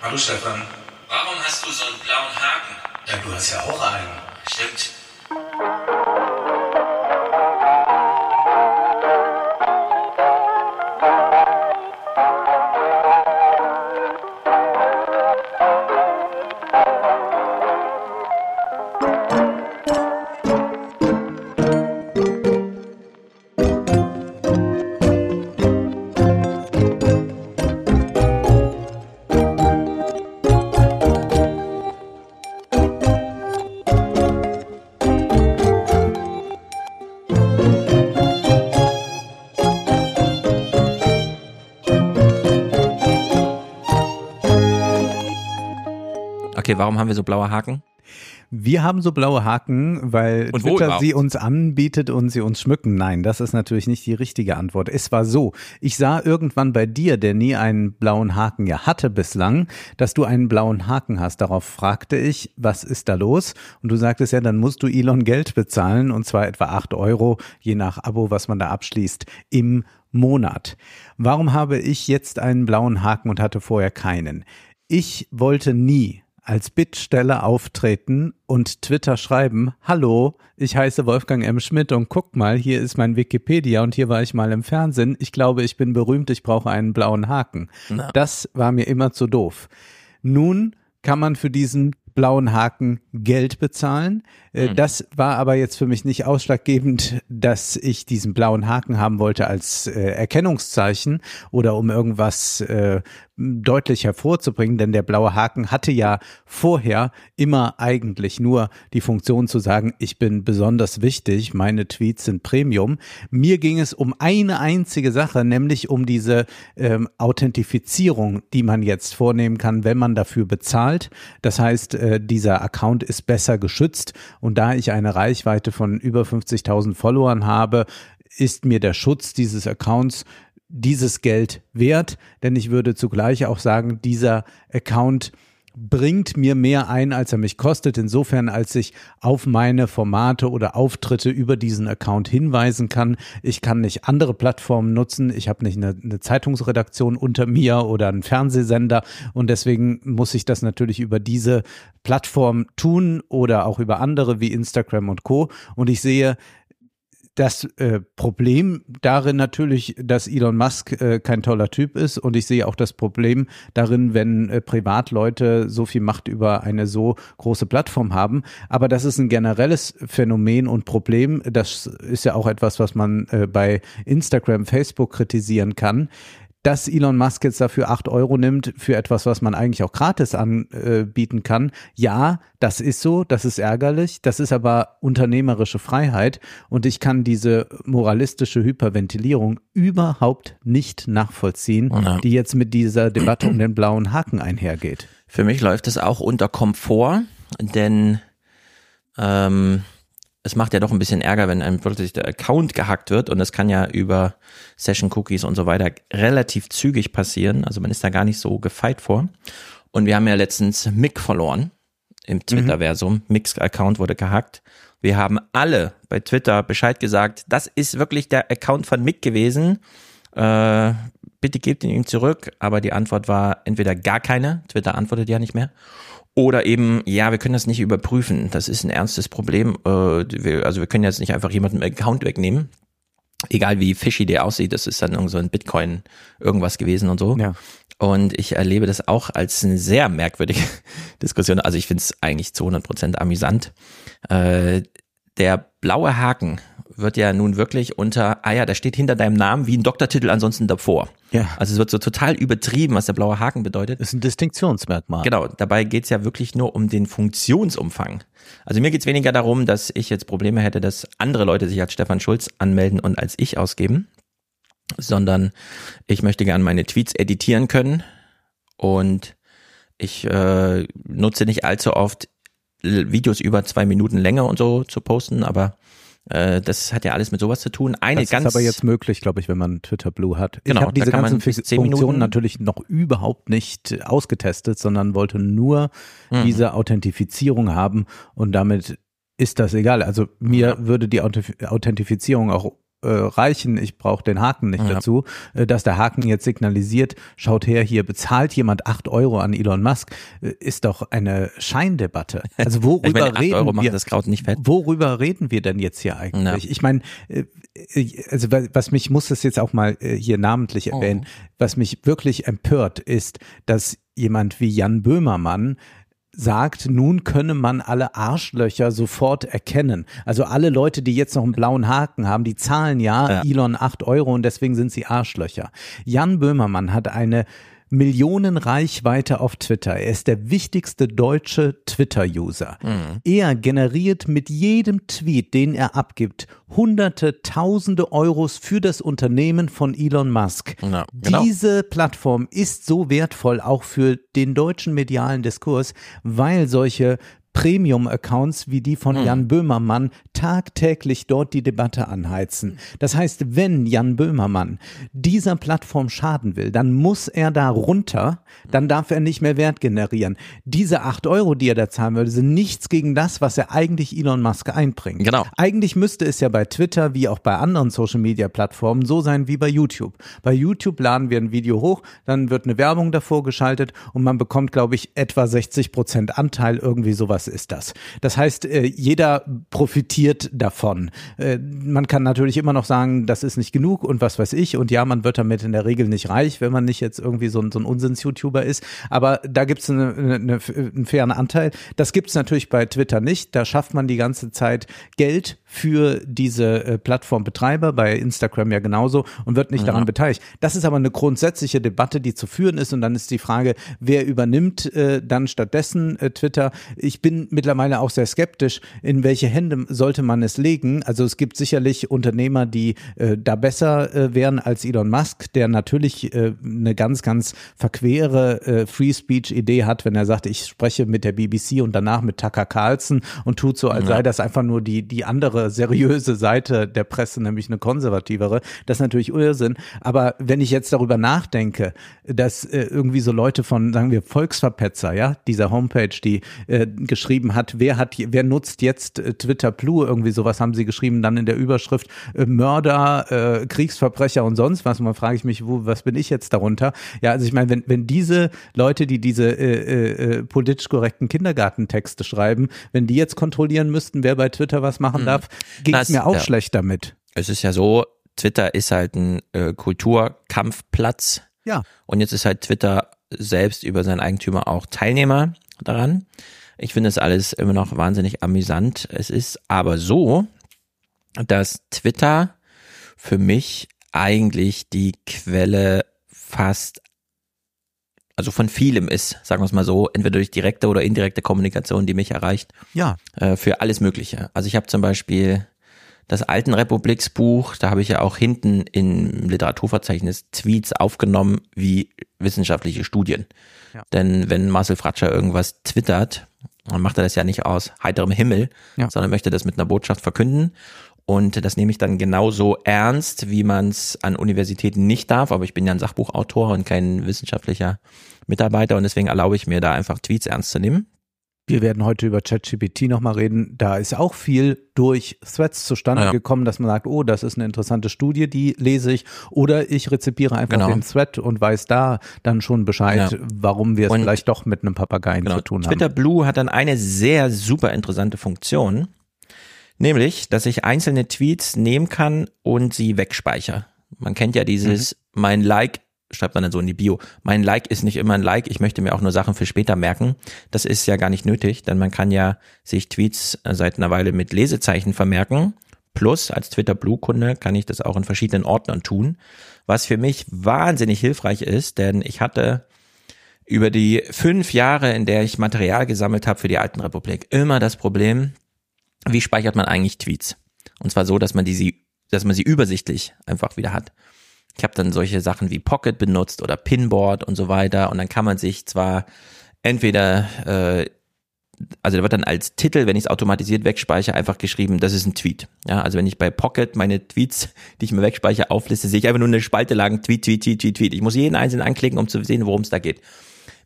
Hallo Stefan. Warum hast du so einen blauen Haken? Ja, du hast ja auch einen. Stimmt. Okay, warum haben wir so blaue Haken? Wir haben so blaue Haken, weil Und Twitter sie uns anbietet und sie uns schmücken. Nein, das ist natürlich nicht die richtige Antwort. Es war so, ich sah irgendwann bei dir, der nie einen blauen Haken ja hatte bislang, dass du einen blauen Haken hast. Darauf fragte ich, was ist da los? Und du sagtest ja, dann musst du Elon Geld bezahlen und zwar etwa acht Euro, je nach Abo, was man da abschließt, im Monat. Warum habe ich jetzt einen blauen Haken und hatte vorher keinen? Ich wollte nie als Bittsteller auftreten und Twitter schreiben, hallo, ich heiße Wolfgang M. Schmidt und guck mal, hier ist mein Wikipedia und hier war ich mal im Fernsehen. Ich glaube, ich bin berühmt, ich brauche einen blauen Haken. Na. Das war mir immer zu doof. Nun kann man für diesen blauen Haken Geld bezahlen. Äh, Das war aber jetzt für mich nicht ausschlaggebend, dass ich diesen blauen Haken haben wollte als äh, Erkennungszeichen oder um irgendwas äh, deutlich hervorzubringen, denn der blaue Haken hatte ja vorher immer eigentlich nur die Funktion zu sagen, ich bin besonders wichtig, meine Tweets sind Premium. Mir ging es um eine einzige Sache, nämlich um diese ähm, Authentifizierung, die man jetzt vornehmen kann, wenn man dafür bezahlt. Das heißt, äh, dieser Account ist besser geschützt und da ich eine Reichweite von über 50.000 Followern habe, ist mir der Schutz dieses Accounts dieses Geld wert, denn ich würde zugleich auch sagen, dieser Account bringt mir mehr ein, als er mich kostet, insofern als ich auf meine Formate oder Auftritte über diesen Account hinweisen kann. Ich kann nicht andere Plattformen nutzen, ich habe nicht eine, eine Zeitungsredaktion unter mir oder einen Fernsehsender und deswegen muss ich das natürlich über diese Plattform tun oder auch über andere wie Instagram und Co. Und ich sehe, das äh, Problem darin natürlich, dass Elon Musk äh, kein toller Typ ist und ich sehe auch das Problem darin, wenn äh, Privatleute so viel Macht über eine so große Plattform haben. Aber das ist ein generelles Phänomen und Problem. Das ist ja auch etwas, was man äh, bei Instagram, Facebook kritisieren kann dass Elon Musk jetzt dafür acht Euro nimmt für etwas, was man eigentlich auch gratis anbieten kann. Ja, das ist so, das ist ärgerlich, das ist aber unternehmerische Freiheit und ich kann diese moralistische Hyperventilierung überhaupt nicht nachvollziehen, Ja. die jetzt mit dieser Debatte um den blauen Haken einhergeht. Für mich läuft es auch unter Komfort, denn ähm, es macht ja doch ein bisschen Ärger, wenn einem plötzlich der Account gehackt wird und das kann ja über Session Cookies und so weiter relativ zügig passieren. Also man ist da gar nicht so gefeit vor. Und wir haben ja letztens Mick verloren im Twitter-Versum. Micks Account wurde gehackt. Wir haben alle bei Twitter Bescheid gesagt, das ist wirklich der Account von Mick gewesen. Äh, bitte gebt ihn ihm zurück. Aber die Antwort war entweder gar keine, Twitter antwortet ja nicht mehr, oder eben, ja, wir können das nicht überprüfen. Das ist ein ernstes Problem. Äh, wir, also wir können jetzt nicht einfach jemanden einen Account wegnehmen. Egal wie fishy der aussieht, das ist dann irgend so ein Bitcoin irgendwas gewesen und so. Ja. Und ich erlebe das auch als eine sehr merkwürdige Diskussion. Also ich finde es eigentlich zu 100 Prozent amüsant. Äh, der blaue Haken wird ja nun wirklich unter, ah ja, da steht hinter deinem Namen wie ein Doktortitel ansonsten davor. Ja. Also es wird so total übertrieben, was der blaue Haken bedeutet. Das ist ein Distinktionsmerkmal. Genau, dabei geht's ja wirklich nur um den Funktionsumfang. Also mir geht's weniger darum, dass ich jetzt Probleme hätte, dass andere Leute sich als Stefan Schulz anmelden und als ich ausgeben, sondern ich möchte gerne meine Tweets editieren können und ich äh, nutze nicht allzu oft Videos über zwei Minuten Länge und so zu posten, aber das hat ja alles mit sowas zu tun. Eine Das ganz ist aber jetzt möglich, glaube ich, wenn man Twitter Blue hat. Genau, ich habe diese ganzen Funktionen natürlich noch überhaupt nicht ausgetestet, sondern wollte nur Mhm. diese Authentifizierung haben und damit ist das egal. Also mir würde die Authent- Authentifizierung auch äh, reichen, ich brauche den Haken nicht Ja. dazu, äh, dass der Haken jetzt signalisiert, schaut her, hier bezahlt jemand acht Euro an Elon Musk, äh, ist doch eine Scheindebatte. Also worüber Ich meine, 8 reden Euro wir? das Kraut nicht fett. Worüber reden wir denn jetzt hier eigentlich? Ja. Ich meine, äh, also wa- was mich muss das jetzt auch mal äh, hier namentlich erwähnen, was mich wirklich empört, ist, dass jemand wie Jan Böhmermann sagt, nun könne man alle Arschlöcher sofort erkennen. Also alle Leute, die jetzt noch einen blauen Haken haben, die zahlen ja, Ja. Elon acht Euro und deswegen sind sie Arschlöcher. Jan Böhmermann hat eine Millionen Reichweite auf Twitter. Er ist der wichtigste deutsche Twitter-User. Er generiert mit jedem Tweet, den er abgibt, hunderte, tausende Euros für das Unternehmen von Elon Musk. Ja, genau. Diese Plattform ist so wertvoll auch für den deutschen medialen Diskurs, weil solche Premium-Accounts wie die von Hm. Jan Böhmermann tagtäglich dort die Debatte anheizen. Das heißt, wenn Jan Böhmermann dieser Plattform schaden will, dann muss er da runter, dann darf er nicht mehr Wert generieren. Diese acht Euro, die er da zahlen würde, sind nichts gegen das, was er eigentlich Elon Musk einbringt. Genau. Eigentlich müsste es ja bei Twitter wie auch bei anderen Social Media Plattformen so sein wie bei YouTube. Bei YouTube laden wir ein Video hoch, dann wird eine Werbung davor geschaltet und man bekommt, glaube ich, etwa 60 Prozent Anteil. Irgendwie sowas ist das. Das heißt, äh, jeder profitiert davon. Äh, Man kann natürlich immer noch sagen, das ist nicht genug und was weiß ich. Und ja, man wird damit in der Regel nicht reich, wenn man nicht jetzt irgendwie so ein, so ein Unsinns-YouTuber ist. Aber da gibt es eine, eine, eine, einen fairen Anteil. Das gibt es natürlich bei Twitter nicht. Da schafft man die ganze Zeit Geld für diese äh, Plattformbetreiber, bei Instagram ja genauso und wird nicht daran beteiligt. Das ist aber eine grundsätzliche Debatte, die zu führen ist und dann ist die Frage, wer übernimmt äh, dann stattdessen äh, Twitter. Ich bin mittlerweile auch sehr skeptisch, in welche Hände sollte man es legen. Also es gibt sicherlich Unternehmer, die äh, da besser äh, wären als Elon Musk, der natürlich äh, eine ganz, ganz verquere äh, Free Speech Idee hat, wenn er sagt, ich spreche mit der BBC und danach mit Tucker Carlson und tut so, als sei das einfach nur die, die andere seriöse Seite der Presse, nämlich eine konservativere. Das ist natürlich Irrsinn. Aber wenn ich jetzt darüber nachdenke, dass äh, irgendwie so Leute von, sagen wir, Volksverpetzer, ja, dieser Homepage, die äh, geschrieben hat, wer hat, wer nutzt jetzt äh, Twitter Blue, irgendwie sowas haben sie geschrieben, dann in der Überschrift äh, Mörder, äh, Kriegsverbrecher und sonst was. Und man frage ich mich, wo, was bin ich jetzt darunter? Ja, also ich meine, wenn, wenn diese Leute, die diese äh, politisch korrekten Kindergartentexte schreiben, wenn die jetzt kontrollieren müssten, wer bei Twitter was machen darf, ging Na, es mir auch ja. schlecht damit. Es ist ja so, Twitter ist halt ein äh, Kulturkampfplatz. Ja. Und jetzt ist halt Twitter selbst über seinen Eigentümer auch Teilnehmer daran. Ich finde es alles immer noch wahnsinnig amüsant. Es ist aber so, dass Twitter für mich eigentlich die Quelle fast, also von vielem ist, sagen wir es mal so, entweder durch direkte oder indirekte Kommunikation, die mich erreicht Ja. äh, für alles Mögliche. Also ich habe zum Beispiel das Alten Republiksbuch, da habe ich ja auch hinten im Literaturverzeichnis Tweets aufgenommen wie wissenschaftliche Studien. Ja. Denn wenn Marcel Fratscher irgendwas twittert, dann macht er das ja nicht aus heiterem Himmel, Ja. sondern möchte das mit einer Botschaft verkünden. Und das nehme ich dann genauso ernst, wie man es an Universitäten nicht darf. Aber ich bin ja ein Sachbuchautor und kein wissenschaftlicher Mitarbeiter und deswegen erlaube ich mir da einfach Tweets ernst zu nehmen. Wir werden heute über ChatGPT nochmal reden. Da ist auch viel durch Threads zustande Ja. gekommen, dass man sagt, oh, das ist eine interessante Studie, die lese ich. Oder ich rezipiere einfach Genau. den Thread und weiß da dann schon Bescheid, Ja. warum wir es Und- vielleicht doch mit einem Papageien zu tun haben. Genau. Twitter Blue hat dann eine sehr super interessante Funktion, nämlich, dass ich einzelne Tweets nehmen kann und sie wegspeichere. Man kennt ja dieses, Mhm. mein Like, schreibt man dann so in die Bio, mein Like ist nicht immer ein Like, ich möchte mir auch nur Sachen für später merken. Das ist ja gar nicht nötig, denn man kann ja sich Tweets äh, seit einer Weile mit Lesezeichen vermerken. Plus, als Twitter Blue-Kunde kann ich das auch in verschiedenen Ordnern tun, was für mich wahnsinnig hilfreich ist, denn ich hatte über die fünf Jahre, in der ich Material gesammelt habe für die Alten Republik, immer das Problem, wie speichert man eigentlich Tweets? Und zwar so, dass man die sie, dass man sie übersichtlich einfach wieder hat. Ich habe dann solche Sachen wie Pocket benutzt oder Pinboard und so weiter und dann kann man sich zwar entweder äh, also da wird dann als Titel, wenn ich es automatisiert wegspeichere, einfach geschrieben, das ist ein Tweet. Ja, also wenn ich bei Pocket meine Tweets, die ich mir wegspeichere, aufliste, sehe ich einfach nur eine Spalte lang Tweet, Tweet, Tweet, Tweet, Tweet. Ich muss jeden einzelnen anklicken, um zu sehen, worum es da geht.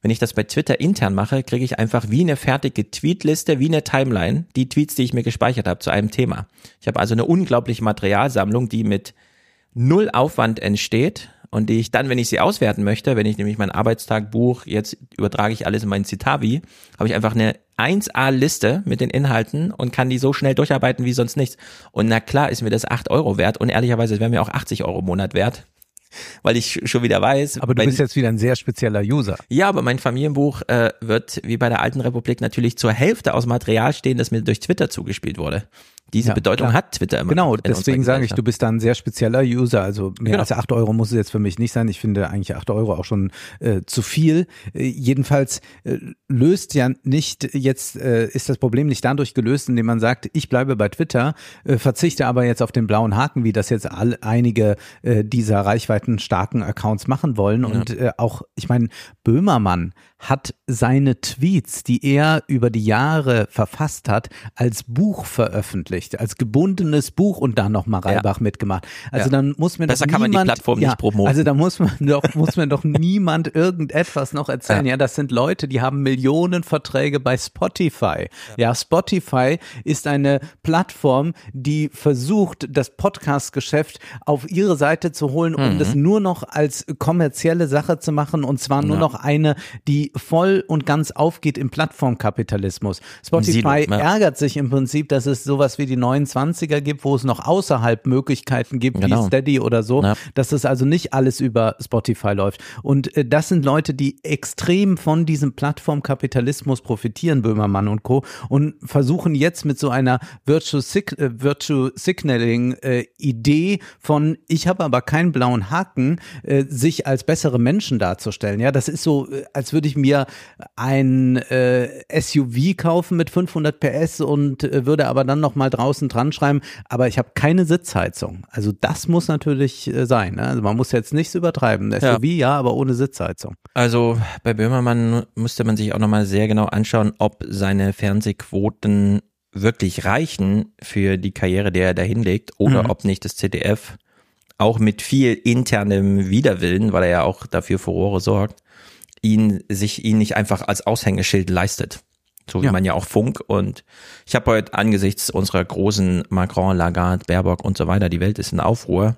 Wenn ich das bei Twitter intern mache, kriege ich einfach wie eine fertige Tweetliste, wie eine Timeline, die Tweets, die ich mir gespeichert habe zu einem Thema. Ich habe also eine unglaubliche Materialsammlung, die mit null Aufwand entsteht und die ich dann, wenn ich sie auswerten möchte, wenn ich nämlich mein Arbeitstagbuch, jetzt übertrage ich alles in mein Citavi, habe ich einfach eine 1A-Liste mit den Inhalten und kann die so schnell durcharbeiten wie sonst nichts. Und na klar ist mir das 8 Euro wert und ehrlicherweise wäre mir auch 80 Euro im Monat wert, weil ich schon wieder weiß. Aber du bist jetzt wieder ein sehr spezieller User. Ja, aber mein Familienbuch äh, wird wie bei der alten Republik natürlich zur Hälfte aus Material stehen, das mir durch Twitter zugespielt wurde. Diese Ja, Bedeutung klar. hat Twitter immer. Genau, deswegen sage ich, du bist da ein sehr spezieller User. Also mehr Genau. als 8 Euro muss es jetzt für mich nicht sein. Ich finde eigentlich 8 Euro auch schon äh, zu viel. Äh, jedenfalls äh, löst ja nicht, jetzt äh, ist das Problem nicht dadurch gelöst, indem man sagt, ich bleibe bei Twitter, äh, verzichte aber jetzt auf den blauen Haken, wie das jetzt all, einige äh, dieser reichweitenstarken Accounts machen wollen. Und äh, auch, ich meine, Böhmermann hat seine Tweets, die er über die Jahre verfasst hat, als Buch veröffentlicht, als gebundenes Buch und da nochmal Reibach mitgemacht. Also Ja. dann muss mir Besser doch kann man die Plattform ja, nicht promoten. Also da muss man doch, muss mir doch niemand irgendetwas noch erzählen. Ja. das sind Leute, die haben Millionen Verträge bei Spotify. Ja, Spotify ist eine Plattform, die versucht, das Podcast-Geschäft auf ihre Seite zu holen, um Mhm. das nur noch als kommerzielle Sache zu machen und zwar nur Ja. noch eine, die voll und ganz aufgeht im Plattformkapitalismus. Spotify Silo, ja. ärgert sich im Prinzip, dass es sowas wie die 29er gibt, wo es noch außerhalb Möglichkeiten gibt, Genau. wie Steady oder so, Ja. dass es also nicht alles über Spotify läuft. Und äh, das sind Leute, die extrem von diesem Plattformkapitalismus profitieren, Böhmermann und Co. und versuchen jetzt mit so einer Virtue, Sig äh, Virtue Signaling äh, Idee von ich habe aber keinen blauen Haken, äh, sich als bessere Menschen darzustellen. Ja, das ist so, äh, als würde ich mir ein äh, SUV kaufen mit 500 PS und würde aber dann noch mal draußen dran schreiben, aber ich habe keine Sitzheizung. Also das muss natürlich äh, sein. Ne? Also man muss jetzt nichts übertreiben. Ja. SUV ja, aber ohne Sitzheizung. Also bei Böhmermann müsste man sich auch nochmal sehr genau anschauen, ob seine Fernsehquoten wirklich reichen für die Karriere, die er da hinlegt, oder Mhm. ob nicht das ZDF auch mit viel internem Widerwillen, weil er ja auch dafür Furore sorgt, ihn sich ihn nicht einfach als Aushängeschild leistet. So wie Ja. man ja auch Funk und ich habe heute angesichts unserer großen Macron, Lagarde, Baerbock und so weiter, die Welt ist in Aufruhr,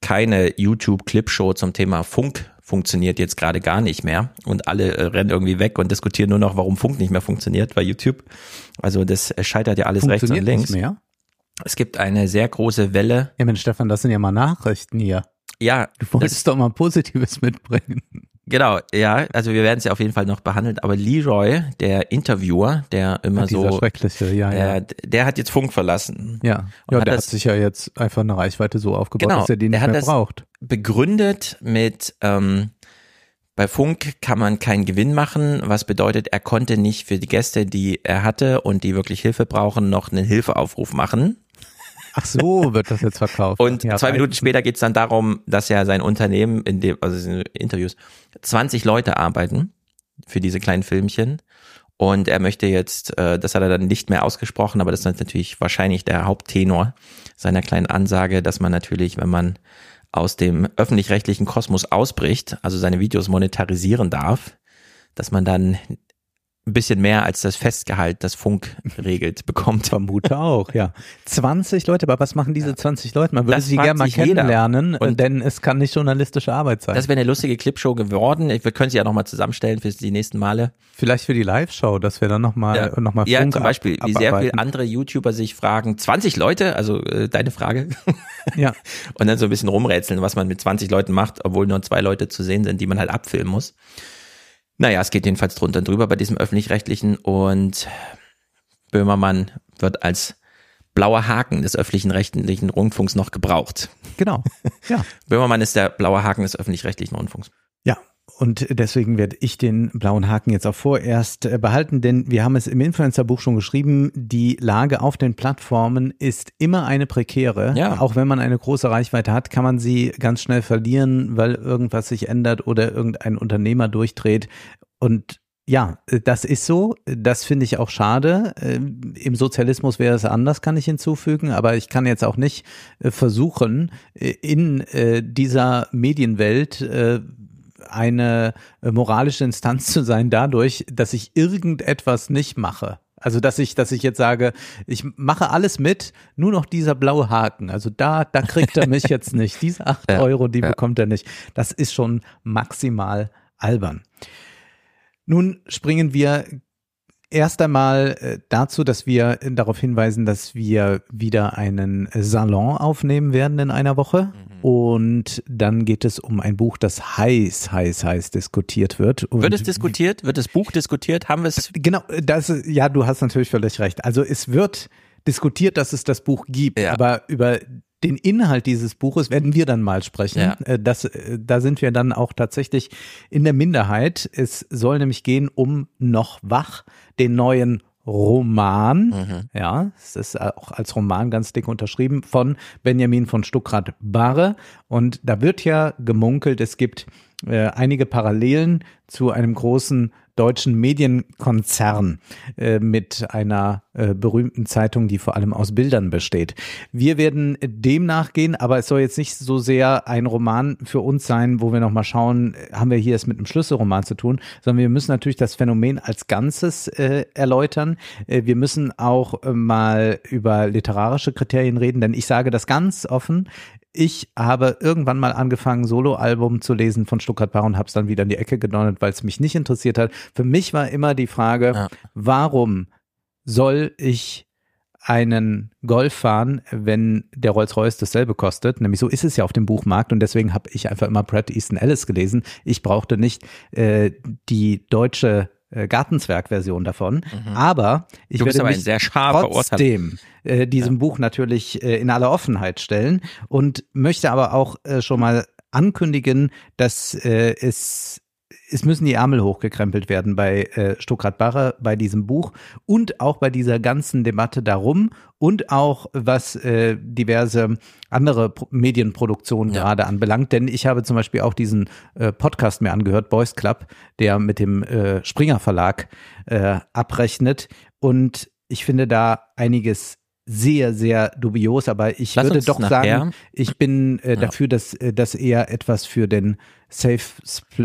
keine YouTube-Clipshow zum Thema Funk funktioniert jetzt gerade gar nicht mehr und alle äh, rennen irgendwie weg und diskutieren nur noch, warum Funk nicht mehr funktioniert bei YouTube. Also das äh, scheitert ja alles rechts und links. nicht mehr. Es gibt eine sehr große Welle. Ja, Mensch, Stefan, das sind ja mal Nachrichten hier. Ja, Du wolltest doch mal Positives mitbringen. Genau, ja, also wir werden es ja auf jeden Fall noch behandeln, aber Leroy, der Interviewer, der immer Dieser so, schreckliche, ja, ja. der hat jetzt Funk verlassen. ja, ja hat der das- hat sich ja jetzt einfach eine Reichweite so aufgebaut, Genau, dass er die nicht mehr braucht. begründet mit, ähm, bei Funk kann man keinen Gewinn machen, was bedeutet, er konnte nicht für die Gäste, die er hatte und die wirklich Hilfe brauchen, noch einen Hilfeaufruf machen. Ach so, wird das jetzt verkauft. Und ja, zwei Minuten später geht es dann darum, dass ja sein Unternehmen, in dem, also in Interviews, 20 Leute arbeiten für diese kleinen Filmchen. Und er möchte jetzt, äh, das hat er dann nicht mehr ausgesprochen, aber das ist natürlich wahrscheinlich der Haupttenor seiner kleinen Ansage, dass man natürlich, wenn man aus dem öffentlich-rechtlichen Kosmos ausbricht, also seine Videos monetarisieren darf, dass man dann ein bisschen mehr als das Festgehalt, das Funk regelt, bekommt. Vermute auch, ja. 20 Leute, aber was machen diese 20 Leute? Man würde Das sie gerne mal kennenlernen, Und- denn es kann nicht journalistische Arbeit sein. Das wäre eine lustige Clipshow geworden. Wir können sie ja nochmal zusammenstellen für die nächsten Male. Vielleicht für die Live-Show, dass wir dann nochmal Ja, noch mal ja Funk zum Beispiel, ab, wie sehr viele andere YouTuber sich fragen, 20 Leute, also äh, deine Frage, Ja, und dann so ein bisschen rumrätseln, was man mit 20 Leuten macht, obwohl nur zwei Leute zu sehen sind, die man halt abfilmen muss. Naja, es geht jedenfalls drunter und drüber bei diesem öffentlich-rechtlichen und Böhmermann wird als blauer Haken des öffentlichen rechtlichen Rundfunks noch gebraucht. genau. Ja. Böhmermann ist der blaue Haken des öffentlich-rechtlichen Rundfunks. Und deswegen werde ich den blauen Haken jetzt auch vorerst äh, behalten, denn wir haben es im Influencer-Buch schon geschrieben, die Lage auf den Plattformen ist immer eine prekäre. Ja. Auch wenn man eine große Reichweite hat, kann man sie ganz schnell verlieren, weil irgendwas sich ändert oder irgendein Unternehmer durchdreht. Und ja, äh, das ist so. Das finde ich auch schade. Ähm, Im Sozialismus wäre es anders, kann ich hinzufügen. Aber ich kann jetzt auch nicht äh, versuchen, äh, in äh, dieser Medienwelt äh, eine äh, moralische Instanz zu sein dadurch, dass ich irgendetwas nicht mache. Also dass ich, dass ich jetzt sage, ich mache alles mit, nur noch dieser blaue Haken. Also da, da kriegt er mich jetzt nicht. Diese acht Ja, Euro, die ja. bekommt er nicht. Das ist schon maximal albern. Nun springen wir erst einmal äh, dazu, dass wir äh, darauf hinweisen, dass wir wieder einen Salon aufnehmen werden in einer Woche. Und dann geht es um ein Buch, das heiß, heiß, heiß diskutiert wird. Und Wird es diskutiert? Wird das Buch diskutiert? Haben wir es? Genau, das, ja, du hast natürlich völlig recht. Also es wird diskutiert, dass es das Buch gibt, Ja. aber über den Inhalt dieses Buches werden wir dann mal sprechen. Ja. Äh, Das, äh, da sind wir dann auch tatsächlich in der Minderheit. Es soll nämlich gehen um Noch wach, den neuen Roman. Mhm. Ja, es ist auch als Roman ganz dick unterschrieben von Benjamin von Stuckrad-Barre. Und da wird ja gemunkelt, es gibt äh, einige Parallelen zu einem großen deutschen Medienkonzern äh, mit einer äh, berühmten Zeitung, die vor allem aus Bildern besteht. Wir werden dem nachgehen, aber es soll jetzt nicht so sehr ein Roman für uns sein, wo wir nochmal schauen, äh, haben wir hier es mit einem Schlüsselroman zu tun, sondern wir müssen natürlich das Phänomen als Ganzes äh, erläutern. Äh, wir müssen auch äh, mal über literarische Kriterien reden, denn ich sage das ganz offen, ich habe irgendwann mal angefangen, Soloalbum zu lesen von Stuttgart Bar und habe es dann wieder in die Ecke gedonnert, weil es mich nicht interessiert hat. Für mich war immer die Frage, Ja. warum soll ich einen Golf fahren, wenn der Rolls-Royce dasselbe kostet. Nämlich so ist es ja auf dem Buchmarkt und deswegen habe ich einfach immer Pratt Easton Ellis gelesen. Ich brauchte nicht äh, die deutsche Gartenzwerg-Version davon, aber ich Du bist werde aber mich sehr trotzdem äh, diesem Buch natürlich äh, in aller Offenheit stellen und möchte aber auch äh, schon mal ankündigen, dass äh, es es müssen die Ärmel hochgekrempelt werden bei äh, Stuckrad Barre, bei diesem Buch und auch bei dieser ganzen Debatte darum und auch was äh, diverse andere Pro Medienproduktionen Ja. gerade anbelangt. Denn ich habe zum Beispiel auch diesen äh, Podcast mir angehört, Boys Club, der mit dem äh, Springer Verlag äh, abrechnet. Und ich finde da einiges sehr, sehr dubios, aber ich Lass würde doch nachher- sagen, ich bin äh, dafür, dass äh, das eher etwas für den Safe,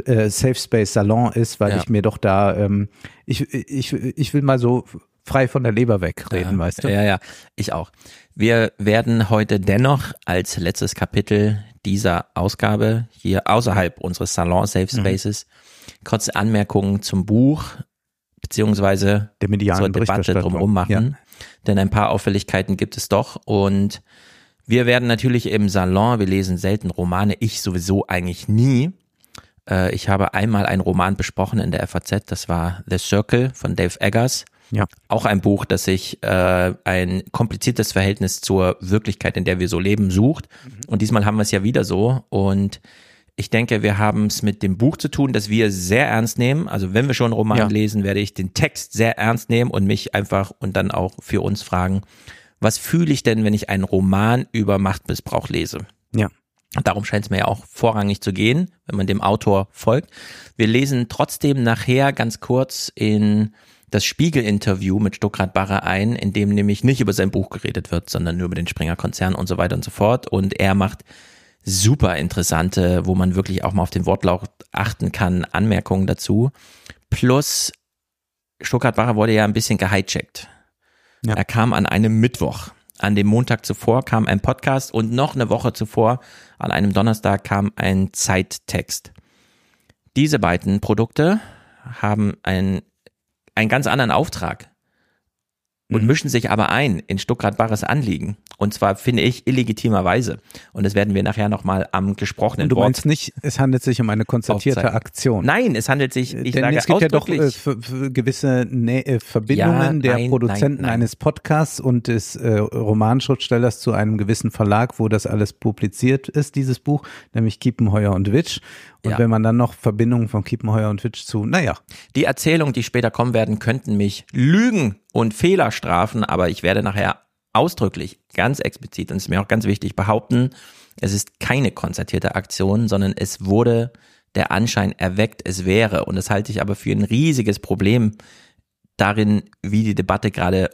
äh, Safe Space Salon ist, weil Ja. ich mir doch da, ähm, ich, ich, ich will mal so frei von der Leber wegreden, ja, weißt du? Ja, ja, ich auch. Wir werden heute dennoch als letztes Kapitel dieser Ausgabe hier außerhalb unseres Salon Safe Mhm. Spaces kurze Anmerkungen zum Buch beziehungsweise Der medialen zur Debatte drumherum machen. Denn ein paar Auffälligkeiten gibt es doch und wir werden natürlich im Salon, wir lesen selten Romane, ich sowieso eigentlich nie. Äh, Ich habe einmal einen Roman besprochen in der FAZ, das war The Circle von Dave Eggers. Ja. Auch ein Buch, das sich äh, ein kompliziertes Verhältnis zur Wirklichkeit, in der wir so leben, sucht. Und diesmal haben wir es ja wieder so. Und ich denke, wir haben es mit dem Buch zu tun, das wir sehr ernst nehmen. Also wenn wir schon einen Roman Ja. lesen, werde ich den Text sehr ernst nehmen und mich einfach und dann auch für uns fragen, was fühle ich denn, wenn ich einen Roman über Machtmissbrauch lese? Ja. Darum scheint es mir ja auch vorrangig zu gehen, wenn man dem Autor folgt. Wir lesen trotzdem nachher ganz kurz in das Spiegel-Interview mit Stuckrad Barre ein, in dem nämlich nicht über sein Buch geredet wird, sondern nur über den Springer-Konzern und so weiter und so fort. Und er macht super interessante, wo man wirklich auch mal auf den Wortlaut achten kann, Anmerkungen dazu. Plus, Barre wurde ja ein bisschen gehijackt. Ja. Er kam an einem Mittwoch. An dem Montag zuvor kam ein Podcast und noch eine Woche zuvor, an einem Donnerstag, kam ein Zeittext. Diese beiden Produkte haben einen, einen ganz anderen Auftrag und Mhm. mischen sich aber ein in Stuckrad Barres Anliegen. Und zwar finde ich illegitimerweise. Und das werden wir nachher nochmal am gesprochenen Und du Wort meinst nicht, es handelt sich um eine konzertierte aufzeigen. Aktion. Nein, es handelt sich, ich Denn sage es gibt ja doch äh, gewisse Nä äh, Verbindungen Ja, der nein, Produzenten nein, nein. eines Podcasts und des äh, Romanschriftstellers zu einem gewissen Verlag, wo das alles publiziert ist, dieses Buch, nämlich Kiepenheuer und Witsch. Und Ja. wenn man dann noch Verbindungen von Kiepenheuer und Witsch zu, naja, Die Erzählungen, die später kommen werden, könnten mich lügen und Fehler strafen, aber ich werde nachher ausdrücklich, ganz explizit, und es ist mir auch ganz wichtig, behaupten, es ist keine konzertierte Aktion, sondern es wurde der Anschein erweckt, es wäre. Und das halte ich aber für ein riesiges Problem darin, wie die Debatte gerade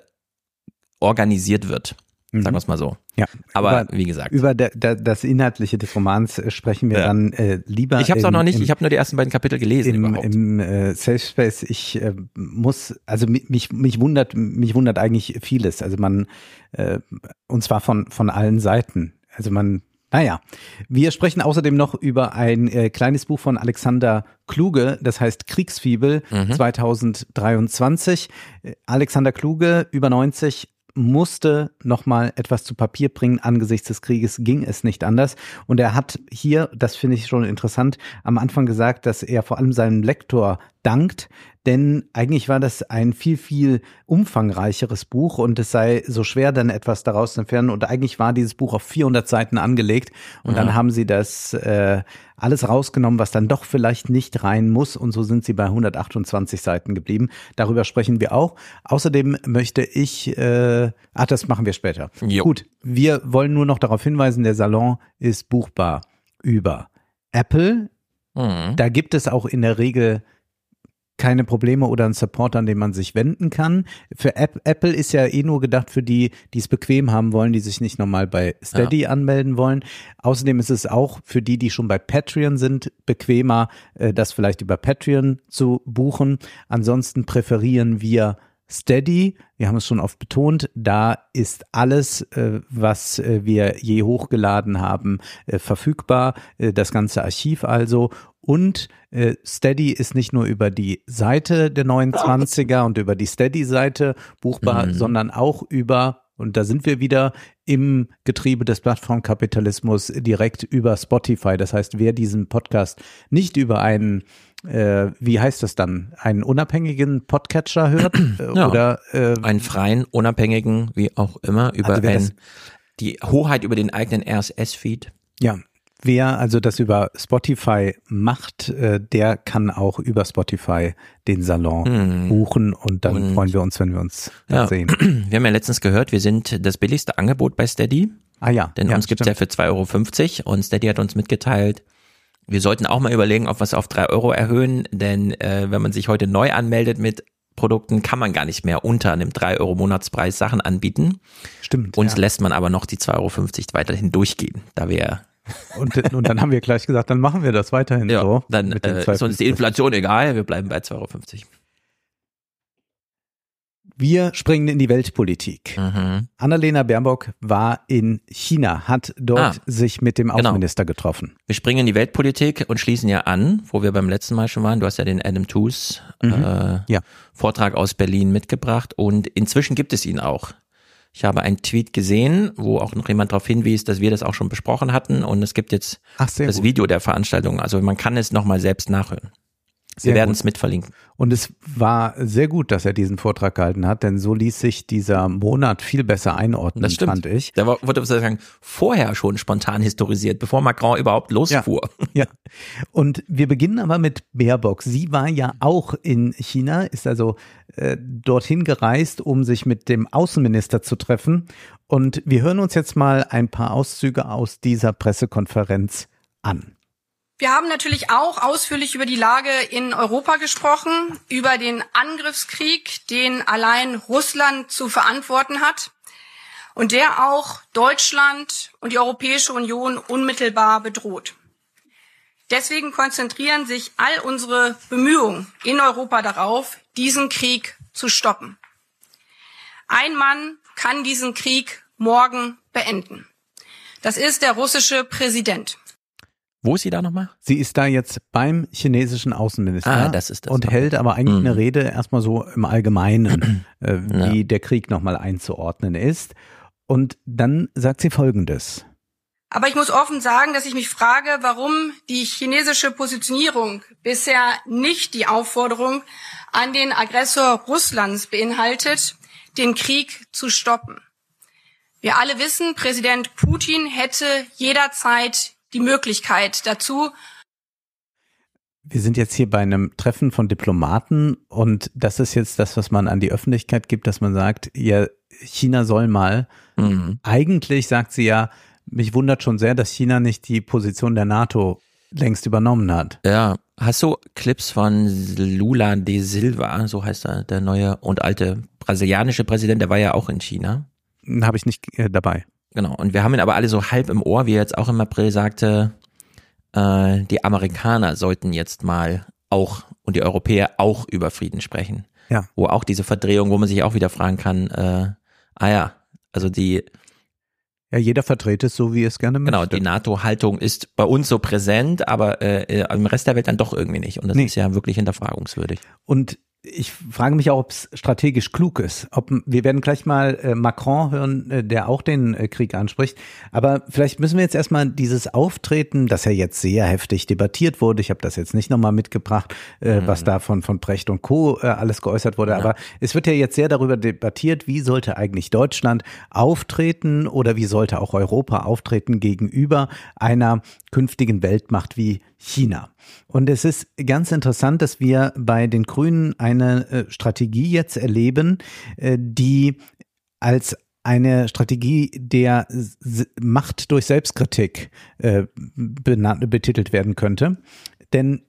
organisiert wird. Sagen wir es mal so. Ja, Aber über, wie gesagt. über da, da, das Inhaltliche des Romans äh, sprechen wir Ja. dann äh, lieber. Ich habe es auch noch nicht, im- ich habe nur die ersten beiden Kapitel gelesen im, überhaupt. im äh, Safe Space, ich äh, muss, also mi- mich, mich wundert, mich wundert eigentlich vieles. Also man, äh, und zwar von, von allen Seiten. Also man, naja. Wir sprechen außerdem noch über ein äh, kleines Buch von Alexander Kluge, das heißt Kriegsfibel 2023. Äh, Alexander Kluge, über 90, musste nochmal etwas zu Papier bringen. Angesichts des Krieges ging es nicht anders. Und er hat hier, das finde ich schon interessant, am Anfang gesagt, dass er vor allem seinem Lektor dankt, denn eigentlich war das ein viel, viel umfangreicheres Buch und es sei so schwer, dann etwas daraus zu entfernen. Und eigentlich war dieses Buch auf 400 Seiten angelegt und dann haben sie das äh, alles rausgenommen, was dann doch vielleicht nicht rein muss. Und so sind sie bei 128 Seiten geblieben. Darüber sprechen wir auch. Außerdem möchte ich, äh, ach, das machen wir später. Jo. Gut, wir wollen nur noch darauf hinweisen, der Salon ist buchbar über Apple. Mhm. Da gibt es auch in der Regel keine Probleme oder einen Support, an den man sich wenden kann. Für App, Apple ist ja eh nur gedacht für die, die es bequem haben wollen, die sich nicht nochmal bei Steady anmelden wollen. Außerdem ist es auch für die, die schon bei Patreon sind, bequemer, äh, das vielleicht über Patreon zu buchen. Ansonsten präferieren wir Steady, wir haben es schon oft betont, da ist alles, äh, was äh, wir je hochgeladen haben, äh, verfügbar, äh, das ganze Archiv also. Und äh, Steady ist nicht nur über die Seite der 29er und über die Steady-Seite buchbar, sondern auch über, und da sind wir wieder im Getriebe des Plattformkapitalismus direkt über Spotify. Das heißt, wer diesen Podcast nicht über einen äh, wie heißt das dann, einen unabhängigen Podcatcher hört äh, Ja. oder äh, einen freien, unabhängigen, wie auch immer, über Also ein, die Hoheit über den eigenen RSS-Feed. ja, wer also das über Spotify macht, äh, der kann auch über Spotify den Salon buchen und dann. Und- freuen wir uns, wenn wir uns Ja. sehen. Wir haben ja letztens gehört, wir sind das billigste Angebot bei Steady, Ah ja, denn ja, uns gibt's ja stimmt. für 2,50 Euro und Steady hat uns mitgeteilt, wir sollten auch mal überlegen, ob wir es auf 3 Euro erhöhen, denn äh, wenn man sich heute neu anmeldet mit Produkten, kann man gar nicht mehr unter einem 3 Euro Monatspreis Sachen anbieten. stimmt. Uns ja. lässt man aber noch die 2,50 Euro weiterhin durchgehen, da wir und, und dann haben wir gleich gesagt, dann machen wir das weiterhin ja, so. dann äh, ist uns 2,50. die Inflation egal, wir bleiben bei 2,50 Euro. Wir springen in die Weltpolitik. Mhm. Annalena Baerbock war in China, hat dort Ah, sich mit dem genau. Außenminister getroffen. Wir springen in die Weltpolitik und schließen ja an, wo wir beim letzten Mal schon waren. Du hast ja den Adam Tooze äh, Ja. Vortrag aus Berlin mitgebracht und inzwischen gibt es ihn auch. Ich habe einen Tweet gesehen, wo auch noch jemand darauf hinwies, dass wir das auch schon besprochen hatten und es gibt jetzt Ach, das gut. Video der Veranstaltung. Also man kann es nochmal selbst nachhören. Wir Sehr werden gut. es mitverlinken. Und es war sehr gut, dass er diesen Vortrag gehalten hat, denn so ließ sich dieser Monat viel besser einordnen, Das stimmt. fand ich. Der wurde sozusagen vorher schon spontan historisiert, bevor Macron überhaupt losfuhr. Ja. Und wir beginnen aber mit Baerbock. Sie war ja auch in China, ist also äh, dorthin gereist, um sich mit dem Außenminister zu treffen. Und wir hören uns jetzt mal ein paar Auszüge aus dieser Pressekonferenz an. Wir haben natürlich auch ausführlich über die Lage in Europa gesprochen, über den Angriffskrieg, den allein Russland zu verantworten hat und der auch Deutschland und die Europäische Union unmittelbar bedroht. Deswegen konzentrieren sich all unsere Bemühungen in Europa darauf, diesen Krieg zu stoppen. Ein Mann kann diesen Krieg morgen beenden. Das ist der russische Präsident. Wo ist sie da nochmal? Sie ist da jetzt beim chinesischen Außenminister Ah, das ist das, und okay. hält aber eigentlich Mhm. eine Rede erstmal so im Allgemeinen, äh, wie der Krieg nochmal einzuordnen ist. Und dann sagt sie Folgendes. Aber ich muss offen sagen, dass ich mich frage, warum die chinesische Positionierung bisher nicht die Aufforderung an den Aggressor Russlands beinhaltet, den Krieg zu stoppen. Wir alle wissen, Präsident Putin hätte jederzeit die Möglichkeit dazu, Wir sind jetzt hier bei einem Treffen von Diplomaten und das ist jetzt das, was man an die Öffentlichkeit gibt, dass man sagt, ja, China soll mal. Mhm. Eigentlich sagt sie ja, mich wundert schon sehr, dass China nicht die Position der NATO längst übernommen hat. Ja, hast du Clips von Lula de Silva, so heißt er, der neue und alte brasilianische Präsident, der war ja auch in China. habe ich nicht äh, dabei. Genau. Und wir haben ihn aber alle so halb im Ohr, wie er jetzt auch im April sagte, äh, die Amerikaner sollten jetzt mal auch und die Europäer auch über Frieden sprechen. Ja. Wo auch diese Verdrehung, wo man sich auch wieder fragen kann, äh, ah ja, also die, Ja, jeder vertritt es so, wie es gerne genau, möchte. die NATO-Haltung ist bei uns so präsent, aber äh, im Rest der Welt dann doch irgendwie nicht. Und das Nee. ist ja wirklich hinterfragungswürdig. Und ich frage mich auch, ob es strategisch klug ist. Ob, wir werden gleich mal äh, Macron hören, äh, der auch den äh, Krieg anspricht. Aber vielleicht müssen wir jetzt erstmal dieses Auftreten, das ja jetzt sehr heftig debattiert wurde. Ich habe das jetzt nicht nochmal mitgebracht, äh, was da von, von Brecht und Co. Äh, alles geäußert wurde. Aber es wird ja jetzt sehr darüber debattiert, wie sollte eigentlich Deutschland auftreten oder wie sollte auch Europa auftreten gegenüber einer künftigen Weltmacht wie China. Und es ist ganz interessant, dass wir bei den Grünen eine äh, Strategie jetzt erleben, äh, die als eine Strategie der Macht durch Selbstkritik äh, betitelt werden könnte. Denn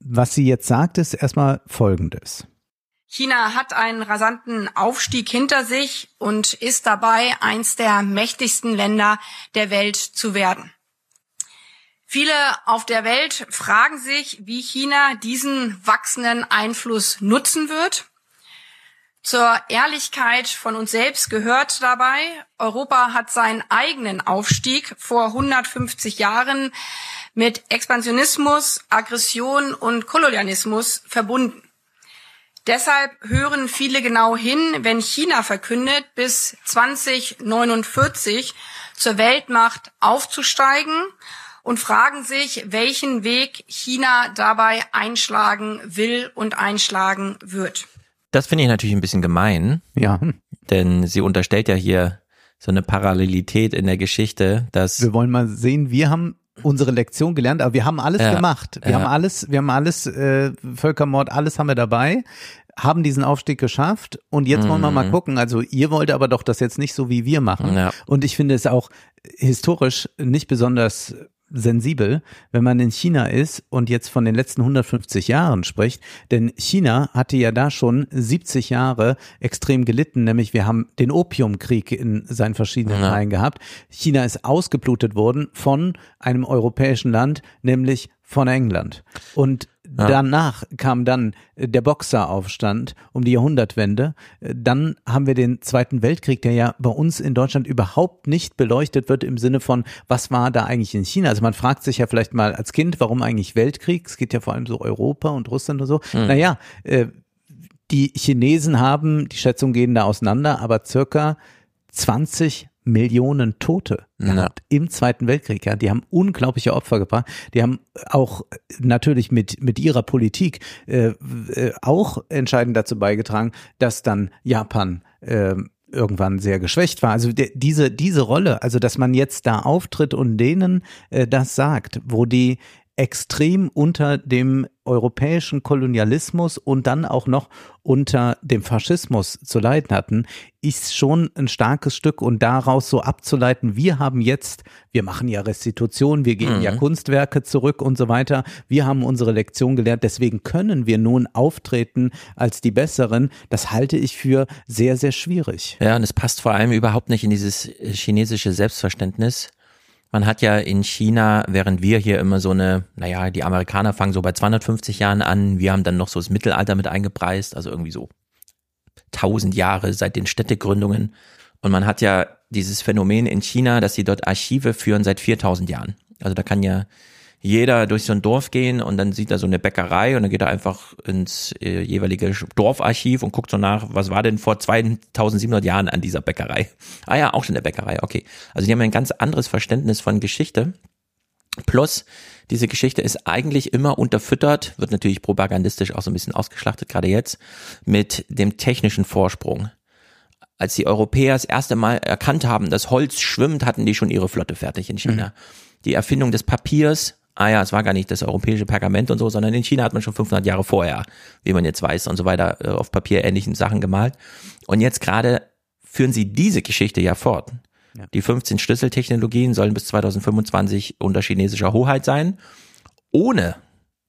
was sie jetzt sagt, ist erstmal Folgendes. China hat einen rasanten Aufstieg hinter sich und ist dabei, eins der mächtigsten Länder der Welt zu werden. Viele auf der Welt fragen sich, wie China diesen wachsenden Einfluss nutzen wird. Zur Ehrlichkeit von uns selbst gehört dabei, Europa hat seinen eigenen Aufstieg vor 150 Jahren mit Expansionismus, Aggression und Kolonialismus verbunden. Deshalb hören viele genau hin, wenn China verkündet, bis 2049 zur Weltmacht aufzusteigen und fragen sich, welchen Weg China dabei einschlagen will und einschlagen wird. Das finde ich natürlich ein bisschen gemein, Ja, denn sie unterstellt ja hier so eine Parallelität in der Geschichte, dass wir wollen mal sehen, wir haben unsere Lektion gelernt, aber wir haben alles Ja, gemacht. Wir ja. haben alles, wir haben alles, äh, Völkermord, alles haben wir dabei, haben diesen Aufstieg geschafft und jetzt wollen wir mal gucken. Also ihr wollt aber doch das jetzt nicht so wie wir machen. Mhm. Ja. Und ich finde es auch historisch nicht besonders sensibel, wenn man in China ist und jetzt von den letzten 150 Jahren spricht, denn China hatte ja da schon 70 Jahre extrem gelitten, nämlich wir haben den Opiumkrieg in seinen verschiedenen Ja. Teilen gehabt. China ist ausgeblutet worden von einem europäischen Land, nämlich von England. Und Ja. danach kam dann äh, der Boxeraufstand um die Jahrhundertwende. Äh, Dann haben wir den Zweiten Weltkrieg, der ja bei uns in Deutschland überhaupt nicht beleuchtet wird im Sinne von, was war da eigentlich in China? Also man fragt sich ja vielleicht mal als Kind, warum eigentlich Weltkrieg? Es geht ja vor allem so Europa und Russland und so. Naja, äh, die Chinesen haben, die Schätzungen gehen da auseinander, aber circa 20 Millionen Tote Ja. gehabt im Zweiten Weltkrieg. Ja, die haben unglaubliche Opfer gebracht. Die haben auch natürlich mit mit ihrer Politik äh, äh, auch entscheidend dazu beigetragen, dass dann Japan äh, irgendwann sehr geschwächt war. Also der, diese diese Rolle, also dass man jetzt da auftritt und denen äh, das sagt, wo die extrem unter dem europäischen Kolonialismus und dann auch noch unter dem Faschismus zu leiden hatten, ist schon ein starkes Stück und daraus so abzuleiten, wir haben jetzt, wir machen ja Restitution, wir geben ja Kunstwerke zurück und so weiter, wir haben unsere Lektion gelernt, deswegen können wir nun auftreten als die Besseren, das halte ich für sehr, sehr schwierig. Ja, und es passt vor allem überhaupt nicht in dieses äh, chinesische Selbstverständnis. Man hat ja in China, während wir hier immer so eine, naja, die Amerikaner fangen so bei 250 Jahren an, wir haben dann noch so das Mittelalter mit eingepreist, also irgendwie so 1000 Jahre seit den Städtegründungen. Und man hat ja dieses Phänomen in China, dass sie dort Archive führen seit 4000 Jahren. Also da kann ja jeder durch so ein Dorf gehen und dann sieht er so eine Bäckerei und dann geht er einfach ins äh, jeweilige Dorfarchiv und guckt so nach, was war denn vor 2700 Jahren an dieser Bäckerei? Ah ja, auch schon eine Bäckerei, okay. Also die haben ein ganz anderes Verständnis von Geschichte. Plus, diese Geschichte ist eigentlich immer unterfüttert, wird natürlich propagandistisch auch so ein bisschen ausgeschlachtet, gerade jetzt, mit dem technischen Vorsprung. Als die Europäer das erste Mal erkannt haben, dass Holz schwimmt, hatten die schon ihre Flotte fertig in China. Die Erfindung des Papiers, ah ja, es war gar nicht das europäische Pergament und so, sondern in China hat man schon 500 Jahre vorher, wie man jetzt weiß und so weiter, äh, auf Papier ähnlichen Sachen gemalt. Und jetzt gerade führen sie diese Geschichte ja fort. Die 15 Schlüsseltechnologien sollen bis 2025 unter chinesischer Hoheit sein, ohne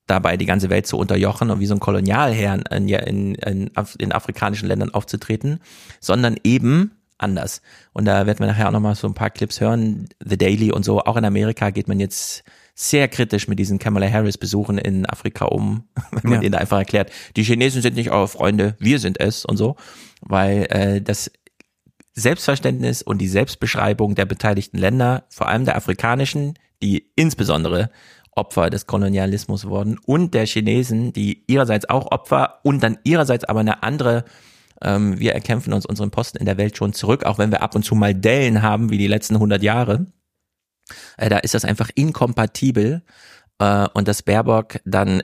dabei die ganze Welt zu unterjochen und wie so ein Kolonialherr in, in, in, in afrikanischen Ländern aufzutreten, sondern eben anders. Und da werden wir nachher auch nochmal so ein paar Clips hören. The Daily und so. Auch in Amerika geht man jetzt sehr kritisch mit diesen Kamala Harris Besuchen in Afrika um, wenn man Ja. denen da einfach erklärt, die Chinesen sind nicht eure Freunde, wir sind es und so. Weil äh, das Selbstverständnis und die Selbstbeschreibung der beteiligten Länder, vor allem der afrikanischen, die insbesondere Opfer des Kolonialismus wurden und der Chinesen, die ihrerseits auch Opfer und dann ihrerseits aber eine andere, ähm, wir erkämpfen uns unseren Posten in der Welt schon zurück, auch wenn wir ab und zu mal Dellen haben wie die letzten 100 Jahre. Äh, da ist das einfach inkompatibel äh, und dass Baerbock dann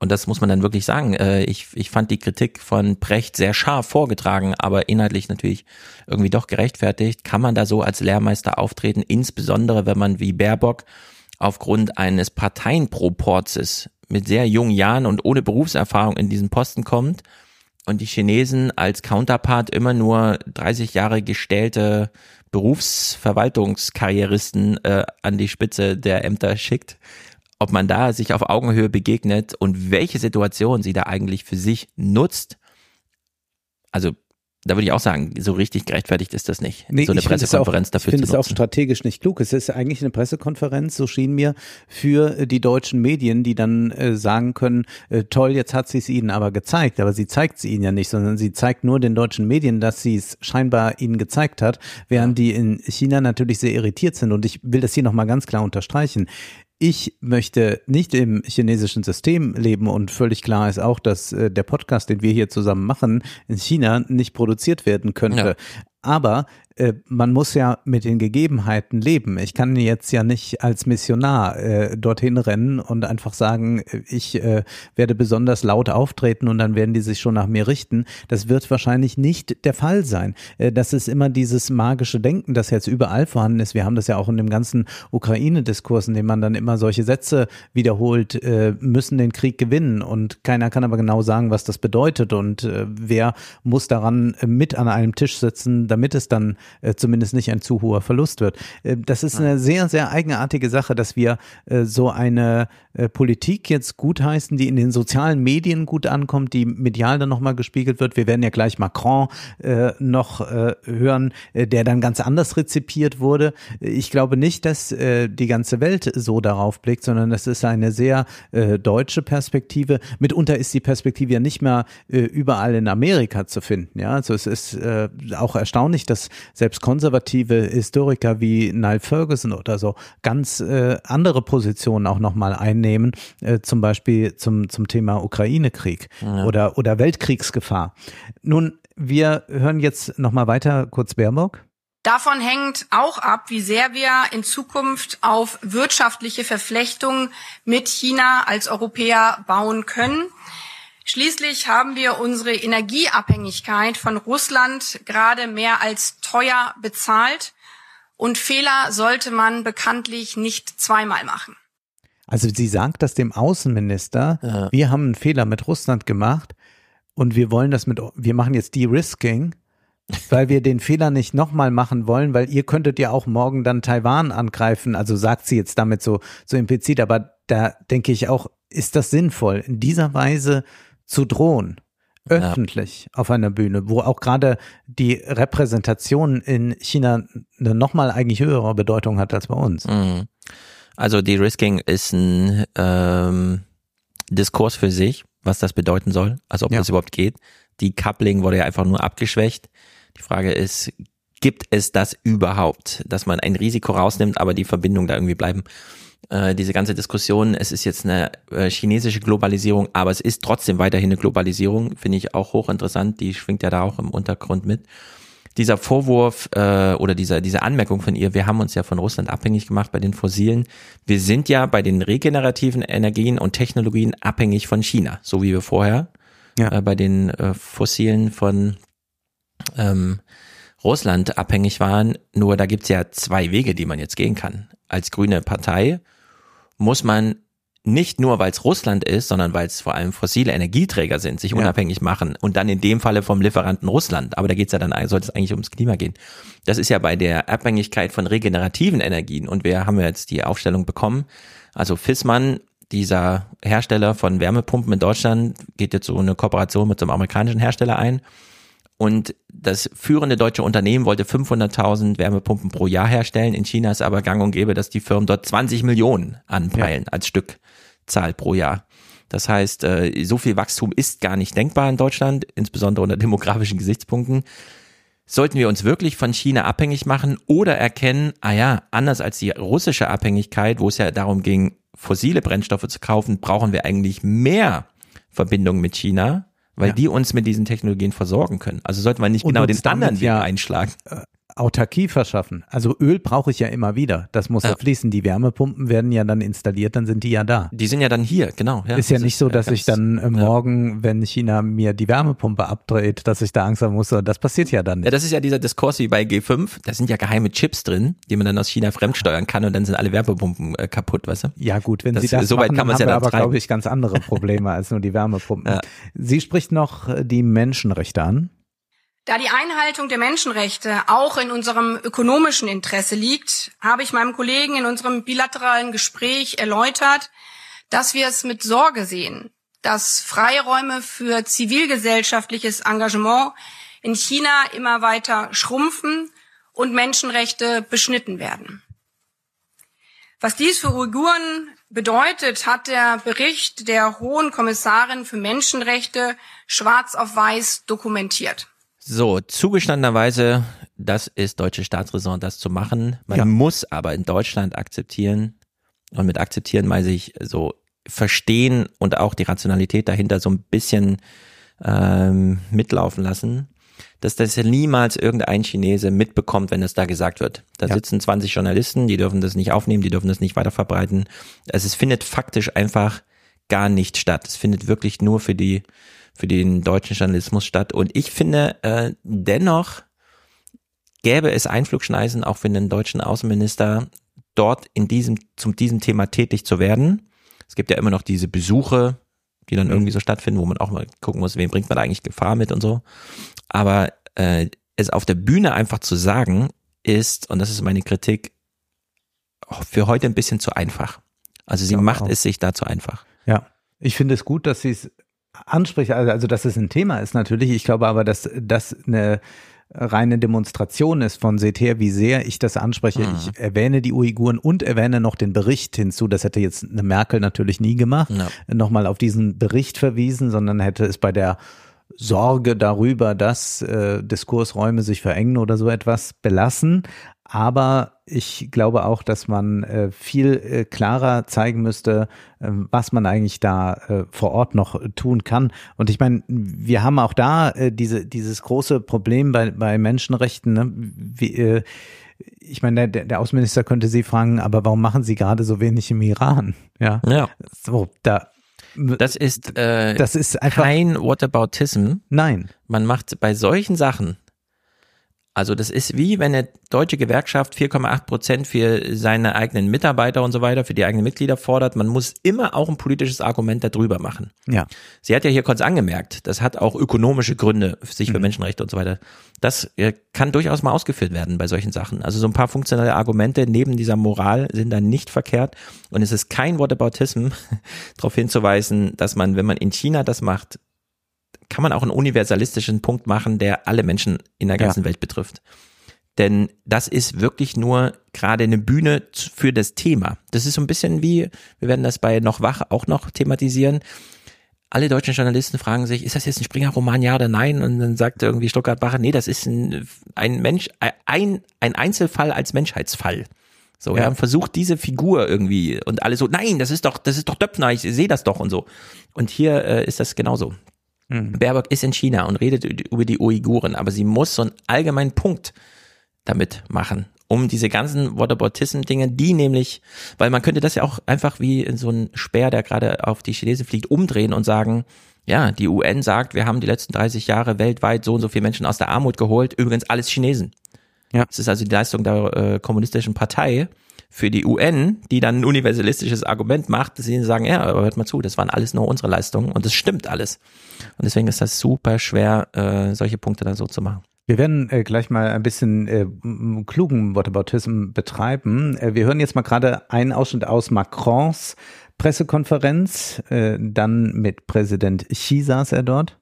und das muss man dann wirklich sagen. Äh, ich, ich fand die Kritik von Brecht sehr scharf vorgetragen, aber inhaltlich natürlich irgendwie doch gerechtfertigt. Kann man da so als Lehrmeister auftreten, insbesondere wenn man wie Baerbock aufgrund eines Parteienproporzes mit sehr jungen Jahren und ohne Berufserfahrung in diesen Posten kommt und die Chinesen als Counterpart immer nur 30 Jahre gestellte Berufsverwaltungskarrieristen äh, an die Spitze der Ämter schickt, ob man da sich auf Augenhöhe begegnet und welche Situation sie da eigentlich für sich nutzt. Also da würde ich auch sagen, so richtig gerechtfertigt ist das nicht, Nee, so eine Pressekonferenz auch, dafür Ich finde zu es auch nutzen. strategisch nicht klug. Es ist eigentlich eine Pressekonferenz, so schien mir, für äh, die deutschen Medien, die dann äh, sagen können, äh, toll, jetzt hat sie es ihnen aber gezeigt. Aber sie zeigt es ihnen ja nicht, sondern sie zeigt nur den deutschen Medien, dass sie es scheinbar ihnen gezeigt hat, während die in China natürlich sehr irritiert sind. Und ich will das hier nochmal ganz klar unterstreichen. Ich möchte nicht im chinesischen System leben und völlig klar ist auch, dass äh, der Podcast, den wir hier zusammen machen, in China nicht produziert werden könnte. Ja. Aber äh, man muss ja mit den Gegebenheiten leben. Ich kann jetzt ja nicht als Missionar äh, dorthin rennen und einfach sagen, äh, ich äh, werde besonders laut auftreten und dann werden die sich schon nach mir richten. Das wird wahrscheinlich nicht der Fall sein. Äh, das ist immer dieses magische Denken, das jetzt überall vorhanden ist. Wir haben das ja auch in dem ganzen Ukraine-Diskurs, in dem man dann immer solche Sätze wiederholt, müssen den Krieg gewinnen und keiner kann aber genau sagen, was das bedeutet und wer muss daran mit an einem Tisch sitzen, damit es dann äh, zumindest nicht ein zu hoher Verlust wird. Äh, das ist eine sehr, sehr eigenartige Sache, dass wir äh, so eine Politik jetzt gutheißen, die in den sozialen Medien gut ankommt, die medial dann nochmal gespiegelt wird. Wir werden ja gleich Macron noch hören, der dann ganz anders rezipiert wurde. Ich glaube nicht, dass die ganze Welt so darauf blickt, sondern das ist eine sehr deutsche Perspektive. Mitunter ist die Perspektive ja nicht mehr überall in Amerika zu finden. Ja, also es ist auch erstaunlich, dass selbst konservative Historiker wie Niall Ferguson oder so ganz äh, andere Positionen auch nochmal einnehmen, äh, zum Beispiel zum, zum Thema Ukraine-Krieg oder, oder Weltkriegsgefahr. Nun, wir hören jetzt nochmal weiter kurz Baerbock. Davon hängt auch ab, wie sehr wir in Zukunft auf wirtschaftliche Verflechtungen mit China als Europäer bauen können. Schließlich haben wir unsere Energieabhängigkeit von Russland gerade mehr als teuer bezahlt und Fehler sollte man bekanntlich nicht zweimal machen. Also sie sagt das dem Außenminister, Ja. wir haben einen Fehler mit Russland gemacht und wir wollen das mit, wir machen jetzt De-Risking, weil wir den Fehler nicht nochmal machen wollen, weil ihr könntet ja auch morgen dann Taiwan angreifen. Also sagt sie jetzt damit so, so implizit, aber da denke ich auch, ist das sinnvoll, in dieser Weise zu drohen? Öffentlich auf einer Bühne, wo auch gerade die Repräsentation in China eine nochmal eigentlich höhere Bedeutung hat als bei uns. Mhm. Also De-Risking ist ein ähm, Diskurs für sich, was das bedeuten soll, also ob Ja. das überhaupt geht. Die Coupling wurde ja einfach nur abgeschwächt. Die Frage ist, gibt es das überhaupt, dass man ein Risiko rausnimmt, aber die Verbindung da irgendwie bleiben? Äh, diese ganze Diskussion, es ist jetzt eine äh, chinesische Globalisierung, aber es ist trotzdem weiterhin eine Globalisierung, finde ich auch hochinteressant, die schwingt ja da auch im Untergrund mit dieser Vorwurf äh, oder dieser, diese Anmerkung von ihr, wir haben uns ja von Russland abhängig gemacht bei den fossilen. Wir sind ja bei den regenerativen Energien und Technologien abhängig von China, so wie wir vorher Ja. äh, bei den äh, fossilen von ähm, Russland abhängig waren. Nur da gibt's ja zwei Wege, die man jetzt gehen kann. Als grüne Partei muss man nicht nur, weil es Russland ist, sondern weil es vor allem fossile Energieträger sind, sich Ja. unabhängig machen und dann in dem Falle vom Lieferanten Russland. Aber da geht's ja dann, sollte es eigentlich ums Klima gehen. Das ist ja bei der Abhängigkeit von regenerativen Energien und wir haben ja jetzt die Aufstellung bekommen. Also Fissmann, dieser Hersteller von Wärmepumpen in Deutschland, geht jetzt so eine Kooperation mit so einem amerikanischen Hersteller ein und das führende deutsche Unternehmen wollte 500.000 Wärmepumpen pro Jahr herstellen. In China ist aber gang und gäbe, dass die Firmen dort 20 Millionen anpeilen ja. als Stückzahl pro Jahr. Das heißt, äh, so viel Wachstum ist gar nicht denkbar in Deutschland, insbesondere unter demografischen Gesichtspunkten. Sollten wir uns wirklich von China abhängig machen oder erkennen, ah ja, anders als die russische Abhängigkeit, wo es ja darum ging, fossile Brennstoffe zu kaufen, brauchen wir eigentlich mehr Verbindung mit China, weil ja. die uns mit diesen Technologien versorgen können. Also sollten wir nicht Und genau den anderen Weg einschlagen. Äh, Autarkie verschaffen. Also Öl brauche ich ja immer wieder. Das muss ja. fließen. Die Wärmepumpen werden ja dann installiert, dann sind die ja da. Die sind ja dann hier, genau. Ja. Ist ja nicht ist so, dass ich dann äh, morgen, ja. wenn China mir die Wärmepumpe abdreht, dass ich da Angst haben muss. Das passiert ja dann nicht. Ja, das ist ja dieser Diskurs wie bei G5. Da sind ja geheime Chips drin, die man dann aus China fremdsteuern kann und dann sind alle Wärmepumpen äh, kaputt, weißt du? Ja gut, wenn das, Sie das so weit machen, kann man ja aber, glaube ich, ganz andere Probleme als nur die Wärmepumpen. Sie spricht noch die Menschenrechte an. Da die Einhaltung der Menschenrechte auch in unserem ökonomischen Interesse liegt, habe ich meinem Kollegen in unserem bilateralen Gespräch erläutert, dass wir es mit Sorge sehen, dass Freiräume für zivilgesellschaftliches Engagement in China immer weiter schrumpfen und Menschenrechte beschnitten werden. Was dies für Uiguren bedeutet, hat der Bericht der Hohen Kommissarin für Menschenrechte schwarz auf weiß dokumentiert. So, zugestandenerweise, das ist deutsche Staatsräson, das zu machen. Man ja. muss aber in Deutschland akzeptieren, und mit akzeptieren meine ich so verstehen und auch die Rationalität dahinter so ein bisschen ähm, mitlaufen lassen, dass das ja niemals irgendein Chinese mitbekommt, wenn es da gesagt wird. Da ja. sitzen 20 Journalisten, die dürfen das nicht aufnehmen, die dürfen das nicht weiterverbreiten. Also es findet faktisch einfach gar nicht statt. Es findet wirklich nur für die für den deutschen Journalismus statt. Und ich finde, äh, dennoch gäbe es Einflugschneisen auch für den deutschen Außenminister, dort in diesem, zum diesem Thema tätig zu werden. Es gibt ja immer noch diese Besuche, die dann irgendwie so stattfinden, wo man auch mal gucken muss, wem bringt man eigentlich Gefahr mit und so. Aber äh, es auf der Bühne einfach zu sagen, ist, und das ist meine Kritik, für heute ein bisschen zu einfach. Also sie ja, macht auch. es sich da zu einfach. Ja, ich finde es gut, dass sie es anspreche, also, also dass es ein Thema ist natürlich. Ich glaube aber, dass das eine reine Demonstration ist von seht her, wie sehr ich das anspreche. Mhm. Ich erwähne die Uiguren und erwähne noch den Bericht hinzu. Das hätte jetzt eine Merkel natürlich nie gemacht. Ja. Nochmal auf diesen Bericht verwiesen, sondern hätte es bei der Sorge darüber, dass äh, Diskursräume sich verengen oder so etwas belassen. Aber ich glaube auch, dass man äh, viel äh, klarer zeigen müsste, äh, was man eigentlich da äh, vor Ort noch tun kann. Und ich meine, wir haben auch da äh, diese, dieses große Problem bei, bei Menschenrechten. Ne? Wie, äh, ich meine, der, der Außenminister könnte Sie fragen, aber warum machen Sie gerade so wenig im Iran? Ja. ja. So, da das ist, äh, das ist einfach kein Whataboutism. Nein. Man macht bei solchen Sachen, also das ist wie wenn eine deutsche Gewerkschaft 4,8 Prozent für seine eigenen Mitarbeiter und so weiter, für die eigenen Mitglieder fordert. Man muss immer auch ein politisches Argument darüber machen. Ja. Sie hat ja hier kurz angemerkt, das hat auch ökonomische Gründe, sich für mhm. Menschenrechte und so weiter. Das kann durchaus mal ausgeführt werden bei solchen Sachen. Also so ein paar funktionelle Argumente neben dieser Moral sind dann nicht verkehrt. Und es ist kein Whataboutism, darauf hinzuweisen, dass man, wenn man in China das macht, kann man auch einen universalistischen Punkt machen, der alle Menschen in der ganzen ja. Welt betrifft. Denn das ist wirklich nur gerade eine Bühne für das Thema. Das ist so ein bisschen wie, wir werden das bei noch wach auch noch thematisieren. Alle deutschen Journalisten fragen sich, ist das jetzt ein Springer-Roman, ja oder nein? Und dann sagt irgendwie Stuttgart-Bacher, nee, das ist ein, ein Mensch, ein, ein Einzelfall als Menschheitsfall. So, ja. ja, versucht diese Figur irgendwie und alle so, nein, das ist doch, das ist doch Döpfner, ich sehe das doch und so. Und hier äh, ist das genauso. Mhm. Baerbock ist in China und redet über die Uiguren, aber sie muss so einen allgemeinen Punkt damit machen, um diese ganzen Whataboutism-Dinge, die nämlich, weil man könnte das ja auch einfach wie in so ein Speer, der gerade auf die Chinesen fliegt, umdrehen und sagen, ja, die UN sagt, wir haben die letzten 30 Jahre weltweit so und so viele Menschen aus der Armut geholt, übrigens alles Chinesen. Ja. Das ist also die Leistung der äh, kommunistischen Partei für die UN, die dann ein universalistisches Argument macht, dass sie sagen, ja, aber hört mal zu, das waren alles nur unsere Leistungen und das stimmt alles. Und deswegen ist das super schwer, äh, solche Punkte dann so zu machen. Wir werden äh, gleich mal ein bisschen äh, klugen Whataboutism betreiben. Äh, wir hören jetzt mal gerade einen Ausschnitt aus Macrons Pressekonferenz. Äh, dann mit Präsident Xi saß er dort.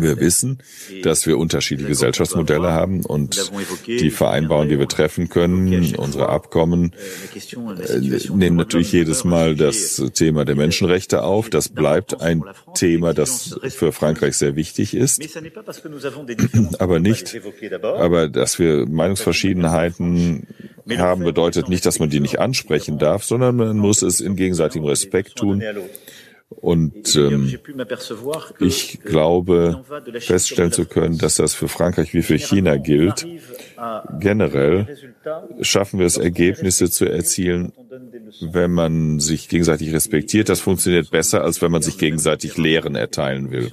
Wir wissen, dass wir unterschiedliche Gesellschaftsmodelle haben und die Vereinbarungen, die wir treffen können, unsere Abkommen, äh, nehmen natürlich jedes Mal das Thema der Menschenrechte auf. Das bleibt ein Thema, das für Frankreich sehr wichtig ist, aber nicht, aber dass wir Meinungsverschiedenheiten haben, bedeutet nicht, dass man die nicht ansprechen darf, sondern man muss es in gegenseitigem Respekt tun. Und ähm, ich glaube, feststellen zu können, dass das für Frankreich wie für China gilt. Generell schaffen wir es, Ergebnisse zu erzielen, wenn man sich gegenseitig respektiert. Das funktioniert besser, als wenn man sich gegenseitig Lehren erteilen will.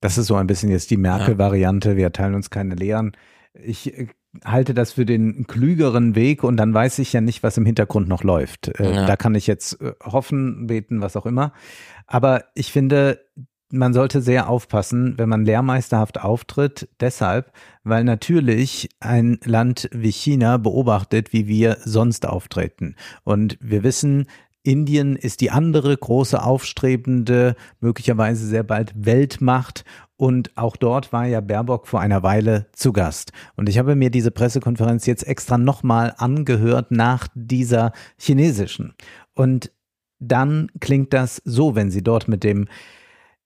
Das ist so ein bisschen jetzt die Merkel-Variante. Wir erteilen uns keine Lehren. Ich äh, halte das für den klügeren Weg und dann weiß ich ja nicht, was im Hintergrund noch läuft. Äh, ja. Da kann ich jetzt äh, hoffen, beten, was auch immer. Aber ich finde, man sollte sehr aufpassen, wenn man lehrmeisterhaft auftritt, deshalb, weil natürlich ein Land wie China beobachtet, wie wir sonst auftreten. Und wir wissen, Indien ist die andere große aufstrebende, möglicherweise sehr bald Weltmacht und auch dort war ja Baerbock vor einer Weile zu Gast. Und ich habe mir diese Pressekonferenz jetzt extra nochmal angehört nach dieser chinesischen. Und dann klingt das so, wenn sie dort mit dem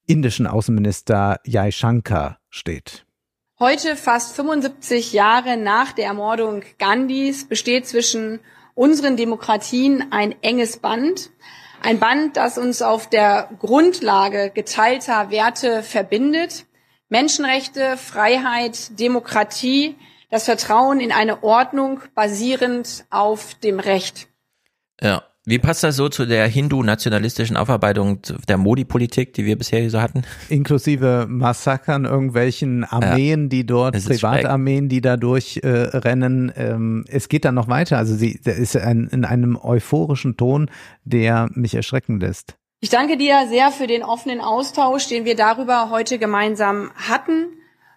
indischen Außenminister Jai Shankar steht. Heute, fast 75 Jahre nach der Ermordung Gandhis, besteht zwischen unseren Demokratien ein enges Band. Ein Band, das uns auf der Grundlage geteilter Werte verbindet. Menschenrechte, Freiheit, Demokratie, das Vertrauen in eine Ordnung basierend auf dem Recht. Ja. Wie passt das so zu der hindu-nationalistischen Aufarbeitung der Modi-Politik, die wir bisher so hatten? Inklusive Massakern irgendwelchen Armeen, ja, die dort, Privatarmeen, die da durchrennen. Äh, ähm, es geht dann noch weiter. Also sie ist ein, in einem euphorischen Ton, der mich erschrecken lässt. Ich danke dir sehr für den offenen Austausch, den wir darüber heute gemeinsam hatten.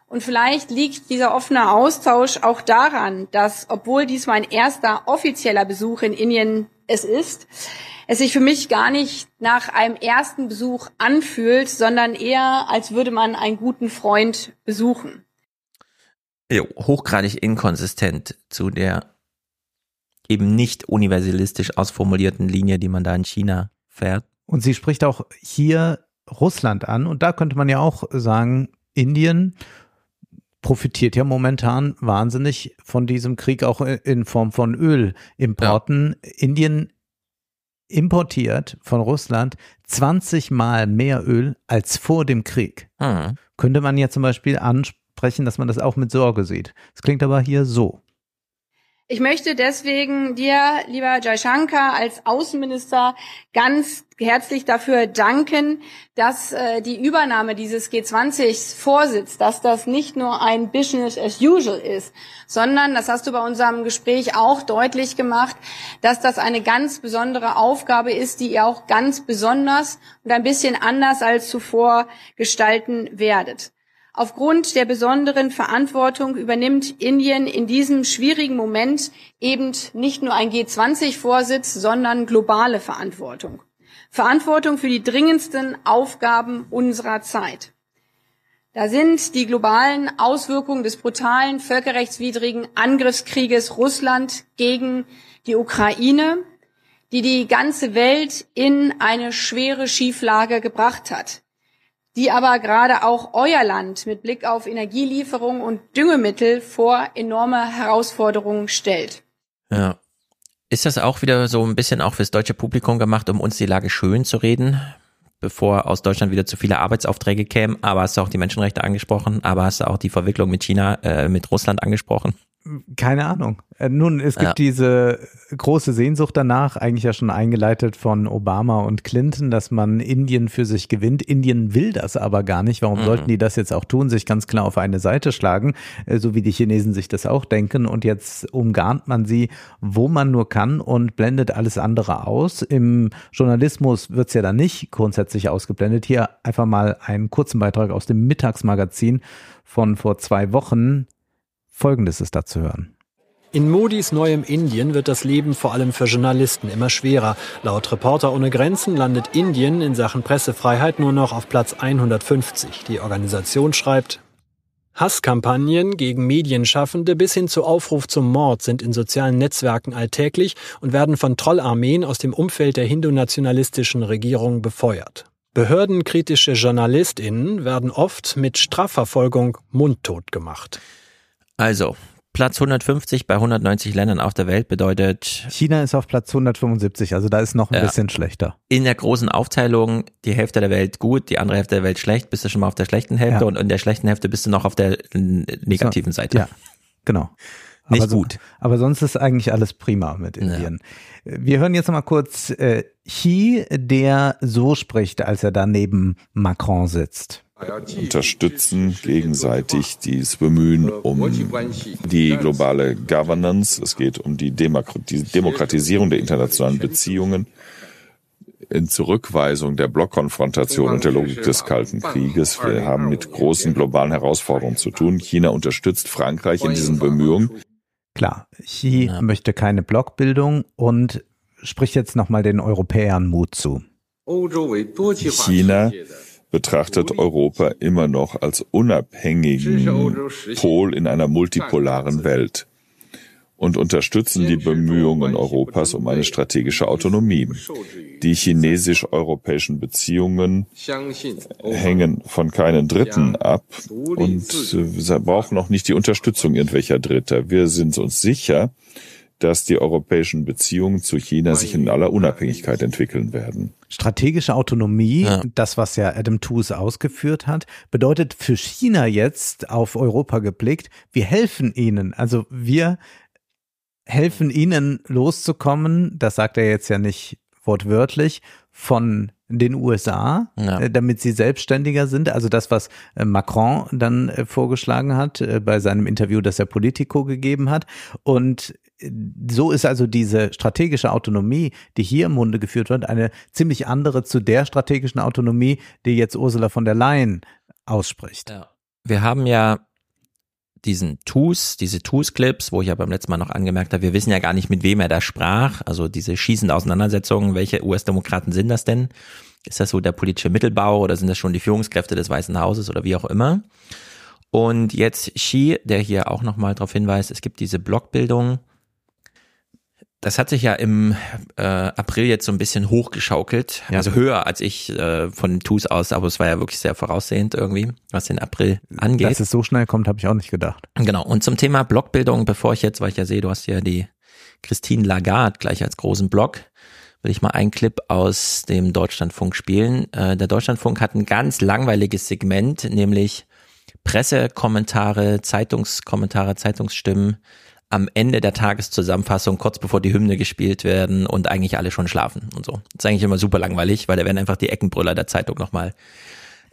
Und vielleicht liegt dieser offene Austausch auch daran, dass, obwohl dies mein erster offizieller Besuch in Indien es ist, es sich für mich gar nicht nach einem ersten Besuch anfühlt, sondern eher, als würde man einen guten Freund besuchen. Jo, hochgradig inkonsistent zu der eben nicht universalistisch ausformulierten Linie, die man da in China fährt. Und sie spricht auch hier Russland an und da könnte man ja auch sagen, Indien profitiert ja momentan wahnsinnig von diesem Krieg auch in Form von Ölimporten. Ja. Indien importiert von Russland 20 Mal mehr Öl als vor dem Krieg. Mhm. Könnte man ja zum Beispiel ansprechen, dass man das auch mit Sorge sieht. Es klingt aber hier so. Ich möchte deswegen dir, lieber Jaishankar, als Außenminister ganz herzlich dafür danken, dass äh, die Übernahme dieses G20-Vorsitz, dass das nicht nur ein Business as usual ist, sondern, das hast du bei unserem Gespräch auch deutlich gemacht, dass das eine ganz besondere Aufgabe ist, die ihr auch ganz besonders und ein bisschen anders als zuvor gestalten werdet. Aufgrund der besonderen Verantwortung übernimmt Indien in diesem schwierigen Moment eben nicht nur ein G20-Vorsitz, sondern globale Verantwortung. Verantwortung für die dringendsten Aufgaben unserer Zeit. Da sind die globalen Auswirkungen des brutalen, völkerrechtswidrigen Angriffskrieges Russland gegen die Ukraine, die die ganze Welt in eine schwere Schieflage gebracht hat die aber gerade auch euer Land mit Blick auf Energielieferung und Düngemittel vor enorme Herausforderungen stellt. Ja. Ist das auch wieder so ein bisschen auch fürs deutsche Publikum gemacht, um uns die Lage schön zu reden, bevor aus Deutschland wieder zu viele Arbeitsaufträge kämen? Aber hast du auch die Menschenrechte angesprochen, aber hast du auch die Verwicklung mit China, äh, mit Russland angesprochen? Keine Ahnung. Äh, nun, es gibt ja. diese große Sehnsucht danach, eigentlich ja schon eingeleitet von Obama und Clinton, dass man Indien für sich gewinnt. Indien will das aber gar nicht. Warum mhm. sollten die das jetzt auch tun, sich ganz klar auf eine Seite schlagen, äh, so wie die Chinesen sich das auch denken. Und jetzt umgarnt man sie, wo man nur kann und blendet alles andere aus. Im Journalismus wird's ja dann nicht grundsätzlich ausgeblendet. Hier einfach mal einen kurzen Beitrag aus dem Mittagsmagazin von vor zwei Wochen. Folgendes ist da zu hören. In Modis neuem Indien wird das Leben vor allem für Journalisten immer schwerer. Laut Reporter ohne Grenzen landet Indien in Sachen Pressefreiheit nur noch auf Platz 150. Die Organisation schreibt, Hasskampagnen gegen Medienschaffende bis hin zu Aufruf zum Mord sind in sozialen Netzwerken alltäglich und werden von Trollarmeen aus dem Umfeld der hindu-nationalistischen Regierung befeuert. Behördenkritische JournalistInnen werden oft mit Strafverfolgung mundtot gemacht. Also, Platz 150 bei 190 Ländern auf der Welt bedeutet. China ist auf Platz 175, also da ist noch ein ja, bisschen schlechter. In der großen Aufteilung die Hälfte der Welt gut, die andere Hälfte der Welt schlecht, bist du schon mal auf der schlechten Hälfte ja. und in der schlechten Hälfte bist du noch auf der negativen Seite. Ja, genau. Nicht aber gut. aber sonst ist eigentlich alles prima mit Indien. Ja. Wir hören jetzt mal kurz äh, Xi, der so spricht, als er da neben Macron sitzt unterstützen gegenseitig dieses Bemühen um die globale Governance. Es geht um die Demokratisierung der internationalen Beziehungen in Zurückweisung der Blockkonfrontation und der Logik des Kalten Krieges. Wir haben mit großen globalen Herausforderungen zu tun. China unterstützt Frankreich in diesen Bemühungen. Klar, Xi ja. möchte keine Blockbildung und spricht jetzt nochmal den Europäern Mut zu. China betrachtet Europa immer noch als unabhängigen Pol in einer multipolaren Welt und unterstützen die Bemühungen Europas um eine strategische Autonomie. Die chinesisch-europäischen Beziehungen hängen von keinen Dritten ab und äh, brauchen auch nicht die Unterstützung irgendwelcher Dritter. Wir sind uns sicher, dass die europäischen Beziehungen zu China sich in aller Unabhängigkeit entwickeln werden. Strategische Autonomie, ja. das, was ja Adam Tooze ausgeführt hat, bedeutet für China jetzt auf Europa geblickt, wir helfen ihnen. Also wir helfen ihnen loszukommen, das sagt er jetzt ja nicht wortwörtlich, von den USA, ja. Äh, damit sie selbstständiger sind. Also das, was äh, Macron dann äh, vorgeschlagen hat bei seinem Interview, das er Politico gegeben hat. Und so ist also diese strategische Autonomie, die hier im Munde geführt wird, eine ziemlich andere zu der strategischen Autonomie, die jetzt Ursula von der Leyen ausspricht. Ja. Wir haben ja diesen TUS, diese TUS-Clips, wo ich ja beim letzten Mal noch angemerkt habe, wir wissen ja gar nicht, mit wem er da sprach, also diese schießende Auseinandersetzungen, welche US-Demokraten sind das denn? Ist das so der politische Mittelbau oder sind das schon die Führungskräfte des Weißen Hauses oder wie auch immer? Und jetzt Xi, der hier auch nochmal darauf hinweist, es gibt diese Blockbildung, das hat sich ja im äh, April jetzt so ein bisschen hochgeschaukelt, ja. also höher als ich äh, von TUS aus, aber es war ja wirklich sehr voraussehend irgendwie, was den April angeht. Dass es so schnell kommt, habe ich auch nicht gedacht. Genau, und zum Thema Blockbildung, bevor ich jetzt, weil ich ja sehe, du hast ja die Christine Lagarde gleich als großen Block, will ich mal einen Clip aus dem Deutschlandfunk spielen. Äh, der Deutschlandfunk hat ein ganz langweiliges Segment, nämlich Pressekommentare, Zeitungskommentare, Zeitungsstimmen am Ende der Tageszusammenfassung, kurz bevor die Hymne gespielt werden und eigentlich alle schon schlafen und so. Das ist eigentlich immer super langweilig, weil da werden einfach die Eckenbrüller der Zeitung nochmal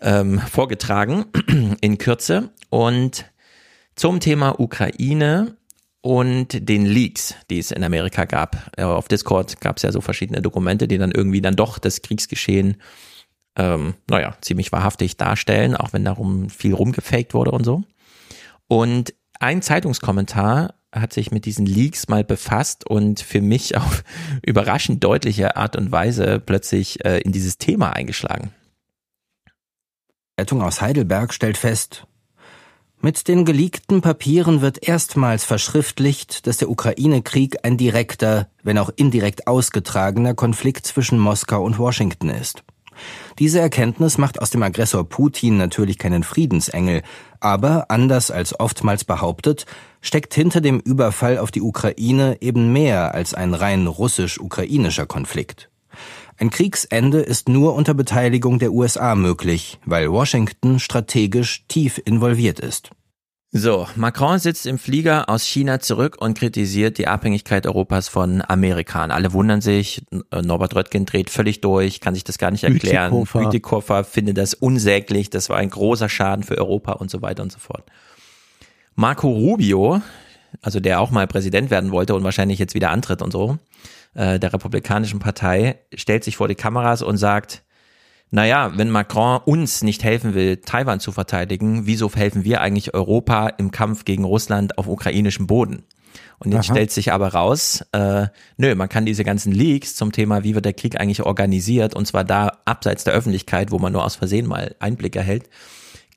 ähm, vorgetragen in Kürze. Und zum Thema Ukraine und den Leaks, die es in Amerika gab. Auf Discord gab es ja so verschiedene Dokumente, die dann irgendwie dann doch das Kriegsgeschehen ähm, naja, ziemlich wahrhaftig darstellen, auch wenn darum viel rumgefaked wurde und so. Und ein Zeitungskommentar hat sich mit diesen Leaks mal befasst und für mich auf überraschend deutliche Art und Weise plötzlich äh, in dieses Thema eingeschlagen. Zeitung aus Heidelberg stellt fest, mit den geleakten Papieren wird erstmals verschriftlicht, dass der Ukraine-Krieg ein direkter, wenn auch indirekt ausgetragener Konflikt zwischen Moskau und Washington ist. Diese Erkenntnis macht aus dem Aggressor Putin natürlich keinen Friedensengel, aber anders als oftmals behauptet, steckt hinter dem Überfall auf die Ukraine eben mehr als ein rein russisch-ukrainischer Konflikt. Ein Kriegsende ist nur unter Beteiligung der USA möglich, weil Washington strategisch tief involviert ist. So, Macron sitzt im Flieger aus China zurück und kritisiert die Abhängigkeit Europas von Amerikanern. Alle wundern sich, Norbert Röttgen dreht völlig durch, kann sich das gar nicht erklären. Bütikofer, Bütikofer findet das unsäglich, das war ein großer Schaden für Europa und so weiter und so fort. Marco Rubio, also der auch mal Präsident werden wollte und wahrscheinlich jetzt wieder antritt und so, äh, der Republikanischen Partei, stellt sich vor die Kameras und sagt, naja, wenn Macron uns nicht helfen will, Taiwan zu verteidigen, wieso helfen wir eigentlich Europa im Kampf gegen Russland auf ukrainischem Boden? Und jetzt Aha. stellt sich aber raus, äh, nö, man kann diese ganzen Leaks zum Thema, wie wird der Krieg eigentlich organisiert, und zwar da abseits der Öffentlichkeit, wo man nur aus Versehen mal Einblick erhält,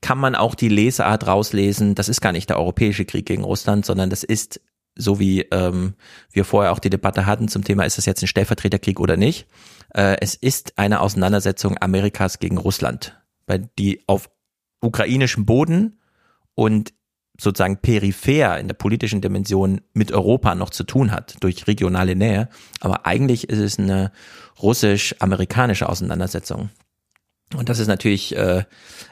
kann man auch die Lesart rauslesen, das ist gar nicht der europäische Krieg gegen Russland, sondern das ist, so wie ähm, wir vorher auch die Debatte hatten zum Thema, ist das jetzt ein Stellvertreterkrieg oder nicht, äh, es ist eine Auseinandersetzung Amerikas gegen Russland, bei die auf ukrainischem Boden und sozusagen peripher in der politischen Dimension mit Europa noch zu tun hat, durch regionale Nähe. Aber eigentlich ist es eine russisch-amerikanische Auseinandersetzung. Und das ist natürlich äh,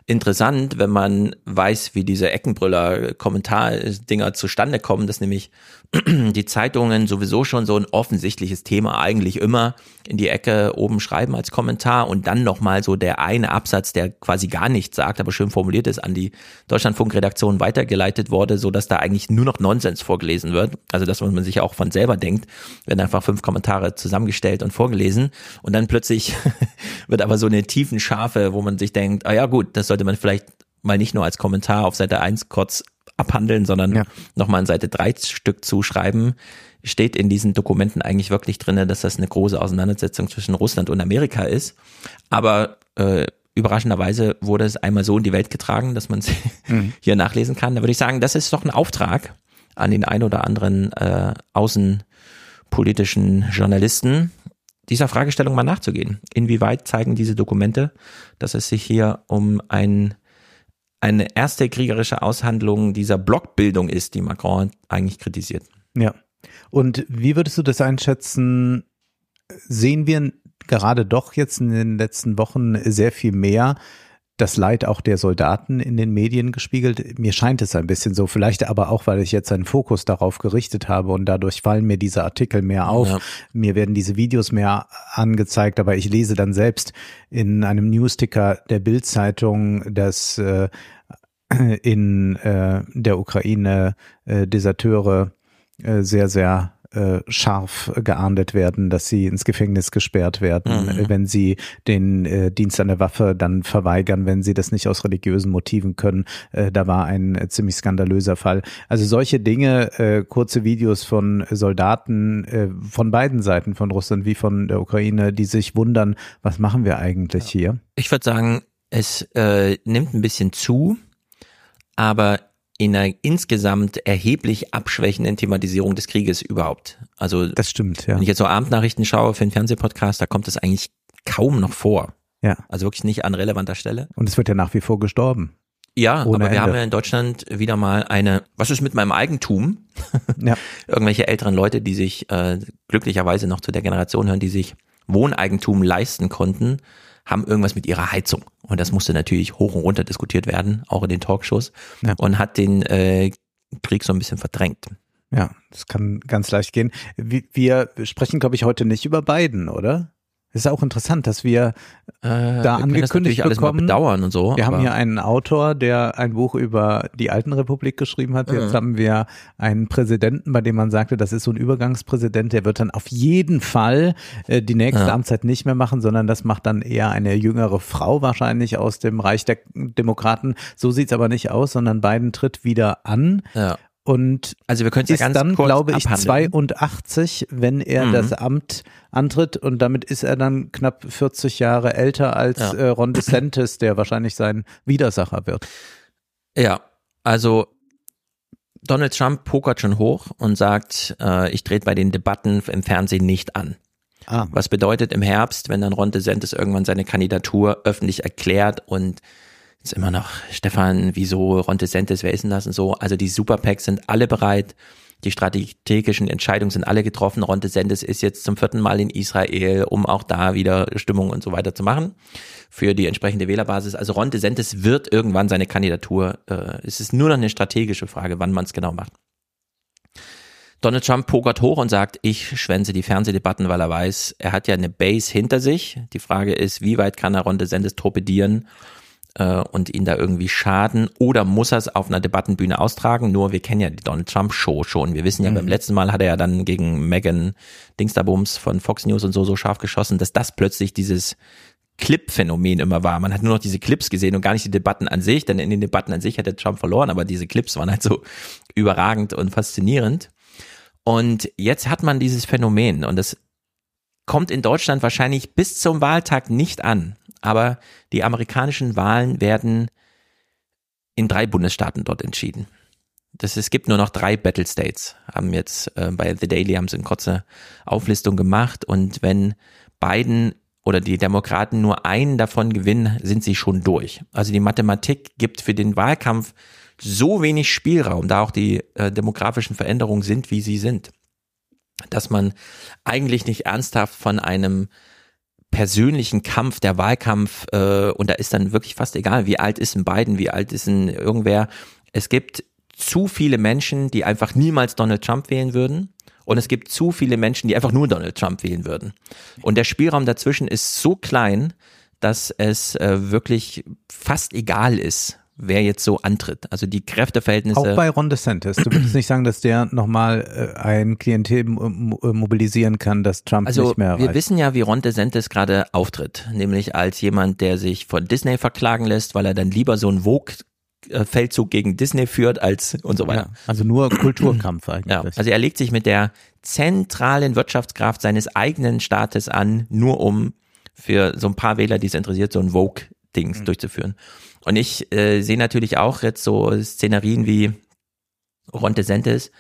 interessant, wenn man weiß, wie diese Eckenbrüller-Kommentardinger zustande kommen, dass nämlich die Zeitungen sowieso schon so ein offensichtliches Thema eigentlich immer in die Ecke oben schreiben als Kommentar und dann nochmal so der eine Absatz, der quasi gar nichts sagt, aber schön formuliert ist, an die Deutschlandfunk-Redaktion weitergeleitet wurde, so dass da eigentlich nur noch Nonsens vorgelesen wird. Also das, was man sich auch von selber denkt, werden einfach fünf Kommentare zusammengestellt und vorgelesen und dann plötzlich wird aber so eine tiefen Schafe, wo man sich denkt, ah ja gut, das sollte man vielleicht mal nicht nur als Kommentar auf Seite 1 kurz abhandeln, sondern Ja. nochmal in Seite 3 Stück zuschreiben, steht in diesen Dokumenten eigentlich wirklich drinne, dass das eine große Auseinandersetzung zwischen Russland und Amerika ist. Aber äh, überraschenderweise wurde es einmal so in die Welt getragen, dass man es hier nachlesen kann. Da würde ich sagen, das ist doch ein Auftrag an den ein oder anderen äh, außenpolitischen Journalisten, dieser Fragestellung mal nachzugehen. Inwieweit zeigen diese Dokumente, dass es sich hier um ein, eine erste kriegerische Aushandlung dieser Blockbildung ist, die Macron eigentlich kritisiert? Ja. Und wie würdest du das einschätzen? Sehen wir gerade doch jetzt in den letzten Wochen sehr viel mehr das Leid auch der Soldaten in den Medien gespiegelt? Mir scheint es ein bisschen so, vielleicht aber auch, weil ich jetzt einen Fokus darauf gerichtet habe und dadurch fallen mir diese Artikel mehr auf. Ja. Mir werden diese Videos mehr angezeigt, aber ich lese dann selbst in einem Newsticker der Bild-Zeitung, dass äh, in äh, der Ukraine äh, Deserteure äh, sehr, sehr äh, scharf geahndet werden, dass sie ins Gefängnis gesperrt werden, Mhm. wenn sie den äh, Dienst an der Waffe dann verweigern, wenn sie das nicht aus religiösen Motiven können. Äh, da war ein äh, ziemlich skandalöser Fall. Also solche Dinge, äh, kurze Videos von Soldaten äh, von beiden Seiten, von Russland wie von der Ukraine, die sich wundern, was machen wir eigentlich hier? Ich würde sagen, es äh, nimmt ein bisschen zu, aber in einer insgesamt erheblich abschwächenden Thematisierung des Krieges überhaupt. Also Das stimmt, ja. wenn ich jetzt so Abendnachrichten schaue für einen Fernsehpodcast, da kommt das eigentlich kaum noch vor. Ja. Also wirklich nicht an relevanter Stelle. Und es wird ja nach wie vor gestorben. Ja, Ohne aber wir Ende. haben ja in Deutschland wieder mal eine, was ist mit meinem Eigentum? Ja. Irgendwelche älteren Leute, die sich äh, glücklicherweise noch zu der Generation hören, die sich Wohneigentum leisten konnten, haben irgendwas mit ihrer Heizung. Und das musste natürlich hoch und runter diskutiert werden, auch in den Talkshows. Ja. Und hat den äh, Krieg so ein bisschen verdrängt. Ja, das kann ganz leicht gehen. Wir, sprechen, glaube ich, heute nicht über Biden, oder? Es ist auch interessant, dass wir, Äh, Da wir angekündigt alles bekommen, bedauern und so. wir haben hier einen Autor, der ein Buch über die Alten Republik geschrieben hat. Jetzt Mhm. haben wir einen Präsidenten, bei dem man sagte, das ist so ein Übergangspräsident, der wird dann auf jeden Fall äh, die nächste Ja. Amtszeit nicht mehr machen, sondern das macht dann eher eine jüngere Frau wahrscheinlich aus dem Reich der Demokraten. So sieht's aber nicht aus, sondern Biden tritt wieder an. ja. Und Also wir können es ja ist ganz dann, kurz glaube ich, abhandeln. 82, wenn er Mhm. das Amt antritt und damit ist er dann knapp 40 Jahre älter als Ja. äh, Ron DeSantis, der wahrscheinlich sein Widersacher wird. Ja, also Donald Trump pokert schon hoch und sagt, äh, ich trete bei den Debatten im Fernsehen nicht an. Ah, Was bedeutet im Herbst, wenn dann Ron DeSantis irgendwann seine Kandidatur öffentlich erklärt und jetzt immer noch, Stefan, wieso Ron DeSantis, wer ist denn das und so? Also die Superpacks sind alle bereit, die strategischen Entscheidungen sind alle getroffen. Ron DeSantis ist jetzt zum vierten Mal in Israel, um auch da wieder Stimmung und so weiter zu machen für die entsprechende Wählerbasis. Also Ron DeSantis wird irgendwann seine Kandidatur, äh, es ist nur noch eine strategische Frage, wann man es genau macht. Donald Trump pokert hoch und sagt, ich schwänze die Fernsehdebatten, weil er weiß, er hat ja eine Base hinter sich. Die Frage ist, wie weit kann er Ron DeSantis torpedieren äh, und ihn da irgendwie schaden oder muss er es auf einer Debattenbühne austragen? Nur wir kennen ja die Donald Trump Show schon. Wir wissen ja, beim letzten Mal hat er ja dann gegen Megan Dingsterbums von Fox News und so so scharf geschossen, dass das plötzlich dieses Clip-Phänomen immer war. Man hat nur noch diese Clips gesehen und gar nicht die Debatten an sich, denn in den Debatten an sich hätte Trump verloren, aber diese Clips waren halt so überragend und faszinierend. Und jetzt hat man dieses Phänomen und das kommt in Deutschland wahrscheinlich bis zum Wahltag nicht an. Aber die amerikanischen Wahlen werden in drei Bundesstaaten dort entschieden. Das, es gibt nur noch drei Battle States, haben jetzt äh, bei The Daily haben sie eine kurze Auflistung gemacht und wenn Biden oder die Demokraten nur einen davon gewinnen, sind sie schon durch. Also die Mathematik gibt für den Wahlkampf so wenig Spielraum, da auch die äh, demografischen Veränderungen sind, wie sie sind, dass man eigentlich nicht ernsthaft von einem persönlichen Kampf, der Wahlkampf, äh, und da ist dann wirklich fast egal, wie alt ist ein Biden, wie alt ist ein irgendwer. Es gibt zu viele Menschen, die einfach niemals Donald Trump wählen würden. Und es gibt zu viele Menschen, die einfach nur Donald Trump wählen würden. Und der Spielraum dazwischen ist so klein, dass es äh, wirklich fast egal ist, wer jetzt so antritt. Also die Kräfteverhältnisse. Auch bei Ron DeSantis. Du würdest nicht sagen, dass der nochmal äh, ein Klientel mobilisieren kann, dass Trump also nicht mehr Also wir wissen ja, wie Ron DeSantis gerade auftritt. Nämlich als jemand, der sich von Disney verklagen lässt, weil er dann lieber so ein Vogue Feldzug gegen Disney führt als und so weiter. Ja, also nur Kulturkampf eigentlich. Ja, also er legt sich mit der zentralen Wirtschaftskraft seines eigenen Staates an, nur um für so ein paar Wähler, die es interessiert, so ein Vogue-Dings mhm. durchzuführen. Und ich äh, sehe natürlich auch jetzt so Szenarien wie Ron DeSantis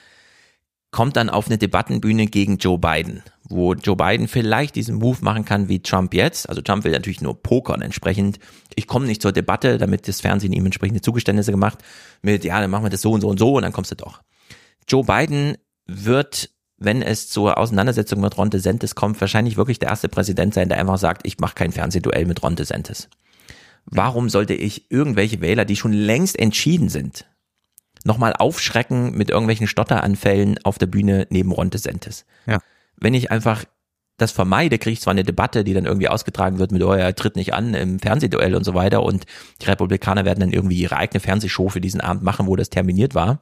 kommt dann auf eine Debattenbühne gegen Joe Biden, wo Joe Biden vielleicht diesen Move machen kann wie Trump jetzt. Also Trump will natürlich nur pokern entsprechend. Ich komme nicht zur Debatte, damit das Fernsehen ihm entsprechende Zugeständnisse gemacht mit, ja, dann machen wir das so und so und so und dann kommst du doch. Joe Biden wird, wenn es zur Auseinandersetzung mit Ron DeSantis kommt, wahrscheinlich wirklich der erste Präsident sein, der einfach sagt, ich mache kein Fernsehduell mit Ron DeSantis. Warum sollte ich irgendwelche Wähler, die schon längst entschieden sind, nochmal aufschrecken mit irgendwelchen Stotteranfällen auf der Bühne neben Ron DeSantis? Ja. Wenn ich einfach das vermeide, kriege ich zwar eine Debatte, die dann irgendwie ausgetragen wird mit, oh, er tritt nicht an im Fernsehduell und so weiter und die Republikaner werden dann irgendwie ihre eigene Fernsehshow für diesen Abend machen, wo das terminiert war.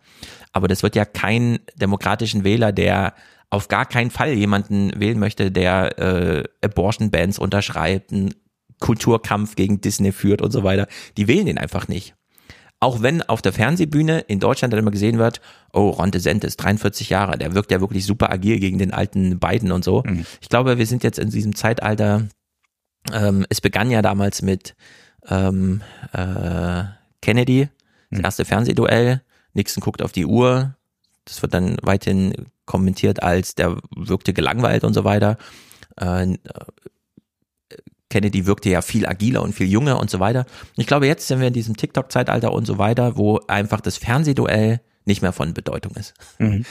Aber das wird ja kein demokratischen Wähler, der auf gar keinen Fall jemanden wählen möchte, der äh, Abortion-Bands unterschreibt, einen Kulturkampf gegen Disney führt und so weiter. Die wählen ihn einfach nicht. Auch wenn auf der Fernsehbühne in Deutschland dann immer gesehen wird, oh, Ron DeSantis, 43 Jahre, der wirkt ja wirklich super agil gegen den alten Biden und so. Mhm. Ich glaube, wir sind jetzt in diesem Zeitalter, ähm, es begann ja damals mit ähm, äh, Kennedy, das mhm. erste Fernsehduell, Nixon guckt auf die Uhr, das wird dann weiterhin kommentiert als, der wirkte gelangweilt und so weiter. Äh, Kennedy wirkte ja viel agiler und viel jünger und so weiter. Ich glaube, jetzt sind wir in diesem TikTok-Zeitalter und so weiter, wo einfach das Fernsehduell nicht mehr von Bedeutung ist. Mhm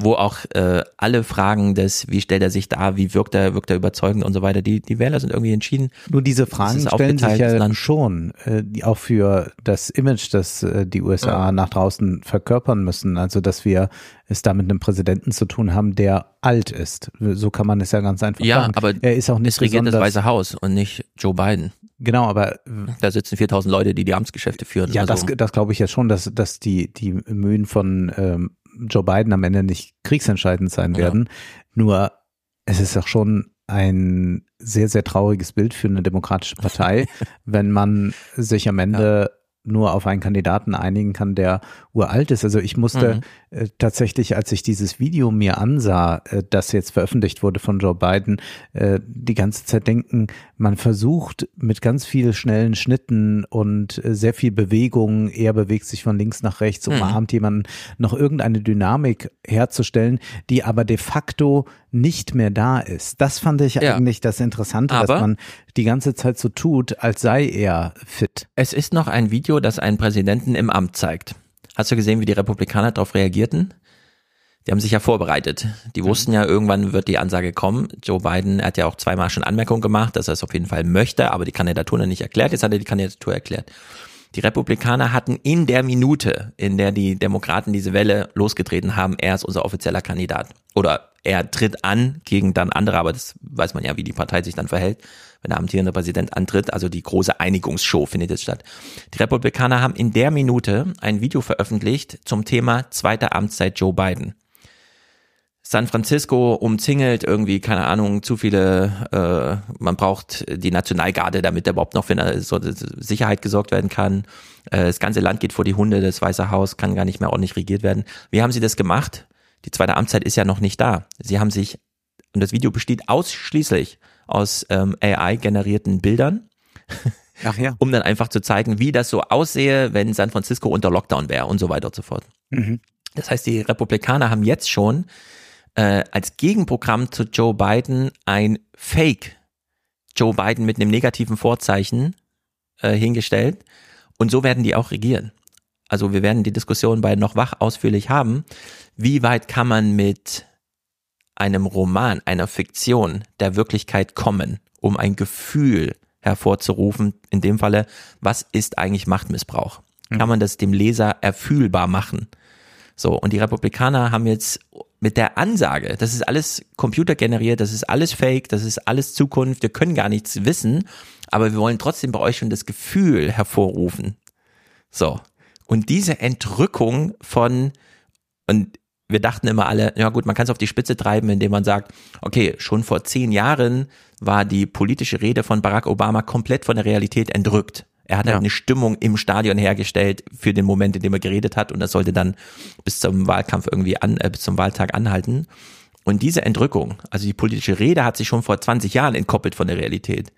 wo auch äh, alle Fragen des, wie stellt er sich da, wie wirkt er, wirkt er überzeugend und so weiter, die, die Wähler sind irgendwie entschieden. Nur diese Fragen stellen sich ja Land. schon, äh, die auch für das Image, das äh, die USA ja. nach draußen verkörpern müssen. Also, dass wir es da mit einem Präsidenten zu tun haben, der alt ist. So kann man es ja ganz einfach ja, sagen. aber er ist auch nicht es regiert das Weiße Haus und nicht Joe Biden. Genau, aber da sitzen 4000 Leute, die die Amtsgeschäfte führen. Ja, also. das, das glaube ich ja schon, dass, dass die, die Mühen von ähm, Joe Biden am Ende nicht kriegsentscheidend sein werden. Ja. Nur es ist auch schon ein sehr, sehr trauriges Bild für eine demokratische Partei, wenn man sich am Ende nur auf einen Kandidaten einigen kann, der uralt ist. Also ich musste mhm. äh, tatsächlich, als ich dieses Video mir ansah, äh, das jetzt veröffentlicht wurde von Joe Biden, äh, die ganze Zeit denken, man versucht mit ganz vielen schnellen Schnitten und äh, sehr viel Bewegung, er bewegt sich von links nach rechts, mhm. umarmt jemanden, noch irgendeine Dynamik herzustellen, die aber de facto nicht mehr da ist. Das fand ich ja. eigentlich das Interessante, aber dass man die ganze Zeit so tut, als sei er fit. Es ist noch ein Video, das einen Präsidenten im Amt zeigt. Hast du gesehen, wie die Republikaner darauf reagierten? Die haben sich ja vorbereitet. Die wussten ja, irgendwann wird die Ansage kommen. Joe Biden hat ja auch zweimal schon Anmerkungen gemacht, dass er es auf jeden Fall möchte, aber die Kandidatur noch nicht erklärt. Jetzt hat er die Kandidatur erklärt. Die Republikaner hatten in der Minute, in der die Demokraten diese Welle losgetreten haben, er ist unser offizieller Kandidat. Oder er tritt an gegen dann andere, aber das weiß man ja, wie die Partei sich dann verhält wenn der amtierende Präsident antritt. Also die große Einigungsshow findet jetzt statt. Die Republikaner haben in der Minute ein Video veröffentlicht zum Thema zweite Amtszeit Joe Biden. San Francisco umzingelt irgendwie, keine Ahnung, zu viele, äh, man braucht die Nationalgarde, damit da überhaupt noch für eine so Sicherheit gesorgt werden kann. Äh, das ganze Land geht vor die Hunde, das Weiße Haus kann gar nicht mehr ordentlich regiert werden. Wie haben sie das gemacht? Die zweite Amtszeit ist ja noch nicht da. Sie haben sich, und das Video besteht ausschließlich aus ähm, AI-generierten Bildern. Ja. um dann einfach zu zeigen, wie das so aussehe, wenn San Francisco unter Lockdown wäre und so weiter und so fort. Mhm. Das heißt, die Republikaner haben jetzt schon äh, als Gegenprogramm zu Joe Biden ein Fake Joe Biden mit einem negativen Vorzeichen äh, hingestellt und so werden die auch regieren. Also wir werden die Diskussion bei noch wach ausführlich haben. Wie weit kann man mit einem Roman, einer Fiktion der Wirklichkeit kommen, um ein Gefühl hervorzurufen, in dem Falle, was ist eigentlich Machtmissbrauch? Kann man das dem Leser erfühlbar machen? So, und die Republikaner haben jetzt mit der Ansage, das ist alles computergeneriert, das ist alles fake, das ist alles Zukunft, wir können gar nichts wissen, aber wir wollen trotzdem bei euch schon das Gefühl hervorrufen. So. Und diese Entrückung von, und wir dachten immer alle, ja gut, man kann es auf die Spitze treiben, indem man sagt, okay, schon vor zehn Jahren war die politische Rede von Barack Obama komplett von der Realität entrückt. Er hat Ja. halt eine Stimmung im Stadion hergestellt für den Moment, in dem er geredet hat und das sollte dann bis zum Wahlkampf irgendwie an, äh, bis zum Wahltag anhalten. Und diese Entrückung, also die politische Rede hat sich schon vor 20 Jahren entkoppelt von der Realität.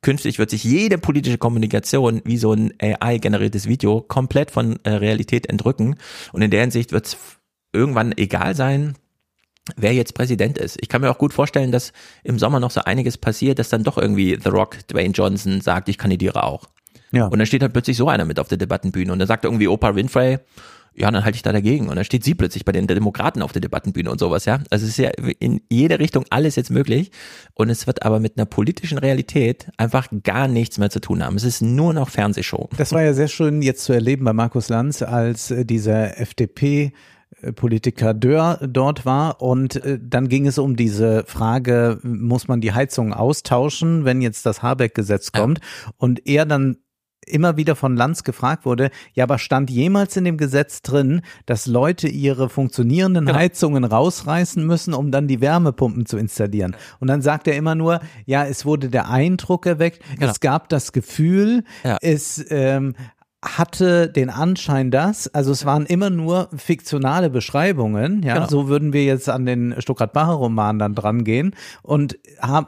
Künftig wird sich jede politische Kommunikation wie so ein AI-generiertes Video komplett von äh, Realität entrücken. Und in der Hinsicht wird es irgendwann egal sein, wer jetzt Präsident ist. Ich kann mir auch gut vorstellen, dass im Sommer noch so einiges passiert, dass dann doch irgendwie The Rock, Dwayne Johnson sagt, ich kandidiere auch. Ja. Und dann steht halt plötzlich so einer mit auf der Debattenbühne und dann sagt irgendwie Oprah Winfrey, ja, dann halte ich da dagegen. Und dann steht sie plötzlich bei den Demokraten auf der Debattenbühne und sowas, ja. Also es ist ja in jede Richtung alles jetzt möglich. Und es wird aber mit einer politischen Realität einfach gar nichts mehr zu tun haben. Es ist nur noch Fernsehshow. Das war ja sehr schön jetzt zu erleben bei Markus Lanz, als äh, dieser FDP Politiker Dörr dort war und äh, dann ging es um diese Frage, muss man die Heizung austauschen, wenn jetzt das Habeck-Gesetz kommt und er dann immer wieder von Lanz gefragt wurde, ja, aber stand jemals in dem Gesetz drin, dass Leute ihre funktionierenden Genau. Heizungen rausreißen müssen, um dann die Wärmepumpen zu installieren? Und dann sagt er immer nur, ja, es wurde der Eindruck erweckt, Genau. es gab das Gefühl, Ja. es ähm, hatte den Anschein, dass, also es waren immer nur fiktionale Beschreibungen, ja, Genau. so würden wir jetzt an den Stuttgart-Bacher-Roman dann dran gehen und,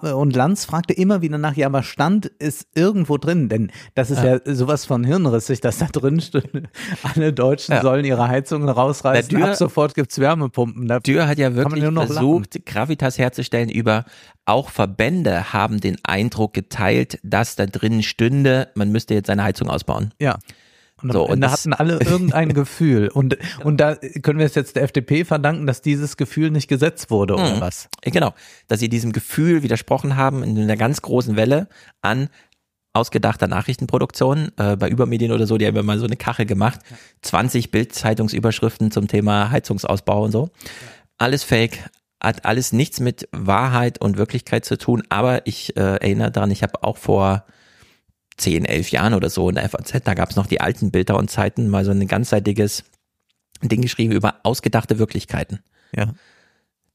und Lanz fragte immer wieder nach, ja, aber stand es irgendwo drin, denn das ist ja, sowas von hirnrissig, dass da drin steht, alle Deutschen Ja. sollen ihre Heizungen rausreißen, Dürr- ab sofort gibt's Wärmepumpen. Da, Dürr hat ja wirklich nur noch versucht, Gravitas herzustellen über auch Verbände haben den Eindruck geteilt, dass da drin stünde, man müsste jetzt seine Heizung ausbauen. Ja. Und So, am und Ende hatten alle irgendein Gefühl. Und, und da können wir es jetzt der FDP verdanken, dass dieses Gefühl nicht gesetzt wurde, oder Mhm. was? Äh, Genau, dass sie diesem Gefühl widersprochen haben in einer ganz großen Welle an ausgedachter Nachrichtenproduktion. Äh, bei Übermedien oder so, die haben immer mal so eine Kachel gemacht. 20 Bild-Zeitungsüberschriften zum Thema Heizungsausbau und so. Alles fake, hat alles nichts mit Wahrheit und Wirklichkeit zu tun. Aber ich äh, erinnere daran, ich habe auch vor 10, 11 Jahren oder so in der FAZ, da gab es noch die alten Bilder und Zeiten, mal so ein ganzseitiges Ding geschrieben über ausgedachte Wirklichkeiten Ja.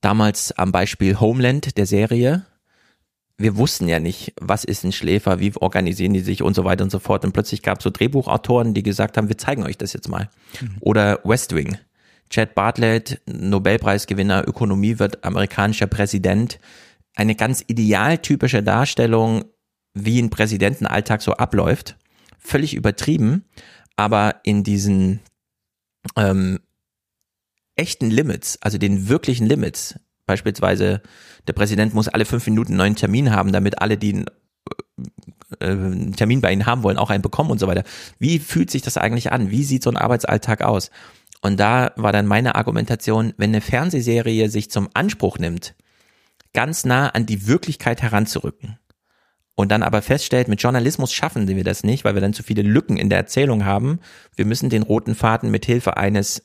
damals am Beispiel Homeland der Serie. Wir wussten ja nicht, was ist ein Schläfer, wie organisieren die sich und so weiter und so fort. Und plötzlich gab es so Drehbuchautoren, die gesagt haben, wir zeigen euch das jetzt mal. Oder West Wing. Chad Bartlett, Nobelpreisgewinner Ökonomie, wird amerikanischer Präsident. Eine ganz idealtypische Darstellung, wie ein Präsidentenalltag so abläuft. Völlig übertrieben, aber in diesen ähm, echten Limits, also den wirklichen Limits, beispielsweise der Präsident muss alle fünf Minuten einen neuen Termin haben, damit alle, die äh, einen Termin bei ihnen haben wollen, auch einen bekommen und so weiter. Wie fühlt sich das eigentlich an? Wie sieht so ein Arbeitsalltag aus? Und da war dann meine Argumentation, wenn eine Fernsehserie sich zum Anspruch nimmt, ganz nah an die Wirklichkeit heranzurücken und dann aber feststellt, mit Journalismus schaffen wir das nicht, weil wir dann zu viele Lücken in der Erzählung haben. Wir müssen den roten Faden mit Hilfe eines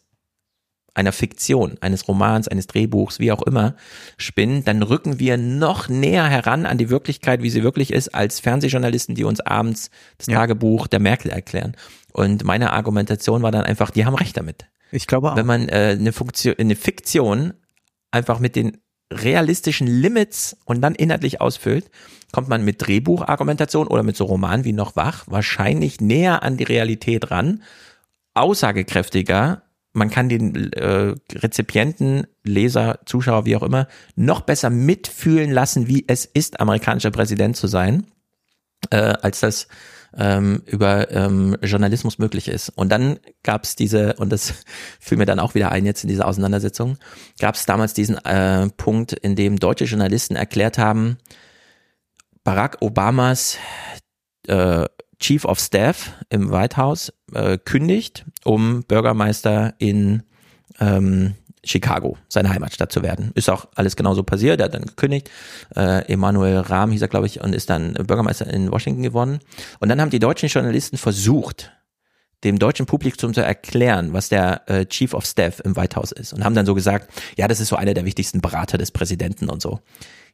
einer Fiktion, eines Romans, eines Drehbuchs, wie auch immer, spinnen, dann rücken wir noch näher heran an die Wirklichkeit, wie sie wirklich ist, als Fernsehjournalisten, die uns abends das Ja. Tagebuch der Merkel erklären. Und meine Argumentation war dann einfach, die haben recht damit. Ich glaube auch. Wenn man äh, eine, Funktion, eine Fiktion einfach mit den realistischen Limits und dann inhaltlich ausfüllt, kommt man mit Drehbuchargumentation oder mit so Romanen wie noch wach wahrscheinlich näher an die Realität ran, aussagekräftiger man kann den äh, Rezipienten, Leser, Zuschauer, wie auch immer, noch besser mitfühlen lassen, wie es ist, amerikanischer Präsident zu sein, äh, als das ähm, über ähm, Journalismus möglich ist. Und dann gab es diese, und das fiel mir dann auch wieder ein jetzt in dieser Auseinandersetzung, gab es damals diesen äh, Punkt, in dem deutsche Journalisten erklärt haben, Barack Obamas äh, Chief of Staff im White House äh, kündigt, um Bürgermeister in ähm, Chicago, seine Heimatstadt zu werden. Ist auch alles genauso passiert. Er hat dann gekündigt. Äh, Emanuel Rahm hieß er, glaube ich, und ist dann Bürgermeister in Washington geworden. Und dann haben die deutschen Journalisten versucht, dem deutschen Publikum zu erklären, was der äh, Chief of Staff im White House ist. Und haben dann so gesagt, ja, das ist so einer der wichtigsten Berater des Präsidenten und so.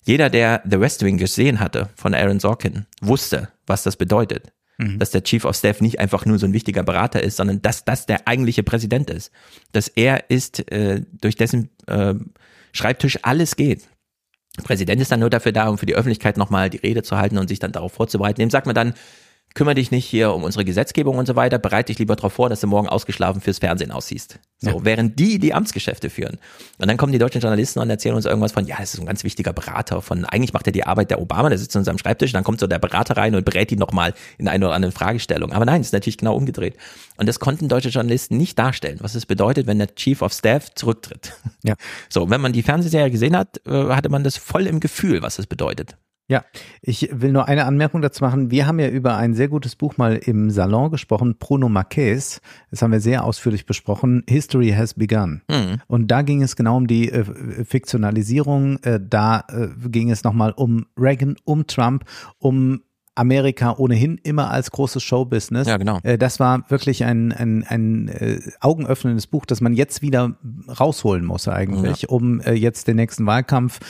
Jeder, der The West Wing gesehen hatte von Aaron Sorkin, wusste, was das bedeutet. Mhm. Dass der Chief of Staff nicht einfach nur so ein wichtiger Berater ist, sondern dass das der eigentliche Präsident ist. Dass er ist, äh, durch dessen äh, Schreibtisch alles geht. Der Präsident ist dann nur dafür da, um für die Öffentlichkeit nochmal die Rede zu halten und sich dann darauf vorzubereiten. Dem sagt man dann, kümmere dich nicht hier um unsere Gesetzgebung und so weiter, bereite dich lieber darauf vor, dass du morgen ausgeschlafen fürs Fernsehen aussiehst. So, ja. während die die Amtsgeschäfte führen. Und dann kommen die deutschen Journalisten und erzählen uns irgendwas von, ja, das ist ein ganz wichtiger Berater von, eigentlich macht er die Arbeit der Obama, der sitzt in seinem Schreibtisch, dann kommt so der Berater rein und berät ihn nochmal in eine oder andere Fragestellung. Aber nein, ist natürlich genau umgedreht. Und das konnten deutsche Journalisten nicht darstellen, was es bedeutet, wenn der Chief of Staff zurücktritt. Ja. So, wenn man die Fernsehserie gesehen hat, äh, hatte man das voll im Gefühl, was es bedeutet. Ja, ich will nur eine Anmerkung dazu machen. Wir haben ja über ein sehr gutes Buch mal im Salon gesprochen, Bruno Marquez. Das haben wir sehr ausführlich besprochen. History has begun. Mhm. Und da ging es genau um die äh, Fiktionalisierung. Äh, da äh, ging es nochmal um Reagan, um Trump, um Amerika ohnehin immer als großes Showbusiness. Ja, genau. Äh, das war wirklich ein, ein, ein äh, augenöffnendes Buch, das man jetzt wieder rausholen muss eigentlich, ja. um äh, jetzt den nächsten Wahlkampf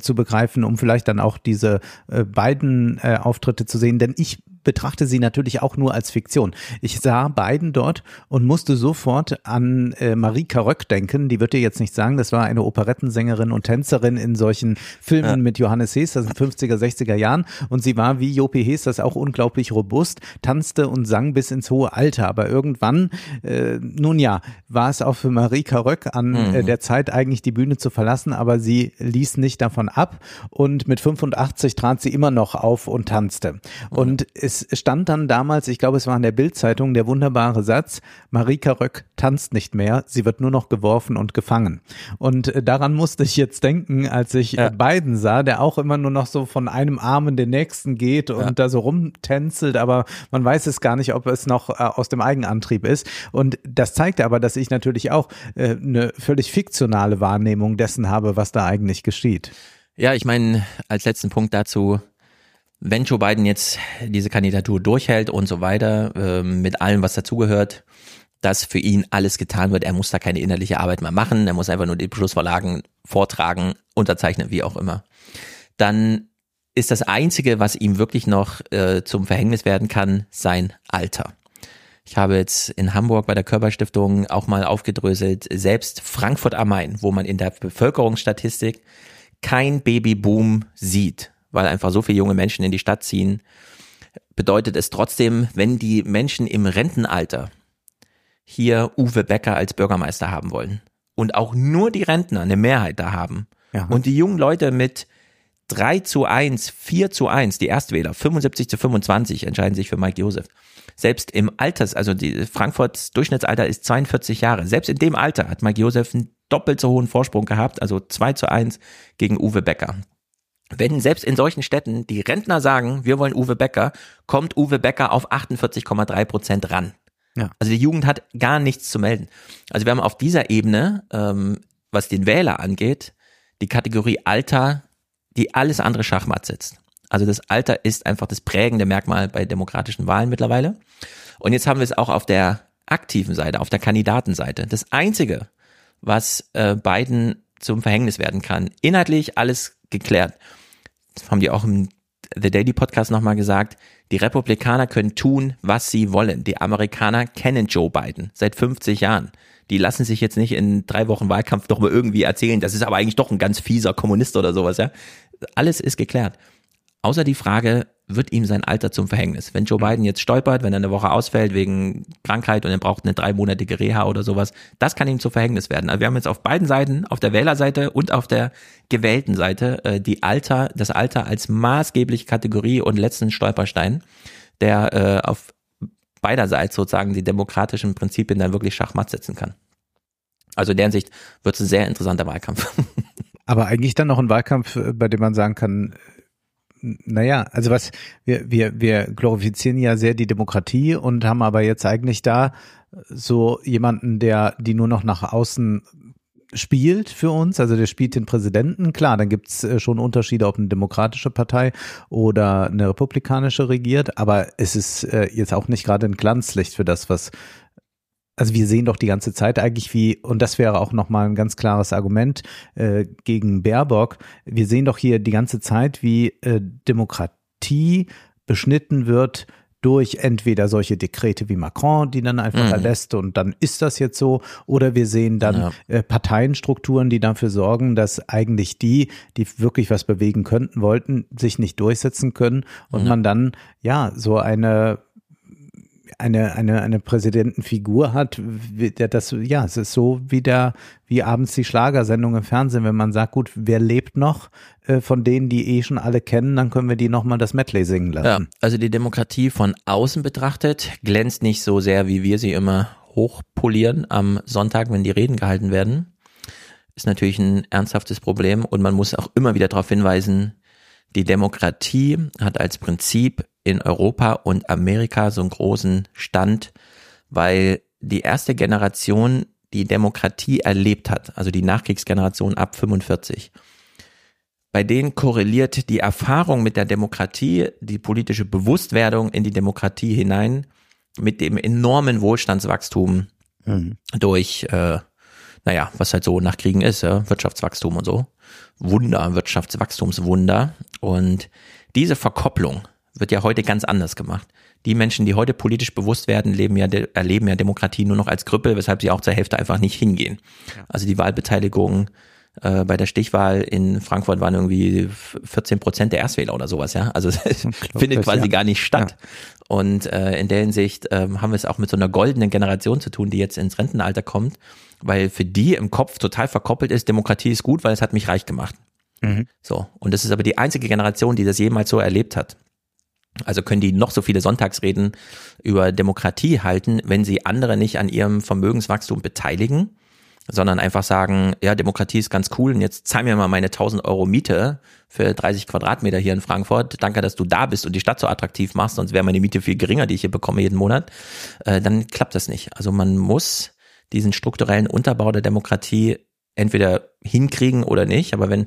zu begreifen, um vielleicht dann auch diese beiden Auftritte zu sehen. Denn ich betrachte sie natürlich auch nur als Fiktion. Ich sah beiden dort und musste sofort an äh, Marie Caröck denken. Die wird dir jetzt nicht sagen, das war eine Operettensängerin und Tänzerin in solchen Filmen ja. mit Johannes Hees, das sind 50er, 60er Jahren. Und sie war wie Jopi Hees, das auch unglaublich robust, tanzte und sang bis ins hohe Alter. Aber irgendwann, äh, nun ja, war es auch für Marie Caröck an äh, mhm. äh, der Zeit eigentlich die Bühne zu verlassen, aber sie ließ nicht davon ab und mit 85 trat sie immer noch auf und tanzte. Und mhm es stand dann damals, ich glaube, es war in der Bildzeitung, der wunderbare Satz, Marika Röck tanzt nicht mehr, sie wird nur noch geworfen und gefangen. Und äh, daran musste ich jetzt denken, als ich ja. Biden sah, der auch immer nur noch so von einem Arm in den nächsten geht und ja. da so rumtänzelt, aber man weiß es gar nicht, ob es noch äh, aus dem Eigenantrieb ist. Und das zeigte aber, dass ich natürlich auch äh, eine völlig fiktionale Wahrnehmung dessen habe, was da eigentlich geschieht. Ja, ich meine, als letzten Punkt dazu, wenn Joe Biden jetzt diese Kandidatur durchhält und so weiter, äh, mit allem, was dazugehört, dass für ihn alles getan wird. Er muss da keine innerliche Arbeit mehr machen. Er muss einfach nur die Beschlussvorlagen vortragen, unterzeichnen, wie auch immer. Dann ist das Einzige, was ihm wirklich noch äh, zum Verhängnis werden kann, sein Alter. Ich habe jetzt in Hamburg bei der Körperstiftung auch mal aufgedröselt, selbst Frankfurt am Main, wo man in der Bevölkerungsstatistik kein Babyboom sieht, weil einfach so viele junge Menschen in die Stadt ziehen, bedeutet es trotzdem, wenn die Menschen im Rentenalter hier Uwe Becker als Bürgermeister haben wollen und auch nur die Rentner eine Mehrheit da haben ja. und die jungen Leute mit 3 zu 1, 4 zu 1, die Erstwähler, 75 zu 25 entscheiden sich für Mike Josef. Selbst im Alters, also die Frankfurts Durchschnittsalter ist 42 Jahre. Selbst in dem Alter hat Mike Josef einen doppelt so hohen Vorsprung gehabt, also 2 zu 1 gegen Uwe Becker wenn selbst in solchen Städten die Rentner sagen, wir wollen Uwe Becker, kommt Uwe Becker auf 48,3 Prozent ran. Ja. Also die Jugend hat gar nichts zu melden. Also wir haben auf dieser Ebene, ähm, was den Wähler angeht, die Kategorie Alter, die alles andere Schachmatt setzt. Also das Alter ist einfach das prägende Merkmal bei demokratischen Wahlen mittlerweile. Und jetzt haben wir es auch auf der aktiven Seite, auf der Kandidatenseite. Das Einzige, was äh, Biden zum Verhängnis werden kann, inhaltlich alles geklärt das haben die auch im The Daily Podcast nochmal gesagt, die Republikaner können tun, was sie wollen. Die Amerikaner kennen Joe Biden seit 50 Jahren. Die lassen sich jetzt nicht in drei Wochen Wahlkampf doch mal irgendwie erzählen, das ist aber eigentlich doch ein ganz fieser Kommunist oder sowas, ja. Alles ist geklärt. Außer die Frage, wird ihm sein Alter zum Verhängnis? Wenn Joe mhm. Biden jetzt stolpert, wenn er eine Woche ausfällt wegen Krankheit und er braucht eine dreimonatige Reha oder sowas, das kann ihm zu Verhängnis werden. Also wir haben jetzt auf beiden Seiten, auf der Wählerseite und auf der gewählten Seite, äh, die Alter, das Alter als maßgebliche Kategorie und letzten Stolperstein, der äh, auf beiderseits sozusagen die demokratischen Prinzipien dann wirklich schachmatt setzen kann. Also in der Hinsicht wird es ein sehr interessanter Wahlkampf. Aber eigentlich dann noch ein Wahlkampf, äh, bei dem man sagen kann, naja, also was, wir, wir, wir glorifizieren ja sehr die Demokratie und haben aber jetzt eigentlich da so jemanden, der die nur noch nach außen spielt für uns, also der spielt den Präsidenten, klar, dann gibt's äh, schon Unterschiede, ob eine demokratische Partei oder eine republikanische regiert, aber es ist äh, jetzt auch nicht gerade ein Glanzlicht für das, was also wir sehen doch die ganze Zeit eigentlich wie, und das wäre auch nochmal ein ganz klares Argument äh, gegen Baerbock, wir sehen doch hier die ganze Zeit, wie äh, Demokratie beschnitten wird durch entweder solche Dekrete wie Macron, die dann einfach mhm. erlässt und dann ist das jetzt so, oder wir sehen dann ja. äh, Parteienstrukturen, die dafür sorgen, dass eigentlich die, die wirklich was bewegen könnten, wollten, sich nicht durchsetzen können und mhm. man dann ja so eine eine, eine, eine Präsidentenfigur hat, der das, ja, es ist so wie der, wie abends die Schlagersendung im Fernsehen, wenn man sagt, gut, wer lebt noch äh, von denen, die eh schon alle kennen, dann können wir die nochmal das Medley singen lassen. Ja, also die Demokratie von außen betrachtet glänzt nicht so sehr, wie wir sie immer hochpolieren am Sonntag, wenn die Reden gehalten werden. Ist natürlich ein ernsthaftes Problem und man muss auch immer wieder darauf hinweisen, die Demokratie hat als Prinzip in Europa und Amerika so einen großen Stand, weil die erste Generation die Demokratie erlebt hat, also die Nachkriegsgeneration ab 45. Bei denen korreliert die Erfahrung mit der Demokratie, die politische Bewusstwerdung in die Demokratie hinein mit dem enormen Wohlstandswachstum mhm. durch, äh, naja, was halt so nach Kriegen ist, ja, Wirtschaftswachstum und so. Wunder, Wirtschaftswachstumswunder. Und diese Verkopplung wird ja heute ganz anders gemacht. Die Menschen, die heute politisch bewusst werden, leben ja, erleben ja Demokratie nur noch als Krüppel, weshalb sie auch zur Hälfte einfach nicht hingehen. Also die Wahlbeteiligung äh, bei der Stichwahl in Frankfurt waren irgendwie 14 Prozent der Erstwähler oder sowas, ja. Also findet quasi ja. gar nicht statt. Ja. Und äh, in der Hinsicht äh, haben wir es auch mit so einer goldenen Generation zu tun, die jetzt ins Rentenalter kommt, weil für die im Kopf total verkoppelt ist, Demokratie ist gut, weil es hat mich reich gemacht. Mhm. So. Und das ist aber die einzige Generation, die das jemals so erlebt hat. Also können die noch so viele Sonntagsreden über Demokratie halten, wenn sie andere nicht an ihrem Vermögenswachstum beteiligen, sondern einfach sagen, ja, Demokratie ist ganz cool und jetzt zahl mir mal meine 1000 Euro Miete für 30 Quadratmeter hier in Frankfurt. Danke, dass du da bist und die Stadt so attraktiv machst, sonst wäre meine Miete viel geringer, die ich hier bekomme jeden Monat. Äh, dann klappt das nicht. Also man muss diesen strukturellen Unterbau der Demokratie entweder hinkriegen oder nicht. Aber wenn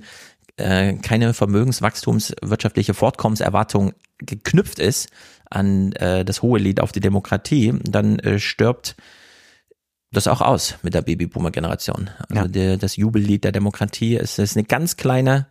äh, keine vermögenswachstumswirtschaftliche Fortkommenserwartung geknüpft ist an äh, das hohe Lied auf die Demokratie, dann äh, stirbt das auch aus mit der Babyboomer-Generation. Also ja. der, das Jubellied der Demokratie ist, ist eine ganz kleine,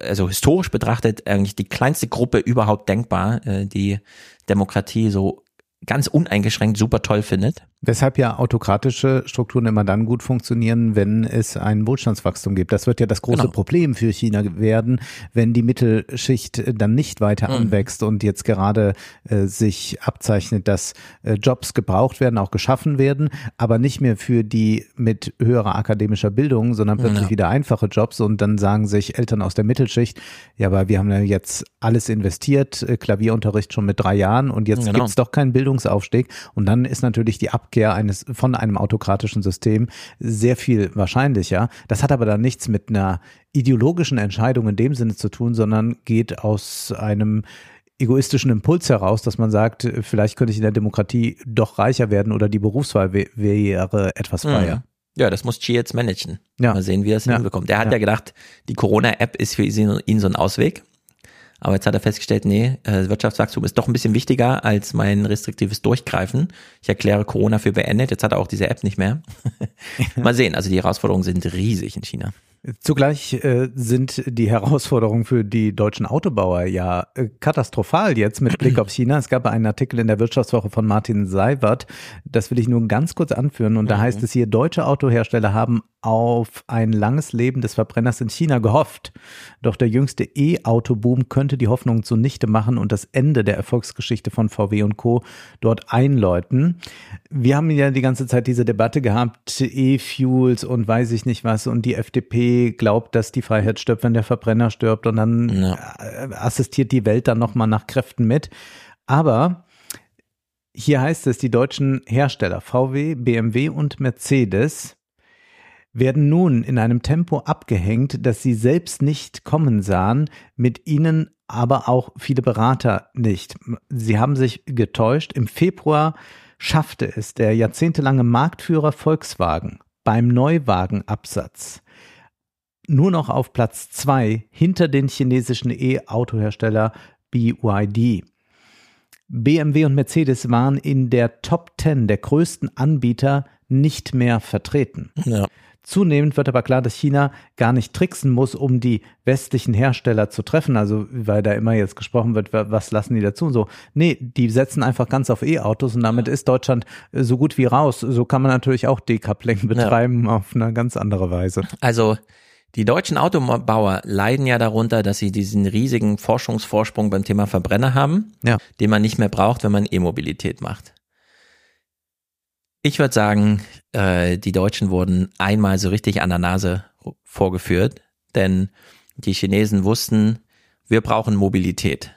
also historisch betrachtet eigentlich die kleinste Gruppe überhaupt denkbar, äh, die Demokratie so ganz uneingeschränkt super toll findet. Weshalb ja autokratische Strukturen immer dann gut funktionieren, wenn es ein Wohlstandswachstum gibt. Das wird ja das große genau. Problem für China werden, wenn die Mittelschicht dann nicht weiter mhm. anwächst und jetzt gerade äh, sich abzeichnet, dass äh, Jobs gebraucht werden, auch geschaffen werden, aber nicht mehr für die mit höherer akademischer Bildung, sondern plötzlich ja. wieder einfache Jobs und dann sagen sich Eltern aus der Mittelschicht, ja, aber wir haben ja jetzt alles investiert, äh, Klavierunterricht schon mit drei Jahren und jetzt genau. gibt's doch keinen Bildungsaufstieg und dann ist natürlich die Ab Abkehr eines von einem autokratischen System sehr viel wahrscheinlicher. Das hat aber dann nichts mit einer ideologischen Entscheidung in dem Sinne zu tun, sondern geht aus einem egoistischen Impuls heraus, dass man sagt, vielleicht könnte ich in der Demokratie doch reicher werden oder die Berufswahl wäre etwas freier. Mhm. Ja, das muss Xi jetzt managen. Ja. Mal sehen, wie er es ja. hinbekommt. Der hat ja. ja gedacht, die Corona-App ist für ihn so ein Ausweg. Aber jetzt hat er festgestellt, nee, äh, Wirtschaftswachstum ist doch ein bisschen wichtiger als mein restriktives Durchgreifen. Ich erkläre Corona für beendet. Jetzt hat er auch diese App nicht mehr. Mal sehen. Also die Herausforderungen sind riesig in China. Zugleich äh, sind die Herausforderungen für die deutschen Autobauer ja äh, katastrophal jetzt mit Blick auf China. Es gab einen Artikel in der Wirtschaftswoche von Martin Seiwert, das will ich nur ganz kurz anführen und da heißt mhm. es hier, deutsche Autohersteller haben auf ein langes Leben des Verbrenners in China gehofft. Doch der jüngste E-Auto-Boom könnte die Hoffnung zunichte machen und das Ende der Erfolgsgeschichte von VW und Co. dort einläuten. Wir haben ja die ganze Zeit diese Debatte gehabt, E-Fuels und weiß ich nicht was und die FDP glaubt, dass die Freiheit stirbt, wenn der Verbrenner stirbt und dann ja. assistiert die Welt dann nochmal nach Kräften mit. Aber hier heißt es, die deutschen Hersteller VW, BMW und Mercedes werden nun in einem Tempo abgehängt, das sie selbst nicht kommen sahen, mit ihnen aber auch viele Berater nicht. Sie haben sich getäuscht. Im Februar schaffte es der jahrzehntelange Marktführer Volkswagen beim Neuwagenabsatz nur noch auf Platz zwei hinter den chinesischen E-Autohersteller BYD. BMW und Mercedes waren in der Top 10 der größten Anbieter nicht mehr vertreten. Ja. Zunehmend wird aber klar, dass China gar nicht tricksen muss, um die westlichen Hersteller zu treffen. Also, weil da immer jetzt gesprochen wird, was lassen die dazu und so. Nee, die setzen einfach ganz auf E-Autos und damit ist Deutschland äh, so gut wie raus. So kann man natürlich auch Decoupling betreiben ja. auf eine ganz andere Weise. Also, die deutschen Autobauer leiden ja darunter, dass sie diesen riesigen Forschungsvorsprung beim Thema Verbrenner haben, ja. den man nicht mehr braucht, wenn man E-Mobilität macht. Ich würde sagen, äh, die Deutschen wurden einmal so richtig an der Nase vorgeführt, denn die Chinesen wussten, wir brauchen Mobilität.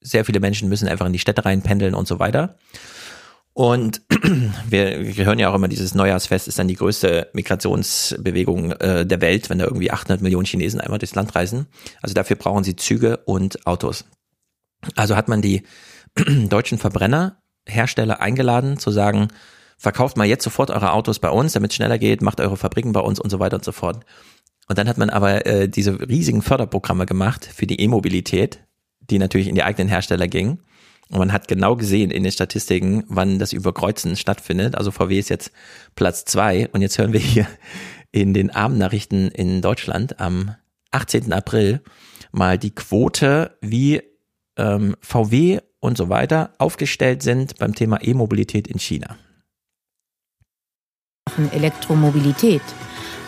Sehr viele Menschen müssen einfach in die Städte reinpendeln und so weiter. Und wir, hören ja auch immer, dieses Neujahrsfest ist dann die größte Migrationsbewegung äh, der Welt, wenn da irgendwie 800 Millionen Chinesen einmal durchs Land reisen. Also dafür brauchen sie Züge und Autos. Also hat man die deutschen Verbrenner Hersteller eingeladen, zu sagen, verkauft mal jetzt sofort eure Autos bei uns, damit es schneller geht, macht eure Fabriken bei uns und so weiter und so fort. Und dann hat man aber äh, diese riesigen Förderprogramme gemacht für die E-Mobilität, die natürlich in die eigenen Hersteller gingen. Und man hat genau gesehen in den Statistiken, wann das Überkreuzen stattfindet. Also VW ist jetzt Platz zwei. Und jetzt hören wir hier in den Abendnachrichten in Deutschland am 18. April mal die Quote, wie ähm, VW und so weiter aufgestellt sind beim Thema E-Mobilität in China. Elektromobilität.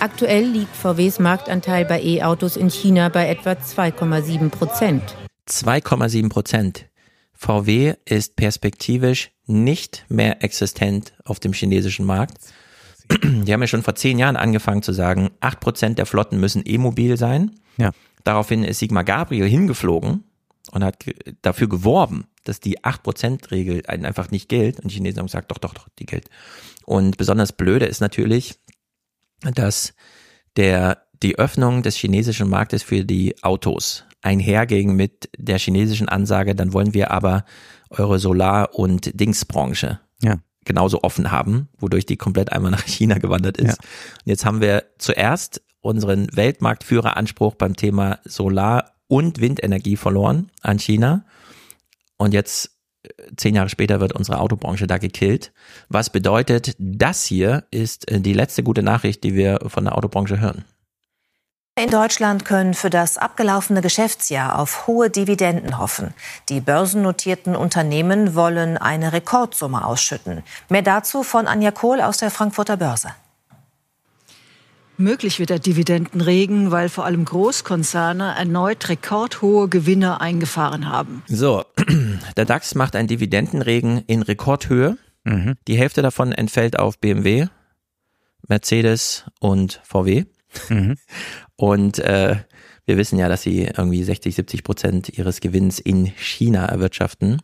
Aktuell liegt VWs Marktanteil bei E-Autos in China bei etwa 2,7 Prozent. 2,7 Prozent. VW ist perspektivisch nicht mehr existent auf dem chinesischen Markt. Die haben ja schon vor zehn Jahren angefangen zu sagen, acht Prozent der Flotten müssen e-mobil sein. Ja. Daraufhin ist Sigmar Gabriel hingeflogen und hat dafür geworben, dass die 8%-Regel einfach nicht gilt. Und die Chinesen haben gesagt, doch, doch, doch, die gilt. Und besonders blöde ist natürlich, dass der, die Öffnung des chinesischen Marktes für die Autos einherging mit der chinesischen Ansage, dann wollen wir aber eure Solar- und Dingsbranche ja. genauso offen haben, wodurch die komplett einmal nach China gewandert ist. Ja. Und jetzt haben wir zuerst unseren Weltmarktführeranspruch beim Thema Solar- und Windenergie verloren an China. Und jetzt, äh, zehn Jahre später, wird unsere Autobranche da gekillt. Was bedeutet, das hier ist äh, die letzte gute Nachricht, die wir von der Autobranche hören. In Deutschland können für das abgelaufene Geschäftsjahr auf hohe Dividenden hoffen. Die börsennotierten Unternehmen wollen eine Rekordsumme ausschütten. Mehr dazu von Anja Kohl aus der Frankfurter Börse. Möglich wird der Dividendenregen, weil vor allem Großkonzerne erneut rekordhohe Gewinne eingefahren haben. So, der DAX macht einen Dividendenregen in Rekordhöhe. Mhm. Die Hälfte davon entfällt auf BMW, Mercedes und VW. Mhm. Und äh, wir wissen ja, dass sie irgendwie 60, 70 Prozent ihres Gewinns in China erwirtschaften.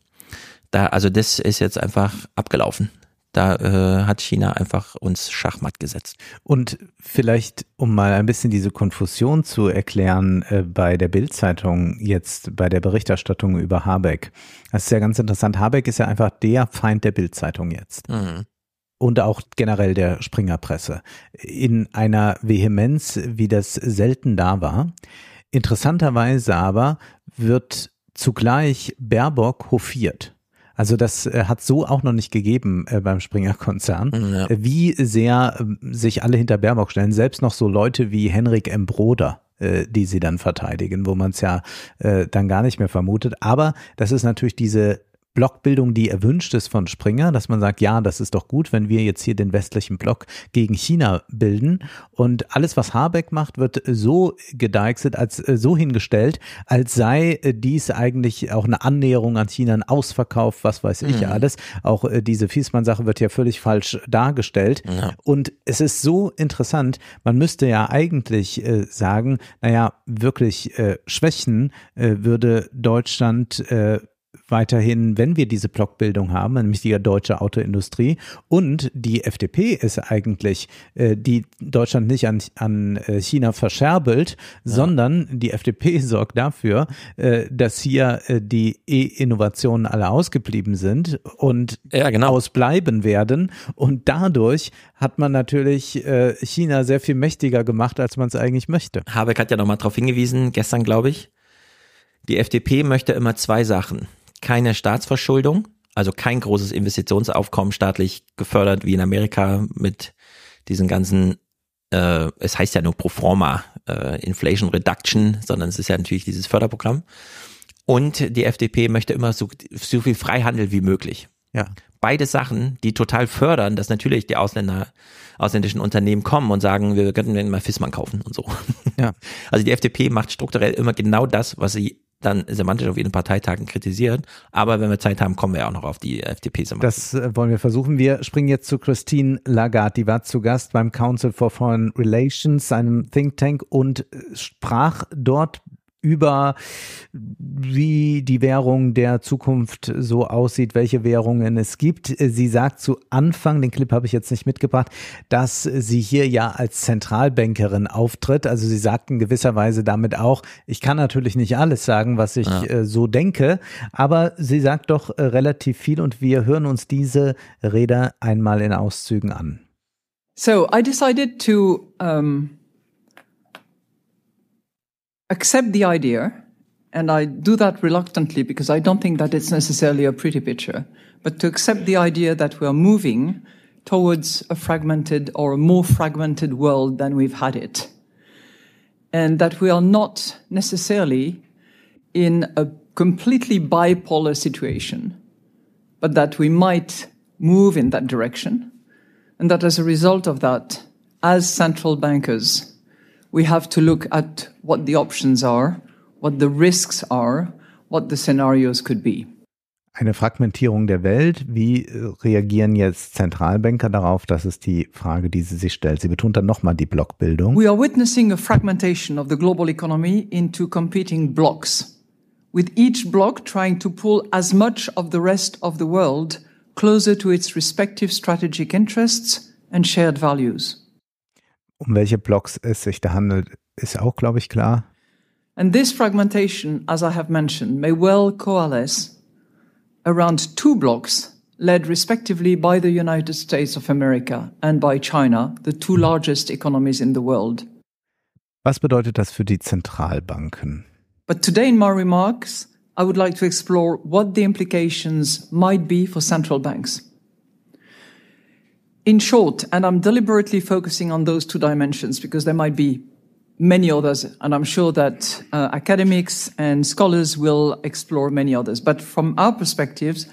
Da, also das ist jetzt einfach abgelaufen. Da äh, hat China einfach uns Schachmatt gesetzt. Und vielleicht, um mal ein bisschen diese Konfusion zu erklären, äh, bei der Bildzeitung jetzt bei der Berichterstattung über Habeck. Das ist ja ganz interessant. Habeck ist ja einfach der Feind der Bildzeitung jetzt. Mhm. Und auch generell der Springerpresse. In einer Vehemenz, wie das selten da war. Interessanterweise aber wird zugleich Baerbock hofiert. Also das äh, hat so auch noch nicht gegeben äh, beim Springer-Konzern. Ja. Äh, Wie sehr äh, sich alle hinter Baerbock stellen, selbst noch so Leute wie Henrik M. Broder die sie dann verteidigen, wo man es ja äh, dann gar nicht mehr vermutet. Aber das ist natürlich diese Blockbildung, die erwünscht ist von Springer, dass man sagt, ja, das ist doch gut, wenn wir jetzt hier den westlichen Block gegen China bilden. Und alles, was Habeck macht, wird so gedeichselt, als äh, so hingestellt, als sei äh, dies eigentlich auch eine Annäherung an China, ein Ausverkauf, was weiß ich Mhm. alles. Auch äh, diese Fiesmann-Sache wird ja völlig falsch dargestellt. Ja. Und es ist so interessant, man müsste ja eigentlich äh, sagen, naja, wirklich äh, Schwächen äh, würde Deutschland weiterhin, wenn wir diese Blockbildung haben, nämlich die deutsche Autoindustrie und die FDP ist eigentlich, äh, die Deutschland nicht an, an äh, China verscherbelt, sondern die FDP sorgt dafür, äh, dass hier äh, die E-Innovationen alle ausgeblieben sind und Ja, genau. ausbleiben werden und dadurch hat man natürlich äh, China sehr viel mächtiger gemacht, als man es eigentlich möchte. Habeck hat ja nochmal darauf hingewiesen, gestern glaube ich. Die FDP möchte immer zwei Sachen. Keine Staatsverschuldung, also kein großes Investitionsaufkommen staatlich gefördert wie in Amerika mit diesen ganzen, äh, es heißt ja nur pro forma äh, Inflation Reduction, sondern es ist ja natürlich dieses Förderprogramm. Und die FDP möchte immer so, so viel Freihandel wie möglich. Ja. Beide Sachen, die total fördern, dass natürlich die Ausländer, ausländischen Unternehmen kommen und sagen, wir könnten mal Fissmann kaufen und so. Ja. Also die FDP macht strukturell immer genau das, was sie dann semantisch auf ihren Parteitagen kritisiert. Aber wenn wir Zeit haben, kommen wir auch noch auf die FDP semantisch. Das äh, wollen wir versuchen. Wir springen jetzt zu Christine Lagarde. Die war zu Gast beim Council for Foreign Relations, einem Think Tank, und äh, sprach dort über, wie die Währung der Zukunft so aussieht, welche Währungen es gibt. Sie sagt zu Anfang, den Clip habe ich jetzt nicht mitgebracht, dass sie hier ja als Zentralbankerin auftritt. Also sie sagt in gewisser Weise damit auch, ich kann natürlich nicht alles sagen, was ich Ja. äh, so denke, aber sie sagt doch äh, relativ viel und wir hören uns diese Rede einmal in Auszügen an. So I decided to um, accept the idea, and I do that reluctantly because I don't think that it's necessarily a pretty picture, but to accept the idea that we are moving towards a fragmented or a more fragmented world than we've had it. And that we are not necessarily in a completely bipolar situation, but that we might move in that direction. And that as a result of that, as central bankers, we have to look at what the options are, what the risks are, what the scenarios could be. Eine Fragmentierung der Welt. Wie äh, reagieren jetzt Zentralbanker darauf? Das ist die Frage, die sie sich stellt. Sie betont dann nochmal die Blockbildung. We are witnessing a fragmentation of the global economy into competing blocks, with each block trying to pull as much of the rest of the world closer to its respective strategic interests and shared values. Um welche Blocks es sich da handelt, ist auch, glaube ich, klar. And this fragmentation, as I have mentioned, may well coalesce around two blocks led respectively by the United States of America and by China, the two largest economies in the world. Was bedeutet das für die Zentralbanken? But today in my remarks, I would like to explore what the implications might be for central banks. In short, and I'm deliberately focusing on those two dimensions because there might be many others, and I'm sure that uh, academics and scholars will explore many others. But from our perspectives,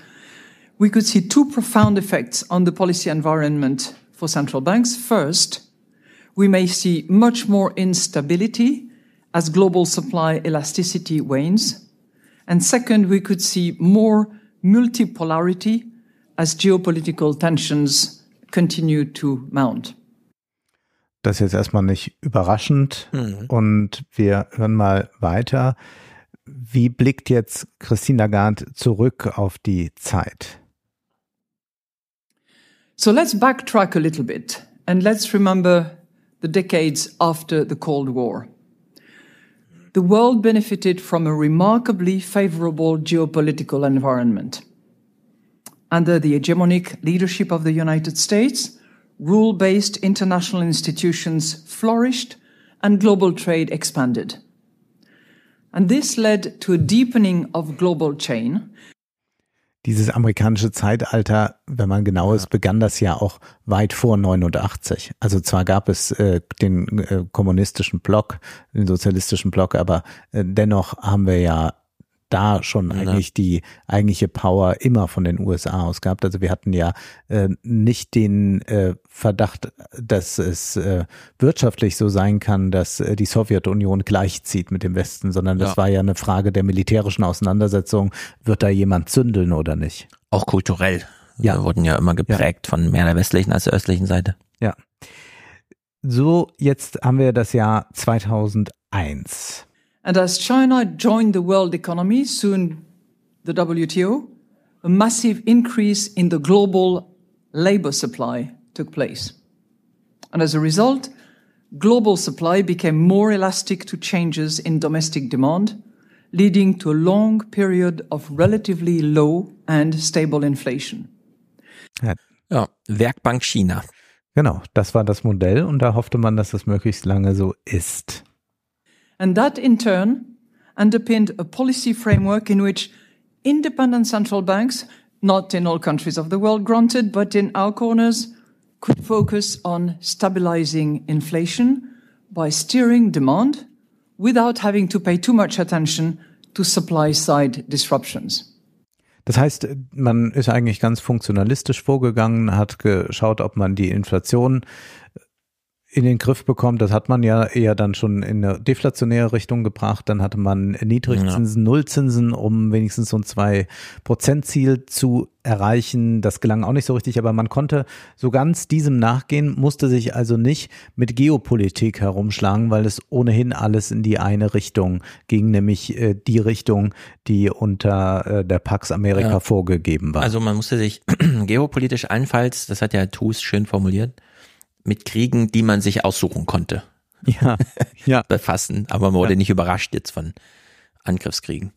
we could see two profound effects on the policy environment for central banks. First, we may see much more instability as global supply elasticity wanes. And second, we could see more multipolarity as geopolitical tensions continue to mount. Das ist jetzt erstmal nicht überraschend Mhm. und wir hören mal weiter. Wie blickt jetzt Christine Lagarde zurück auf die Zeit? So let's backtrack a little bit and let's remember the decades after the Cold War. The world benefited from a remarkably favorable geopolitical environment. Under the hegemonic leadership of the United States, rule based international institutions flourished and global trade expanded. And this led to a deepening of global chain dieses amerikanische Zeitalter, wenn man genau ist, begann das ja auch weit vor 89. Also zwar gab es äh, den äh, kommunistischen Block, den sozialistischen Block, aber äh, dennoch haben wir ja da schon ja. eigentlich die eigentliche Power immer von den USA aus gehabt. Also wir hatten ja äh, nicht den äh, Verdacht, dass es äh, wirtschaftlich so sein kann, dass äh, die Sowjetunion gleichzieht mit dem Westen, sondern das ja. war ja eine Frage der militärischen Auseinandersetzung. Wird da jemand zündeln oder nicht? Auch kulturell. Ja. Wir wurden ja immer geprägt ja. von mehr der westlichen als der östlichen Seite. Ja. So, jetzt haben wir das Jahr 2001. And as China joined the world economy, soon the WTO, a massive increase in the global labor supply took place. And as a result, global supply became more elastic to changes in domestic demand, leading to a long period of relatively low and stable inflation. Ja, Werkbank China. Genau, das war das Modell und da hoffte man, dass das möglichst lange so ist. And that in turn underpinned a policy framework in which independent central banks, not in all countries of the world granted, but in our corners, could focus on stabilizing inflation by steering demand without having to pay too much attention to supply side disruptions. Das heißt, man ist eigentlich ganz funktionalistisch vorgegangen, hat geschaut, ob man die Inflation in den Griff bekommt. Das hat man ja eher dann schon in eine deflationäre Richtung gebracht. Dann hatte man Niedrigzinsen, ja. Nullzinsen, um wenigstens so ein zwei Prozent Ziel zu erreichen. Das gelang auch nicht so richtig, aber man konnte so ganz diesem nachgehen, musste sich also nicht mit Geopolitik herumschlagen, weil es ohnehin alles in die eine Richtung ging, nämlich äh, die Richtung, die unter äh, der Pax Amerika ja. vorgegeben war. Also man musste sich geopolitisch allenfalls, das hat ja Tus schön formuliert, mit Kriegen, die man sich aussuchen konnte. Ja, ja. befassen, aber man wurde ja. nicht überrascht jetzt von Angriffskriegen.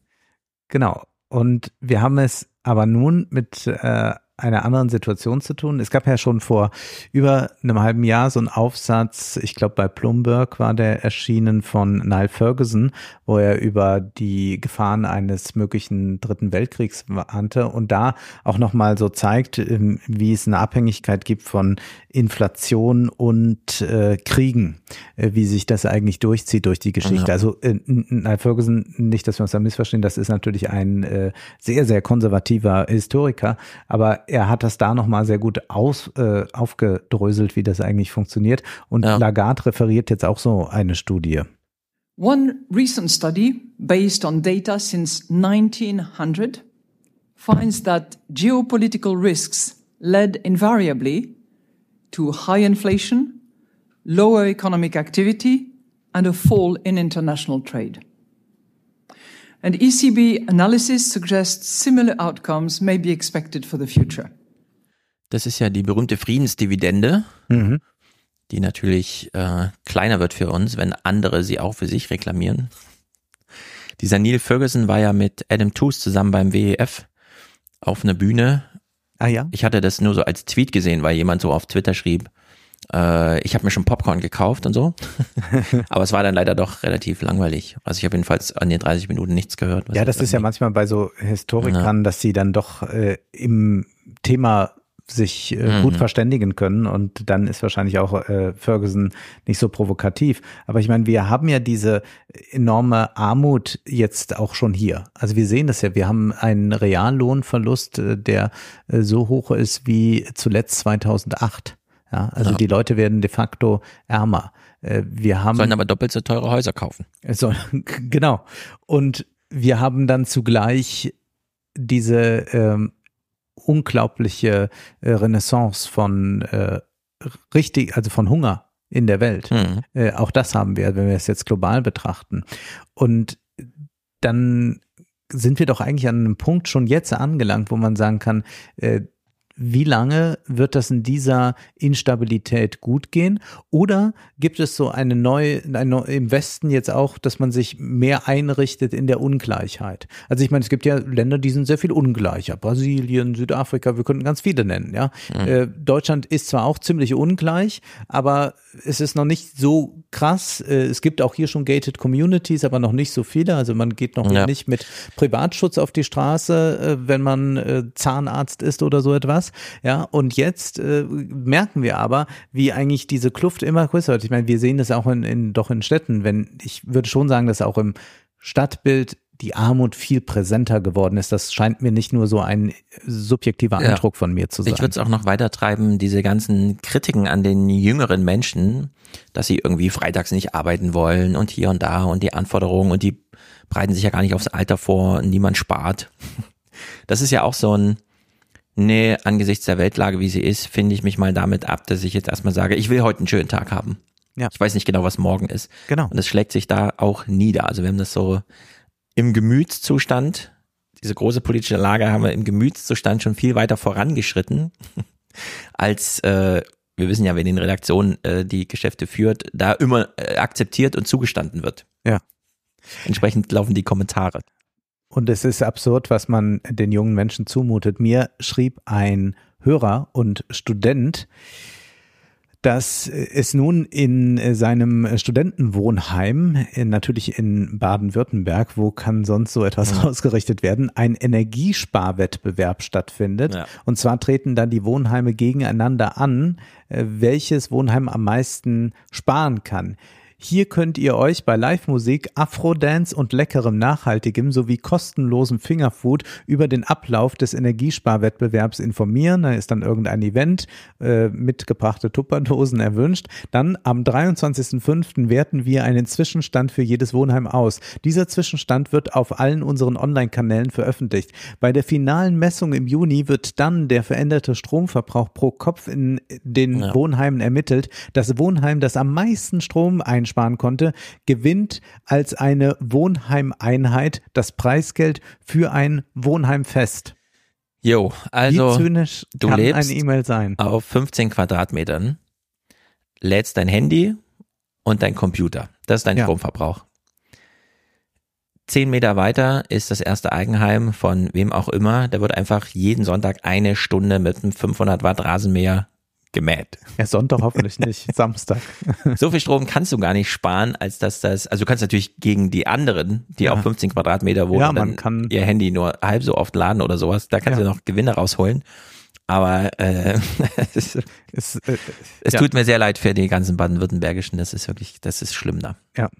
Genau. Und wir haben es aber nun mit äh, einer anderen Situation zu tun. Es gab ja schon vor über einem halben Jahr so einen Aufsatz, ich glaube bei Bloomberg war der erschienen von Niall Ferguson, wo er über die Gefahren eines möglichen Dritten Weltkriegs warnte und da auch nochmal so zeigt, ähm, wie es eine Abhängigkeit gibt von Inflation und äh, Kriegen, äh, wie sich das eigentlich durchzieht durch die Geschichte. Ja. Also äh, Niall Ferguson, nicht, dass wir uns da missverstehen, das ist natürlich ein äh, sehr, sehr konservativer Historiker, aber er hat das da nochmal sehr gut aus, äh, aufgedröselt, wie das eigentlich funktioniert. Und ja. Lagarde referiert jetzt auch so eine Studie. One recent study based on data since 1900 finds that geopolitical risks led invariably to high inflation, lower economic activity, and a fall in international trade. And ECB analysis suggests similar outcomes may be expected for the future. Das ist ja die berühmte Friedensdividende, mhm. die natürlich äh, kleiner wird für uns, wenn andere sie auch für sich reklamieren. Dieser Neil Ferguson war ja mit Adam Tooze zusammen beim WEF auf einer Bühne. Ah ja. Ich hatte das nur so als Tweet gesehen, weil jemand so auf Twitter schrieb, äh, ich habe mir schon Popcorn gekauft und so. Aber es war dann leider doch relativ langweilig. Also ich habe jedenfalls an den 30 Minuten nichts gehört. Ja, das ist ja manchmal bei so Historikern, ja. dass sie dann doch äh, im Thema sich äh, mhm. gut verständigen können und dann ist wahrscheinlich auch äh, Ferguson nicht so provokativ. Aber ich meine, wir haben ja diese enorme Armut jetzt auch schon hier. Also wir sehen das ja, wir haben einen Reallohnverlust, äh, der äh, so hoch ist wie zuletzt 2008. Ja, also ja. die Leute werden de facto ärmer. Äh, wir haben sollen aber doppelt so teure Häuser kaufen. So, genau. Und wir haben dann zugleich diese ähm, unglaubliche äh, Renaissance von äh, richtig, also von Hunger in der Welt. Mhm. Äh, auch das haben wir, wenn wir es jetzt global betrachten. Und dann sind wir doch eigentlich an einem Punkt schon jetzt angelangt, wo man sagen kann, äh, wie lange wird das in dieser Instabilität gut gehen? Oder gibt es so eine neue, eine, im Westen jetzt auch, dass man sich mehr einrichtet in der Ungleichheit? Also ich meine, es gibt ja Länder, die sind sehr viel ungleicher. Brasilien, Südafrika, wir könnten ganz viele nennen, ja. Mhm. Äh, Deutschland ist zwar auch ziemlich ungleich, aber es ist noch nicht so krass. Äh, es gibt auch hier schon gated Communities, aber noch nicht so viele. Also man geht noch ja. nicht mit Privatschutz auf die Straße, äh, wenn man äh, Zahnarzt ist oder so etwas. Ja, und jetzt äh, merken wir aber, wie eigentlich diese Kluft immer größer wird. Ich meine, wir sehen das auch in, in doch in Städten. Wenn ich würde schon sagen, dass auch im Stadtbild die Armut viel präsenter geworden ist. Das scheint mir nicht nur so ein subjektiver Eindruck ja. von mir zu sein. Ich würde es auch noch weiter treiben, diese ganzen Kritiken an den jüngeren Menschen, dass sie irgendwie freitags nicht arbeiten wollen und hier und da und die Anforderungen und die breiten sich ja gar nicht aufs Alter vor, niemand spart. Das ist ja auch so ein, nee, angesichts der Weltlage, wie sie ist, finde ich mich mal damit ab, dass ich jetzt erstmal sage, ich will heute einen schönen Tag haben. Ja. Ich weiß nicht genau, was morgen ist. Genau. Und das schlägt sich da auch nieder. Also wir haben das so im Gemütszustand, diese große politische Lage haben wir im Gemütszustand schon viel weiter vorangeschritten, als äh, wir wissen ja, wer in den Redaktionen äh, die Geschäfte führt, da immer äh, akzeptiert und zugestanden wird. Ja. Entsprechend laufen die Kommentare. Und es ist absurd, was man den jungen Menschen zumutet. Mir schrieb ein Hörer und Student, dass es nun in seinem Studentenwohnheim, natürlich in Baden-Württemberg, wo kann sonst so etwas ja. ausgerichtet werden, ein Energiesparwettbewerb stattfindet. Ja. Und zwar treten dann die Wohnheime gegeneinander an, äh, welches Wohnheim am meisten sparen kann. Hier könnt ihr euch bei Live-Musik, Afro-Dance und leckerem Nachhaltigem sowie kostenlosem Fingerfood über den Ablauf des Energiesparwettbewerbs informieren. Da ist dann irgendein Event, äh, mitgebrachte Tupperdosen erwünscht. Dann am 23.05. werten wir einen Zwischenstand für jedes Wohnheim aus. Dieser Zwischenstand wird auf allen unseren Online-Kanälen veröffentlicht. Bei der finalen Messung im Juni wird dann der veränderte Stromverbrauch pro Kopf in den ja. Wohnheimen ermittelt. Das Wohnheim, das am meisten Strom einspart, einsparen konnte, gewinnt als eine Wohnheimeinheit das Preisgeld für ein Wohnheimfest. Jo, also du lebst sein? auf 15 Quadratmetern, lädst dein Handy und dein Computer. Das ist dein ja. Stromverbrauch. Zehn Meter weiter ist das erste Eigenheim von wem auch immer. Da wird einfach jeden Sonntag eine Stunde mit einem 500 Watt Rasenmäher gemäht. Ja, Sonntag hoffentlich nicht, Samstag. So viel Strom kannst du gar nicht sparen, als dass das, also du kannst natürlich gegen die anderen, die ja. auf 15 Quadratmeter wohnen, ja, man kann, ihr Handy nur halb so oft laden oder sowas, da kannst ja. du noch Gewinne rausholen. Aber äh, es, es, äh, es ja. tut mir sehr leid für die ganzen baden-württembergischen, das ist wirklich, das ist schlimm da. Ja.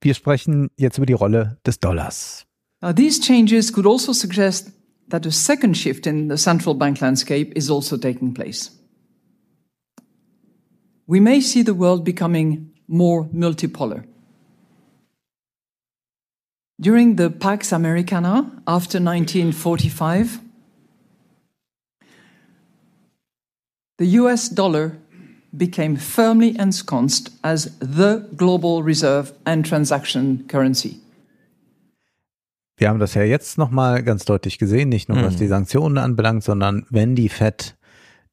Wir sprechen jetzt über die Rolle des Dollars. Now these changes could also suggest that a second shift in the central bank landscape is also taking place. We may see the world becoming more multipolar. During the Pax Americana after 1945, the US dollar became firmly ensconced as the global reserve and transaction currency. Wir haben das ja jetzt nochmal ganz deutlich gesehen, nicht nur was mhm. die Sanktionen anbelangt, sondern wenn die FED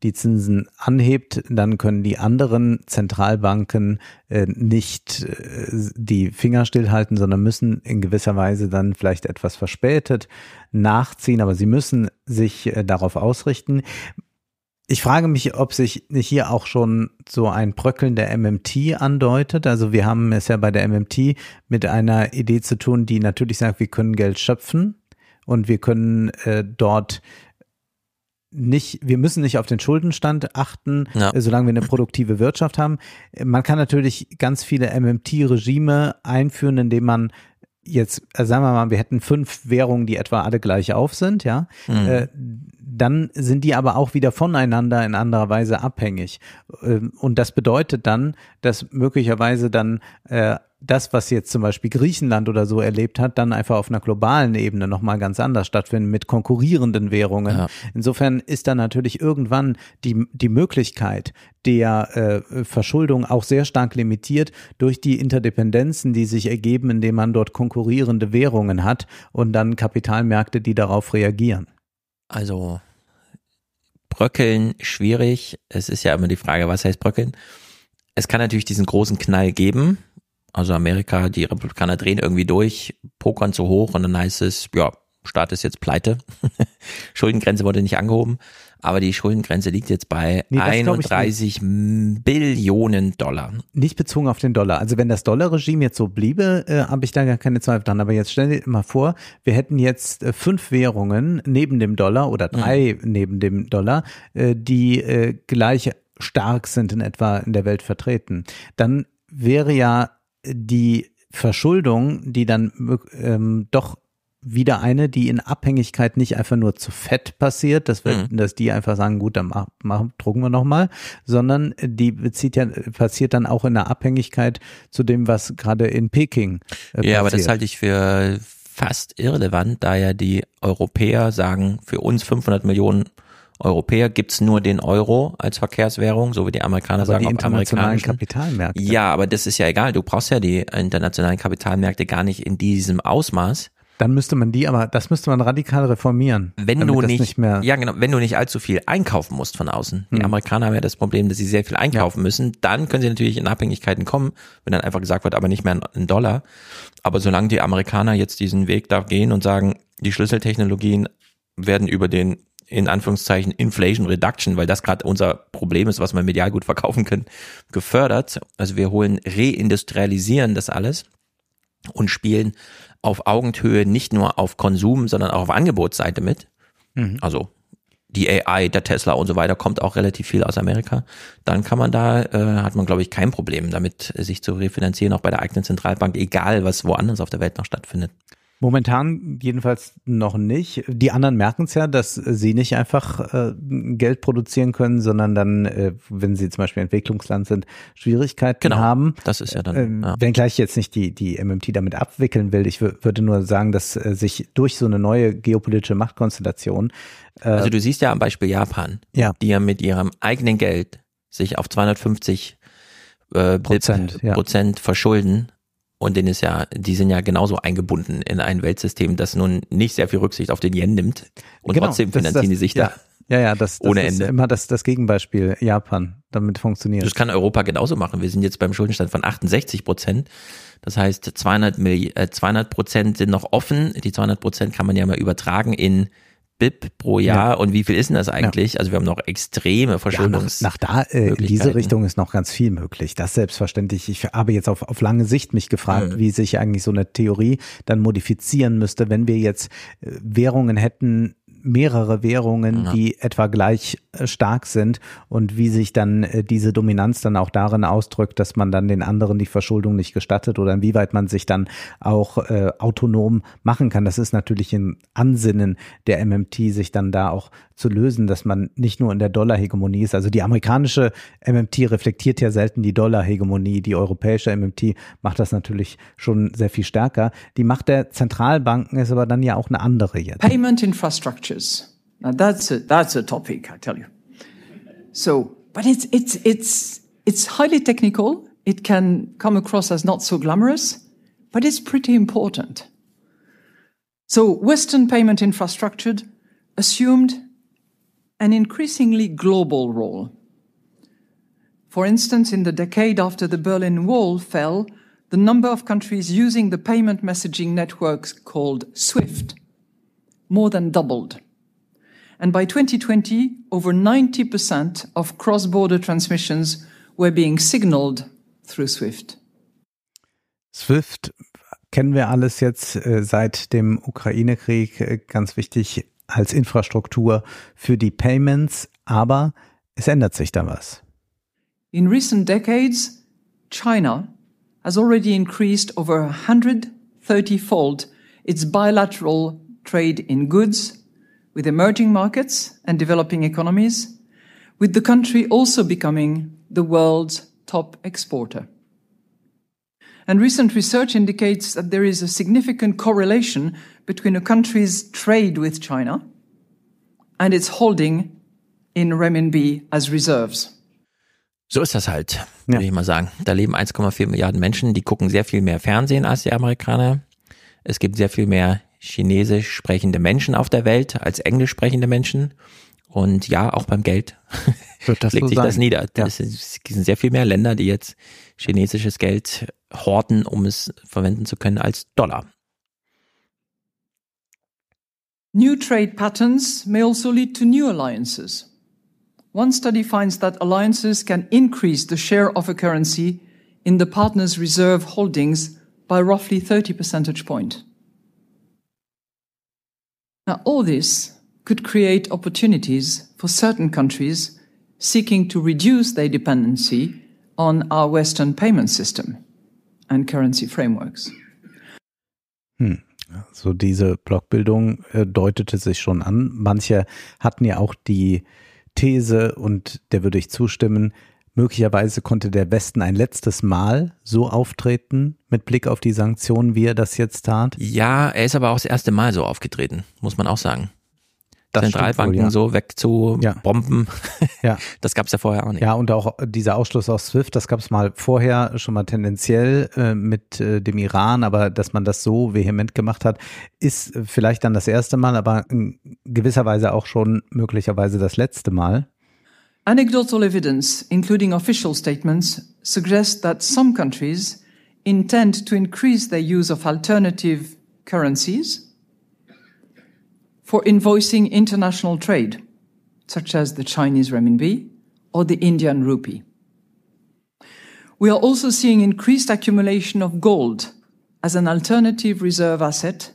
die Zinsen anhebt, dann können die anderen Zentralbanken äh, nicht äh, die Finger stillhalten, sondern müssen in gewisser Weise dann vielleicht etwas verspätet nachziehen, aber sie müssen sich äh, darauf ausrichten. Ich frage mich, ob sich hier auch schon so ein Bröckeln der MMT andeutet. Also wir haben es ja bei der MMT mit einer Idee zu tun, die natürlich sagt, wir können Geld schöpfen und wir können äh, dort nicht, wir müssen nicht auf den Schuldenstand achten, ja. Äh, solange wir eine produktive Wirtschaft haben. Man kann natürlich ganz viele MMT-Regime einführen, indem man jetzt, äh, sagen wir mal, wir hätten fünf Währungen, die etwa alle gleich auf sind, ja. Mhm. Dann sind die aber auch wieder voneinander in anderer Weise abhängig. Ähm, und das bedeutet dann, dass möglicherweise dann äh, das, was jetzt zum Beispiel Griechenland oder so erlebt hat, dann einfach auf einer globalen Ebene nochmal ganz anders stattfinden mit konkurrierenden Währungen. Ja. Insofern ist da natürlich irgendwann die, die Möglichkeit der äh, Verschuldung auch sehr stark limitiert durch die Interdependenzen, die sich ergeben, indem man dort konkurrierende Währungen hat und dann Kapitalmärkte, die darauf reagieren. Also bröckeln schwierig. Es ist ja immer die Frage, was heißt bröckeln? Es kann natürlich diesen großen Knall geben. Also Amerika, die Republikaner drehen irgendwie durch, pokern zu hoch und dann heißt es, ja, Staat ist jetzt pleite. Schuldengrenze wurde nicht angehoben, aber die Schuldengrenze liegt jetzt bei Nee, das glaub ich 31 Billionen Dollar. Nicht bezogen auf den Dollar. Also wenn das Dollarregime jetzt so bliebe, äh, habe ich da gar keine Zweifel dran. Aber jetzt stell dir mal vor, wir hätten jetzt äh, fünf Währungen neben dem Dollar oder drei neben dem Dollar, äh, die äh, gleich stark sind in etwa in der Welt vertreten. Dann wäre ja die Verschuldung, die dann ähm, doch wieder eine, die in Abhängigkeit nicht einfach nur zu fett passiert, dass wir, dass die einfach sagen, gut, dann mach, mach, drucken wir nochmal, sondern die bezieht ja, passiert dann auch in der Abhängigkeit zu dem, was gerade in Peking äh, Ja, aber das passiert. halte ich für fast irrelevant, da ja die Europäer sagen, für uns 500 Millionen Europäer gibt's nur den Euro als Verkehrswährung, so wie die Amerikaner aber sagen, die internationalen. Kapitalmärkte. Ja, aber das ist ja egal. Du brauchst ja die internationalen Kapitalmärkte gar nicht in diesem Ausmaß. Dann müsste man die, aber das müsste man radikal reformieren. Wenn du das nicht, mehr, ja genau, wenn du nicht allzu viel einkaufen musst von außen. Die Hm. Amerikaner haben ja das Problem, dass sie sehr viel einkaufen müssen. Dann können sie natürlich in Abhängigkeiten kommen, wenn dann einfach gesagt wird, aber nicht mehr in Dollar. Aber solange die Amerikaner jetzt diesen Weg da gehen und sagen, die Schlüsseltechnologien werden über den in Anführungszeichen Inflation Reduction, weil das gerade unser Problem ist, was wir medial gut verkaufen können, gefördert. Also wir holen, reindustrialisieren das alles und spielen auf Augenhöhe nicht nur auf Konsum, sondern auch auf Angebotsseite mit. Also die AI, der Tesla und so weiter kommt auch relativ viel aus Amerika. Dann kann man da, äh, hat man glaube ich kein Problem damit, sich zu refinanzieren, auch bei der eigenen Zentralbank, egal was woanders auf der Welt noch stattfindet. Momentan jedenfalls noch nicht. Die anderen merken es ja, dass sie nicht einfach äh, Geld produzieren können, sondern dann, äh, wenn sie zum Beispiel Entwicklungsland sind, Schwierigkeiten Genau. haben. Das ist ja dann, Ähm, ja. Wenngleich ich jetzt nicht die, die MMT damit abwickeln will, ich wür- würde nur sagen, dass äh, sich durch so eine neue geopolitische Machtkonstellation Also du siehst ja am Beispiel Japan, Ja. die ja mit ihrem eigenen Geld sich auf 250 äh, Prozent, ja. Prozent verschulden und denen ist ja, die sind ja genauso eingebunden in ein Weltsystem, das nun nicht sehr viel Rücksicht auf den Yen nimmt und Genau, trotzdem das- finanzieren das- die sich ja. da. Ja, ja, das, das Ohne ist Ende. immer das, das Gegenbeispiel Japan. Damit funktioniert. Das kann Europa genauso machen. Wir sind jetzt beim Schuldenstand von 68 Prozent. Das heißt, 200, Milli äh, 200 Prozent sind noch offen. Die 200 Prozent kann man ja mal übertragen in BIP pro Jahr. Und wie viel ist denn das eigentlich? Also wir haben noch extreme Ja, nach, Verschuldungs. nach da, äh, in diese. Richtung ist noch ganz viel möglich. Das selbstverständlich. Ich habe jetzt auf, auf lange Sicht mich gefragt, wie sich eigentlich so eine Theorie dann modifizieren müsste, wenn wir jetzt äh, Währungen hätten, mehrere Währungen, die etwa gleich stark sind und wie sich dann äh, diese Dominanz dann auch darin ausdrückt, dass man dann den anderen die Verschuldung nicht gestattet oder inwieweit man sich dann auch äh, autonom machen kann. Das ist natürlich ein Ansinnen der MMT, sich dann da auch zu lösen, dass man nicht nur in der Dollarhegemonie ist. Also die amerikanische MMT reflektiert ja selten die Dollarhegemonie. Die europäische MMT macht das natürlich schon sehr viel stärker. Die Macht der Zentralbanken ist aber dann ja auch eine andere jetzt. Payment infrastructures. Now that's a, that's a topic, I tell you. So, but it's, it's, it's, it's highly technical. It can come across as not so glamorous, but it's pretty important. So Western payment infrastructure assumed an increasingly global role. For instance, in the decade after the Berlin Wall fell, the number of countries using the payment messaging networks called SWIFT more than doubled. And by 2020, over 90% of cross-border transmissions were being signaled through SWIFT. SWIFT kennen wir alles jetzt äh, seit dem Ukraine-Krieg, äh, ganz wichtig als Infrastruktur für die Payments, aber es ändert sich da was. In recent decades, China has already increased over 130-fold its bilateral trade in goods with emerging markets and developing economies, with the country also becoming the world's top exporter. And recent research indicates that there is a significant correlation between a country's trade with China and its holding in renminbi as reserves. So ist das halt, würde Ja. ich mal sagen. Da leben 1,4 Milliarden Menschen, die gucken sehr viel mehr Fernsehen als die Amerikaner. Es gibt sehr viel mehr chinesisch sprechende Menschen auf der Welt als englisch sprechende Menschen. Und ja, auch beim Geld Wird das legt so sich sein? das nieder. Ja. Es sind sehr viel mehr Länder, die jetzt chinesisches Geld horten, um es verwenden zu können als Dollar. New trade patterns may also lead to new alliances. One study finds that alliances can increase the share of a currency in the partner's reserve holdings by roughly 30 percentage point. Now, all this could create opportunities for certain countries seeking to reduce their dependency on our Western payment system and currency frameworks. So diese Blockbildung äh, deutete sich schon an. Manche hatten ja auch die These, und der würde ich zustimmen, möglicherweise konnte der Westen ein letztes Mal so auftreten mit Blick auf die Sanktionen, wie er das jetzt tat. Ja, er ist aber auch das erste Mal so aufgetreten, muss man auch sagen. Das Zentralbanken wohl, ja. so weg zu Ja. bomben, Ja. das gab's ja vorher auch nicht. Ja, und auch dieser Ausschluss aus SWIFT, das gab es mal vorher schon mal tendenziell äh, mit äh, dem Iran, aber dass man das so vehement gemacht hat, ist vielleicht dann das erste Mal, aber in gewisser Weise auch schon möglicherweise das letzte Mal. Anecdotal evidence, including official statements, suggests that some countries intend to increase their use of alternative currencies for invoicing international trade, such as the Chinese renminbi or the Indian rupee. We are also seeing increased accumulation of gold as an alternative reserve asset,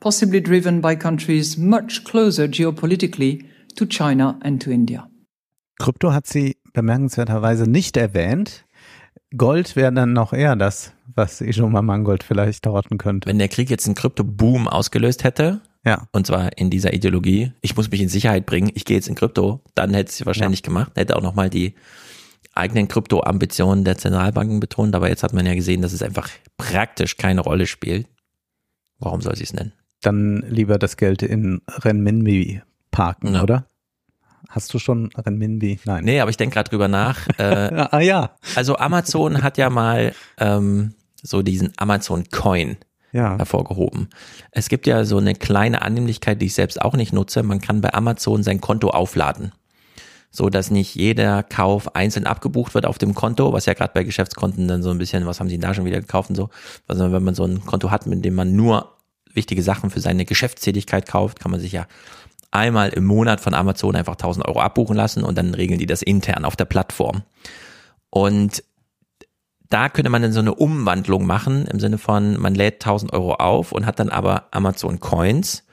possibly driven by countries much closer geopolitically to China and to India. Krypto hat sie bemerkenswerterweise nicht erwähnt. Gold wäre dann noch eher das, was Ijoma Mangold vielleicht horten könnte. Wenn der Krieg jetzt einen Krypto-Boom ausgelöst hätte, Ja. und zwar in dieser Ideologie, ich muss mich in Sicherheit bringen, ich gehe jetzt in Krypto, dann hätte es wahrscheinlich gemacht, hätte auch nochmal die eigenen Krypto-Ambitionen der Zentralbanken betont, aber jetzt hat man ja gesehen, dass es einfach praktisch keine Rolle spielt. Warum soll sie es nennen? Dann lieber das Geld in Renminbi parken, Ja. oder? Hast du schon Renminbi? Nein. Nee, aber ich denke gerade drüber nach. Äh, Ah ja. also Amazon hat ja mal ähm, so diesen Amazon-Coin Ja. hervorgehoben. Es gibt ja so eine kleine Annehmlichkeit, die ich selbst auch nicht nutze. Man kann bei Amazon sein Konto aufladen. So dass nicht jeder Kauf einzeln abgebucht wird auf dem Konto, was ja gerade bei Geschäftskonten dann so ein bisschen, was haben sie denn da schon wieder gekauft und so. Also wenn man so ein Konto hat, mit dem man nur wichtige Sachen für seine Geschäftstätigkeit kauft, kann man sich ja einmal im Monat von Amazon einfach 1000 Euro abbuchen lassen und dann regeln die das intern auf der Plattform. Und da könnte man dann so eine Umwandlung machen im Sinne von, man lädt 1000 Euro auf und hat dann aber Amazon Coins,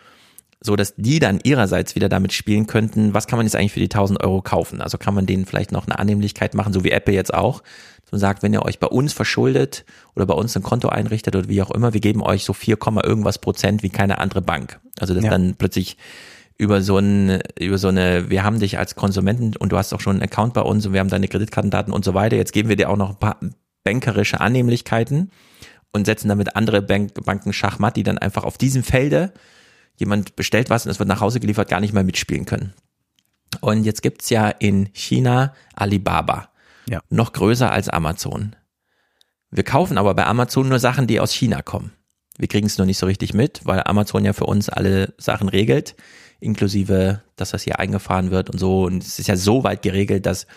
so dass die dann ihrerseits wieder damit spielen könnten, was kann man jetzt eigentlich für die 1000 Euro kaufen? Also kann man denen vielleicht noch eine Annehmlichkeit machen, so wie Apple jetzt auch. Man sagt, wenn ihr euch bei uns verschuldet oder bei uns ein Konto einrichtet oder wie auch immer, wir geben euch so 4, irgendwas Prozent wie keine andere Bank. Also dass Ja. dann plötzlich über so ein, über so eine, wir haben dich als Konsumenten und du hast auch schon einen Account bei uns und wir haben deine Kreditkartendaten und so weiter. Jetzt geben wir dir auch noch ein paar bankerische Annehmlichkeiten und setzen damit andere Bank, Banken Schachmatt, die dann einfach auf diesem Felde jemand bestellt was und es wird nach Hause geliefert, gar nicht mehr mitspielen können. Und jetzt gibt's ja in China Alibaba. Ja. Noch größer als Amazon. Wir kaufen aber bei Amazon nur Sachen, die aus China kommen. Wir kriegen es nur nicht so richtig mit, weil Amazon ja für uns alle Sachen regelt, inklusive, dass das hier eingefahren wird und so. Und es ist ja so weit geregelt, dass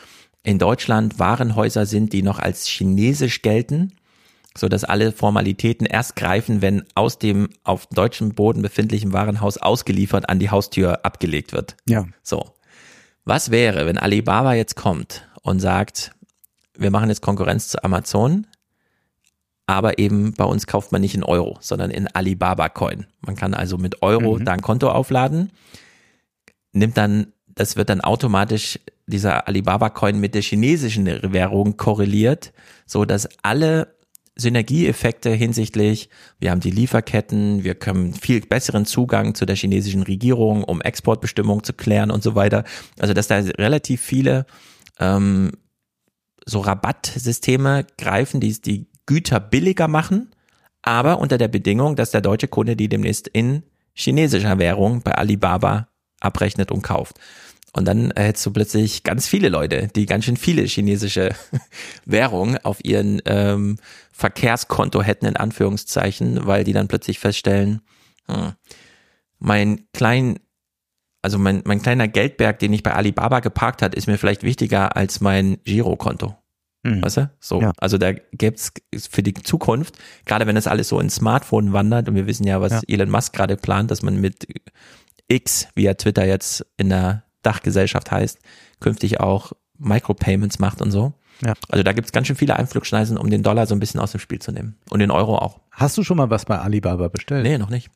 in Deutschland Warenhäuser sind, die noch als chinesisch gelten, so dass alle Formalitäten erst greifen, wenn aus dem auf deutschem Boden befindlichen Warenhaus ausgeliefert an die Haustür abgelegt wird. Ja. So. Was wäre, wenn Alibaba jetzt kommt und sagt, wir machen jetzt Konkurrenz zu Amazon, aber eben bei uns kauft man nicht in Euro, sondern in Alibaba Coin. Man kann also mit Euro da ein Konto aufladen, nimmt dann, das wird dann automatisch dieser Alibaba Coin mit der chinesischen Währung korreliert, so dass alle Synergieeffekte hinsichtlich, wir haben die Lieferketten, wir können viel besseren Zugang zu der chinesischen Regierung, um Exportbestimmungen zu klären und so weiter. Also dass da relativ viele ähm, so Rabattsysteme greifen, die die Güter billiger machen, aber unter der Bedingung, dass der deutsche Kunde die demnächst in chinesischer Währung bei Alibaba abrechnet und kauft. Und dann hättest du plötzlich ganz viele Leute, die ganz schön viele chinesische Währung auf ihren ähm, Verkehrskonto hätten, in Anführungszeichen, weil die dann plötzlich feststellen, hm, mein klein also mein, mein kleiner Geldberg, den ich bei Alibaba geparkt hat, ist mir vielleicht wichtiger als mein Girokonto. Mhm. Weißt du? So. Ja. Also da gibt's für die Zukunft, gerade wenn das alles so ins Smartphone wandert und wir wissen ja, was ja. Elon Musk gerade plant, dass man mit X, wie er Twitter jetzt in der Dachgesellschaft heißt, künftig auch Micropayments macht und so. Ja. Also da gibt's ganz schön viele Einflugschneisen, um den Dollar so ein bisschen aus dem Spiel zu nehmen. Und den Euro auch. Hast du schon mal was bei Alibaba bestellt? Nee, noch nicht.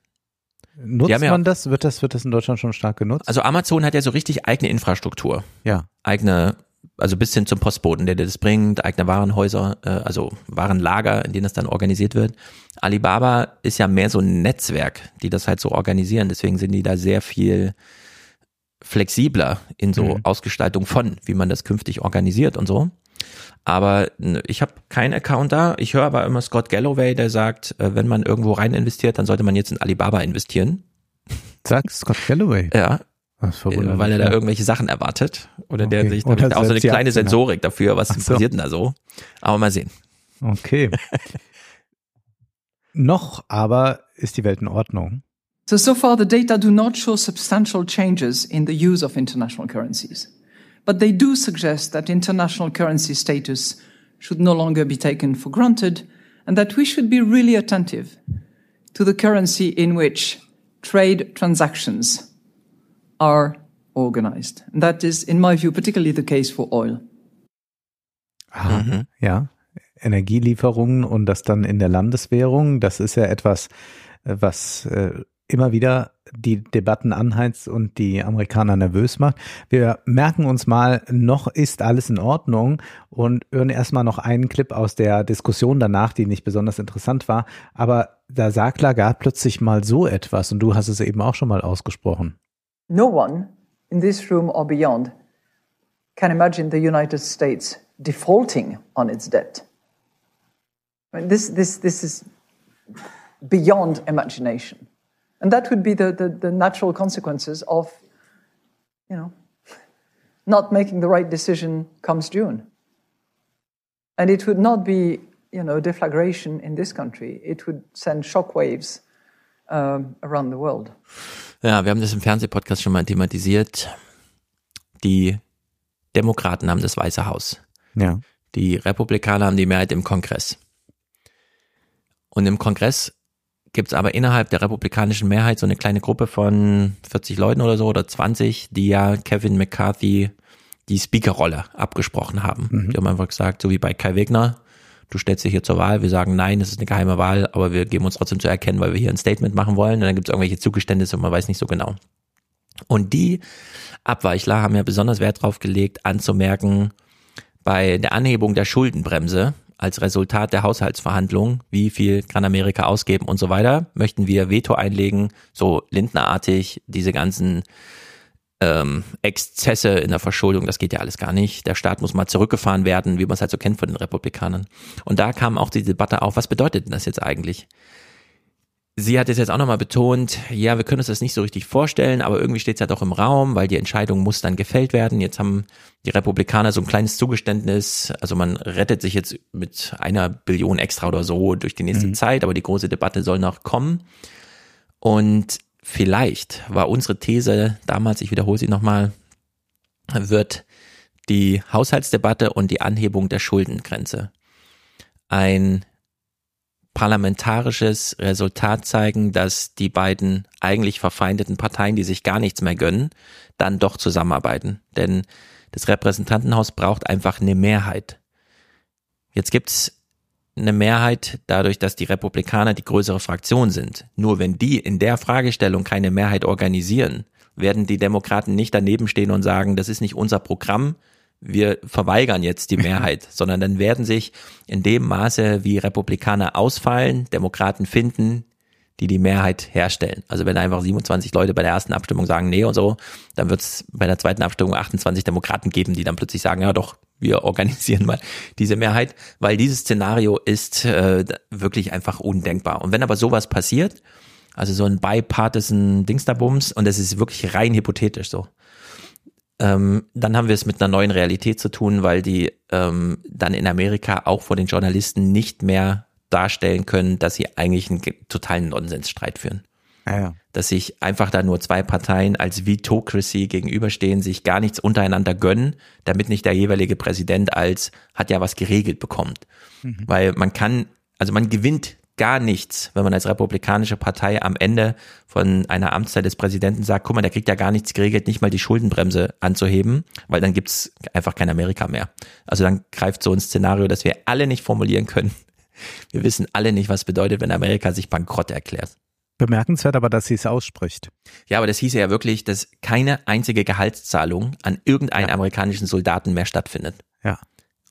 Nutzt man ja, das? Wird das, wird das in Deutschland schon stark genutzt? Also Amazon hat ja so richtig eigene Infrastruktur. Ja. Eigene, also bis hin zum Postboten, der dir das bringt, eigene Warenhäuser, äh, also Warenlager, in denen das dann organisiert wird. Alibaba ist ja mehr so ein Netzwerk, die das halt so organisieren. Deswegen sind die da sehr viel flexibler in so mhm. Ausgestaltung von, wie man das künftig organisiert und so. Aber ich habe keinen Account da. Ich höre aber immer Scott Galloway, der sagt, äh, wenn man irgendwo rein investiert, dann sollte man jetzt in Alibaba investieren. Sagt Scott Galloway? Ja. Äh, weil er da irgendwelche Sachen erwartet. Oder okay. der sich da auch so eine kleine Sensorik dafür, was so. passiert denn da so. Aber mal sehen. Okay. Noch aber ist die Welt in Ordnung. So, so far the data do not show substantial changes in the use of international currencies. But they do suggest that international currency status should no longer be taken for granted and that we should be really attentive to the currency in which trade transactions are organized. And that is, in my view, particularly the case for oil. Aha, mhm. Ja, Energielieferungen und das dann in der Landeswährung, das ist ja etwas, äh, was äh, immer wieder die Debatten anheizt und die Amerikaner nervös macht. Wir merken uns mal, noch ist alles in Ordnung und hören erstmal noch einen Clip aus der Diskussion danach, die nicht besonders interessant war. Aber da sagt Lagarde plötzlich mal so etwas und du hast es eben auch schon mal ausgesprochen. No one in this room or beyond can imagine the United States defaulting on its debt. I mean, this, this, this is beyond imagination. And that would be the, the, the natural consequences of, you know, not making the right decision comes June. And it would not be, you know, deflagration in this country. It would send shockwaves um, around the world. Ja, wir haben das im Fernsehpodcast schon mal thematisiert. Die Demokraten haben das Weiße Haus. Ja. Die Republikaner haben die Mehrheit im Kongress. Und im Kongress gibt es aber innerhalb der republikanischen Mehrheit so eine kleine Gruppe von 40 Leuten oder so oder 20, die ja Kevin McCarthy die Speakerrolle abgesprochen haben. Mhm. Die haben einfach gesagt, so wie bei Kai Wegner, du stellst dich hier zur Wahl, wir sagen nein, es ist eine geheime Wahl, aber wir geben uns trotzdem zu erkennen, weil wir hier ein Statement machen wollen und dann gibt es irgendwelche Zugeständnisse und man weiß nicht so genau. Und die Abweichler haben ja besonders Wert drauf gelegt, anzumerken, bei der Anhebung der Schuldenbremse als Resultat der Haushaltsverhandlungen, wie viel kann Amerika ausgeben und so weiter, möchten wir Veto einlegen, so Lindnerartig, diese ganzen ähm, Exzesse in der Verschuldung, das geht ja alles gar nicht. Der Staat muss mal zurückgefahren werden, wie man es halt so kennt von den Republikanern. Und da kam auch die Debatte auf, was bedeutet denn das jetzt eigentlich? Sie hat es jetzt auch nochmal betont, ja, wir können uns das nicht so richtig vorstellen, aber irgendwie steht es ja doch im Raum, weil die Entscheidung muss dann gefällt werden. Jetzt haben die Republikaner so ein kleines Zugeständnis, also man rettet sich jetzt mit einer Billion extra oder so durch die nächste mhm. Zeit, aber die große Debatte soll noch kommen. Und vielleicht war unsere These damals, ich wiederhole sie nochmal, wird die Haushaltsdebatte und die Anhebung der Schuldengrenze ein parlamentarisches Resultat zeigen, dass die beiden eigentlich verfeindeten Parteien, die sich gar nichts mehr gönnen, dann doch zusammenarbeiten. Denn das Repräsentantenhaus braucht einfach eine Mehrheit. Jetzt gibt's eine Mehrheit dadurch, dass die Republikaner die größere Fraktion sind. Nur wenn die in der Fragestellung keine Mehrheit organisieren, werden die Demokraten nicht daneben stehen und sagen, das ist nicht unser Programm, wir verweigern jetzt die Mehrheit, sondern dann werden sich in dem Maße, wie Republikaner ausfallen, Demokraten finden, die die Mehrheit herstellen. Also wenn einfach 27 Leute bei der ersten Abstimmung sagen, nee und so, dann wird es bei der zweiten Abstimmung 28 Demokraten geben, die dann plötzlich sagen, ja doch, wir organisieren mal diese Mehrheit, weil dieses Szenario ist äh, wirklich einfach undenkbar. Und wenn aber sowas passiert, also so ein bipartisan Dingsterbums, und das ist wirklich rein hypothetisch so, ähm, dann haben wir es mit einer neuen Realität zu tun, weil die ähm, dann in Amerika auch vor den Journalisten nicht mehr darstellen können, dass sie eigentlich einen totalen Nonsensstreit führen. Ja, ja. Dass sich einfach da nur zwei Parteien als Vitocracy gegenüberstehen, sich gar nichts untereinander gönnen, damit nicht der jeweilige Präsident als hat ja was geregelt bekommt. Weil man kann, also man gewinnt gar nichts, wenn man als republikanische Partei am Ende von einer Amtszeit des Präsidenten sagt, guck mal, der kriegt ja gar nichts geregelt, nicht mal die Schuldenbremse anzuheben, weil dann gibt's einfach kein Amerika mehr. Also dann greift so ein Szenario, das wir alle nicht formulieren können. Wir wissen alle nicht, was bedeutet, wenn Amerika sich bankrott erklärt. Bemerkenswert aber, dass sie es ausspricht. Ja, aber das hieße ja wirklich, dass keine einzige Gehaltszahlung an irgendeinen amerikanischen Soldaten mehr stattfindet. Ja.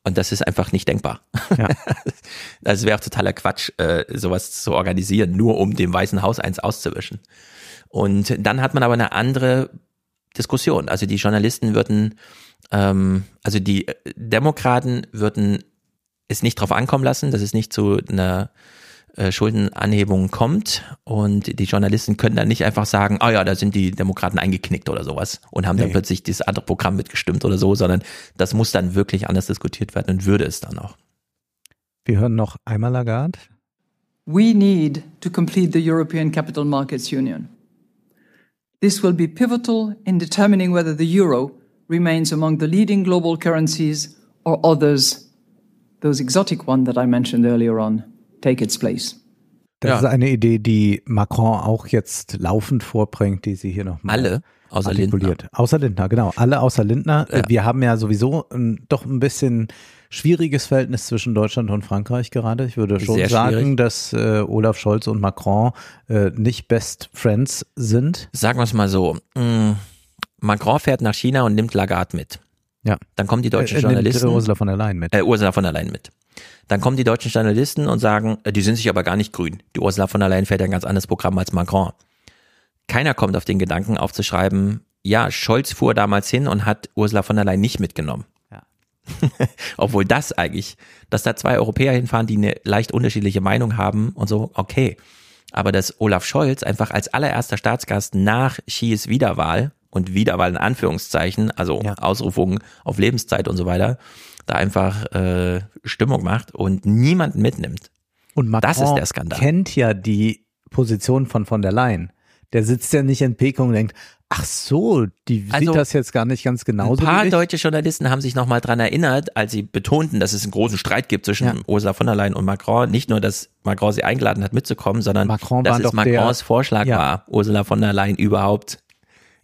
Und das ist einfach nicht denkbar. Ja. Das wäre auch totaler Quatsch, äh, sowas zu organisieren, nur um dem Weißen Haus eins auszuwischen. Und dann hat man aber eine andere Diskussion. Also die Journalisten würden, ähm, also die Demokraten würden es nicht drauf ankommen lassen, dass es nicht zu einer äh, Schuldenanhebung kommt und die Journalisten können dann nicht einfach sagen, ah ja, da sind die Demokraten eingeknickt oder sowas und haben dann Nee. plötzlich dieses andere Programm mitgestimmt oder so, sondern das muss dann wirklich anders diskutiert werden und würde es dann auch. Wir hören noch einmal Lagarde. We need to complete the European Capital Markets Union. This will be pivotal in determining whether the euro remains among the leading global currencies or others, those exotic ones that I mentioned earlier on, take its place. Das Ja. ist eine Idee, die Macron auch jetzt laufend vorbringt, die sie hier nochmal Alle außer Lindner. Außer Lindner, genau. Alle außer Lindner. Ja. Wir haben ja sowieso ähm, doch ein bisschen schwieriges Verhältnis zwischen Deutschland und Frankreich gerade. Ich würde schon Sehr sagen, schwierig. dass äh, Olaf Scholz und Macron äh, nicht Best Friends sind. Sagen wir es mal so, mh, Macron fährt nach China und nimmt Lagarde mit. Ja. Dann kommen die deutschen Äh, nimmt Journalisten. Ursula von der Leyen mit. äh, Ursula von der Leyen mit. Dann kommen die deutschen Journalisten und sagen, äh, die sind sich aber gar nicht grün. Die Ursula von der Leyen fährt ja ein ganz anderes Programm als Macron. Keiner kommt auf den Gedanken aufzuschreiben, ja, Scholz fuhr damals hin und hat Ursula von der Leyen nicht mitgenommen. Ja. Obwohl das eigentlich, dass da zwei Europäer hinfahren, die eine leicht unterschiedliche Meinung haben und so, okay. Aber dass Olaf Scholz einfach als allererster Staatsgast nach Xi's Wiederwahl und Wiederwahl in Anführungszeichen, also Ja. Ausrufungen auf Lebenszeit und so weiter, da einfach äh, Stimmung macht und niemanden mitnimmt. Und Macron Das ist der Skandal. kennt ja die Position von von der Leyen. Der sitzt ja nicht in Peking und denkt, ach so, die Also, sieht das jetzt gar nicht ganz genauso Ein paar deutsche Journalisten haben sich nochmal dran erinnert, als sie betonten, dass es einen großen Streit gibt zwischen Ja. Ursula von der Leyen und Macron. Nicht nur, dass Macron sie eingeladen hat mitzukommen, sondern Macron dass es Macrons der- Vorschlag Ja. war, Ursula von der Leyen überhaupt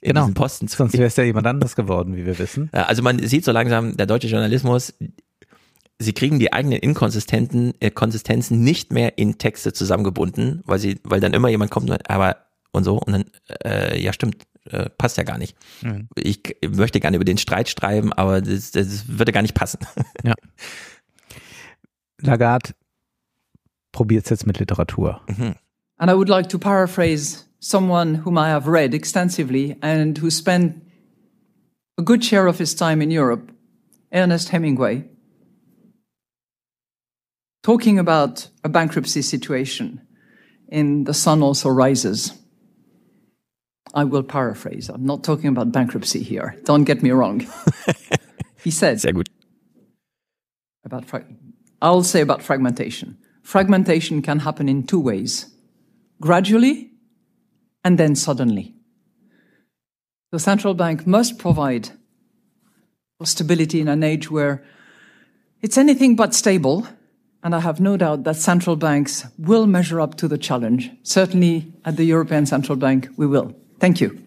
Genau. diesen Posten zu Sonst wäre es ja jemand anderes geworden, wie wir wissen. Ja, Also man sieht so langsam, der deutsche Journalismus, sie kriegen die eigenen Inkonsistenten, äh, Konsistenzen nicht mehr in Texte zusammengebunden, weil sie, weil dann immer jemand kommt, und, aber und so und dann, äh, ja stimmt, äh, passt ja gar nicht. Mhm. Ich möchte gerne über den Streit schreiben, aber das, das würde gar nicht passen. Lagarde probiert es jetzt mit Literatur. And I would like to paraphrase someone whom I have read extensively and who spent a good share of his time in Europe, Ernest Hemingway, talking about a bankruptcy situation in The Sun Also Rises. I will paraphrase. I'm not talking about bankruptcy here. Don't get me wrong. he said, Sehr gut. about frag- I'll say about fragmentation. Fragmentation can happen in two ways gradually and then suddenly. The central bank must provide for stability in an age where it's anything but stable. And I have no doubt that central banks will measure up to the challenge. Certainly at the European Central Bank, we will. Thank you.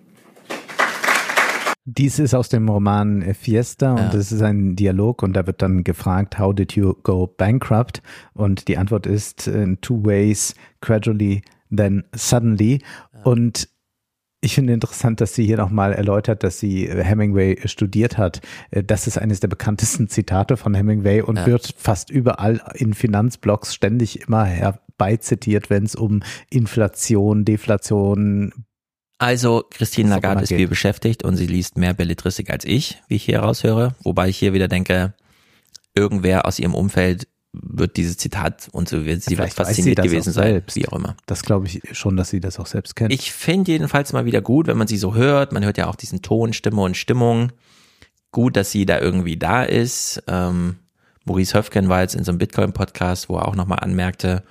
Dies ist aus dem Roman Fiesta und Ja. das ist ein Dialog und da wird dann gefragt, how did you go bankrupt? Und die Antwort ist in two ways, gradually, then suddenly. Und ich finde interessant, dass sie hier nochmal erläutert, dass sie Hemingway studiert hat. Äh, Das ist eines der bekanntesten Zitate von Hemingway und Ja. wird fast überall in Finanzblogs ständig immer herbeizitiert, wenn es um Inflation, Deflation, Also Christine Lagarde ist viel beschäftigt und sie liest mehr Belletristik als ich, wie ich hier raushöre. Wobei ich hier wieder denke, irgendwer aus ihrem Umfeld wird dieses Zitat und so wird sie Vielleicht sie fasziniert das gewesen auch sein, selbst. wie auch immer. das glaube ich schon, dass sie das auch selbst kennt. Ich finde jedenfalls mal wieder gut, wenn man sie so hört. Man hört ja auch diesen Ton, Stimme und Stimmung. Gut, dass sie da irgendwie da ist. Ähm, Maurice Höfgen war jetzt in so einem Bitcoin-Podcast, wo er auch nochmal anmerkte,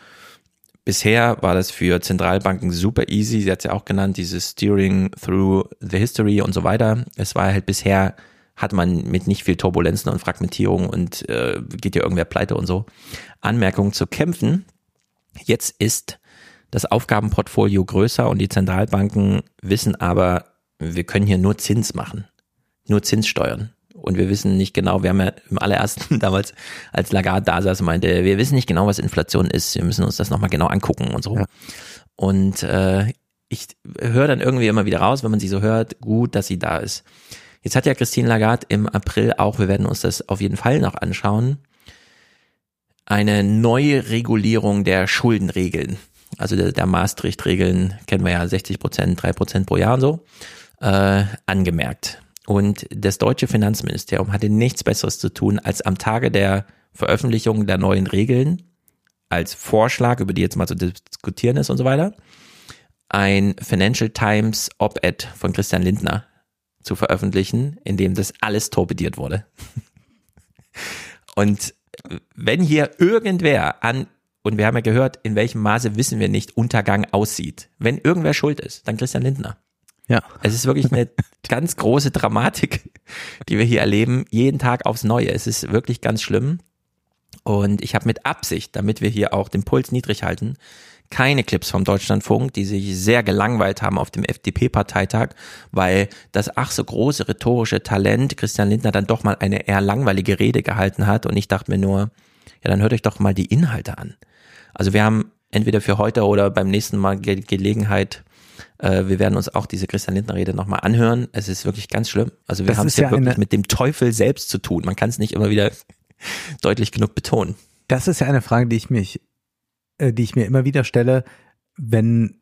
bisher war das für Zentralbanken super easy. Sie hat es ja auch genannt, dieses Steering through the history und so weiter. Es war halt bisher, hat man mit nicht viel Turbulenzen und Fragmentierung und äh, geht ja irgendwer pleite und so, Anmerkungen zu kämpfen. Jetzt ist das Aufgabenportfolio größer und die Zentralbanken wissen aber, wir können hier nur Zins machen, nur Zins steuern. Und wir wissen nicht genau, wir haben ja im allerersten damals, als Lagarde da saß, meinte, wir wissen nicht genau, was Inflation ist. Wir müssen uns das nochmal genau angucken und so. Ja. Und äh, ich höre dann irgendwie immer wieder raus, wenn man sie so hört, gut, dass sie da ist. Jetzt hat ja Christine Lagarde im April auch, wir werden uns das auf jeden Fall noch anschauen, eine neue Regulierung der Schuldenregeln. Also der, der Maastricht-Regeln kennen wir ja 60 Prozent, drei Prozent pro Jahr und so, äh, angemerkt. Und das deutsche Finanzministerium hatte nichts Besseres zu tun, als am Tage der Veröffentlichung der neuen Regeln als Vorschlag, über die jetzt mal zu diskutieren ist und so weiter, ein Financial Times Op-Ed von Christian Lindner zu veröffentlichen, in dem das alles torpediert wurde. Und wenn hier irgendwer an, und wir haben ja gehört, in welchem Maße wissen wir nicht, Untergang aussieht, wenn irgendwer schuld ist, dann Christian Lindner. Ja. Es ist wirklich eine ganz große Dramatik, die wir hier erleben, jeden Tag aufs Neue. Es ist wirklich ganz schlimm. Und ich habe mit Absicht, damit wir hier auch den Puls niedrig halten, keine Clips vom Deutschlandfunk, die sich sehr gelangweilt haben auf dem FDP-Parteitag, weil das ach so große rhetorische Talent Christian Lindner dann doch mal eine eher langweilige Rede gehalten hat. Und ich dachte mir nur, ja, dann hört euch doch mal die Inhalte an. Also wir haben entweder für heute oder beim nächsten Mal Ge Gelegenheit, äh, wir werden uns auch diese Christian Lindner Rede nochmal anhören. Es ist wirklich ganz schlimm. Also wir haben es ja, ja wirklich mit dem Teufel selbst zu tun. Man kann es nicht immer wieder deutlich genug betonen. Das ist ja eine Frage, die ich mich die ich mir immer wieder stelle, wenn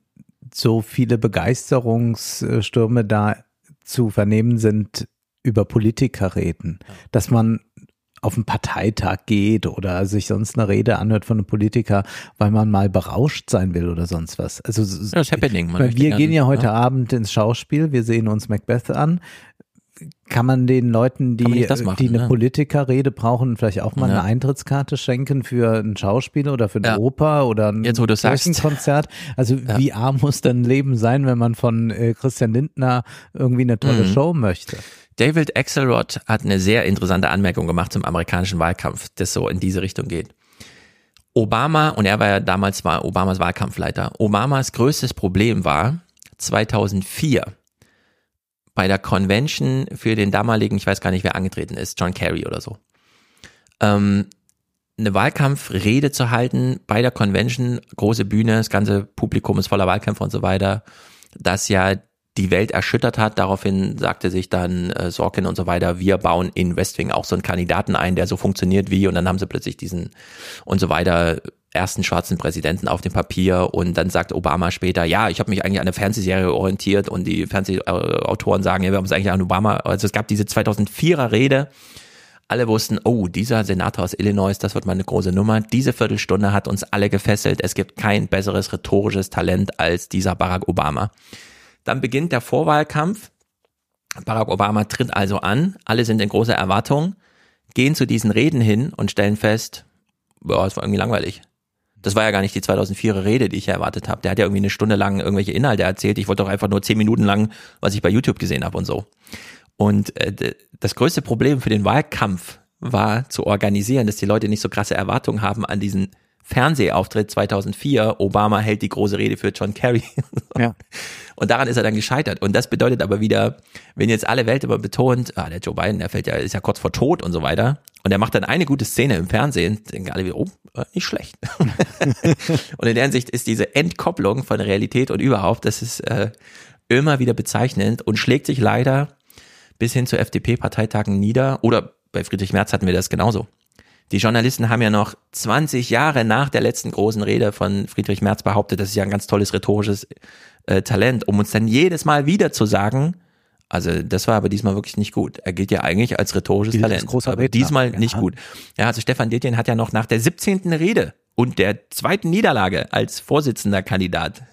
so viele Begeisterungsstürme da zu vernehmen sind über Politikerreden, dass man auf einen Parteitag geht oder sich sonst eine Rede anhört von einem Politiker, weil man mal berauscht sein will oder sonst was. Also das Happening. Man wir gehen ja heute ja. Abend ins Schauspiel, wir sehen uns Macbeth an kann man den Leuten, die, machen, die eine ne? Politikerrede brauchen, vielleicht auch mal ja. eine Eintrittskarte schenken für ein Schauspiel oder für eine ja. Oper oder ein Jetzt, Konzert? Also ja. wie arm muss denn Leben sein, wenn man von äh, Christian Lindner irgendwie eine tolle mhm. Show möchte? David Axelrod hat eine sehr interessante Anmerkung gemacht zum amerikanischen Wahlkampf, das so in diese Richtung geht. Obama, und er war ja damals war Obamas Wahlkampfleiter, Obamas größtes Problem war 2004 bei der Convention für den damaligen, ich weiß gar nicht, wer angetreten ist, John Kerry oder so, ähm, eine Wahlkampfrede zu halten bei der Convention, große Bühne, das ganze Publikum ist voller Wahlkämpfer und so weiter, das ja die Welt erschüttert hat. Daraufhin sagte sich dann äh, Sorkin und so weiter, wir bauen in Westwing auch so einen Kandidaten ein, der so funktioniert wie, und dann haben sie plötzlich diesen und so weiter ersten schwarzen Präsidenten auf dem Papier und dann sagt Obama später, ja, ich habe mich eigentlich an eine Fernsehserie orientiert und die Fernsehautoren sagen, ja, wir haben uns eigentlich an Obama, also es gab diese 2004er Rede, alle wussten, oh, dieser Senator aus Illinois, das wird mal eine große Nummer. Diese Viertelstunde hat uns alle gefesselt. Es gibt kein besseres rhetorisches Talent als dieser Barack Obama. Dann beginnt der Vorwahlkampf. Barack Obama tritt also an. Alle sind in großer Erwartung, gehen zu diesen Reden hin und stellen fest, boah, es war irgendwie langweilig. Das war ja gar nicht die 2004er Rede, die ich erwartet habe. Der hat ja irgendwie eine Stunde lang irgendwelche Inhalte erzählt. Ich wollte doch einfach nur zehn Minuten lang, was ich bei YouTube gesehen habe und so. Und äh, das größte Problem für den Wahlkampf war zu organisieren, dass die Leute nicht so krasse Erwartungen haben an diesen Fernsehauftritt 2004. Obama hält die große Rede für John Kerry. Ja. Und daran ist er dann gescheitert. Und das bedeutet aber wieder, wenn jetzt alle Welt immer betont, ah, der Joe Biden, der fällt ja, ist ja kurz vor Tod und so weiter. Und er macht dann eine gute Szene im Fernsehen, denken alle wieder, oh, äh, nicht schlecht. und in der Hinsicht ist diese Entkopplung von Realität und überhaupt, das ist äh, immer wieder bezeichnend und schlägt sich leider bis hin zu FDP-Parteitagen nieder. Oder bei Friedrich Merz hatten wir das genauso. Die Journalisten haben ja noch 20 Jahre nach der letzten großen Rede von Friedrich Merz behauptet, das ist ja ein ganz tolles rhetorisches äh, Talent, um uns dann jedes Mal wieder zu sagen, also das war aber diesmal wirklich nicht gut. Er gilt ja eigentlich als rhetorisches Dieses Talent, aber Redner. diesmal ja. nicht gut. Ja, also Stefan Detjen hat ja noch nach der 17. Rede und der zweiten Niederlage als Vorsitzender Kandidat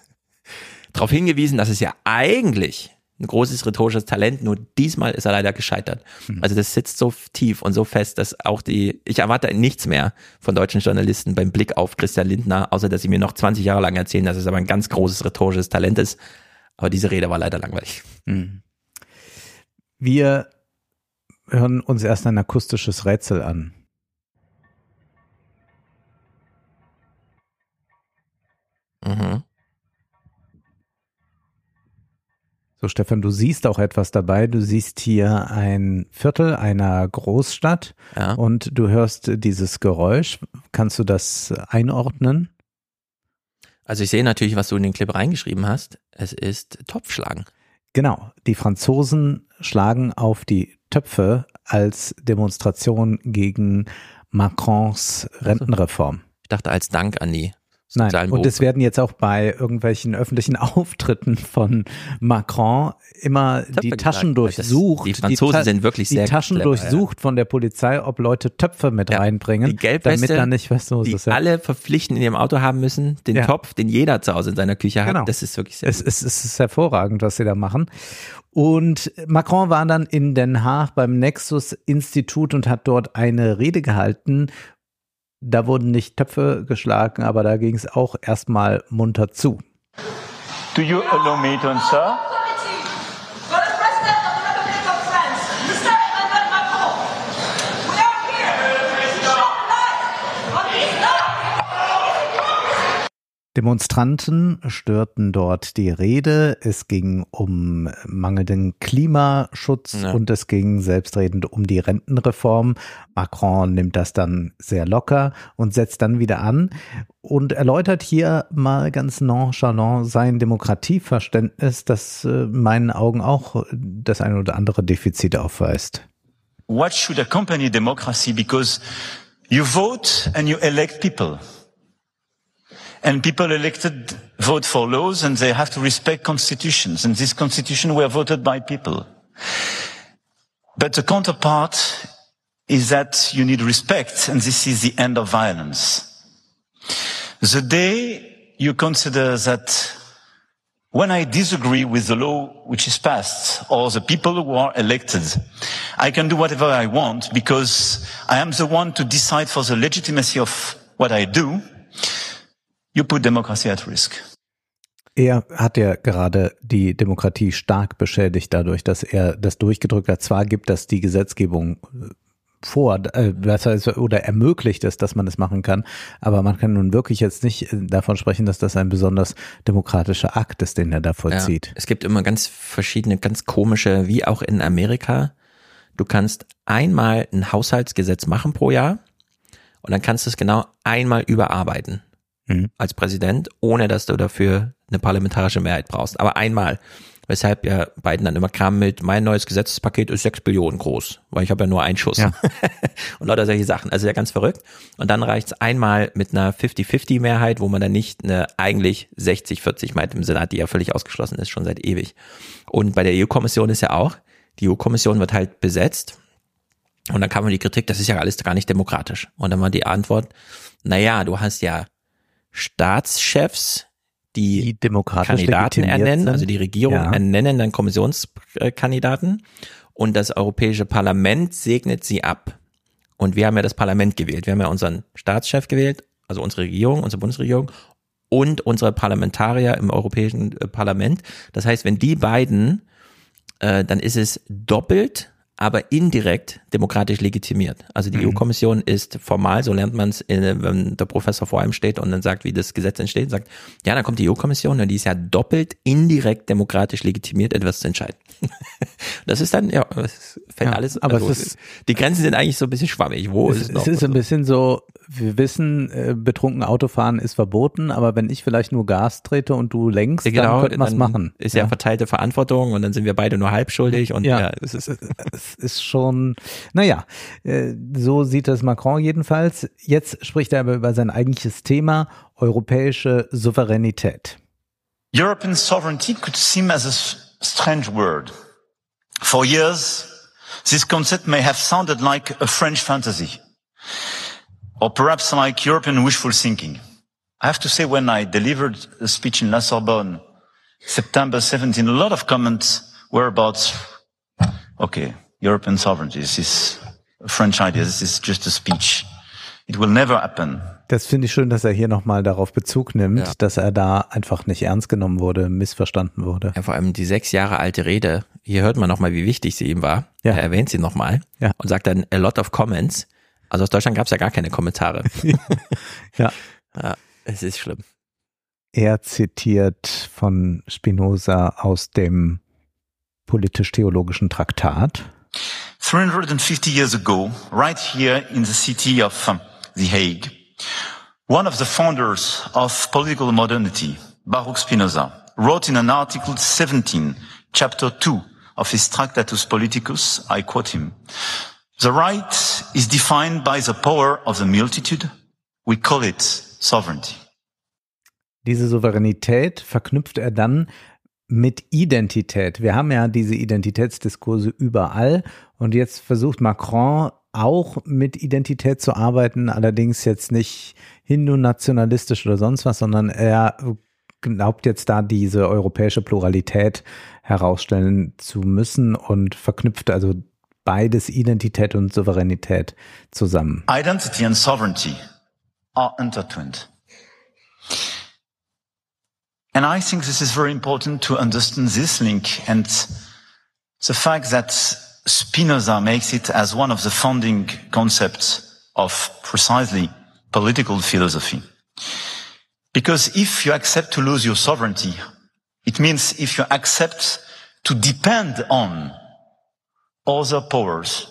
darauf hingewiesen, dass es ja eigentlich ein großes rhetorisches Talent, nur diesmal ist er leider gescheitert. Mhm. Also das sitzt so tief und so fest, dass auch die, ich erwarte nichts mehr von deutschen Journalisten beim Blick auf Christian Lindner, außer dass sie mir noch 20 Jahre lang erzählen, dass es aber ein ganz großes rhetorisches Talent ist. Aber diese Rede war leider langweilig. Mhm. Wir hören uns erst ein akustisches Rätsel an. Mhm. So, Stefan, du siehst auch etwas dabei. Du siehst hier ein Viertel einer Großstadt ja. und du hörst dieses Geräusch. Kannst du das einordnen? Also ich sehe natürlich, was du in den Clip reingeschrieben hast. Es ist Topfschlagen. Genau. Die Franzosen schlagen auf die Töpfe als Demonstration gegen Macrons Rentenreform. Ich dachte als Dank an die Nein, und es werden jetzt auch bei irgendwelchen öffentlichen Auftritten von Macron immer Töpfe die Taschen gesagt. durchsucht. Die Franzosen die sind wirklich sehr Die Taschen clever, durchsucht ja. von der Polizei, ob Leute Töpfe mit ja, reinbringen, die Gelbweste, damit da nicht was los die ist. Ja. alle verpflichtend in ihrem Auto haben müssen, den. Topf, den jeder zu Hause in seiner Küche hat. Genau. Das ist wirklich sehr es, es, es ist hervorragend, was sie da machen. Und Macron war dann in Den Haag beim Nexus-Institut und hat dort eine Rede gehalten, da wurden nicht Töpfe geschlagen, aber da ging es auch erstmal munter zu. Do you allow me to answer? Demonstranten störten dort die Rede. Es ging um mangelnden Klimaschutz ja. und es ging selbstredend um die Rentenreform. Macron nimmt das dann sehr locker und setzt dann wieder an und erläutert hier mal ganz nonchalant sein Demokratieverständnis, das äh, in meinen Augen auch das eine oder andere Defizit aufweist. What should accompany democracy? Because you vote and you elect people. And people elected vote for laws and they have to respect constitutions. And these constitutions were voted by people. But the counterpart is that you need respect and this is the end of violence. The day you consider that when I disagree with the law which is passed or the people who are elected, I can do whatever I want because I am the one to decide for the legitimacy of what I do You put democracy at risk. Er hat ja gerade die Demokratie stark beschädigt dadurch, dass er das durchgedrückt hat. Zwar gibt das die Gesetzgebung äh, vor, äh, das heißt, oder ermöglicht es, dass man es machen kann, aber man kann nun wirklich jetzt nicht äh, davon sprechen, dass das ein besonders demokratischer Akt ist, den er da vollzieht. Ja, es gibt immer ganz verschiedene, ganz komische, wie auch in Amerika. Du kannst einmal ein Haushaltsgesetz machen pro Jahr und dann kannst du es genau einmal überarbeiten mhm. als Präsident, ohne dass du dafür eine parlamentarische Mehrheit brauchst. Aber einmal. Weshalb ja Biden dann immer kam mit, mein neues Gesetzespaket ist sechs Billionen groß, weil ich habe ja nur einen Schuss. Ja. und lauter solche Sachen. Also ja ganz verrückt. Und dann reicht's einmal mit einer 50-50-Mehrheit, wo man dann nicht eine eigentlich 60-40 meint im Senat, die ja völlig ausgeschlossen ist, schon seit ewig. Und bei der EU-Kommission ist ja auch, die EU-Kommission wird halt besetzt. Und dann kam die Kritik, das ist ja alles gar nicht demokratisch. Und dann war die Antwort, naja, du hast ja Staatschefs, die, die Kandidaten ernennen, sind. also die Regierung ja. ernennen dann Kommissionskandidaten und das Europäische Parlament segnet sie ab. Und wir haben ja das Parlament gewählt. Wir haben ja unseren Staatschef gewählt, also unsere Regierung, unsere Bundesregierung und unsere Parlamentarier im Europäischen äh, Parlament. Das heißt, wenn die beiden, äh, dann ist es doppelt aber indirekt demokratisch legitimiert. Also die mhm. EU-Kommission ist formal, so lernt man es, wenn der Professor vor einem steht und dann sagt, wie das Gesetz entsteht, sagt, ja, dann kommt die EU-Kommission und die ist ja doppelt indirekt demokratisch legitimiert, etwas zu entscheiden. das ist dann, ja, es fällt ja, alles, aber also, es ist, die Grenzen sind eigentlich so ein bisschen schwammig. Wo es, ist es noch? Es ist ein bisschen so, wir wissen, äh, betrunken Autofahren ist verboten, aber wenn ich vielleicht nur Gas trete und du lenkst, genau, dann könnten wir es machen. Ist ja. ja. verteilte Verantwortung und dann sind wir beide nur halb schuldig und ja, ja es ist, es ist schon, naja, äh, so sieht das Macron jedenfalls. Jetzt spricht er aber über sein eigentliches Thema, europäische Souveränität. European sovereignty could seem as a strange word. For years, this concept may have sounded like a French fantasy. Or perhaps like European wishful thinking. I have to say, when I delivered a speech in La Sorbonne, September 17, a lot of comments whereabouts, okay, European sovereignty, this is a French idea, this is just a speech. It will never happen. Das finde ich schön, dass er hier nochmal darauf Bezug nimmt, Ja. dass er da einfach nicht ernst genommen wurde, missverstanden wurde. Ja, vor allem die sechs Jahre alte Rede. Hier hört man nochmal, wie wichtig sie ihm war. Ja. Er erwähnt sie nochmal Ja. und sagt dann a lot of comments. Also aus Deutschland gab es ja gar keine Kommentare. Ja. ja, es ist schlimm. Er zitiert von Spinoza aus dem politisch-theologischen Traktat. 350 years ago, right here in the city of The Hague, one of the founders of political modernity, Baruch Spinoza, wrote in an article 17, chapter 2 of his Tractatus Politicus, I quote him, the right is defined by the power of the multitude. We call it sovereignty. Diese Souveränität verknüpft er dann mit Identität. Wir haben ja diese Identitätsdiskurse überall und jetzt versucht Macron auch mit Identität zu arbeiten, allerdings jetzt nicht hindu-nationalistisch oder sonst was, sondern er glaubt jetzt da diese europäische Pluralität herausstellen zu müssen und verknüpft also beides Identität und Souveränität zusammen. Identity and sovereignty are intertwined. And I think this is very important to understand this link and the fact that Spinoza makes it as one of the founding concepts of precisely political philosophy. Because if you accept to lose your sovereignty, it means if you accept to depend on other powers,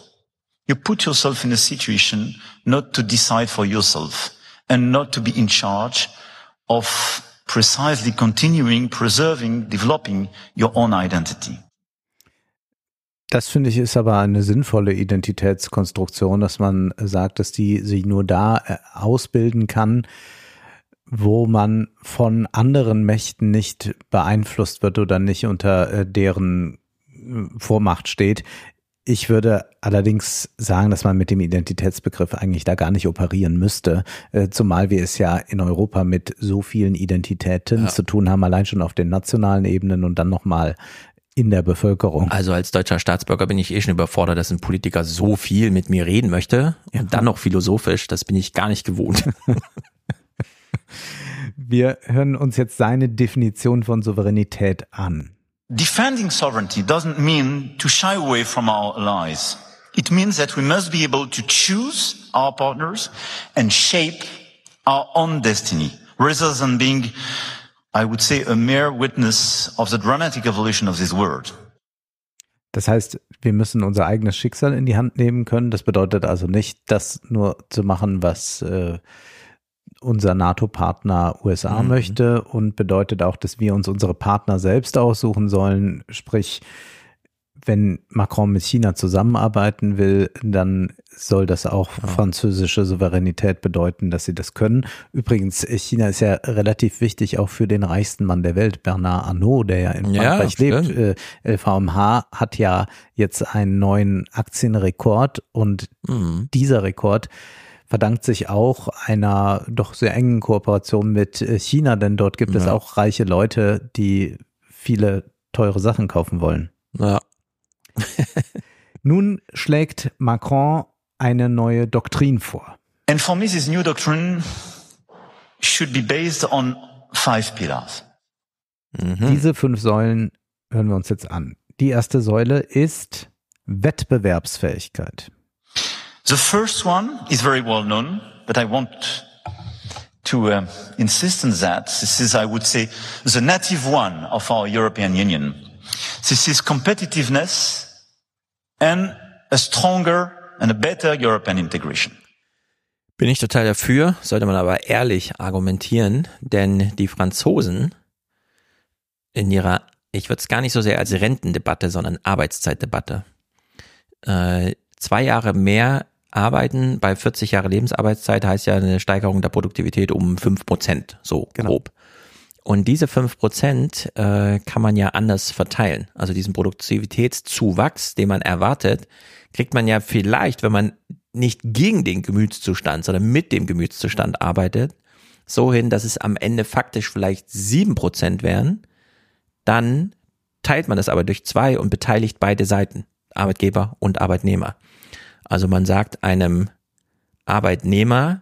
you put yourself in a situation not to decide for yourself and not to be in charge of precisely continuing, preserving, developing your own identity. Das finde ich ist aber eine sinnvolle Identitätskonstruktion, dass man sagt, dass die sich nur da äh, ausbilden kann, wo man von anderen Mächten nicht beeinflusst wird oder nicht unter äh, deren äh, Vormacht steht. Ich würde allerdings sagen, dass man mit dem Identitätsbegriff eigentlich da gar nicht operieren müsste, äh, zumal wir es ja in Europa mit so vielen Identitäten Ja. zu tun haben, allein schon auf den nationalen Ebenen und dann nochmal in der Bevölkerung. Also als deutscher Staatsbürger bin ich eh schon überfordert, dass ein Politiker so viel mit mir reden möchte und dann noch philosophisch, das bin ich gar nicht gewohnt. Wir hören uns jetzt seine Definition von Souveränität an. Defending sovereignty doesn't mean to shy away from our allies. It means that we must be able to choose our partners and shape our own destiny rather than being, I would say, a mere witness of the dramatic evolution of this world. Das heißt, wir müssen unser eigenes Schicksal in die Hand nehmen können. Das bedeutet also nicht, das nur zu machen, was äh, unser NATO-Partner USA Mhm. möchte und bedeutet auch, dass wir uns unsere Partner selbst aussuchen sollen. Sprich, wenn Macron mit China zusammenarbeiten will, dann soll das auch französische Souveränität bedeuten, dass sie das können. Übrigens, China ist ja relativ wichtig auch für den reichsten Mann der Welt, Bernard Arnault, der ja in Ja, Frankreich lebt. stimmt. Äh, LVMH hat ja jetzt einen neuen Aktienrekord und Mhm. dieser Rekord verdankt sich auch einer doch sehr engen Kooperation mit äh, China, denn dort gibt es Ja. auch reiche Leute, die viele teure Sachen kaufen wollen. Ja. Nun schlägt Macron eine neue Doktrin vor. And for me, this new doctrine should be based on five pillars. Mhm. Diese fünf Säulen hören wir uns jetzt an. Die erste Säule ist Wettbewerbsfähigkeit. The first one is very well known, but I want to uh, insist on that. This is, I would say, the native one of our European Union. This is competitiveness and a stronger and a better European integration. Bin ich total dafür, sollte man aber ehrlich argumentieren, denn die Franzosen in ihrer, ich würde es gar nicht so sehr als Rentendebatte, sondern Arbeitszeitdebatte, äh, zwei Jahre mehr arbeiten bei 40 Jahre Lebensarbeitszeit heißt ja eine Steigerung der Produktivität um fünf Prozent, so grob. Und diese fünf Prozent äh, kann man ja anders verteilen. Also diesen Produktivitätszuwachs, den man erwartet, kriegt man ja vielleicht, wenn man nicht gegen den Gemütszustand, sondern mit dem Gemütszustand arbeitet, so hin, dass es am Ende faktisch vielleicht sieben Prozent wären. Dann teilt teilt man das aber durch zwei und beteiligt beide Seiten, Arbeitgeber und Arbeitnehmer. Also man sagt einem Arbeitnehmer,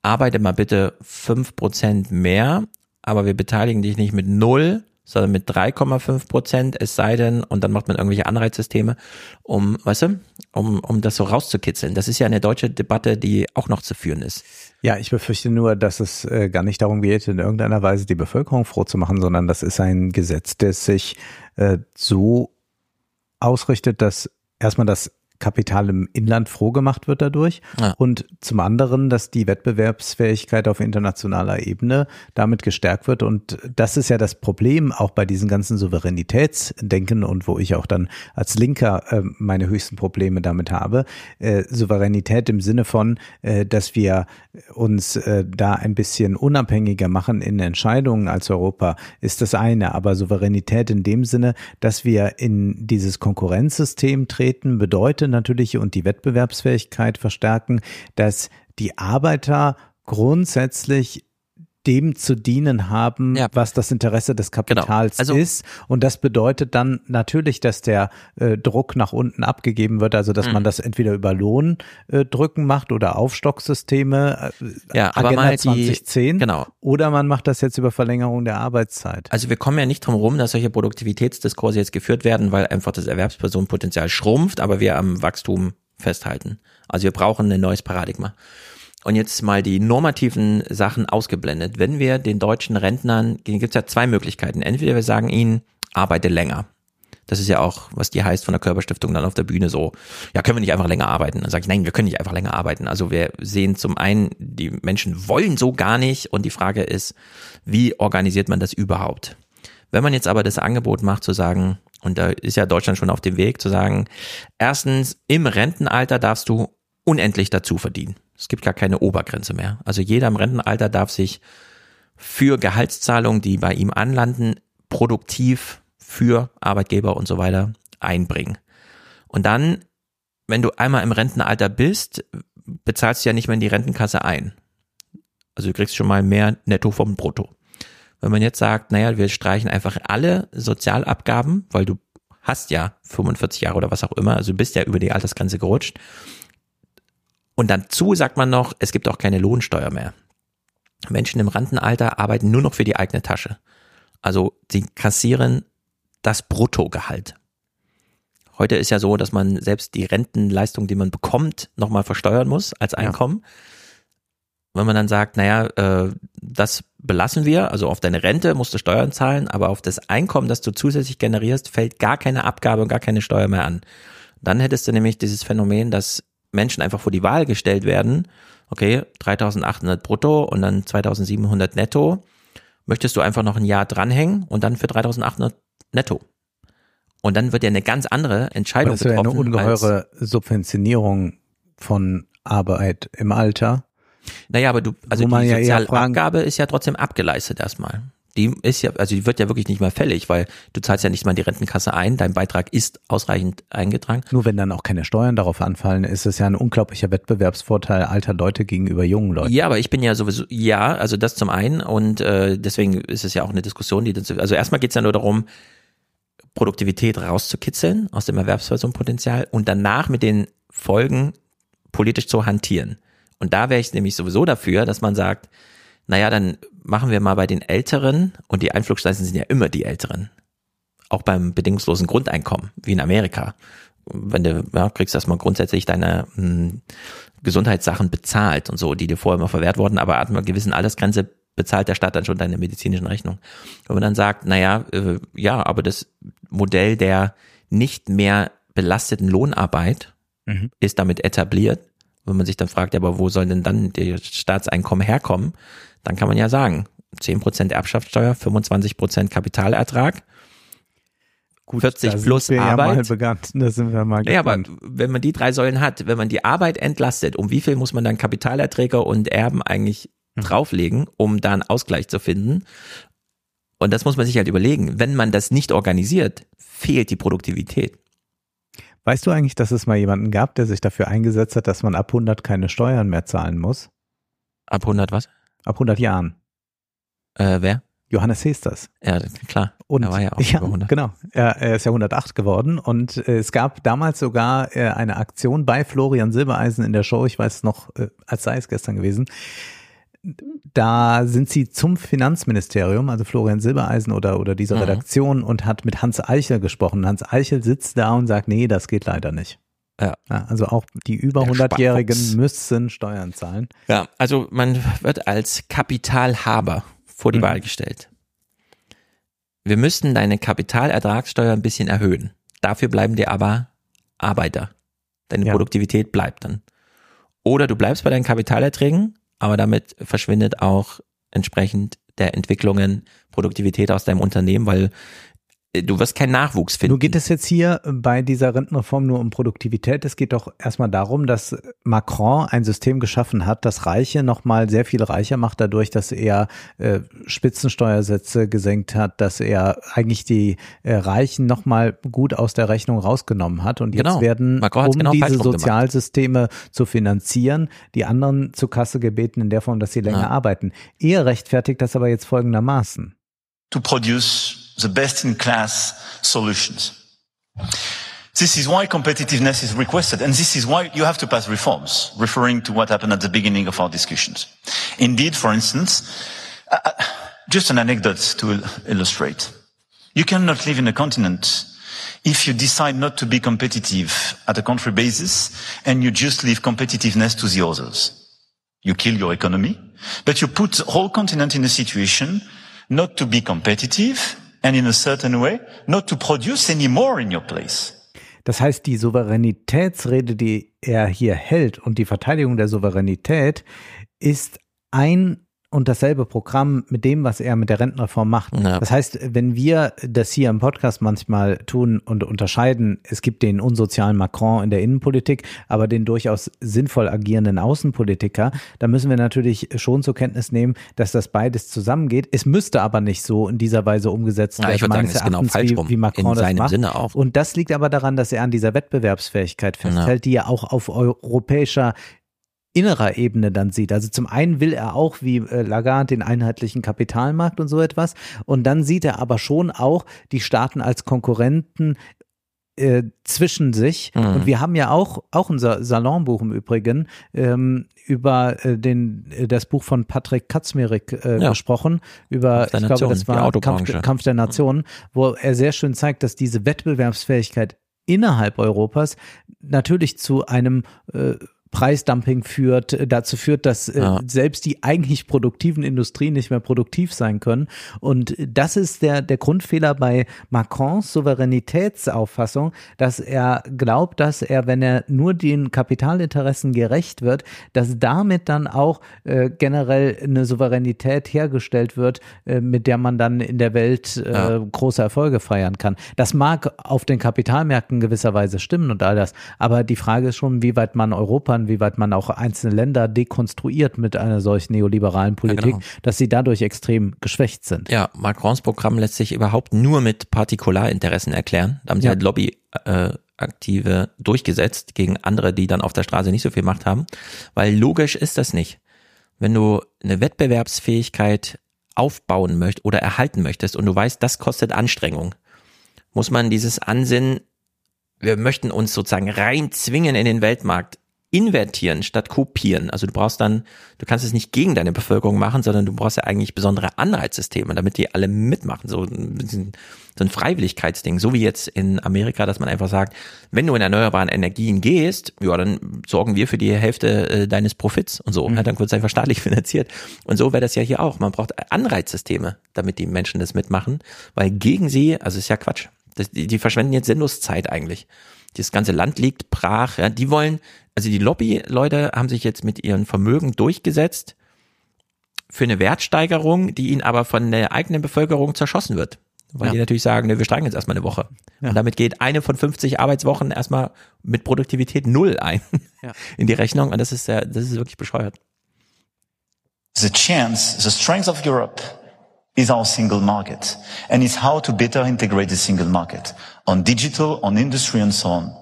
arbeite mal bitte fünf Prozent mehr, aber wir beteiligen dich nicht mit null, sondern mit 3,5 Prozent, es sei denn, und dann macht man irgendwelche Anreizsysteme, um, weißt du, um, um das so rauszukitzeln. Das ist ja eine deutsche Debatte, die auch noch zu führen ist. Ja, ich befürchte nur, dass es äh, gar nicht darum geht, in irgendeiner Weise die Bevölkerung froh zu machen, sondern das ist ein Gesetz, das sich äh, so ausrichtet, dass erstmal das Kapital im Inland froh gemacht wird dadurch ja. und zum anderen, dass die Wettbewerbsfähigkeit auf internationaler Ebene damit gestärkt wird und das ist ja das Problem auch bei diesen ganzen Souveränitätsdenken und wo ich auch dann als Linker äh, meine höchsten Probleme damit habe. Äh, Souveränität im Sinne von, äh, dass wir uns äh, da ein bisschen unabhängiger machen in Entscheidungen als Europa ist das eine, aber Souveränität in dem Sinne, dass wir in dieses Konkurrenzsystem treten, bedeutet natürlich und die Wettbewerbsfähigkeit verstärken, dass die Arbeiter grundsätzlich dem zu dienen haben, ja. was das Interesse des genau. Kapitals genau. also, ist. Und das bedeutet dann natürlich, dass der äh, Druck nach unten abgegeben wird, also dass mh. man das entweder über Lohndrücken äh, macht oder Aufstocksysteme, äh, ja, Agenda aber mal 2010, die, genau. oder man macht das jetzt über Verlängerung der Arbeitszeit. Also wir kommen ja nicht drum rum, dass solche Produktivitätsdiskurse jetzt geführt werden, weil einfach das Erwerbspersonenpotenzial schrumpft, aber wir am Wachstum festhalten. Also wir brauchen ein neues Paradigma. Und jetzt mal die normativen Sachen ausgeblendet. Wenn wir den deutschen Rentnern, gibt es ja zwei Möglichkeiten. Entweder wir sagen ihnen, arbeite länger. Das ist ja auch, was die heißt von der Körperstiftung dann auf der Bühne so. Ja, können wir nicht einfach länger arbeiten? Dann sage ich, nein, wir können nicht einfach länger arbeiten. Also wir sehen zum einen, die Menschen wollen so gar nicht und die Frage ist, wie organisiert man das überhaupt? Wenn man jetzt aber das Angebot macht zu sagen, und da ist ja Deutschland schon auf dem Weg zu sagen, erstens, im Rentenalter darfst du unendlich dazu verdienen. Es gibt gar keine Obergrenze mehr. Also jeder im Rentenalter darf sich für Gehaltszahlungen, die bei ihm anlanden, produktiv für Arbeitgeber und so weiter einbringen. Und dann, wenn du einmal im Rentenalter bist, bezahlst du ja nicht mehr in die Rentenkasse ein. Also du kriegst schon mal mehr netto vom Brutto. Wenn man jetzt sagt, naja, wir streichen einfach alle Sozialabgaben, weil du hast ja 45 Jahre oder was auch immer, also du bist ja über die Altersgrenze gerutscht, und dazu sagt man noch, es gibt auch keine Lohnsteuer mehr. Menschen im Rentenalter arbeiten nur noch für die eigene Tasche. Also sie kassieren das Bruttogehalt. Heute ist ja so, dass man selbst die Rentenleistung, die man bekommt, nochmal versteuern muss als Einkommen. Ja. Wenn man dann sagt, naja, äh, das belassen wir, also auf deine Rente musst du Steuern zahlen, aber auf das Einkommen, das du zusätzlich generierst, fällt gar keine Abgabe und gar keine Steuer mehr an. Dann hättest du nämlich dieses Phänomen, dass Menschen einfach vor die Wahl gestellt werden, okay, 3800 brutto und dann 2700 netto, möchtest du einfach noch ein Jahr dranhängen und dann für 3800 netto. Und dann wird ja eine ganz andere Entscheidung das getroffen. Das wäre eine ungeheure Subventionierung von Arbeit im Alter. Naja, aber du, also die ja Sozialabgabe ist ja trotzdem abgeleistet erstmal die ist ja, also die wird ja wirklich nicht mehr fällig, weil du zahlst ja nicht mal in die Rentenkasse ein, dein Beitrag ist ausreichend eingetragen. Nur wenn dann auch keine Steuern darauf anfallen, ist es ja ein unglaublicher Wettbewerbsvorteil alter Leute gegenüber jungen Leuten. Ja, aber ich bin ja sowieso, ja, also das zum einen und äh, deswegen ist es ja auch eine Diskussion, die dazu, also erstmal geht's ja nur darum, Produktivität rauszukitzeln aus dem Erwerbspersonenpotenzial und danach mit den Folgen politisch zu hantieren. Und da wäre ich nämlich sowieso dafür, dass man sagt, naja, dann machen wir mal bei den Älteren und die Einflugsleisten sind ja immer die Älteren. Auch beim bedingungslosen Grundeinkommen, wie in Amerika. Wenn du ja, kriegst erstmal grundsätzlich deine mh, hm, Gesundheitssachen bezahlt und so, die dir vorher immer verwehrt wurden, aber ab einer gewissen Altersgrenze bezahlt der Staat dann schon deine medizinischen Rechnungen. Wenn man dann sagt, naja, äh, ja, aber das Modell der nicht mehr belasteten Lohnarbeit mhm. ist damit etabliert. Wenn man sich dann fragt, ja, aber wo soll denn dann der Staatseinkommen herkommen? Dann kann man ja sagen, 10% Erbschaftssteuer, 25% Kapitalertrag, Gut, 40 plus Arbeit. Ja mal bekannt. Da sind wir mal ja, aber wenn man die drei Säulen hat, wenn man die Arbeit entlastet, um wie viel muss man dann Kapitalerträge und Erben eigentlich mhm. drauflegen, um da einen Ausgleich zu finden? Und das muss man sich halt überlegen. Wenn man das nicht organisiert, fehlt die Produktivität. Weißt du eigentlich, dass es mal jemanden gab, der sich dafür eingesetzt hat, dass man ab 100 keine Steuern mehr zahlen muss? Ab 100 was? Ab 100 Jahren. Äh, wer? Johannes Hesters. Ja, klar. Und er war ja auch ja, über 100. genau. Er, er ist ja 108 geworden und äh, es gab damals sogar äh, eine Aktion bei Florian Silbereisen in der Show. Ich weiß noch, äh, als sei es gestern gewesen. Da sind sie zum Finanzministerium, also Florian Silbereisen oder, oder diese Mhm. Redaktion und hat mit Hans Eichel gesprochen. Hans Eichel sitzt da und sagt, nee, das geht leider nicht. Ja. also auch die über Der 100-Jährigen Sparfuchs. müssen Steuern zahlen. Ja, also man wird als Kapitalhaber vor die Mhm. Wahl gestellt. Wir müssten deine Kapitalertragssteuer ein bisschen erhöhen. Dafür bleiben dir aber Arbeiter. Deine Ja. Produktivität bleibt dann. Oder du bleibst bei deinen Kapitalerträgen, aber damit verschwindet auch entsprechend der Entwicklungen Produktivität aus deinem Unternehmen, weil du wirst keinen Nachwuchs finden. Nur geht es jetzt hier bei dieser Rentenreform nur um Produktivität. Es geht doch erstmal darum, dass Macron ein System geschaffen hat, das Reiche nochmal sehr viel reicher macht, dadurch, dass er äh, Spitzensteuersätze gesenkt hat, dass er eigentlich die äh, Reichen nochmal gut aus der Rechnung rausgenommen hat. Und jetzt Genau. werden, um genau diese. Sozialsysteme zu finanzieren, die anderen zur Kasse gebeten in der Form, dass sie länger Ja. arbeiten. Er rechtfertigt das aber jetzt folgendermaßen. to produce the best-in-class solutions. This is why competitiveness is requested, and this is why you have to pass reforms, referring to what happened at the beginning of our discussions. Indeed, for instance, uh, uh, just an anecdote to illustrate. You cannot live in a continent if you decide not to be competitive at a country basis and you just leave competitiveness to the others. You kill your economy, but you put the whole continent in a situation not to be competitive and in a certain way not to produce any more in your place. Das heißt, die Souveränitätsrede, die er hier hält und die Verteidigung der Souveränität ist ein und dasselbe Programm mit dem, was er mit der Rentenreform macht. Ja. Das heißt, wenn wir das hier im Podcast manchmal tun und unterscheiden, es gibt den unsozialen Macron in der Innenpolitik, aber den durchaus sinnvoll agierenden Außenpolitiker, da müssen wir natürlich schon zur Kenntnis nehmen, dass das beides zusammengeht. Es müsste aber nicht so in dieser Weise umgesetzt Ja, werden, ich würde sagen, ist genau falsch wie, wie Macron In das seinem macht. Sinne auch. Und das liegt aber daran, dass er an dieser Wettbewerbsfähigkeit festhält, die er auch auf europäischer innerer Ebene dann sieht. Also zum einen will er auch wie äh, Lagarde den einheitlichen Kapitalmarkt und so etwas und dann sieht er aber schon auch die Staaten als Konkurrenten äh, zwischen sich Mhm. und wir haben ja auch auch unser Salonbuch im Übrigen ähm, über äh, den äh, das Buch von Patrick Katzmerik äh, Ja. gesprochen über ich glaube das war Kampf. Kampf der Nationen wo er sehr schön zeigt dass diese Wettbewerbsfähigkeit innerhalb Europas natürlich zu einem äh, Preisdumping führt, äh, dazu führt, dass äh, Ja. selbst die eigentlich produktiven Industrien nicht mehr produktiv sein können. Und das ist der, der Grundfehler bei Macrons Souveränitätsauffassung, dass er glaubt, dass er, wenn er nur den Kapitalinteressen gerecht wird, dass damit dann auch äh, generell eine Souveränität hergestellt wird, äh, mit der man dann in der Welt äh, Ja. große Erfolge feiern kann. Das mag auf den Kapitalmärkten gewisserweise stimmen und all das, aber die Frage ist schon, wie weit man Europa, wie weit man auch einzelne Länder dekonstruiert mit einer solch neoliberalen Politik, genau. dass sie dadurch extrem geschwächt sind. Ja, Macrons Programm lässt sich überhaupt nur mit Partikularinteressen erklären. Da haben sie Ja. halt Lobbyaktive durchgesetzt gegen andere, die dann auf der Straße nicht so viel Macht haben. Weil logisch ist das nicht. Wenn du eine Wettbewerbsfähigkeit aufbauen möchtest oder erhalten möchtest und du weißt, das kostet Anstrengung, muss man dieses Ansinnen, wir möchten uns sozusagen reinzwingen in den Weltmarkt, invertieren statt kopieren. Also du brauchst dann, du kannst es nicht gegen deine Bevölkerung machen, sondern du brauchst ja eigentlich besondere Anreizsysteme, damit die alle mitmachen. So ein, so ein Freiwilligkeitsding, so wie jetzt in Amerika, dass man einfach sagt, wenn du in erneuerbaren Energien gehst, ja, dann sorgen wir für die Hälfte äh, deines Profits und so. Ja, dann wird es einfach staatlich finanziert. Und so wäre das ja hier auch. Man braucht Anreizsysteme, damit die Menschen das mitmachen, weil gegen sie, also ist ja Quatsch. Das, die, die verschwenden jetzt sinnlos Zeit eigentlich. Das ganze Land liegt brach. Ja, die wollen, also die Lobby-Leute haben sich jetzt mit ihren Vermögen durchgesetzt für eine Wertsteigerung, die ihnen aber von der eigenen Bevölkerung zerschossen wird. Weil Ja. die natürlich sagen, ne, wir steigen jetzt erstmal eine Woche. Ja. Und damit geht eine von 50 Arbeitswochen erstmal mit Produktivität null ein Ja. in die Rechnung. Und das ist ja, das ist wirklich bescheuert. The chance, the strength of Europe is our single market and is how to better integrate the single market on digital, on industry and so on.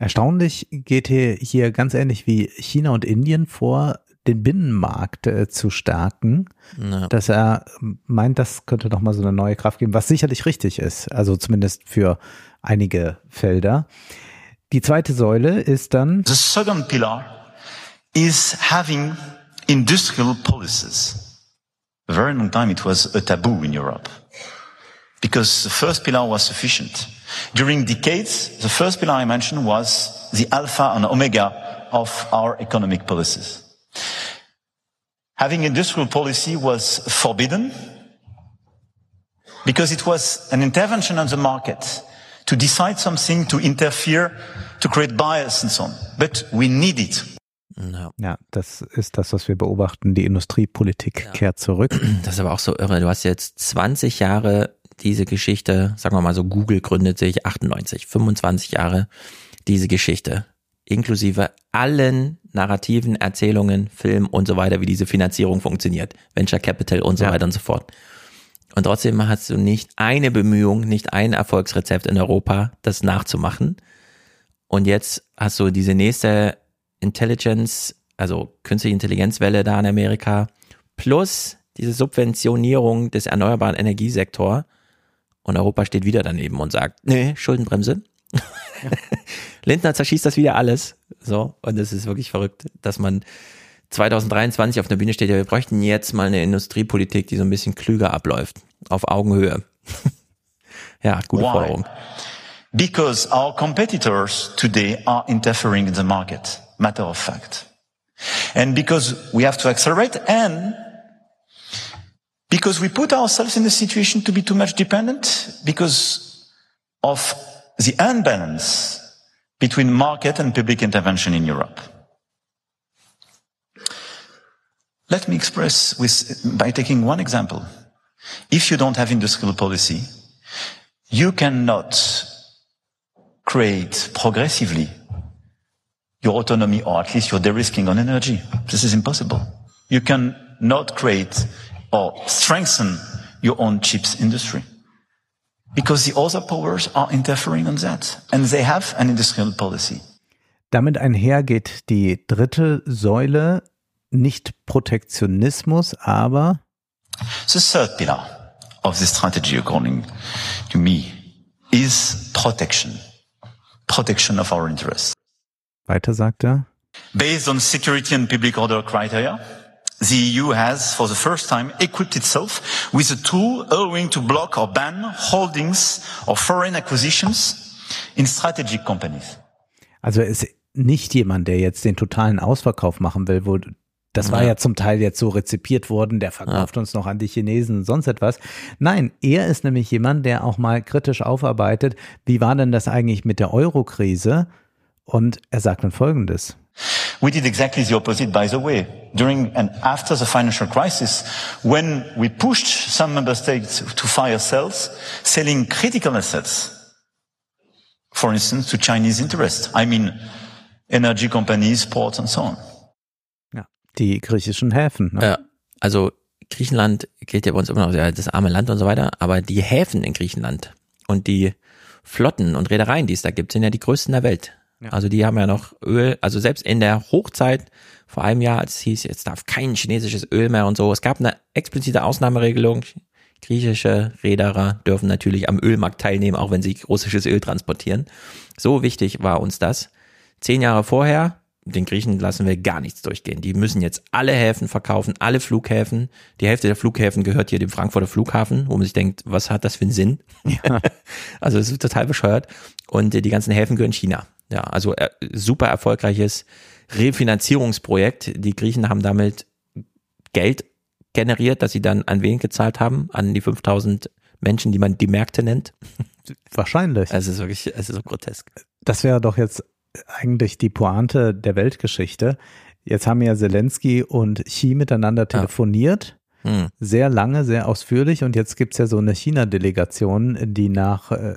Erstaunlich geht hier, hier ganz ähnlich wie China und Indien vor den Binnenmarkt äh, zu stärken, ja. dass er meint, das könnte noch mal so eine neue Kraft geben, was sicherlich richtig ist, also zumindest für einige Felder. Die zweite Säule ist dann The second pillar is having industrial policies. A very long time it was a taboo in Europe because the first pillar was sufficient. During decades, the first pillar I mentioned was the alpha and omega of our economic policies. Having industrial policy was forbidden because it was an intervention on the market to decide something, to interfere, to create bias and so on. But we need it. Ja. ja, das ist das, was wir beobachten. Die Industriepolitik ja. kehrt zurück. Das ist aber auch so irre. Du hast jetzt 20 Jahre diese Geschichte, sagen wir mal so, Google gründet sich 98, 25 Jahre diese Geschichte, inklusive allen narrativen Erzählungen, Film und so weiter, wie diese Finanzierung funktioniert, Venture Capital und so ja. weiter und so fort. Und trotzdem hast du nicht eine Bemühung, nicht ein Erfolgsrezept in Europa, das nachzumachen. Und jetzt hast du diese nächste Intelligence, also künstliche Intelligenzwelle da in Amerika, plus diese Subventionierung des erneuerbaren Energiesektors. Und Europa steht wieder daneben und sagt, nee, Schuldenbremse. Ja. Lindner zerschießt das wieder alles. So, und es ist wirklich verrückt, dass man 2023 auf der Bühne steht, ja, wir bräuchten jetzt mal eine Industriepolitik, die so ein bisschen klüger abläuft, auf Augenhöhe. ja, gute Why? Forderung. Because our competitors today are interfering in the market, matter of fact. And because we have to accelerate and because we put ourselves in a situation to be too much dependent because of the unbalance between market and public intervention in Europe. Let me express with, by taking one example. If you don't have industrial policy, you cannot create progressively your autonomy or at least your de-risking on energy. This is impossible. You cannot create or strengthen your own chips industry because the other powers are interfering on that and they have an industrial policy. Damit einher geht die dritte Säule nicht Protektionismus, aber The third pillar of this strategy, according to me, is protection. Protection of our interests. Weiter sagt er. Based on security and public order criteria, the EU has, for the first time, equipped itself with a tool allowing to block or ban holdings or foreign acquisitions in strategic companies. Also ist nicht jemand, der jetzt den totalen Ausverkauf machen will, wo das war ja. ja zum Teil jetzt so rezipiert worden, der verkauft ja. uns noch an die Chinesen und sonst etwas. Nein, er ist nämlich jemand, der auch mal kritisch aufarbeitet, wie war denn das eigentlich mit der Euro-Krise? Und er sagt dann Folgendes. We did exactly the opposite, by the way. During and after the financial crisis, when we pushed some member states to fire sales, selling critical assets, for instance, to Chinese interests. I mean, energy companies, ports and so on. Die griechischen Häfen. Ne? Ja, also Griechenland gilt ja bei uns immer noch als das arme Land und so weiter, aber die Häfen in Griechenland und die Flotten und Reedereien, die es da gibt, sind ja die größten der Welt. Also die haben ja noch Öl, also selbst in der Hochzeit vor einem Jahr, als es hieß, jetzt darf kein chinesisches Öl mehr und so, es gab eine explizite Ausnahmeregelung. Griechische Reederer dürfen natürlich am Ölmarkt teilnehmen, auch wenn sie russisches Öl transportieren. So wichtig war uns das. Zehn Jahre vorher den Griechen lassen wir gar nichts durchgehen. Die müssen jetzt alle Häfen verkaufen, alle Flughäfen. Die Hälfte der Flughäfen gehört hier dem Frankfurter Flughafen, wo man sich denkt, was hat das für einen Sinn? Ja. also es ist total bescheuert. Und die ganzen Häfen gehören China. Ja, also äh, super erfolgreiches Refinanzierungsprojekt. Die Griechen haben damit Geld generiert, das sie dann an wen gezahlt haben? An die 5000 Menschen, die man die Märkte nennt. Wahrscheinlich. Es ist wirklich, es ist so grotesk. Das wäre doch jetzt eigentlich die Pointe der Weltgeschichte. Jetzt haben ja Zelensky und Xi miteinander telefoniert. Ja. Hm. Sehr lange, sehr ausführlich. Und jetzt gibt's ja so eine China-Delegation, die nach äh,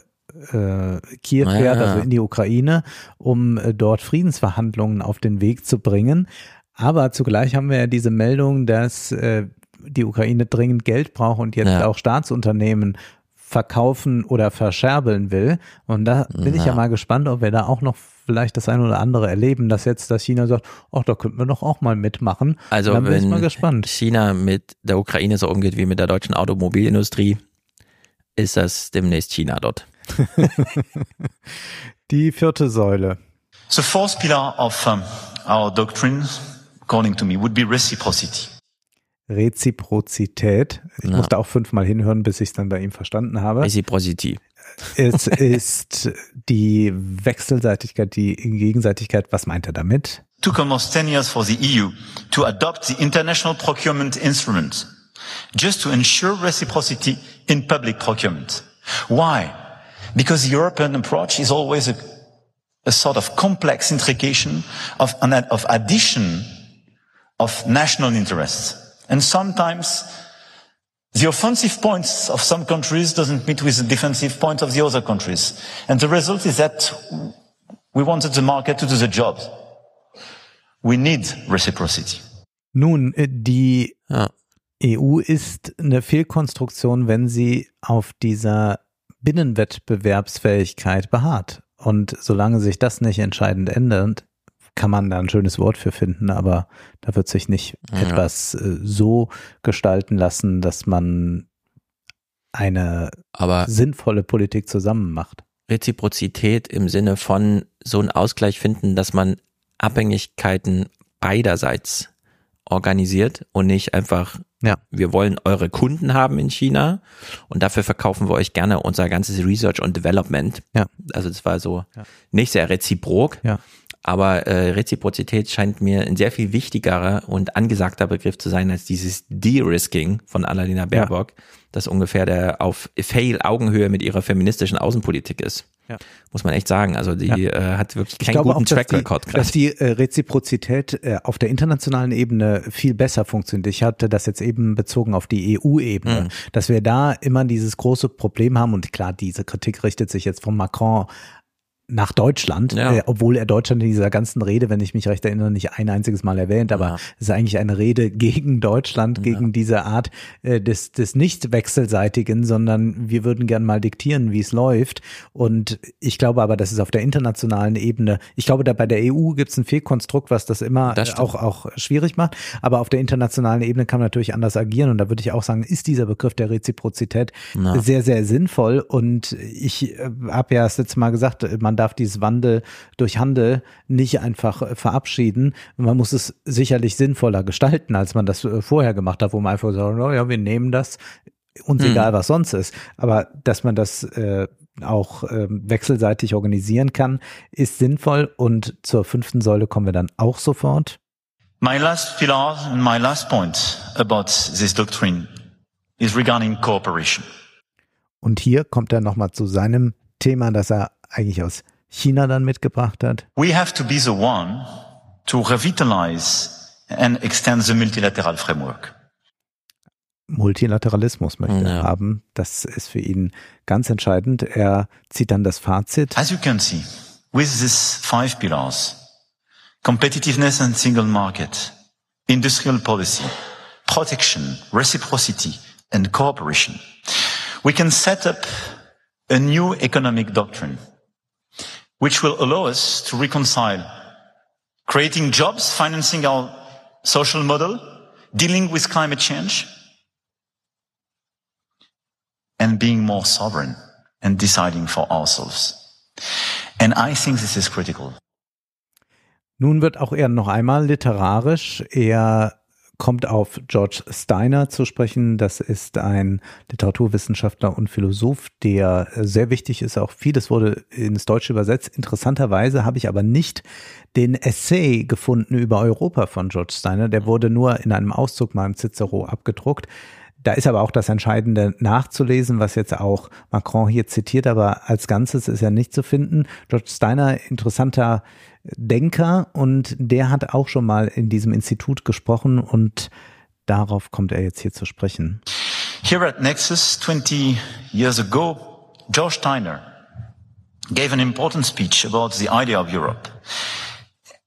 äh, Kiew ja, fährt, also in die Ukraine, um äh, dort Friedensverhandlungen auf den Weg zu bringen. Aber zugleich haben wir ja diese Meldung, dass äh, die Ukraine dringend Geld braucht und jetzt ja. auch Staatsunternehmen verkaufen oder verscherbeln will. Und da bin ja. ich ja mal gespannt, ob wir da auch noch vielleicht das eine oder andere erleben, dass jetzt das China sagt, ach, da könnten wir doch auch mal mitmachen. Also Dann bin ich mal gespannt. China mit der Ukraine so umgeht wie mit der deutschen Automobilindustrie, ist das demnächst China dort. Die vierte Säule. The fourth pillar of um, our doctrine, according to me, would be reciprocity. Reziprozität. Ich Ja. musste auch fünfmal hinhören, bis ich es dann bei ihm verstanden habe. Reciprocity. Es ist die Wechselseitigkeit, die Gegenseitigkeit. Was meint er damit? took almost 10 years for the EU to adopt the international procurement instrument just to ensure reciprocity in public procurement. Why? Because the European approach is always a, a sort of complex intrication of, of addition of national interests. And sometimes the offensive points of some countries doesn't meet with the defensive point of the other countries. And the result is that we wanted the market to do the job. We need reciprocity. Nun, äh, die Ja. EU ist eine Fehlkonstruktion, wenn sie auf dieser Binnenwettbewerbsfähigkeit beharrt. Und solange sich das nicht entscheidend ändert, kann man da ein schönes Wort für finden, aber da wird sich nicht Ja. etwas äh, so gestalten lassen, dass man eine Aber sinnvolle Politik zusammen macht. Reziprozität im Sinne von so einen Ausgleich finden, dass man Abhängigkeiten beiderseits organisiert und nicht einfach, Ja. wir wollen eure Kunden haben in China und dafür verkaufen wir euch gerne unser ganzes Research und Development. Ja. Also das war so Ja. nicht sehr reziprok, Ja. Aber äh, Reziprozität scheint mir ein sehr viel wichtigerer und angesagter Begriff zu sein als dieses De-Risking von Annalena Baerbock, das ungefähr der auf Fail-Augenhöhe mit ihrer feministischen Außenpolitik ist. Ja. Muss man echt sagen. Also die Ja. äh, hat wirklich Ich keinen guten auch, dass Track Record dass gerade. die äh, Reziprozität äh, auf der internationalen Ebene viel besser funktioniert. Ich hatte das jetzt eben bezogen auf die EU-Ebene, Mhm. dass wir da immer dieses große Problem haben und klar, diese Kritik richtet sich jetzt von Macron nach Deutschland, Ja. äh, obwohl er Deutschland in dieser ganzen Rede, wenn ich mich recht erinnere, nicht ein einziges Mal erwähnt, aber Ja. es ist eigentlich eine Rede gegen Deutschland, gegen diese Art äh, des, des nicht wechselseitigen, sondern wir würden gern mal diktieren, wie es läuft. Und ich glaube aber, das ist auf der internationalen Ebene, ich glaube, da bei der EU gibt es ein Fehlkonstrukt, was das immer Das äh, auch, auch schwierig macht. Aber auf der internationalen Ebene kann man natürlich anders agieren. Und da würde ich auch sagen, ist dieser Begriff der Reziprozität sehr, sehr sinnvoll. Und ich äh, habe ja das letzte Mal gesagt, man darf dieses Wandel durch Handel nicht einfach äh, verabschieden. Man muss es sicherlich sinnvoller gestalten, als man das äh, vorher gemacht hat, wo man einfach sagt, oh ja, wir nehmen das, uns Hm. egal was sonst ist. Aber dass man das äh, auch ähm, wechselseitig organisieren kann, ist sinnvoll. Und zur fünften Säule kommen wir dann auch sofort. My last pillar and my last point about this doctrine is regarding cooperation. Und hier kommt er nochmal zu seinem Thema, das er eigentlich aus China dann mitgebracht hat. We have to be the one to revitalize and extend the multilateral framework. Multilateralismus möchte er Ja. haben. Das ist für ihn ganz entscheidend. Er zieht dann das Fazit. As you can see, with these five pillars, competitiveness and single market, industrial policy, protection, reciprocity, and cooperation, we can set up a new economic doctrine, which will allow us to reconcile creating jobs, financing our social model, dealing with climate change, and being more sovereign and deciding for ourselves. And I think this is critical. Nun wird auch er noch einmal literarisch. Er kommt auf George Steiner zu sprechen. Das ist ein Literaturwissenschaftler und Philosoph, der sehr wichtig ist. Auch vieles wurde ins Deutsche übersetzt. Interessanterweise habe ich aber nicht den Essay gefunden über Europa von George Steiner. Der wurde nur in einem Auszug mal im Cicero abgedruckt. Da ist aber auch das Entscheidende nachzulesen, was jetzt auch Macron hier zitiert, aber als Ganzes ist ja nicht zu finden. George Steiner, interessanter Denker und der hat auch schon mal in diesem Institut gesprochen und darauf kommt er jetzt hier zu sprechen. Here at Nexus, 20 years ago, George Steiner gave an important speech about the idea of Europe.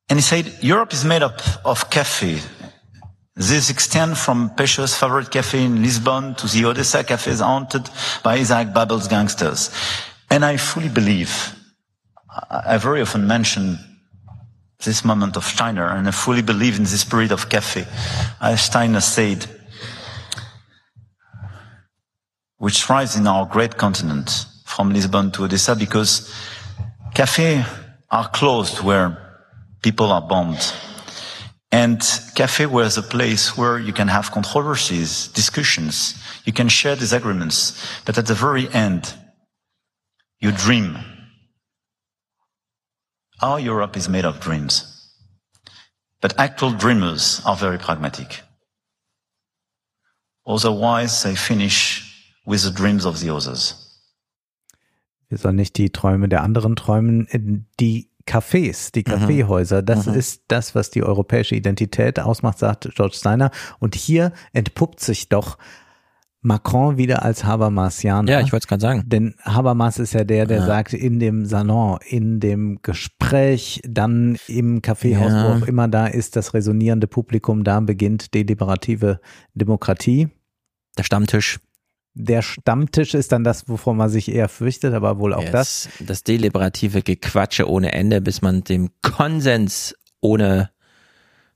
And he said, Europe is made up of cafe. This extends from Pesha's favorite cafe in Lisbon to the Odessa cafes haunted by Isaac Babel's gangsters. And I fully believe I very often mention this moment of Steiner, and I fully believe in the spirit of cafe. As Steiner said, which thrives in our great continent, from Lisbon to Odessa, because cafes are closed where people are bombed. And cafe was a place where you can have controversies, discussions, you can share disagreements, but at the very end, you dream. Our Europe is made of dreams. But actual dreamers are very pragmatic. Otherwise, they finish with the dreams of the others. Wir sollen nicht die Träume der anderen träumen. Die Cafés, die Kaffeehäuser, das Mhm. ist das, was die europäische Identität ausmacht, sagt George Steiner. Und hier entpuppt sich doch Macron wieder als Habermasianer. Ja, ich wollte es gerade sagen. Denn Habermas ist ja der, der Ja. sagt, in dem Salon, in dem Gespräch, dann im Kaffeehaus, Ja. wo auch immer da ist, das resonierende Publikum, da beginnt deliberative Demokratie. Der Stammtisch. Der Stammtisch ist dann das, wovon man sich eher fürchtet, aber wohl auch das. das. Das deliberative Gequatsche ohne Ende, bis man dem Konsens ohne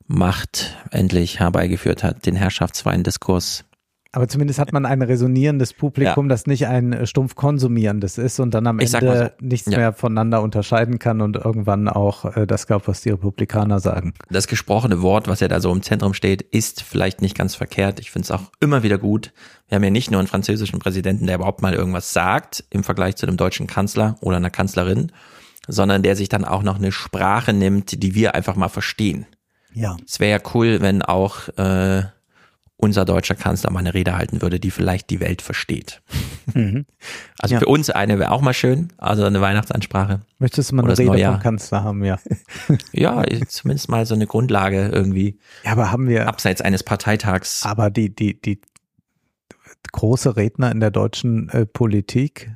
Macht endlich herbeigeführt hat, den herrschaftsfreien Diskurs. Aber zumindest hat man ein resonierendes Publikum, das nicht ein äh, stumpf konsumierendes ist und dann am Ich Ende so. nichts Ja. mehr voneinander unterscheiden kann und irgendwann auch äh, das glaubt, was die Republikaner sagen. Das gesprochene Wort, was ja da so im Zentrum steht, ist vielleicht nicht ganz verkehrt. Ich finde es auch immer wieder gut. Wir haben ja nicht nur einen französischen Präsidenten, der überhaupt mal irgendwas sagt im Vergleich zu einem deutschen Kanzler oder einer Kanzlerin, sondern der sich dann auch noch eine Sprache nimmt, die wir einfach mal verstehen. Ja. Es wäre ja cool, wenn auch äh, unser deutscher Kanzler mal eine Rede halten würde, die vielleicht die Welt versteht. Mhm. Also Ja. für uns eine wäre auch mal schön, also eine Weihnachtsansprache. Möchtest du mal eine Rede Neujahr. vom Kanzler haben, ja. Ja, zumindest mal so eine Grundlage irgendwie, Ja, aber haben wir, abseits eines Parteitags. aber die, die, die große Redner in der deutschen äh, Politik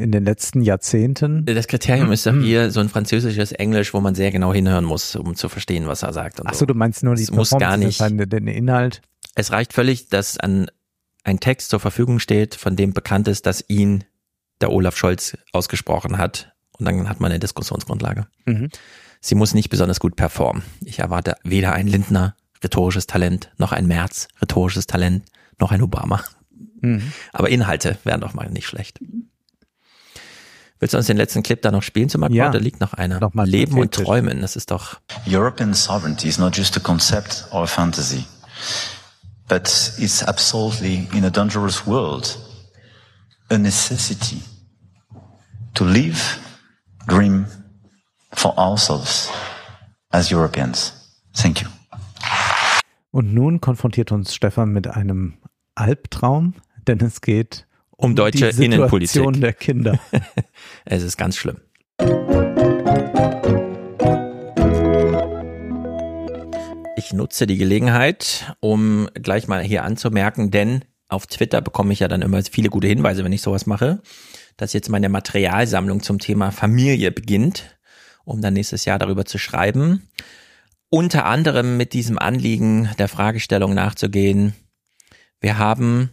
in den letzten Jahrzehnten. Das Kriterium ist doch Mhm. hier so ein französisches Englisch, wo man sehr genau hinhören muss, um zu verstehen, was er sagt. Ach so, du meinst nur die Es muss gar nicht. den, Inhalt. Es reicht völlig, dass an ein Text zur Verfügung steht, von dem bekannt ist, dass ihn der Olaf Scholz ausgesprochen hat. Und dann hat man eine Diskussionsgrundlage. Mhm. Sie muss nicht besonders gut performen. Ich erwarte weder ein Lindner, rhetorisches Talent, noch ein Merz, rhetorisches Talent, noch ein Obama. Mhm. Aber Inhalte wären doch mal nicht schlecht. Willst du uns den letzten Clip da noch spielen zum Macron? Ja. Da liegt noch einer. Noch mal Leben und. Träumen, das ist doch European sovereignty is not just a concept or a fantasy, but it's absolutely in a dangerous world a necessity to live, dream for ourselves as Europeans. Thank you. Und nun konfrontiert uns Stefan mit einem Albtraum, denn es geht um deutsche die Situation Innenpolitik. der Kinder. Es ist ganz schlimm. Ich nutze die Gelegenheit, um gleich mal hier anzumerken, denn auf Twitter bekomme ich ja dann immer viele gute Hinweise, wenn ich sowas mache, dass jetzt meine Materialsammlung zum Thema Familie beginnt, um dann nächstes Jahr darüber zu schreiben. Unter anderem mit diesem Anliegen der Fragestellung nachzugehen. Wir haben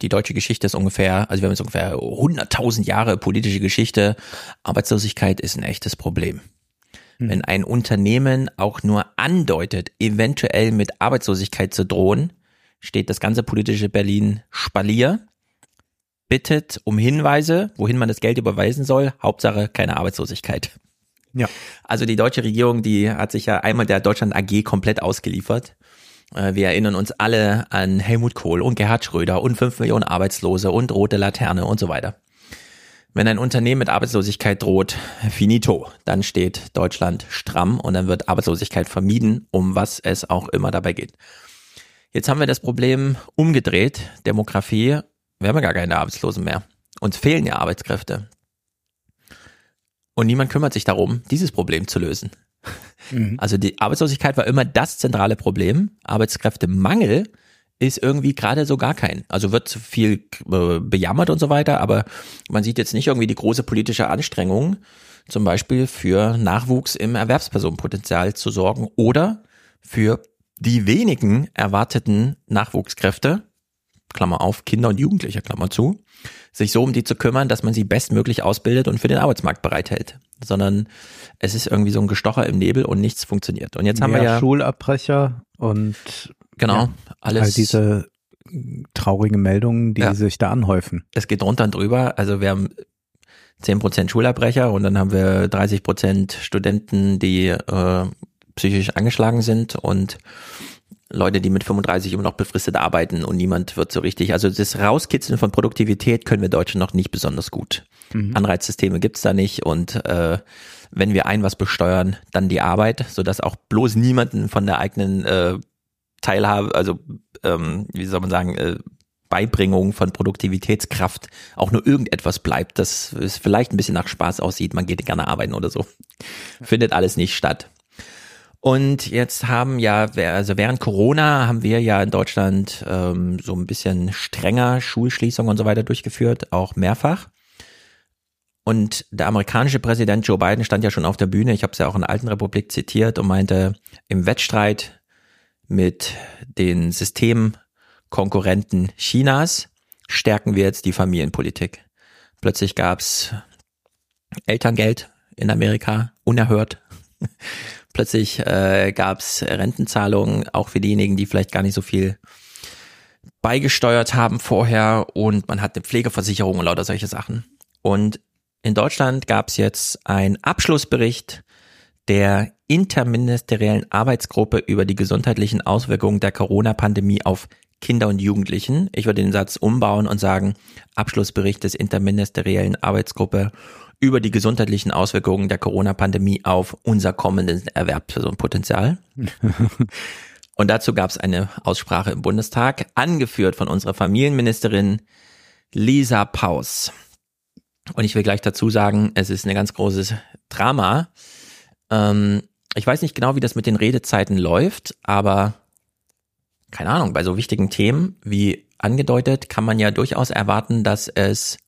die deutsche Geschichte ist ungefähr, also wir haben jetzt ungefähr 100.000 Jahre politische Geschichte. Arbeitslosigkeit ist ein echtes Problem. Wenn ein Unternehmen auch nur andeutet, eventuell mit Arbeitslosigkeit zu drohen, steht das ganze politische Berlin Spalier, bittet um Hinweise, wohin man das Geld überweisen soll. Hauptsache keine Arbeitslosigkeit. Ja. Also die deutsche Regierung, die hat sich ja einmal der Deutschland AG komplett ausgeliefert. Äh, Wir erinnern uns alle an Helmut Kohl und Gerhard Schröder und fünf Millionen Arbeitslose und rote Laterne und so weiter. Wenn ein Unternehmen mit Arbeitslosigkeit droht, finito, dann steht Deutschland stramm und dann wird Arbeitslosigkeit vermieden, um was es auch immer dabei geht. Jetzt haben wir das Problem umgedreht, Demografie, wir haben ja gar keine Arbeitslosen mehr. Uns fehlen ja Arbeitskräfte. Und niemand kümmert sich darum, dieses Problem zu lösen. Also die Arbeitslosigkeit war immer das zentrale Problem. Arbeitskräftemangel ist irgendwie gerade so gar kein. Also wird viel äh, bejammert und so weiter, aber man sieht jetzt nicht irgendwie die große politische Anstrengung, zum Beispiel für Nachwuchs im Erwerbspersonenpotenzial zu sorgen oder für die wenigen erwarteten Nachwuchskräfte, Klammer auf, Kinder und Jugendliche, Klammer zu, sich so um die zu kümmern, dass man sie bestmöglich ausbildet und für den Arbeitsmarkt bereithält. Sondern es ist irgendwie so ein Gestocher im Nebel und nichts funktioniert. Und jetzt haben wir ja Schulabbrecher und genau ja, alles all diese traurigen Meldungen, die ja. sich da anhäufen. Es geht runter und drüber. Also wir haben 10% Schulabbrecher und dann haben wir 30% Studenten, die äh, psychisch angeschlagen sind und Leute, die mit 35 immer noch befristet arbeiten und niemand wird so richtig. Also das Rauskitzeln von Produktivität können wir Deutschen noch nicht besonders gut. Mhm. Anreizsysteme gibt's da nicht und äh, wenn wir ein was besteuern, dann die Arbeit, sodass auch bloß niemanden von der eigenen äh, Teilhabe, also ähm, wie soll man sagen, äh, Beibringung von Produktivitätskraft auch nur irgendetwas bleibt, das es vielleicht ein bisschen nach Spaß aussieht, man geht gerne arbeiten oder so. Findet alles nicht statt. Und jetzt haben ja, also während Corona haben wir ja in Deutschland ähm, so ein bisschen strenger Schulschließungen und so weiter durchgeführt, auch mehrfach. Und der amerikanische Präsident Joe Biden stand ja schon auf der Bühne, ich habe es ja auch in der Alten Republik zitiert und meinte, im Wettstreit mit den Systemkonkurrenten Chinas stärken wir jetzt die Familienpolitik. Plötzlich gab's Elterngeld in Amerika, unerhört. Plötzlich äh, gab es Rentenzahlungen, auch für diejenigen, die vielleicht gar nicht so viel beigesteuert haben vorher und man hat eine Pflegeversicherung und lauter solche Sachen. Und in Deutschland gab es jetzt einen Abschlussbericht der interministeriellen Arbeitsgruppe über die gesundheitlichen Auswirkungen der Corona-Pandemie auf Kinder und Jugendlichen. Ich würde den Satz umbauen und sagen, Abschlussbericht des interministeriellen Arbeitsgruppe über die gesundheitlichen Auswirkungen der Corona-Pandemie auf unser kommendes Erwerbspersonenpotenzial. Und dazu gab es eine Aussprache im Bundestag, angeführt von unserer Familienministerin Lisa Paus. Und ich will gleich dazu sagen, es ist ein ganz großes Drama. Ähm, ich weiß nicht genau, wie das mit den Redezeiten läuft, aber keine Ahnung, bei so wichtigen Themen wie angedeutet kann man ja durchaus erwarten, dass es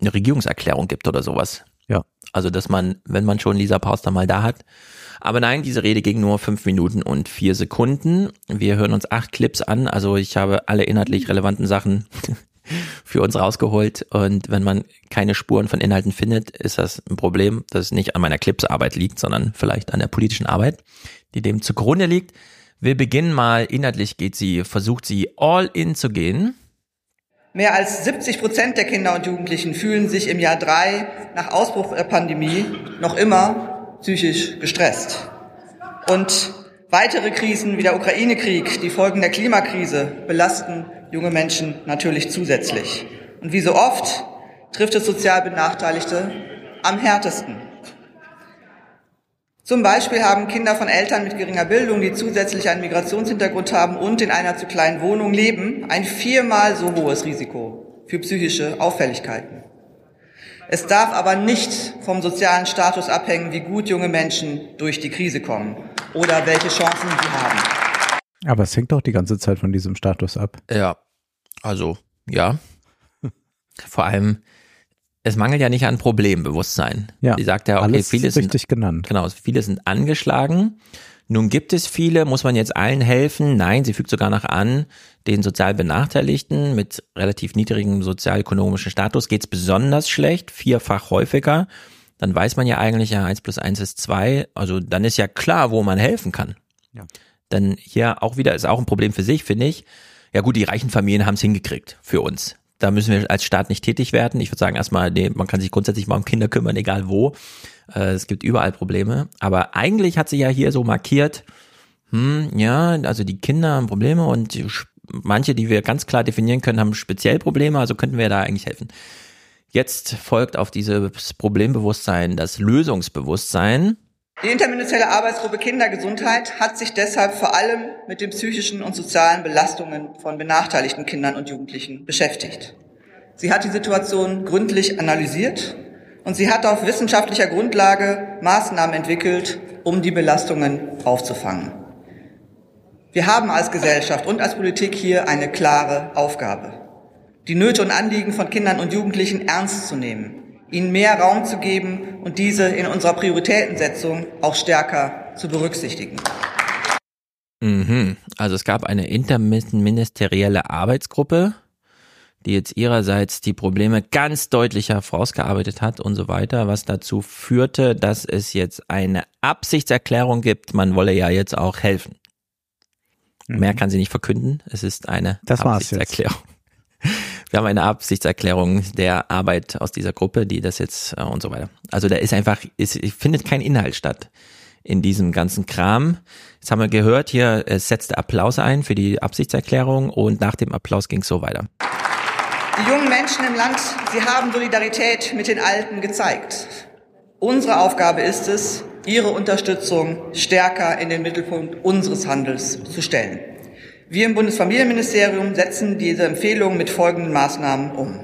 eine Regierungserklärung gibt oder sowas. Ja. Also, dass man, wenn man schon Lisa Pauster mal da hat. Aber nein, diese Rede ging nur fünf Minuten und vier Sekunden. Wir hören uns acht Clips an. Also ich habe alle inhaltlich relevanten Sachen für uns rausgeholt. Und wenn man keine Spuren von Inhalten findet, ist das ein Problem, das nicht an meiner Clipsarbeit liegt, sondern vielleicht an der politischen Arbeit, die dem zugrunde liegt. Wir beginnen mal, inhaltlich geht sie, versucht sie all in zu gehen Mehr als 70 Prozent der Kinder und Jugendlichen fühlen sich im Jahr drei nach Ausbruch der Pandemie noch immer psychisch gestresst. Und weitere Krisen wie der Ukraine-Krieg, die Folgen der Klimakrise belasten junge Menschen natürlich zusätzlich. Und wie so oft trifft es sozial Benachteiligte am härtesten. Zum Beispiel haben Kinder von Eltern mit geringer Bildung, die zusätzlich einen Migrationshintergrund haben und in einer zu kleinen Wohnung leben, ein viermal so hohes Risiko für psychische Auffälligkeiten. Es darf aber nicht vom sozialen Status abhängen, wie gut junge Menschen durch die Krise kommen oder welche Chancen sie haben. Aber es hängt doch die ganze Zeit von diesem Status ab. Ja, also ja. Vor allem es mangelt ja nicht an Problembewusstsein. Ja, Sie sagt ja, okay, viele sind genannt. Genau, viele sind angeschlagen. Nun gibt es viele, muss man jetzt allen helfen? Nein, sie fügt sogar noch an, den sozial Benachteiligten mit relativ niedrigem sozialökonomischen Status geht es besonders schlecht, vierfach häufiger. Dann weiß man ja eigentlich, ja, eins plus eins ist zwei. Also dann ist ja klar, wo man helfen kann. Ja. Denn hier auch wieder ist auch ein Problem für sich, finde ich. Ja gut, die reichen Familien haben es hingekriegt für uns. Da müssen wir als Staat nicht tätig werden. Ich würde sagen, erstmal, nee, man kann sich grundsätzlich mal um Kinder kümmern, egal wo. Äh, es gibt überall Probleme. Aber eigentlich hat sie ja hier so markiert, hm, ja, also die Kinder haben Probleme und manche, die wir ganz klar definieren können, haben speziell Probleme, also könnten wir da eigentlich helfen. Jetzt folgt auf dieses Problembewusstsein das Lösungsbewusstsein. Die interministerielle Arbeitsgruppe Kindergesundheit hat sich deshalb vor allem mit den psychischen und sozialen Belastungen von benachteiligten Kindern und Jugendlichen beschäftigt. Sie hat die Situation gründlich analysiert und sie hat auf wissenschaftlicher Grundlage Maßnahmen entwickelt, um die Belastungen aufzufangen. Wir haben als Gesellschaft und als Politik hier eine klare Aufgabe, die Nöte und Anliegen von Kindern und Jugendlichen ernst zu nehmen ihnen mehr Raum zu geben und diese in unserer Prioritätensetzung auch stärker zu berücksichtigen. Mhm. Also es gab eine interministerielle Arbeitsgruppe, die jetzt ihrerseits die Probleme ganz deutlich vorausgearbeitet hat und so weiter, was dazu führte, dass es jetzt eine Absichtserklärung gibt, man wolle ja jetzt auch helfen. Mhm. Mehr kann sie nicht verkünden. Es ist eine das Absichtserklärung. Wir haben eine Absichtserklärung der Arbeit aus dieser Gruppe, die das jetzt äh, und so weiter. Also da ist einfach, ist, findet kein Inhalt statt in diesem ganzen Kram. Jetzt haben wir gehört, hier es setzte Applaus ein für die Absichtserklärung und nach dem Applaus ging es so weiter. Die jungen Menschen im Land, sie haben Solidarität mit den Alten gezeigt. Unsere Aufgabe ist es, ihre Unterstützung stärker in den Mittelpunkt unseres Handels zu stellen. Wir im Bundesfamilienministerium setzen diese Empfehlung mit folgenden Maßnahmen um.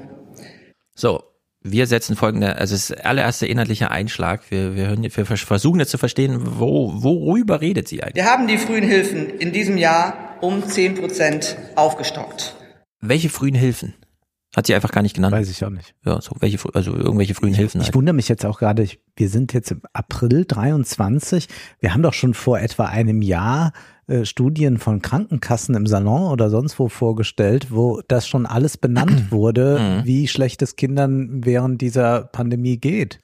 So, wir setzen folgende, also das allererste inhaltliche Einschlag. Wir, wir, hören, wir versuchen jetzt zu verstehen, wo, worüber redet sie eigentlich? Wir haben die frühen Hilfen in diesem Jahr um 10 Prozent aufgestockt. Welche frühen Hilfen? Hat sie einfach gar nicht genannt. Weiß ich auch nicht. Ja, so welche, also irgendwelche frühen Hilfen. Ich, halt. ich wundere mich jetzt auch gerade, wir sind jetzt im April 23. Wir haben doch schon vor etwa einem Jahr äh, Studien von Krankenkassen im Salon oder sonst wo vorgestellt, wo das schon alles benannt wurde, mhm. wie schlecht es Kindern während dieser Pandemie geht.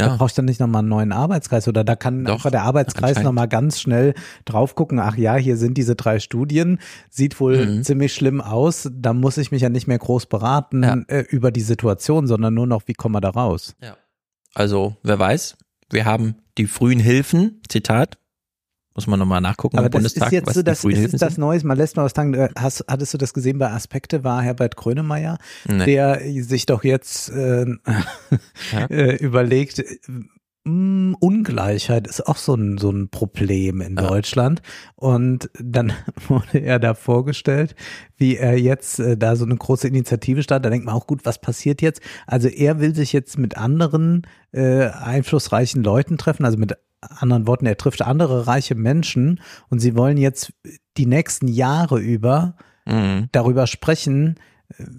Ja. Da brauchst du nicht nochmal einen neuen Arbeitskreis oder da kann Doch, einfach der Arbeitskreis nochmal ganz schnell drauf gucken, ach ja, hier sind diese drei Studien, sieht wohl mhm. ziemlich schlimm aus, da muss ich mich ja nicht mehr groß beraten ja. äh, über die Situation, sondern nur noch, wie kommen wir da raus? Ja. Also, wer weiß, wir haben die frühen Hilfen, Zitat, muss man nochmal nachgucken Aber im das Bundestag, ist jetzt so, das ist das Neues. Man lässt mal was sagen. Äh, hast, hattest du das gesehen bei Aspekte? War Herbert Grönemeyer, nee. der sich doch jetzt äh, ja. überlegt, mh, Ungleichheit ist auch so ein, so ein Problem in ja. Deutschland. Und dann wurde er da vorgestellt, wie er jetzt äh, da so eine große Initiative startet. Da denkt man auch, gut, was passiert jetzt? Also er will sich jetzt mit anderen äh, einflussreichen Leuten treffen, also mit anderen Worten, er trifft andere reiche Menschen und sie wollen jetzt die nächsten Jahre über mhm. darüber sprechen,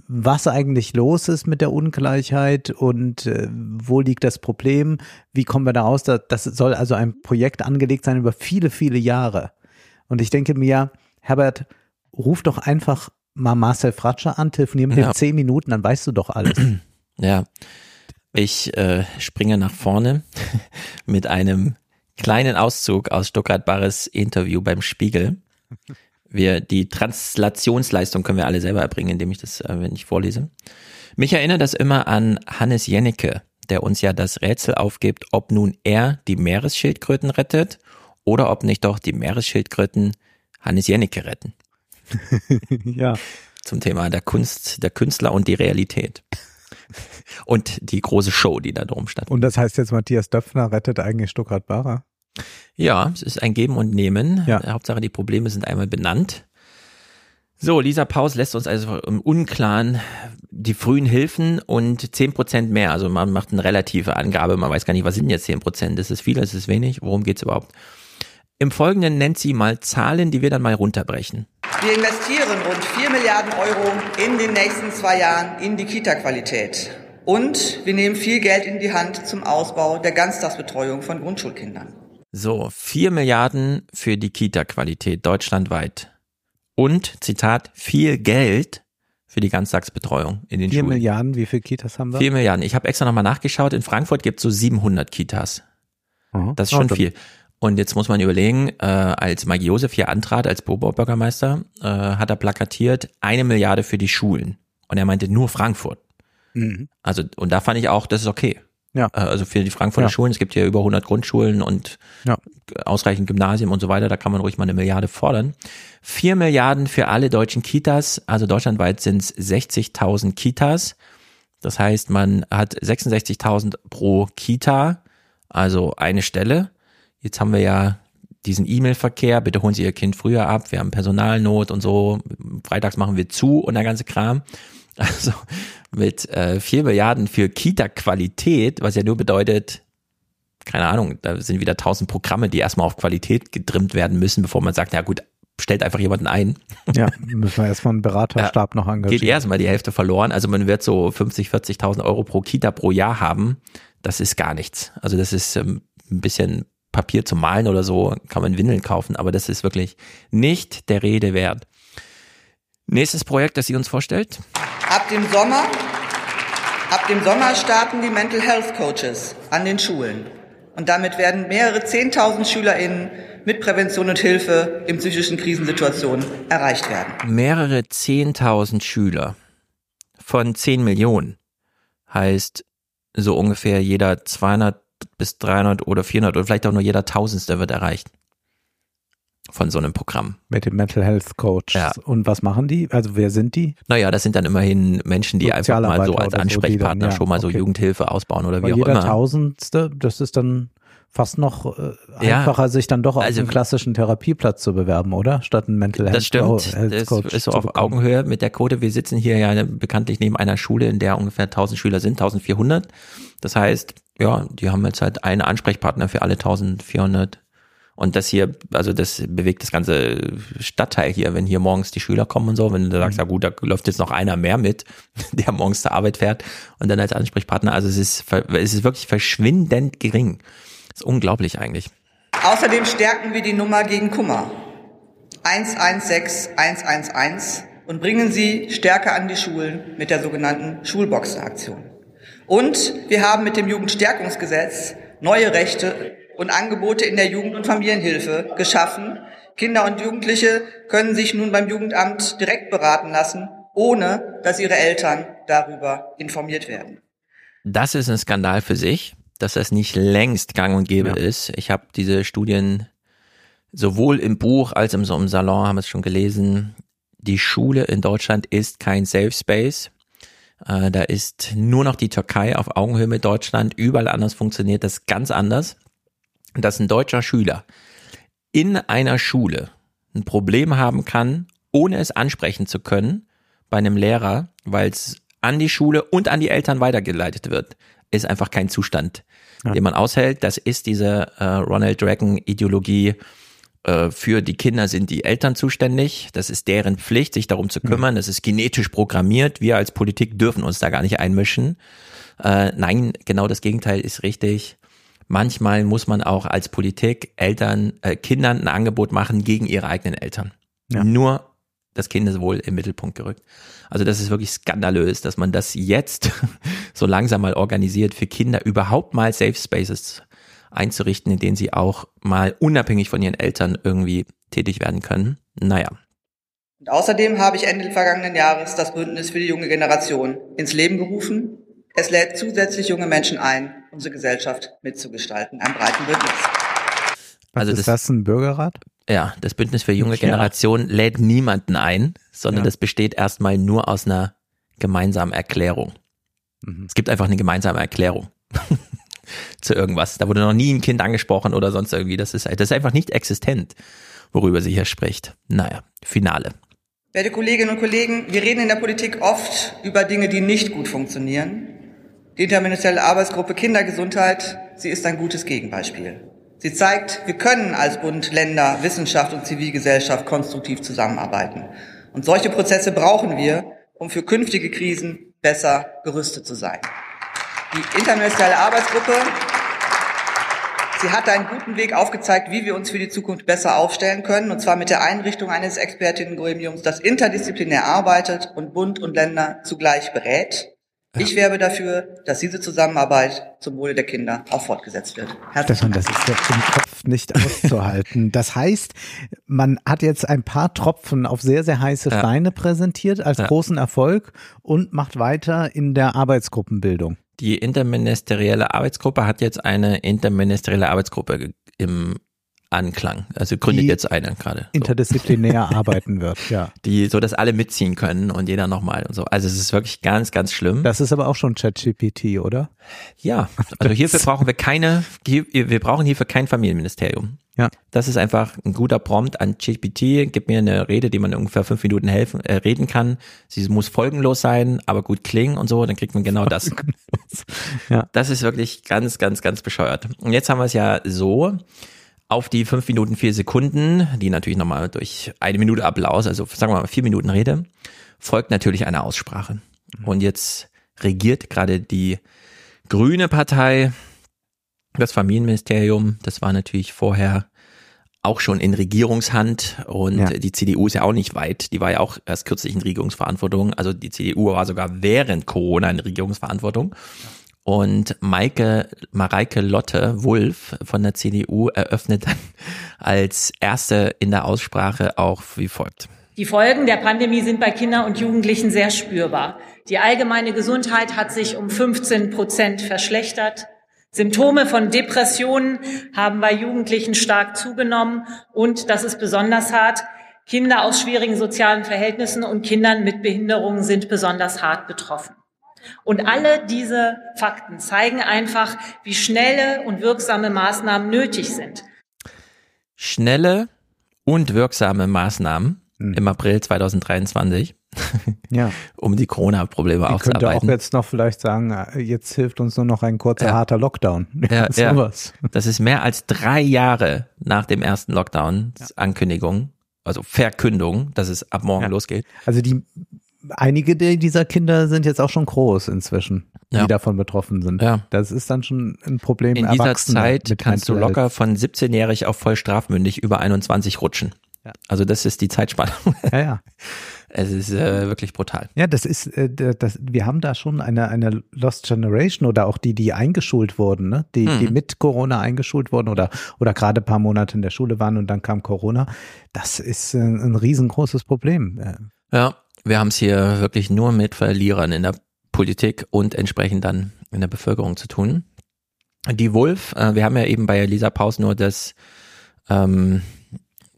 was eigentlich los ist mit der Ungleichheit und äh, wo liegt das Problem, wie kommen wir da raus. Das soll also ein Projekt angelegt sein über viele, viele Jahre. Und ich denke mir, Herbert, ruf doch einfach mal Marcel Fratscher an, telefonier mit ja. dem zehn Minuten, dann weißt du doch alles. Ja, ich äh, springe nach vorne mit einem kleinen Auszug aus Stuttgart Barres Interview beim Spiegel. Wir, die Translationsleistung können wir alle selber erbringen, indem ich das, äh, wenn ich vorlese. Mich erinnert das immer an Hannes Jennecke, der uns ja das Rätsel aufgibt, ob nun er die Meeresschildkröten rettet oder ob nicht doch die Meeresschildkröten Hannes Jennecke retten. ja. Zum Thema der Kunst, der Künstler und die Realität. Und die große Show, die da drum stattfindet. Und das heißt jetzt, Matthias Döpfner rettet eigentlich Stuttgart Barra? Ja, es ist ein Geben und Nehmen. Ja. Hauptsache, die Probleme sind einmal benannt. So, Lisa Paus lässt uns also im Unklaren die frühen Hilfen und zehn Prozent mehr. Also man macht eine relative Angabe, man weiß gar nicht, was sind jetzt zehn Prozent. Ist es viel, ist es wenig? Worum geht's überhaupt? Im Folgenden nennt sie mal Zahlen, die wir dann mal runterbrechen. Wir investieren rund vier Milliarden Euro in den nächsten zwei Jahren in die Kita-Qualität. Und wir nehmen viel Geld in die Hand zum Ausbau der Ganztagsbetreuung von Grundschulkindern. So, vier Milliarden für die Kita-Qualität deutschlandweit. Und, Zitat, viel Geld für die Ganztagsbetreuung in den vier Schulen. Vier Milliarden, wie viele Kitas haben wir? Vier Milliarden. Ich habe extra nochmal nachgeschaut. In Frankfurt gibt es so 700 Kitas. Mhm. Das ist schon oh, viel. Und jetzt muss man überlegen, äh, als Mike Josef hier antrat als Bürgermeister, äh, hat er plakatiert eine Milliarde für die Schulen. Und er meinte nur Frankfurt. Mhm. Also, und da fand ich auch, das ist okay. Ja. Äh, also für die Frankfurter ja. Schulen, es gibt hier über 100 Grundschulen und ja. ausreichend Gymnasien und so weiter, da kann man ruhig mal eine Milliarde fordern. Vier Milliarden für alle deutschen Kitas, also deutschlandweit sind es 60.000 Kitas. Das heißt, man hat 66.000 pro Kita, also eine Stelle. Jetzt haben wir ja diesen E-Mail-Verkehr, bitte holen Sie Ihr Kind früher ab, wir haben Personalnot und so, freitags machen wir zu und der ganze Kram. Also mit äh, 4 Milliarden für Kita-Qualität, was ja nur bedeutet, keine Ahnung, da sind wieder tausend Programme, die erstmal auf Qualität getrimmt werden müssen, bevor man sagt, ja gut, stellt einfach jemanden ein. Ja, müssen wir erstmal einen Beraterstab ja, noch engagieren. Geht erstmal die Hälfte verloren. Also man wird so 50, 40.000 Euro pro Kita pro Jahr haben. Das ist gar nichts. Also das ist ähm, ein bisschen Papier zum Malen oder so, kann man Windeln kaufen, aber das ist wirklich nicht der Rede wert. Nächstes Projekt, das sie uns vorstellt. Ab dem Sommer, ab dem Sommer starten die Mental Health Coaches an den Schulen. Und damit werden mehrere Zehntausend SchülerInnen mit Prävention und Hilfe in psychischen Krisensituationen erreicht werden. Mehrere Zehntausend Schüler von zehn Millionen heißt so ungefähr jeder 200 bis 300 oder 400 oder vielleicht auch nur jeder Tausendste wird erreicht von so einem Programm. Mit dem Mental Health Coach. Ja. Und was machen die? Also wer sind die? Naja, das sind dann immerhin Menschen, die einfach mal so als Ansprechpartner so, dann, ja, schon mal okay. so Jugendhilfe ausbauen oder Weil wie auch jeder immer. Jeder Tausendste, das ist dann fast noch äh, einfacher, ja, sich dann doch auf also, einen klassischen Therapieplatz zu bewerben, oder? Statt einen Mental Health, das stimmt. Health Coach. Das ist so auf bekommen. Augenhöhe mit der Quote. Wir sitzen hier ja bekanntlich neben einer Schule, in der ungefähr 1000 Schüler sind, 1400. Das heißt, ja, die haben jetzt halt einen Ansprechpartner für alle 1400 und das hier, also das bewegt das ganze Stadtteil hier, wenn hier morgens die Schüler kommen und so, wenn du sagst, mhm. ja gut, da läuft jetzt noch einer mehr mit, der morgens zur Arbeit fährt und dann als Ansprechpartner. Also es ist, es ist wirklich verschwindend gering. Ist unglaublich eigentlich. Außerdem stärken wir die Nummer gegen Kummer. 116 111 und bringen sie stärker an die Schulen mit der sogenannten Schulboxenaktion. Und wir haben mit dem Jugendstärkungsgesetz neue Rechte und Angebote in der Jugend- und Familienhilfe geschaffen. Kinder und Jugendliche können sich nun beim Jugendamt direkt beraten lassen, ohne dass ihre Eltern darüber informiert werden. Das ist ein Skandal für sich, dass das nicht längst gang und gäbe ja. ist. Ich habe diese Studien sowohl im Buch als im, so im Salon haben es schon gelesen. Die Schule in Deutschland ist kein Safe Space. Äh, da ist nur noch die Türkei auf Augenhöhe mit Deutschland. Überall anders funktioniert das ganz anders dass ein deutscher Schüler in einer Schule ein Problem haben kann, ohne es ansprechen zu können bei einem Lehrer, weil es an die Schule und an die Eltern weitergeleitet wird, ist einfach kein Zustand, ja. den man aushält. Das ist diese äh, Ronald Reagan Ideologie. Äh, für die Kinder sind die Eltern zuständig. Das ist deren Pflicht, sich darum zu kümmern. Das ist genetisch programmiert. Wir als Politik dürfen uns da gar nicht einmischen. Äh, nein, genau das Gegenteil ist richtig manchmal muss man auch als Politik Eltern, äh, Kindern ein Angebot machen gegen ihre eigenen Eltern. Ja. Nur das Kindeswohl im Mittelpunkt gerückt. Also das ist wirklich skandalös, dass man das jetzt so langsam mal organisiert, für Kinder überhaupt mal Safe Spaces einzurichten, in denen sie auch mal unabhängig von ihren Eltern irgendwie tätig werden können. Naja. Und außerdem habe ich Ende vergangenen Jahres das Bündnis für die junge Generation ins Leben gerufen, es lädt zusätzlich junge Menschen ein, unsere Gesellschaft mitzugestalten, einem breiten Bündnis. Was also ist das, das ein Bürgerrat? Ja, das Bündnis für junge Generation ja. lädt niemanden ein, sondern ja. das besteht erstmal nur aus einer gemeinsamen Erklärung. Mhm. Es gibt einfach eine gemeinsame Erklärung zu irgendwas. Da wurde noch nie ein Kind angesprochen oder sonst irgendwie. Das ist, das ist einfach nicht existent, worüber sie hier spricht. Naja, Finale. Werte Kolleginnen und Kollegen, wir reden in der Politik oft über Dinge, die nicht gut funktionieren. Die interministerielle Arbeitsgruppe Kindergesundheit, sie ist ein gutes Gegenbeispiel. Sie zeigt, wir können als Bund, Länder, Wissenschaft und Zivilgesellschaft konstruktiv zusammenarbeiten. Und solche Prozesse brauchen wir, um für künftige Krisen besser gerüstet zu sein. Die interministerielle Arbeitsgruppe, sie hat einen guten Weg aufgezeigt, wie wir uns für die Zukunft besser aufstellen können, und zwar mit der Einrichtung eines Expertinnengremiums, das interdisziplinär arbeitet und Bund und Länder zugleich berät. Ich werbe dafür, dass diese Zusammenarbeit zum Wohle der Kinder auch fortgesetzt wird. Stefan, das ist jetzt im Kopf nicht auszuhalten. Das heißt, man hat jetzt ein paar Tropfen auf sehr, sehr heiße Steine ja. präsentiert als ja. großen Erfolg und macht weiter in der Arbeitsgruppenbildung. Die interministerielle Arbeitsgruppe hat jetzt eine interministerielle Arbeitsgruppe im Anklang. Also gründet die jetzt eine gerade. So. Interdisziplinär arbeiten wird, ja. Die, so dass alle mitziehen können und jeder nochmal und so. Also es ist wirklich ganz, ganz schlimm. Das ist aber auch schon ChatGPT, oder? Ja. Also hierfür brauchen wir keine, wir brauchen hierfür kein Familienministerium. Ja. Das ist einfach ein guter Prompt an GPT. Gib mir eine Rede, die man ungefähr fünf Minuten helfen, äh, reden kann. Sie muss folgenlos sein, aber gut klingen und so. Dann kriegt man genau das. ja. Das ist wirklich ganz, ganz, ganz bescheuert. Und jetzt haben wir es ja so auf die fünf Minuten vier Sekunden, die natürlich nochmal durch eine Minute Applaus, also sagen wir mal vier Minuten Rede, folgt natürlich eine Aussprache. Und jetzt regiert gerade die Grüne Partei Das Familienministerium, das war natürlich vorher auch schon in Regierungshand und Ja. die CDU ist ja auch nicht weit. Die war ja auch erst kürzlich in Regierungsverantwortung. Also die CDU war sogar während Corona in Regierungsverantwortung. Und Maike, Mareike Lotte Wulff von der CDU eröffnet dann als erste in der Aussprache auch wie folgt. Die Folgen der Pandemie sind bei Kindern und Jugendlichen sehr spürbar. Die allgemeine Gesundheit hat sich um 15 Prozent verschlechtert. Symptome von Depressionen haben bei Jugendlichen stark zugenommen und, das ist besonders hart, Kinder aus schwierigen sozialen Verhältnissen und Kindern mit Behinderungen sind besonders hart betroffen. Und alle diese Fakten zeigen einfach, wie schnelle und wirksame Maßnahmen nötig sind. Schnelle und wirksame Maßnahmen im April 2023, Ja. um die Corona-Probleme Ich könnte auch aufzuarbeiten. jetzt noch vielleicht sagen, äh, jetzt hilft uns nur noch ein kurzer, Ja. harter Lockdown. Ja, ja. Sowas. Das ist mehr als drei Jahre nach dem ersten Lockdown, Ankündigung, also Verkündung, dass es ab morgen losgeht. Also die einige dieser Kinder sind jetzt auch schon groß inzwischen, Ja. die davon betroffen sind. Ja. Das ist dann schon ein Problem. In dieser Zeit kannst du locker von 17-jährig auf voll strafmündig über 21 rutschen. Ja. Also das ist die Zeitspanne. Ja, ja. Es ist äh, wirklich brutal. Ja, das ist, äh, das, wir haben da schon eine, eine Lost Generation oder auch die, die eingeschult wurden, ne? die, Mhm. die mit Corona eingeschult wurden oder, oder gerade ein paar Monate in der Schule waren und dann kam Corona. Das ist äh, ein riesengroßes Problem. Äh, Ja, wir haben es hier wirklich nur mit Verlierern in der Politik und entsprechend dann in der Bevölkerung zu tun. Die Wolf, äh, wir haben ja eben bei Lisa Paus nur das, ähm,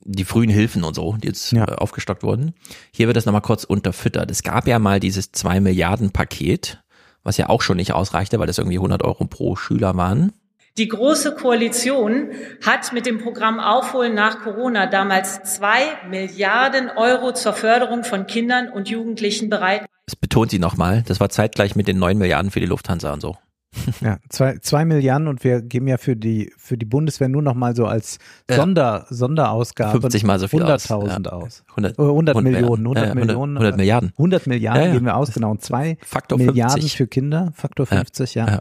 die frühen Hilfen und so, die jetzt Ja. äh, aufgestockt wurden. Hier wird das nochmal kurz unterfüttert. Es gab ja mal dieses 2 Milliarden Paket, was ja auch schon nicht ausreichte, weil das irgendwie 100 Euro pro Schüler waren. Die Große Koalition hat mit dem Programm Aufholen nach Corona damals zwei Milliarden Euro zur Förderung von Kindern und Jugendlichen bereit. Das betont sie nochmal. Das war zeitgleich mit den 9 Milliarden für die Lufthansa und so. Ja, zwei, zwei Milliarden und wir geben ja für die, für die Bundeswehr nur noch mal so als Ja. Sonder, Sonderausgabe 50 mal so viel aus. 100.000 Ja. aus. 100, 100 100 Millionen, 100 ja, 100 Millionen. 100 Milliarden. 100 Milliarden Ja, ja. geben wir aus, genau. Und zwei Faktor Milliarden 50. für Kinder, Faktor 50, ja.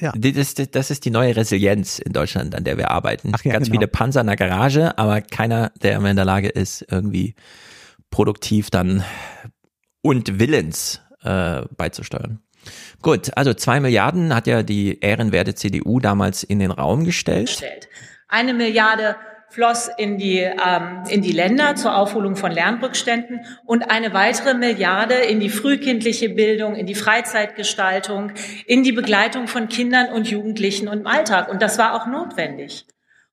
Ja. Das, das, das ist die neue Resilienz in Deutschland, an der wir arbeiten. Ach ja, Ganz genau. viele Panzer in der Garage, aber keiner, der immer in der Lage ist, irgendwie produktiv dann und willens äh, beizusteuern. Gut, also zwei Milliarden hat ja die ehrenwerte CDU damals in den Raum gestellt. Eine Milliarde floss in die, ähm, in die Länder zur Aufholung von Lernrückständen und eine weitere Milliarde in die frühkindliche Bildung, in die Freizeitgestaltung, in die Begleitung von Kindern und Jugendlichen und im Alltag. Und das war auch notwendig.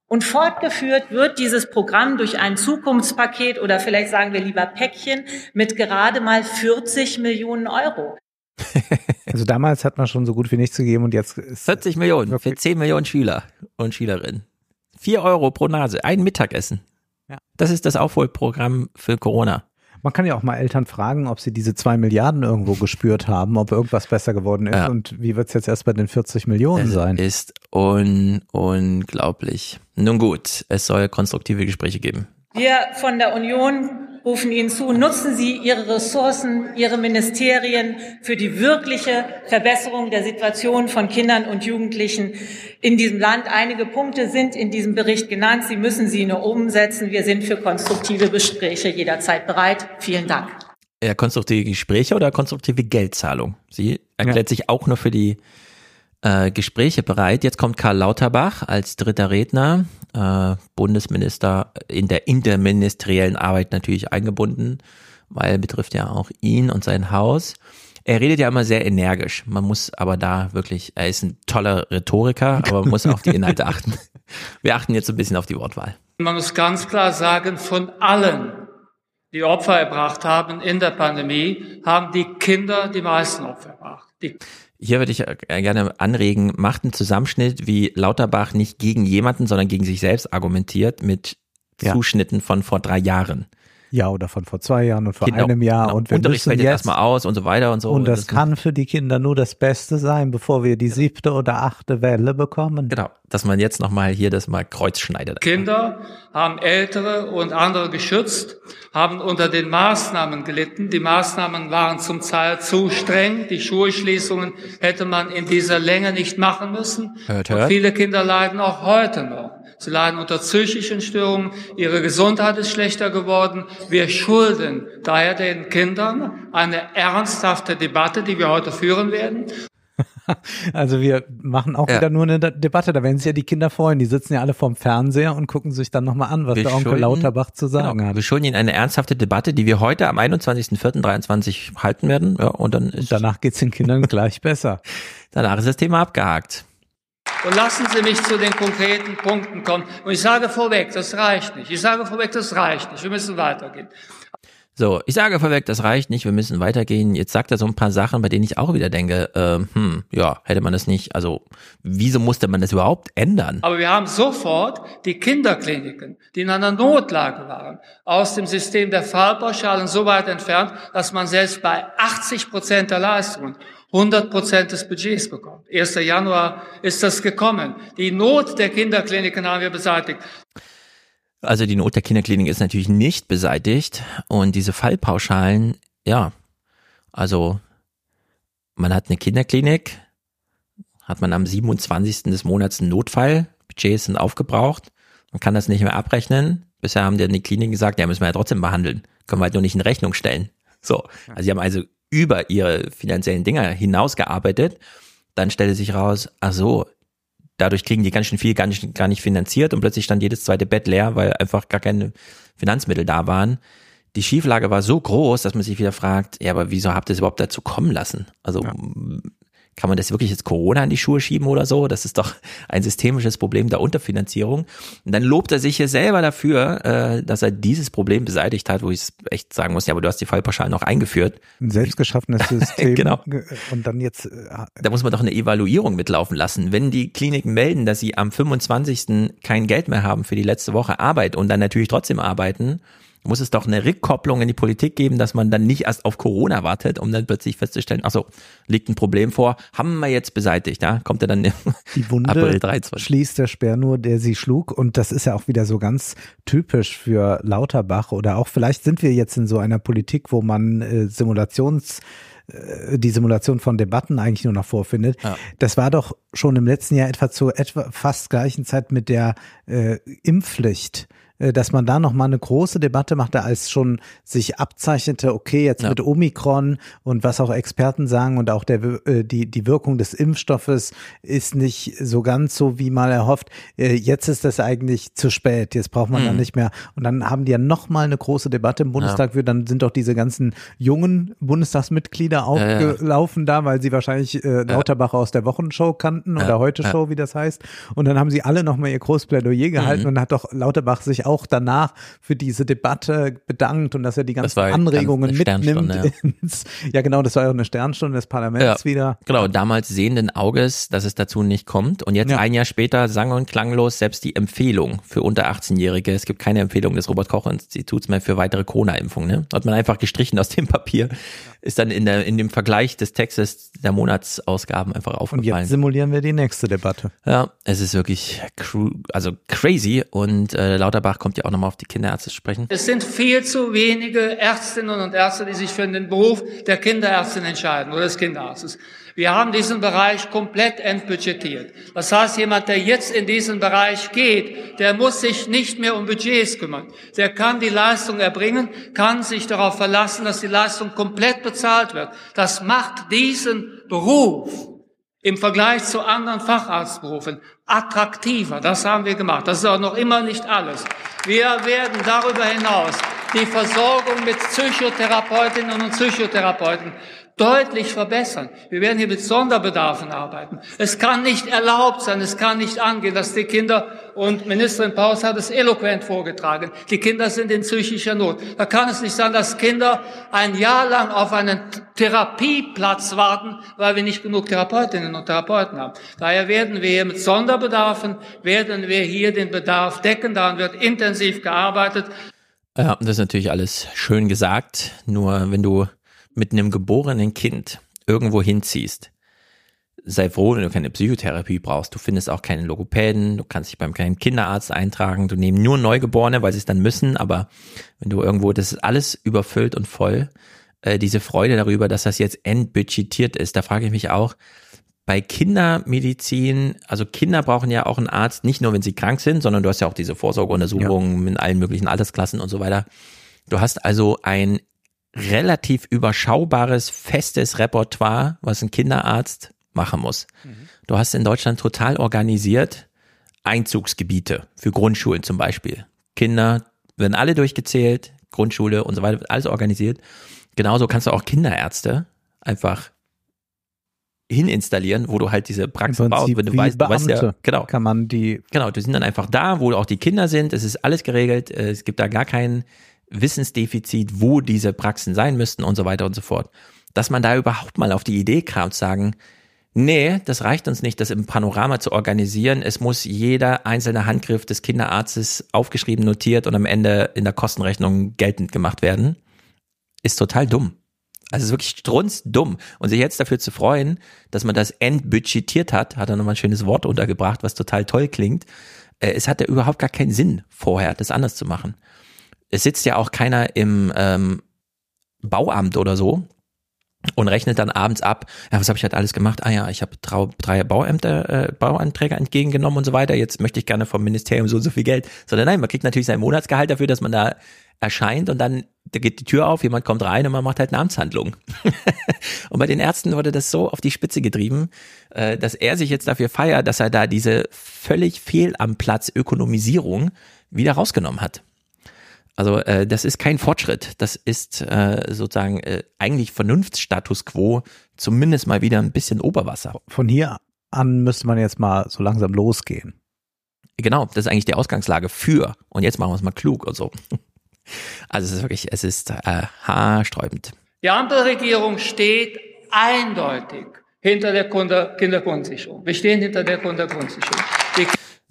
Und fortgeführt wird dieses Programm durch ein Zukunftspaket oder vielleicht sagen wir lieber Päckchen mit gerade mal 40 Millionen Euro. Also damals hat man schon so gut wie nichts gegeben und jetzt ist 40 Millionen für 10 Millionen Schüler und Schülerinnen. 4 Euro pro Nase, ein Mittagessen. Ja. Das ist das Aufholprogramm für Corona. Man kann ja auch mal Eltern fragen, ob sie diese zwei Milliarden irgendwo gespürt haben, ob irgendwas besser geworden ist Ja. und wie wird es jetzt erst bei den 40 Millionen Es sein. ist un unglaublich. Nun gut, es soll konstruktive Gespräche geben. Wir von der Union rufen Ihnen zu, nutzen Sie Ihre Ressourcen, Ihre Ministerien für die wirkliche Verbesserung der Situation von Kindern und Jugendlichen in diesem Land. Einige Punkte sind in diesem Bericht genannt. Sie müssen sie nur umsetzen. Wir sind für konstruktive Gespräche jederzeit bereit. Vielen Dank. Ja, konstruktive Gespräche oder konstruktive Geldzahlung? Sie erklärt sich auch nur für die äh, Gespräche bereit. Jetzt kommt Karl Lauterbach als dritter Redner, äh, Bundesminister in der interministeriellen Arbeit natürlich eingebunden, weil betrifft ja auch ihn und sein Haus. Er redet ja immer sehr energisch. Man muss aber da wirklich, er ist ein toller Rhetoriker, aber man muss auf die Inhalte achten. Wir achten jetzt ein bisschen auf die Wortwahl. Man muss ganz klar sagen, von allen, die Opfer erbracht haben in der Pandemie, haben die Kinder die meisten Opfer erbracht. Die Hier würde ich äh, gerne anregen, macht einen Zusammenschnitt, wie Lauterbach nicht gegen jemanden, sondern gegen sich selbst argumentiert mit Ja. Zuschnitten von vor drei Jahren. Ja, oder von vor zwei Jahren und vor Kinder- einem Jahr genau, und wir Unterricht müssen fällt jetzt erstmal aus und so weiter und so. und das kann für die Kinder nur das Beste sein, bevor wir die siebte oder achte Welle bekommen. Genau. Dass man jetzt nochmal hier das mal kreuz schneidet. Kinder haben Ältere und andere geschützt, haben unter den Maßnahmen gelitten. Die Maßnahmen waren zum Teil zu streng. Die Schulschließungen hätte man in dieser Länge nicht machen müssen. Hört, Und hört. viele Kinder leiden auch heute noch. Sie leiden unter psychischen Störungen. Ihre Gesundheit ist schlechter geworden. Wir schulden daher den Kindern eine ernsthafte Debatte, die wir heute führen werden. Also wir machen auch Ja. wieder nur eine De- Debatte, da werden sich ja die Kinder freuen. Die sitzen ja alle vorm Fernseher und gucken sich dann nochmal an, was Wir der Onkel schulden- Lauterbach zu sagen genau, hat. Wir schulden Ihnen eine ernsthafte Debatte, die wir heute am 21.04.23 halten werden. Ja, und dann ist, Danach geht's den Kindern gleich besser. danach ist das Thema abgehakt. Und lassen Sie mich zu den konkreten Punkten kommen. Und ich sage vorweg, das reicht nicht. Ich sage vorweg, das reicht nicht. Wir müssen weitergehen. So, ich sage vorweg, das reicht nicht, wir müssen weitergehen. Jetzt sagt er so ein paar Sachen, bei denen ich auch wieder denke, ähm, hm, ja, hätte man das nicht, also wieso musste man das überhaupt ändern? Aber wir haben sofort die Kinderkliniken, die in einer Notlage waren, aus dem System der Fallpauschalen so weit entfernt, dass man selbst bei 80 Prozent der Leistungen 100 Prozent des Budgets bekommt. 1. Januar ist das gekommen. Die Not der Kinderkliniken haben wir beseitigt. Also die Not der Kinderklinik ist natürlich nicht beseitigt und diese Fallpauschalen, ja, also man hat eine Kinderklinik, hat man am 27. des Monats einen Notfall, Budgets sind aufgebraucht, man kann das nicht mehr abrechnen. Bisher haben dann die Kliniken gesagt, ja, müssen wir ja trotzdem behandeln, können wir halt nur nicht in Rechnung stellen. So, also sie haben also über ihre finanziellen Dinger hinausgearbeitet. Dann stellte sich raus, ach so, dadurch kriegen die ganz schön viel gar nicht, gar nicht finanziert und plötzlich stand jedes zweite Bett leer, weil einfach gar keine Finanzmittel da waren. Die Schieflage war so groß, dass man sich wieder fragt, ja, aber wieso habt ihr es überhaupt dazu kommen lassen? Also kann man das wirklich jetzt Corona in die Schuhe schieben oder so? Das ist doch ein systemisches Problem der Unterfinanzierung. Und dann lobt er sich hier selber dafür, äh, dass er dieses Problem beseitigt hat, wo ich echt sagen muss, ja, aber du hast die Fallpauschalen noch eingeführt. Ein selbstgeschaffenes System. Genau. Und dann jetzt, äh, Da muss man doch eine Evaluierung mitlaufen lassen. Wenn die Kliniken melden, dass sie am 25. kein Geld mehr haben für die letzte Woche Arbeit und dann natürlich trotzdem arbeiten, muss es doch eine Rückkopplung in die Politik geben, dass man dann nicht erst auf Corona wartet, um dann plötzlich festzustellen, ach so, liegt ein Problem vor, haben wir jetzt beseitigt, ja? Kommt er dann im die Wunde April 23. schließt der Speer nur, der sie schlug. Und das ist ja auch wieder so ganz typisch für Lauterbach. Oder auch vielleicht sind wir jetzt in so einer Politik, wo man äh, Simulations äh, die Simulation von Debatten eigentlich nur noch vorfindet. Ja. Das war doch schon im letzten Jahr etwa zu etwa fast gleichen Zeit mit der äh, Impfpflicht dass man da noch mal eine große Debatte machte, als schon sich abzeichnete, okay, jetzt Ja. mit Omikron und was auch Experten sagen und auch der, äh, die, die Wirkung des Impfstoffes ist nicht so ganz so, wie mal erhofft. Äh, Jetzt ist das eigentlich zu spät. Jetzt braucht man Mhm. dann nicht mehr. Und dann haben die ja noch mal eine große Debatte im Bundestag für. Dann sind doch diese ganzen jungen Bundestagsmitglieder ja. aufgelaufen da, weil sie wahrscheinlich äh, Lauterbach aus der Wochenshow kannten Ja, oder heute ja. Show, wie das heißt. Und dann haben sie alle noch mal ihr großes Plädoyer gehalten Mhm. und hat doch Lauterbach sich auch danach für diese Debatte bedankt und dass er die ganzen Anregungen mitnimmt. Sternstunde, Ins, ja, genau, das war ja auch eine Sternstunde des Parlaments wieder. Genau, damals sehenden Auges, dass es dazu nicht kommt. Und jetzt Ja. ein Jahr später sang- und klanglos selbst die Empfehlung für unter 18-Jährige. Es gibt keine Empfehlung des Robert-Koch-Instituts mehr für weitere Corona-Impfungen. Ne? Hat man einfach gestrichen aus dem Papier. Ist dann in, der, in dem Vergleich des Textes der Monatsausgaben einfach Und aufgefallen. jetzt simulieren wir die nächste Debatte. Ja, es ist wirklich also crazy. Und äh, Lauterbach kommt ja auch nochmal auf die Kinderärzte zu sprechen. Es sind viel zu wenige Ärztinnen und Ärzte, die sich für den Beruf der Kinderärztin entscheiden oder des Kinderarztes. Wir haben diesen Bereich komplett entbudgetiert. Das heißt, jemand, der jetzt in diesen Bereich geht, der muss sich nicht mehr um Budgets kümmern. Der kann die Leistung erbringen, kann sich darauf verlassen, dass die Leistung komplett bezahlt wird. Das macht diesen Beruf im Vergleich zu anderen Facharztberufen attraktiver. Das haben wir gemacht. Das ist auch noch immer nicht alles. Wir werden darüber hinaus die Versorgung mit Psychotherapeutinnen und Psychotherapeuten deutlich verbessern. Wir werden hier mit Sonderbedarfen arbeiten. Es kann nicht erlaubt sein, es kann nicht angehen, dass die Kinder, und Ministerin Paus hat es eloquent vorgetragen, die Kinder sind in psychischer Not. Da kann es nicht sein, dass Kinder ein Jahr lang auf einen Therapieplatz warten, weil wir nicht genug Therapeutinnen und Therapeuten haben. Daher werden wir hier mit Sonderbedarfen, werden wir hier den Bedarf decken. Daran wird intensiv gearbeitet. Ja, das ist natürlich alles schön gesagt. Nur wenn du mit einem geborenen Kind irgendwo hinziehst, sei froh, wenn du keine Psychotherapie brauchst. Du findest auch keinen Logopäden, du kannst dich beim kleinen Kinderarzt eintragen, du nehmen nur Neugeborene, weil sie es dann müssen, aber wenn du irgendwo, das ist alles überfüllt und voll, äh, diese Freude darüber, dass das jetzt entbudgetiert ist, da frage ich mich auch, bei Kindermedizin, also Kinder brauchen ja auch einen Arzt, nicht nur wenn sie krank sind, sondern du hast ja auch diese Vorsorgeuntersuchungen ja. in allen möglichen Altersklassen und so weiter. Du hast also ein relativ überschaubares, festes Repertoire, was ein Kinderarzt machen muss. Mhm. Du hast in Deutschland total organisiert Einzugsgebiete für Grundschulen zum Beispiel. Kinder werden alle durchgezählt, Grundschule und so weiter, alles organisiert. Genauso kannst du auch Kinderärzte einfach hininstallieren, wo du halt diese Praxis baust, wenn du weißt, du weißt ja, genau. Kann man die. Genau, die sind dann einfach da, wo auch die Kinder sind. Es ist alles geregelt. Es gibt da gar kein Wissensdefizit, wo diese Praxen sein müssten und so weiter und so fort. Dass man da überhaupt mal auf die Idee kam, zu sagen, Nee, das reicht uns nicht, das im Panorama zu organisieren. Es muss jeder einzelne Handgriff des Kinderarztes aufgeschrieben, notiert und am Ende in der Kostenrechnung geltend gemacht werden. Ist total dumm. Also ist wirklich strunzdumm. Und sich jetzt dafür zu freuen, dass man das entbudgetiert hat, hat er nochmal ein schönes Wort untergebracht, was total toll klingt. Äh, es hat ja überhaupt gar keinen Sinn vorher, das anders zu machen. Es sitzt ja auch keiner im ähm, Bauamt oder so und rechnet dann abends ab, ja, was habe ich halt alles gemacht? Ah ja, ich habe drei Bauämter, äh, Bauanträge entgegengenommen und so weiter. Jetzt möchte ich gerne vom Ministerium so und so viel Geld. Sondern nein, man kriegt natürlich sein Monatsgehalt dafür, dass man da erscheint und dann da geht die Tür auf, jemand kommt rein und man macht halt eine Amtshandlung. und bei den Ärzten wurde das so auf die Spitze getrieben, äh, dass er sich jetzt dafür feiert, dass er da diese völlig fehl am Platz Ökonomisierung wieder rausgenommen hat. Also äh, das ist kein Fortschritt. Das ist äh, sozusagen äh, eigentlich Vernunftsstatus quo, zumindest mal wieder ein bisschen Oberwasser. Von hier an müsste man jetzt mal so langsam losgehen. Genau, das ist eigentlich die Ausgangslage für. Und jetzt machen wir es mal klug und so. Also es ist wirklich, es ist äh, haarsträubend. Die Ampelregierung steht eindeutig hinter der Kindergrundsicherung. Wir stehen hinter der Kindergrundsicherung.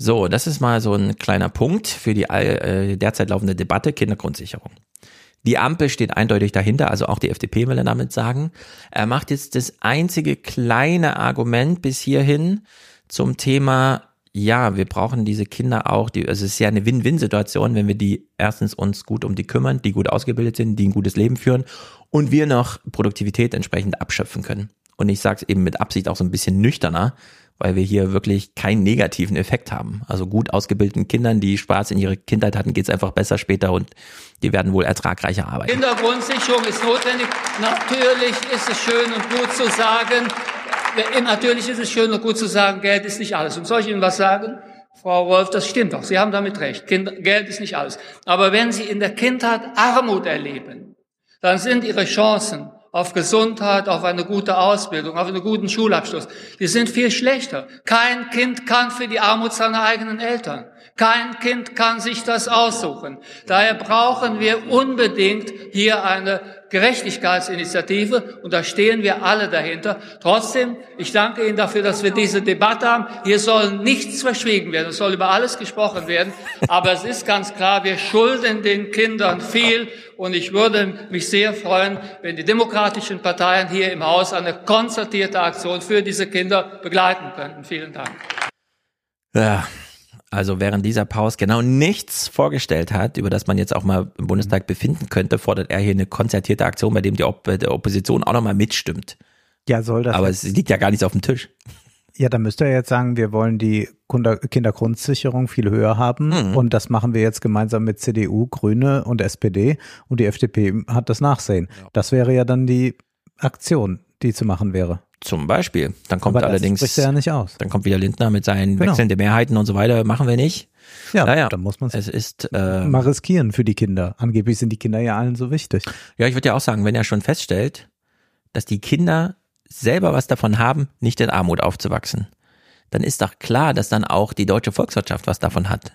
So, das ist mal so ein kleiner Punkt für die äh, derzeit laufende Debatte Kindergrundsicherung. Die Ampel steht eindeutig dahinter, also auch die FDP will er damit sagen. Er macht jetzt das einzige kleine Argument bis hierhin zum Thema, ja, wir brauchen diese Kinder auch, die, also es ist ja eine Win-Win-Situation, wenn wir die erstens uns gut um die kümmern, die gut ausgebildet sind, die ein gutes Leben führen und wir noch Produktivität entsprechend abschöpfen können. Und ich sage es eben mit Absicht auch so ein bisschen nüchterner, weil wir hier wirklich keinen negativen Effekt haben. Also gut ausgebildeten Kindern, die Spaß in ihrer Kindheit hatten, geht's einfach besser später und die werden wohl ertragreicher arbeiten. Kindergrundsicherung ist notwendig. Natürlich ist es schön und gut zu sagen, natürlich ist es schön und gut zu sagen, Geld ist nicht alles. Und soll ich Ihnen was sagen? Frau Wolf, das stimmt doch. Sie haben damit recht. Kind, Geld ist nicht alles. Aber wenn Sie in der Kindheit Armut erleben, dann sind Ihre Chancen, auf Gesundheit, auf eine gute Ausbildung, auf einen guten Schulabschluss. Die sind viel schlechter. Kein Kind kann für die Armut seiner eigenen Eltern. Kein Kind kann sich das aussuchen. Daher brauchen wir unbedingt hier eine Gerechtigkeitsinitiative und da stehen wir alle dahinter. Trotzdem, ich danke Ihnen dafür, dass wir diese Debatte haben. Hier soll nichts verschwiegen werden, es soll über alles gesprochen werden. Aber es ist ganz klar, wir schulden den Kindern viel und ich würde mich sehr freuen, wenn die demokratischen Parteien hier im Haus eine konzertierte Aktion für diese Kinder begleiten könnten. Vielen Dank. Ja, also während dieser Pause genau nichts vorgestellt hat, über das man jetzt auch mal im Bundestag befinden könnte, fordert er hier eine konzertierte Aktion, bei dem die Op der Opposition auch nochmal mitstimmt. Ja, soll das. Aber es liegt ja gar nichts auf dem Tisch. Ja, dann müsste er jetzt sagen, wir wollen die Kindergrundsicherung viel höher haben mhm. und das machen wir jetzt gemeinsam mit CDU, Grüne und SPD und die FDP hat das Nachsehen. Ja. Das wäre ja dann die Aktion, die zu machen wäre. Zum Beispiel. Dann kommt Aber allerdings. Das ja nicht aus. Dann kommt wieder Lindner mit seinen genau. wechselnden Mehrheiten und so weiter. Machen wir nicht. Ja, naja, dann muss man es ist äh, mal riskieren für die Kinder. Angeblich sind die Kinder ja allen so wichtig. Ja, ich würde ja auch sagen, wenn er schon feststellt, dass die Kinder selber was davon haben, nicht in Armut aufzuwachsen, dann ist doch klar, dass dann auch die deutsche Volkswirtschaft was davon hat.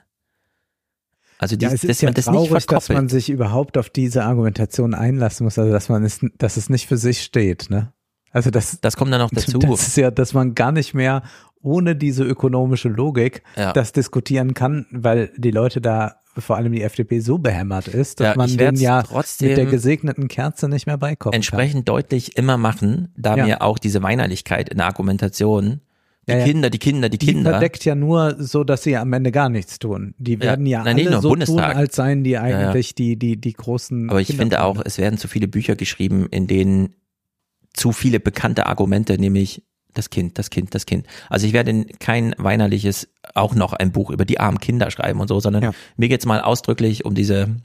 Also die, ja, es ist dass ja man das traurig, nicht dass man sich überhaupt auf diese Argumentation einlassen muss, also dass man es, dass es nicht für sich steht, ne? Also das, das kommt dann noch dazu. Das ist ja, dass man gar nicht mehr ohne diese ökonomische Logik Ja. das diskutieren kann, weil die Leute da, vor allem die FDP, so behämmert ist, dass Ja, man werd's ja trotzdem mit der gesegneten Kerze nicht mehr beikommen entsprechend deutlich immer machen, da Ja. mir auch diese Weinerlichkeit in der Argumentation, die Ja, ja. Kinder, die Kinder, die Die Kinder, verdeckt ja nur so, dass sie am Ende gar nichts tun. Die werden ja, Nein, nicht alle so tun, Bundestag. als seien die ja. eigentlich die, die, die großen. aber ich finde auch, es werden zu viele Bücher geschrieben, in denen zu viele bekannte Argumente, nämlich das Kind, das Kind, das Kind. Also ich werde kein weinerliches, auch noch ein Buch über die armen Kinder schreiben und so, sondern mir geht's mal ausdrücklich um diese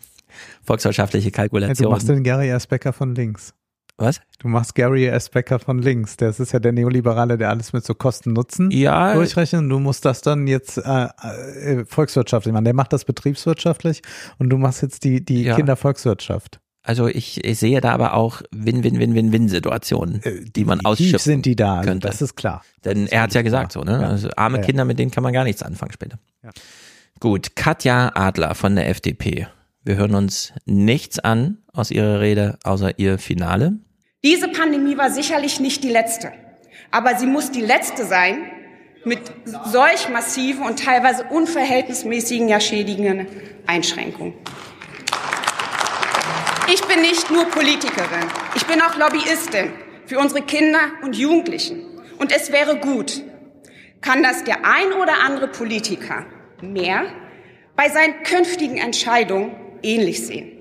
volkswirtschaftliche Ja, du Kalkulation. machst den Gary S. Becker von links. Was? Du machst Gary S. Becker von links. Das ist ja der Neoliberale, der alles mit so Kosten-Nutzen Ja. durchrechnet. Und du musst das dann jetzt äh, äh, volkswirtschaftlich machen. Der macht das betriebswirtschaftlich und du machst jetzt die, die Ja. Kindervolkswirtschaft. Also ich, ich sehe da aber auch Win-Win-Win-Win-Win-Situationen, die man ausschöpfen sind die da, also könnte. das ist klar. Denn er hat's ja gesagt so, ne? Ja. Also arme Ja, ja. Kinder, mit denen kann man gar nichts anfangen später. Ja. Gut, Katja Adler von der FDP. Wir hören uns nichts an aus ihrer Rede, außer ihr Finale. Diese Pandemie war sicherlich nicht die letzte, aber sie muss die letzte sein mit solch massiven und teilweise unverhältnismäßigen, ja schädigenden Einschränkungen. Ich bin nicht nur Politikerin, ich bin auch Lobbyistin für unsere Kinder und Jugendlichen. Und es wäre gut, kann das der ein oder andere Politiker mehr bei seinen künftigen Entscheidungen ähnlich sehen.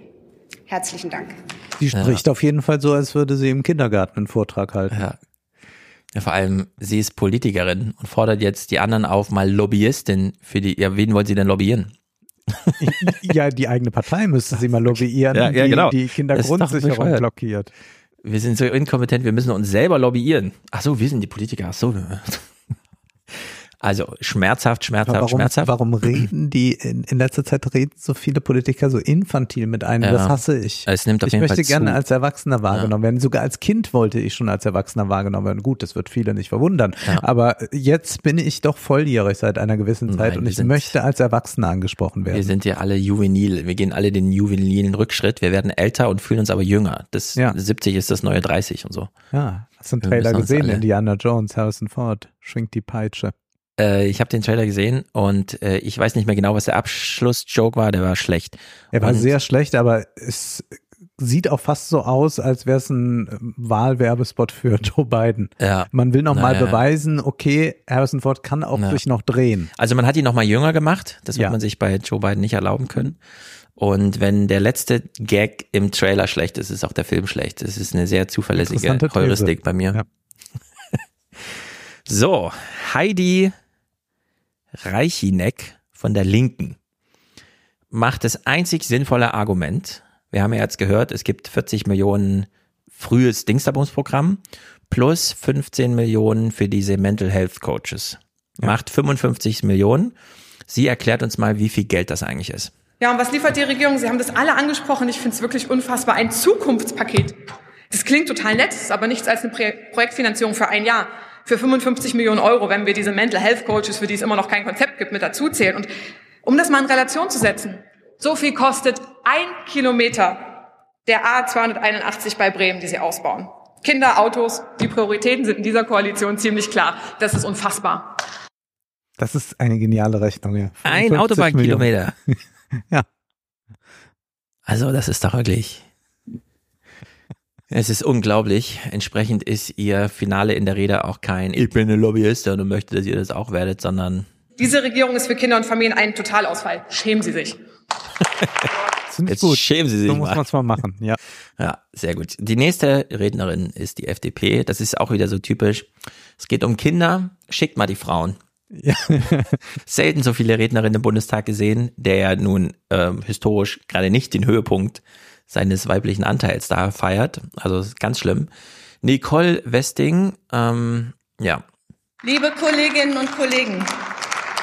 Herzlichen Dank. Die spricht auf jeden Fall so, als würde sie im Kindergarten einen Vortrag halten. Ja. Ja, vor allem, sie ist Politikerin und fordert jetzt die anderen auf, mal Lobbyistin für die, ja, wen wollen sie denn lobbyieren? Ja, die eigene Partei müsste sie mal lobbyieren, Ja, ja, die genau. die doch Kindergrundsicherung blockiert. Wir sind so inkompetent, wir müssen uns selber lobbyieren. Ach so, wir sind die Politiker. Ach so. Also schmerzhaft, schmerzhaft, warum, schmerzhaft. warum reden die, in, in letzter Zeit reden so viele Politiker so infantil mit einem? Ja. Das hasse ich. Es nimmt auf ich jeden möchte Fall gerne zu. als Erwachsener wahrgenommen werden. Sogar als Kind wollte ich schon als Erwachsener wahrgenommen werden. Gut, das wird viele nicht verwundern. Ja. Aber jetzt bin ich doch volljährig seit einer gewissen Zeit Nein, und ich sind- möchte als Erwachsener angesprochen werden. Wir sind ja alle juvenil. Wir gehen alle den juvenilen Rückschritt. Wir werden älter und fühlen uns aber jünger. Das Ja. 70 ist das neue 30 und so. ja, hast du einen Trailer gesehen? Indiana Jones, Harrison Ford, schwingt die Peitsche. Äh, ich habe den Trailer gesehen und äh, ich weiß nicht mehr genau, was der Abschlussjoke war. Der war schlecht. Er war Und- sehr schlecht, aber es sieht auch fast so aus, als wäre es ein ähm, Wahlwerbespot für Joe Biden. Ja. Man will noch mal Naja. beweisen, okay, Harrison Ford kann auch Ja. sich noch drehen. Also man hat ihn noch mal jünger gemacht. Das wird Ja. man sich bei Joe Biden nicht erlauben können. Und wenn der letzte Gag im Trailer schlecht ist, ist auch der Film schlecht. Das ist eine sehr zuverlässige. Heuristik bei mir. Ja. So, Heidi Reichineck von der Linken macht das einzig sinnvolle Argument. Wir haben ja jetzt gehört, es gibt 40 Millionen frühes Dingstabumsprogramm plus 15 Millionen für diese Mental Health Coaches. Macht 55 Millionen. Sie erklärt uns mal, wie viel Geld das eigentlich ist. Ja, und was liefert die Regierung? Sie haben das alle angesprochen. Ich finde es wirklich unfassbar. Ein Zukunftspaket. Das klingt total nett, ist aber nichts als eine Pro Projektfinanzierung für ein Jahr. Für 55 Millionen Euro, wenn wir diese Mental Health Coaches, für die es immer noch kein Konzept gibt, mit dazu zählen. Und um das mal in Relation zu setzen, so viel kostet ein Kilometer der A281 bei Bremen, die sie ausbauen. Kinder, Autos, die Prioritäten sind in dieser Koalition ziemlich klar. Das ist unfassbar. Das ist eine geniale Rechnung, ja. Ein 55 Autobahnkilometer. Ja. Also, das ist doch wirklich. Es ist unglaublich. Entsprechend ist ihr Finale in der Rede auch kein Ich bin eine Lobbyistin und möchte, dass ihr das auch werdet, sondern Diese Regierung ist für Kinder und Familien ein Totalausfall. Schämen Sie sich. Jetzt schämen Sie sich So muss man es mal machen, ja. Ja, sehr gut. Die nächste Rednerin ist die FDP. Das ist auch wieder so typisch. Es geht um Kinder. Schickt mal die Frauen. Ja. Selten so viele Rednerinnen im Bundestag gesehen, der ja nun ähm, historisch gerade nicht den Höhepunkt seines weiblichen Anteils da feiert. Also ganz schlimm. Nicole Westing, ähm, ja, Liebe Kolleginnen und Kollegen,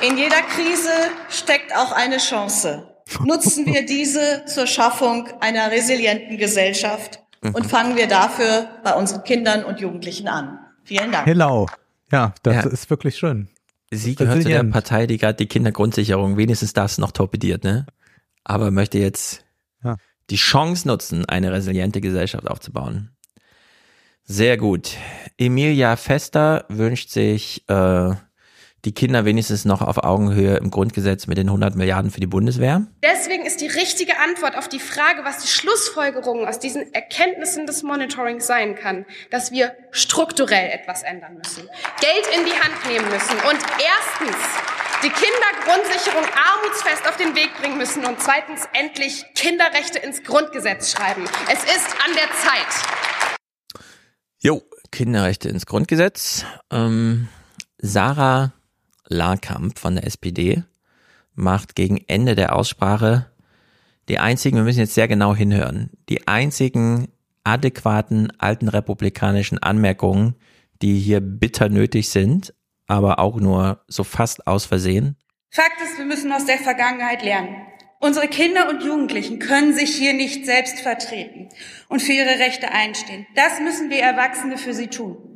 in jeder Krise steckt auch eine Chance. Nutzen wir diese zur Schaffung einer resilienten Gesellschaft und fangen wir dafür bei unseren Kindern und Jugendlichen an. Vielen Dank. Hello. Ja, das Ja. ist wirklich schön. sie gehört zu der. Partei, die gerade die Kindergrundsicherung wenigstens das noch torpediert, ne? Aber möchte jetzt Ja. Die Chance nutzen, eine resiliente Gesellschaft aufzubauen. Sehr gut. Emilia Fester wünscht sich äh, die Kinder wenigstens noch auf Augenhöhe im Grundgesetz mit den 100 Milliarden für die Bundeswehr. Deswegen ist die richtige Antwort auf die Frage, was die Schlussfolgerung aus diesen Erkenntnissen des Monitorings sein kann, dass wir strukturell etwas ändern müssen, Geld in die Hand nehmen müssen und erstens die Kindergrundsicherung armutsfest auf den Weg bringen müssen und zweitens endlich Kinderrechte ins Grundgesetz schreiben. Es ist an der Zeit. Jo, Kinderrechte ins Grundgesetz. Ähm, Sarah Lakamp von der SPD macht gegen Ende der Aussprache die einzigen, wir müssen jetzt sehr genau hinhören, die einzigen adäquaten alten republikanischen Anmerkungen, die hier bitter nötig sind, aber auch nur so fast aus Versehen. Fakt ist, wir müssen aus der Vergangenheit lernen. Unsere Kinder und Jugendlichen können sich hier nicht selbst vertreten und für ihre Rechte einstehen. Das müssen wir Erwachsene für sie tun.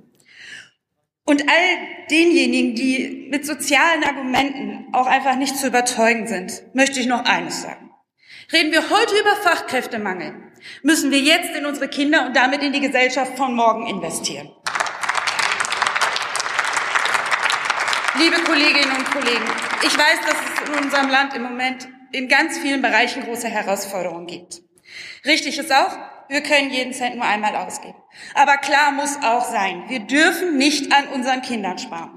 Und all denjenigen, die mit sozialen Argumenten auch einfach nicht zu überzeugen sind, möchte ich noch eines sagen. Reden wir heute über Fachkräftemangel, müssen wir jetzt in unsere Kinder und damit in die Gesellschaft von morgen investieren. Liebe Kolleginnen und Kollegen, ich weiß, dass es in unserem Land im Moment in ganz vielen Bereichen große Herausforderungen gibt. Richtig ist auch, wir können jeden Cent nur einmal ausgeben. Aber klar muss auch sein, wir dürfen nicht an unseren Kindern sparen.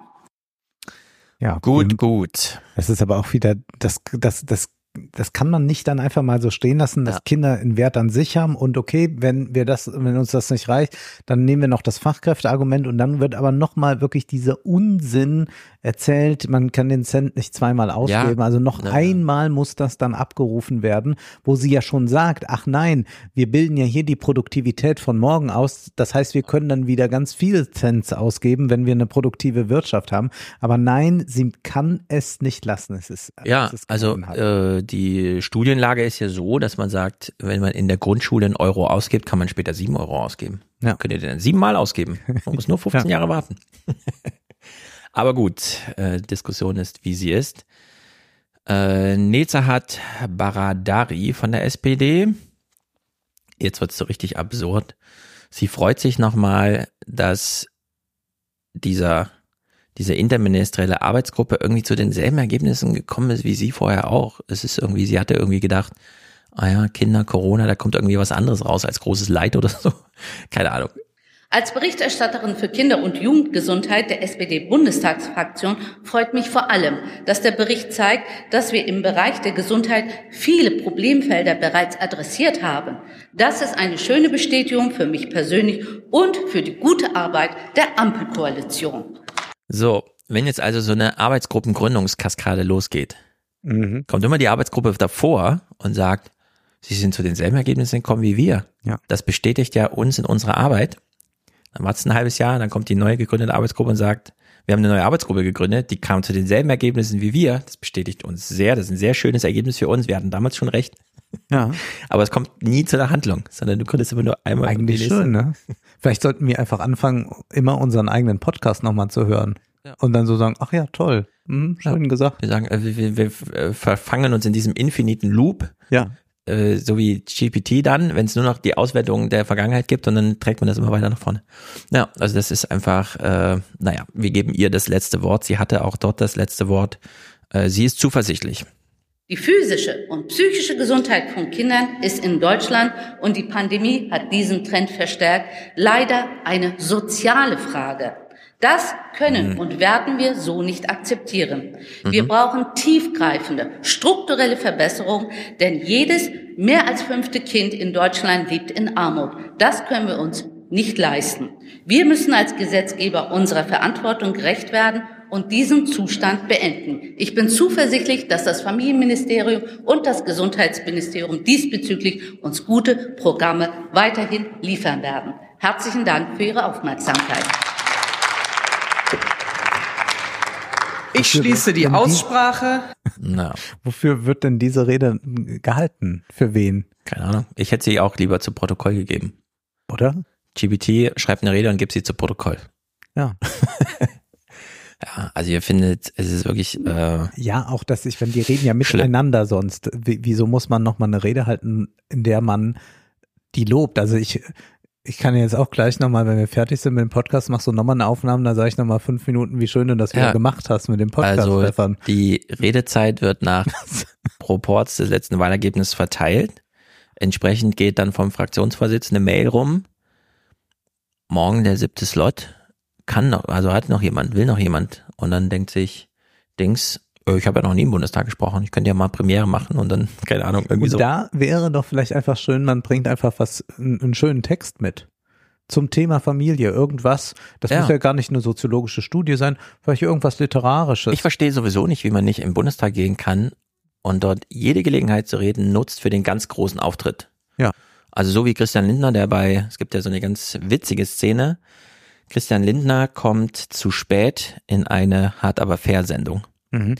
Ja, gut, gut. Das ist aber auch wieder, das, das, das das kann man nicht dann einfach mal so stehen lassen, dass ja. Kinder einen Wert an sich haben und okay, wenn wir das, wenn uns das nicht reicht, dann nehmen wir noch das Fachkräfteargument und dann wird aber nochmal wirklich dieser Unsinn erzählt, man kann den Cent nicht zweimal ausgeben. Ja. Also noch ja. einmal muss das dann abgerufen werden, wo sie ja schon sagt, ach nein, wir bilden ja hier die Produktivität von morgen aus. Das heißt, wir können dann wieder ganz viele Cents ausgeben, wenn wir eine produktive Wirtschaft haben. Aber nein, sie kann es nicht lassen. Es ist, ja, es ist also äh, die Studienlage ist ja so, dass man sagt, wenn man in der Grundschule einen Euro ausgibt, kann man später sieben Euro ausgeben. Ja. Könnt ihr den siebenmal ausgeben. Man muss nur 15 ja. Jahre warten. Aber gut, äh, Diskussion ist, wie sie ist. Äh, Nezahat Baradari von der SPD. Jetzt wird es so richtig absurd. Sie freut sich nochmal, dass dieser diese interministerielle Arbeitsgruppe irgendwie zu denselben Ergebnissen gekommen ist wie sie vorher auch. Es ist irgendwie, sie hatte irgendwie gedacht, ah ja, Kinder, Corona, da kommt irgendwie was anderes raus als großes Leid oder so. Keine Ahnung. Als Berichterstatterin für Kinder- und Jugendgesundheit der SPD-Bundestagsfraktion freut mich vor allem, dass der Bericht zeigt, dass wir im Bereich der Gesundheit viele Problemfelder bereits adressiert haben. Das ist eine schöne Bestätigung für mich persönlich und für die gute Arbeit der Ampelkoalition. So, wenn jetzt also so eine Arbeitsgruppengründungskaskade losgeht, mhm. kommt immer die Arbeitsgruppe davor und sagt, sie sind zu denselben Ergebnissen gekommen wie wir. Ja. Das bestätigt ja uns in unserer Arbeit. Dann wartet ein halbes Jahr, dann kommt die neu gegründete Arbeitsgruppe und sagt, wir haben eine neue Arbeitsgruppe gegründet, die kam zu denselben Ergebnissen wie wir. Das bestätigt uns sehr. Das ist ein sehr schönes Ergebnis für uns. Wir hatten damals schon recht. Ja. Aber es kommt nie zu der Handlung, sondern du könntest immer nur einmal. Eigentlich schön, ne? Vielleicht sollten wir einfach anfangen, immer unseren eigenen Podcast nochmal zu hören. Ja. Und dann so sagen, ach ja, toll. Hm, schön ja. gesagt. Wir sagen, äh, wir, wir, wir verfangen uns in diesem infiniten Loop. Ja. Äh, so wie GPT dann, wenn es nur noch die Auswertung der Vergangenheit gibt und dann trägt man das immer weiter nach vorne. Ja, also das ist einfach, äh, naja, wir geben ihr das letzte Wort. Sie hatte auch dort das letzte Wort. Äh, sie ist zuversichtlich. Die physische und psychische Gesundheit von Kindern ist in Deutschland und die Pandemie hat diesen Trend verstärkt, leider eine soziale Frage. Das können mhm. und werden wir so nicht akzeptieren. Wir mhm. brauchen tiefgreifende, strukturelle Verbesserungen, denn jedes mehr als fünfte Kind in Deutschland lebt in Armut. Das können wir uns nicht leisten. Wir müssen als Gesetzgeber unserer Verantwortung gerecht werden und diesen Zustand beenden. Ich bin zuversichtlich, dass das Familienministerium und das Gesundheitsministerium diesbezüglich uns gute Programme weiterhin liefern werden. Herzlichen Dank für Ihre Aufmerksamkeit. Ich schließe die Aussprache. Na. Wofür wird denn diese Rede gehalten? Für wen? Keine Ahnung. Ich hätte sie auch lieber zu Protokoll gegeben. Oder? GBT schreibt eine Rede und gibt sie zu Protokoll. Ja. ja, also ihr findet, es ist wirklich. Äh, ja, auch dass ich, wenn die reden ja miteinander schlimm. sonst, wieso muss man nochmal eine Rede halten, in der man die lobt? Also ich, Ich kann jetzt auch gleich nochmal, wenn wir fertig sind mit dem Podcast, machst du nochmal eine Aufnahme, dann sage ich nochmal fünf Minuten, wie schön du das wieder Ja. gemacht hast mit dem Podcast, Also Stefan. die Redezeit wird nach Proports des letzten Wahlergebnisses verteilt. Entsprechend geht dann vom Fraktionsvorsitzenden eine Mail rum. Morgen der siebte Slot. Kann noch, also hat noch jemand, will noch jemand. Und dann denkt sich, Dings, ich habe ja noch nie im Bundestag gesprochen. Ich könnte ja mal Premiere machen und dann, keine Ahnung, irgendwie Und so. da wäre doch vielleicht einfach schön, man bringt einfach was, einen, einen schönen Text mit. Zum Thema Familie, irgendwas. Das Ja. muss ja gar nicht eine soziologische Studie sein, vielleicht irgendwas Literarisches. Ich verstehe sowieso nicht, wie man nicht im Bundestag gehen kann und dort jede Gelegenheit zu reden nutzt für den ganz großen Auftritt. Ja. Also so wie Christian Lindner, der bei, es gibt ja so eine ganz witzige Szene. Christian Lindner kommt zu spät in eine Hart aber fair Sendung. Mhm.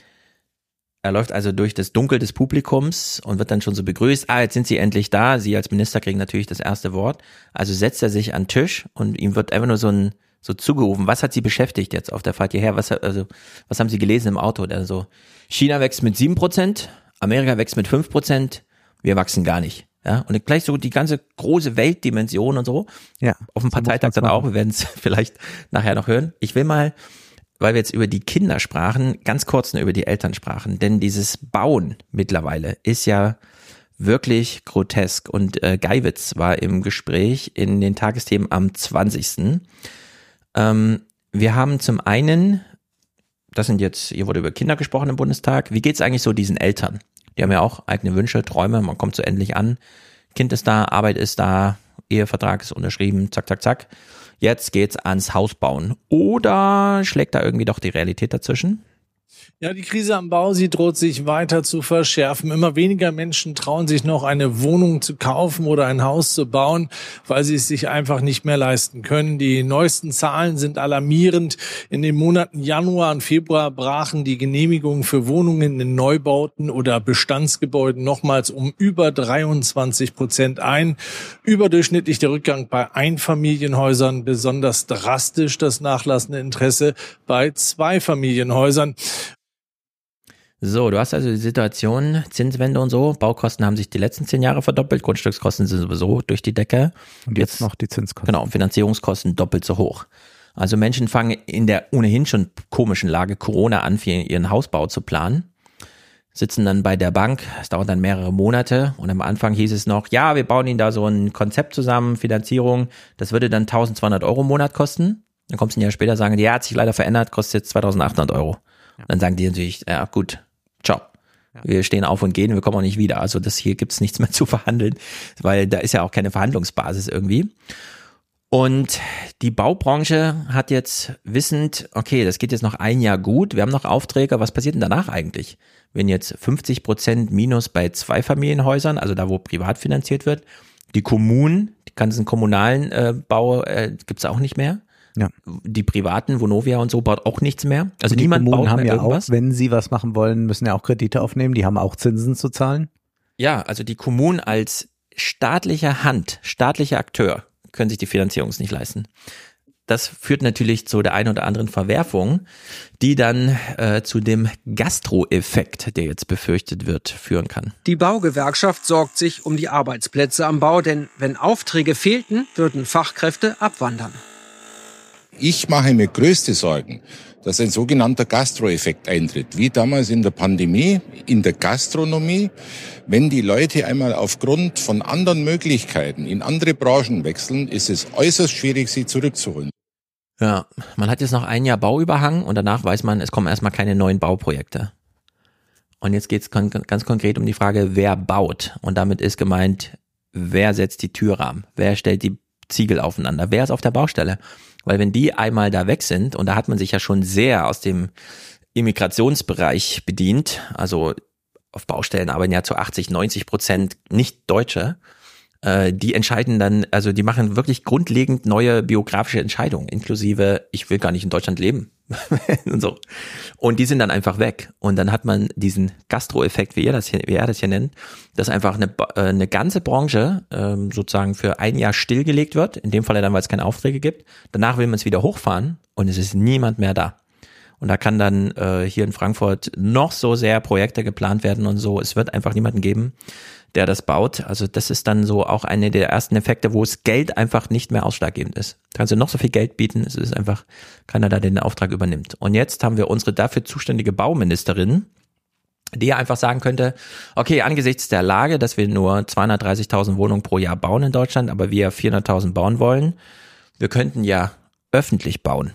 Er läuft also durch das Dunkel des Publikums und wird dann schon so begrüßt. Ah, jetzt sind Sie endlich da. Sie als Minister kriegen natürlich das erste Wort. Also setzt er sich an den Tisch und ihm wird einfach nur so ein so zugerufen. Was hat Sie beschäftigt jetzt auf der Fahrt hierher? Was, also, was haben Sie gelesen im Auto? Der so, China wächst mit sieben Prozent, Amerika wächst mit fünf Prozent, wir wachsen gar nicht. Ja, und gleich so die ganze große Weltdimension und so. Ja. Auf dem Parteitag dann auch. Wir werden es vielleicht nachher noch hören. Ich will mal, weil wir jetzt über die Kinder sprachen, ganz kurz nur über die Eltern sprachen. Denn dieses Bauen mittlerweile ist ja wirklich grotesk. Und äh, Geiwitz war im Gespräch in den Tagesthemen am 20. Ähm, wir haben zum einen, das sind jetzt, hier wurde über Kinder gesprochen im Bundestag. Wie geht's eigentlich so diesen Eltern? Die haben ja auch eigene Wünsche, Träume, man kommt so endlich an. Kind ist da, Arbeit ist da, Ehevertrag ist unterschrieben, zack, zack, zack. Jetzt geht's ans Haus bauen. Oder schlägt da irgendwie doch die Realität dazwischen? Ja, die Krise am Bau, sie droht sich weiter zu verschärfen. Immer weniger Menschen trauen sich noch eine Wohnung zu kaufen oder ein Haus zu bauen, weil sie es sich einfach nicht mehr leisten können. Die neuesten Zahlen sind alarmierend. In den Monaten Januar und Februar brachen die Genehmigungen für Wohnungen in Neubauten oder Bestandsgebäuden nochmals um über 23 Prozent ein. Überdurchschnittlich der Rückgang bei Einfamilienhäusern, besonders drastisch das nachlassende Interesse bei Zweifamilienhäusern. So, du hast also die Situation, Zinswende und so, Baukosten haben sich die letzten zehn Jahre verdoppelt, Grundstückskosten sind sowieso durch die Decke. Und jetzt noch die Zinskosten. Genau, Finanzierungskosten doppelt so hoch. Also Menschen fangen in der ohnehin schon komischen Lage Corona an, für ihren Hausbau zu planen, sitzen dann bei der Bank, es dauert dann mehrere Monate und am Anfang hieß es noch, ja, wir bauen Ihnen da so ein Konzept zusammen, Finanzierung, das würde dann 1200 Euro im Monat kosten. Dann kommst du ein Jahr später, sagen die, ja, hat sich leider verändert, kostet jetzt 2800 Euro. Dann sagen die natürlich, ja gut. Wir stehen auf und gehen, wir kommen auch nicht wieder. Also das hier gibt's nichts mehr zu verhandeln, weil da ist ja auch keine Verhandlungsbasis irgendwie. Und die Baubranche hat jetzt wissend, okay, das geht jetzt noch ein Jahr gut, wir haben noch Aufträge, was passiert denn danach eigentlich? Wenn jetzt 50 Prozent Minus bei Zweifamilienhäusern, also da, wo privat finanziert wird, die Kommunen, die ganzen kommunalen äh, Bau äh, gibt's auch nicht mehr. Ja. Die privaten, Vonovia und so, baut auch nichts mehr. Also Und die niemand Kommunen baut haben mehr ja irgendwas. auch, wenn sie was machen wollen, müssen ja auch Kredite aufnehmen, die haben auch Zinsen zu zahlen. Ja, also die Kommunen als staatliche Hand, staatlicher Akteur können sich die Finanzierung nicht leisten. Das führt natürlich zu der einen oder anderen Verwerfung, die dann äh, zu dem Gastro-Effekt, der jetzt befürchtet wird, führen kann. Die Baugewerkschaft sorgt sich um die Arbeitsplätze am Bau, denn wenn Aufträge fehlten, würden Fachkräfte abwandern. Ich mache mir größte Sorgen, dass ein sogenannter Gastroeffekt eintritt, wie damals in der Pandemie, in der Gastronomie, wenn die Leute einmal aufgrund von anderen Möglichkeiten in andere Branchen wechseln, ist es äußerst schwierig, sie zurückzuholen. Ja, man hat jetzt noch ein Jahr Bauüberhang und danach weiß man, es kommen erstmal keine neuen Bauprojekte. Und jetzt geht es kon ganz konkret um die Frage, wer baut. Und damit ist gemeint, wer setzt die Türrahmen, wer stellt die Ziegel aufeinander, wer ist auf der Baustelle. Weil wenn die einmal da weg sind, und da hat man sich ja schon sehr aus dem Immigrationsbereich bedient, also auf Baustellen arbeiten ja zu 80, 90 Prozent nicht Deutsche, äh, die entscheiden dann, also die machen wirklich grundlegend neue biografische Entscheidungen, inklusive, ich will gar nicht in Deutschland leben und so. Und die sind dann einfach weg. Und dann hat man diesen Gastro-Effekt, wie, ihr das hier, wie er das hier nennt, dass einfach eine, äh, eine ganze Branche ähm, sozusagen für ein Jahr stillgelegt wird, in dem Fall dann, weil es keine Aufträge gibt. Danach will man es wieder hochfahren und es ist niemand mehr da. Und da kann dann äh, hier in Frankfurt noch so sehr Projekte geplant werden und so. Es wird einfach niemanden geben, der das baut. Also das ist dann so auch eine der ersten Effekte, wo es Geld einfach nicht mehr ausschlaggebend ist. Kannst du noch so viel Geld bieten, es ist einfach keiner da, den Auftrag übernimmt. Und jetzt haben wir unsere dafür zuständige Bauministerin, die einfach sagen könnte, okay, angesichts der Lage, dass wir nur 230.000 Wohnungen pro Jahr bauen in Deutschland, aber wir 400.000 bauen wollen, wir könnten ja öffentlich bauen.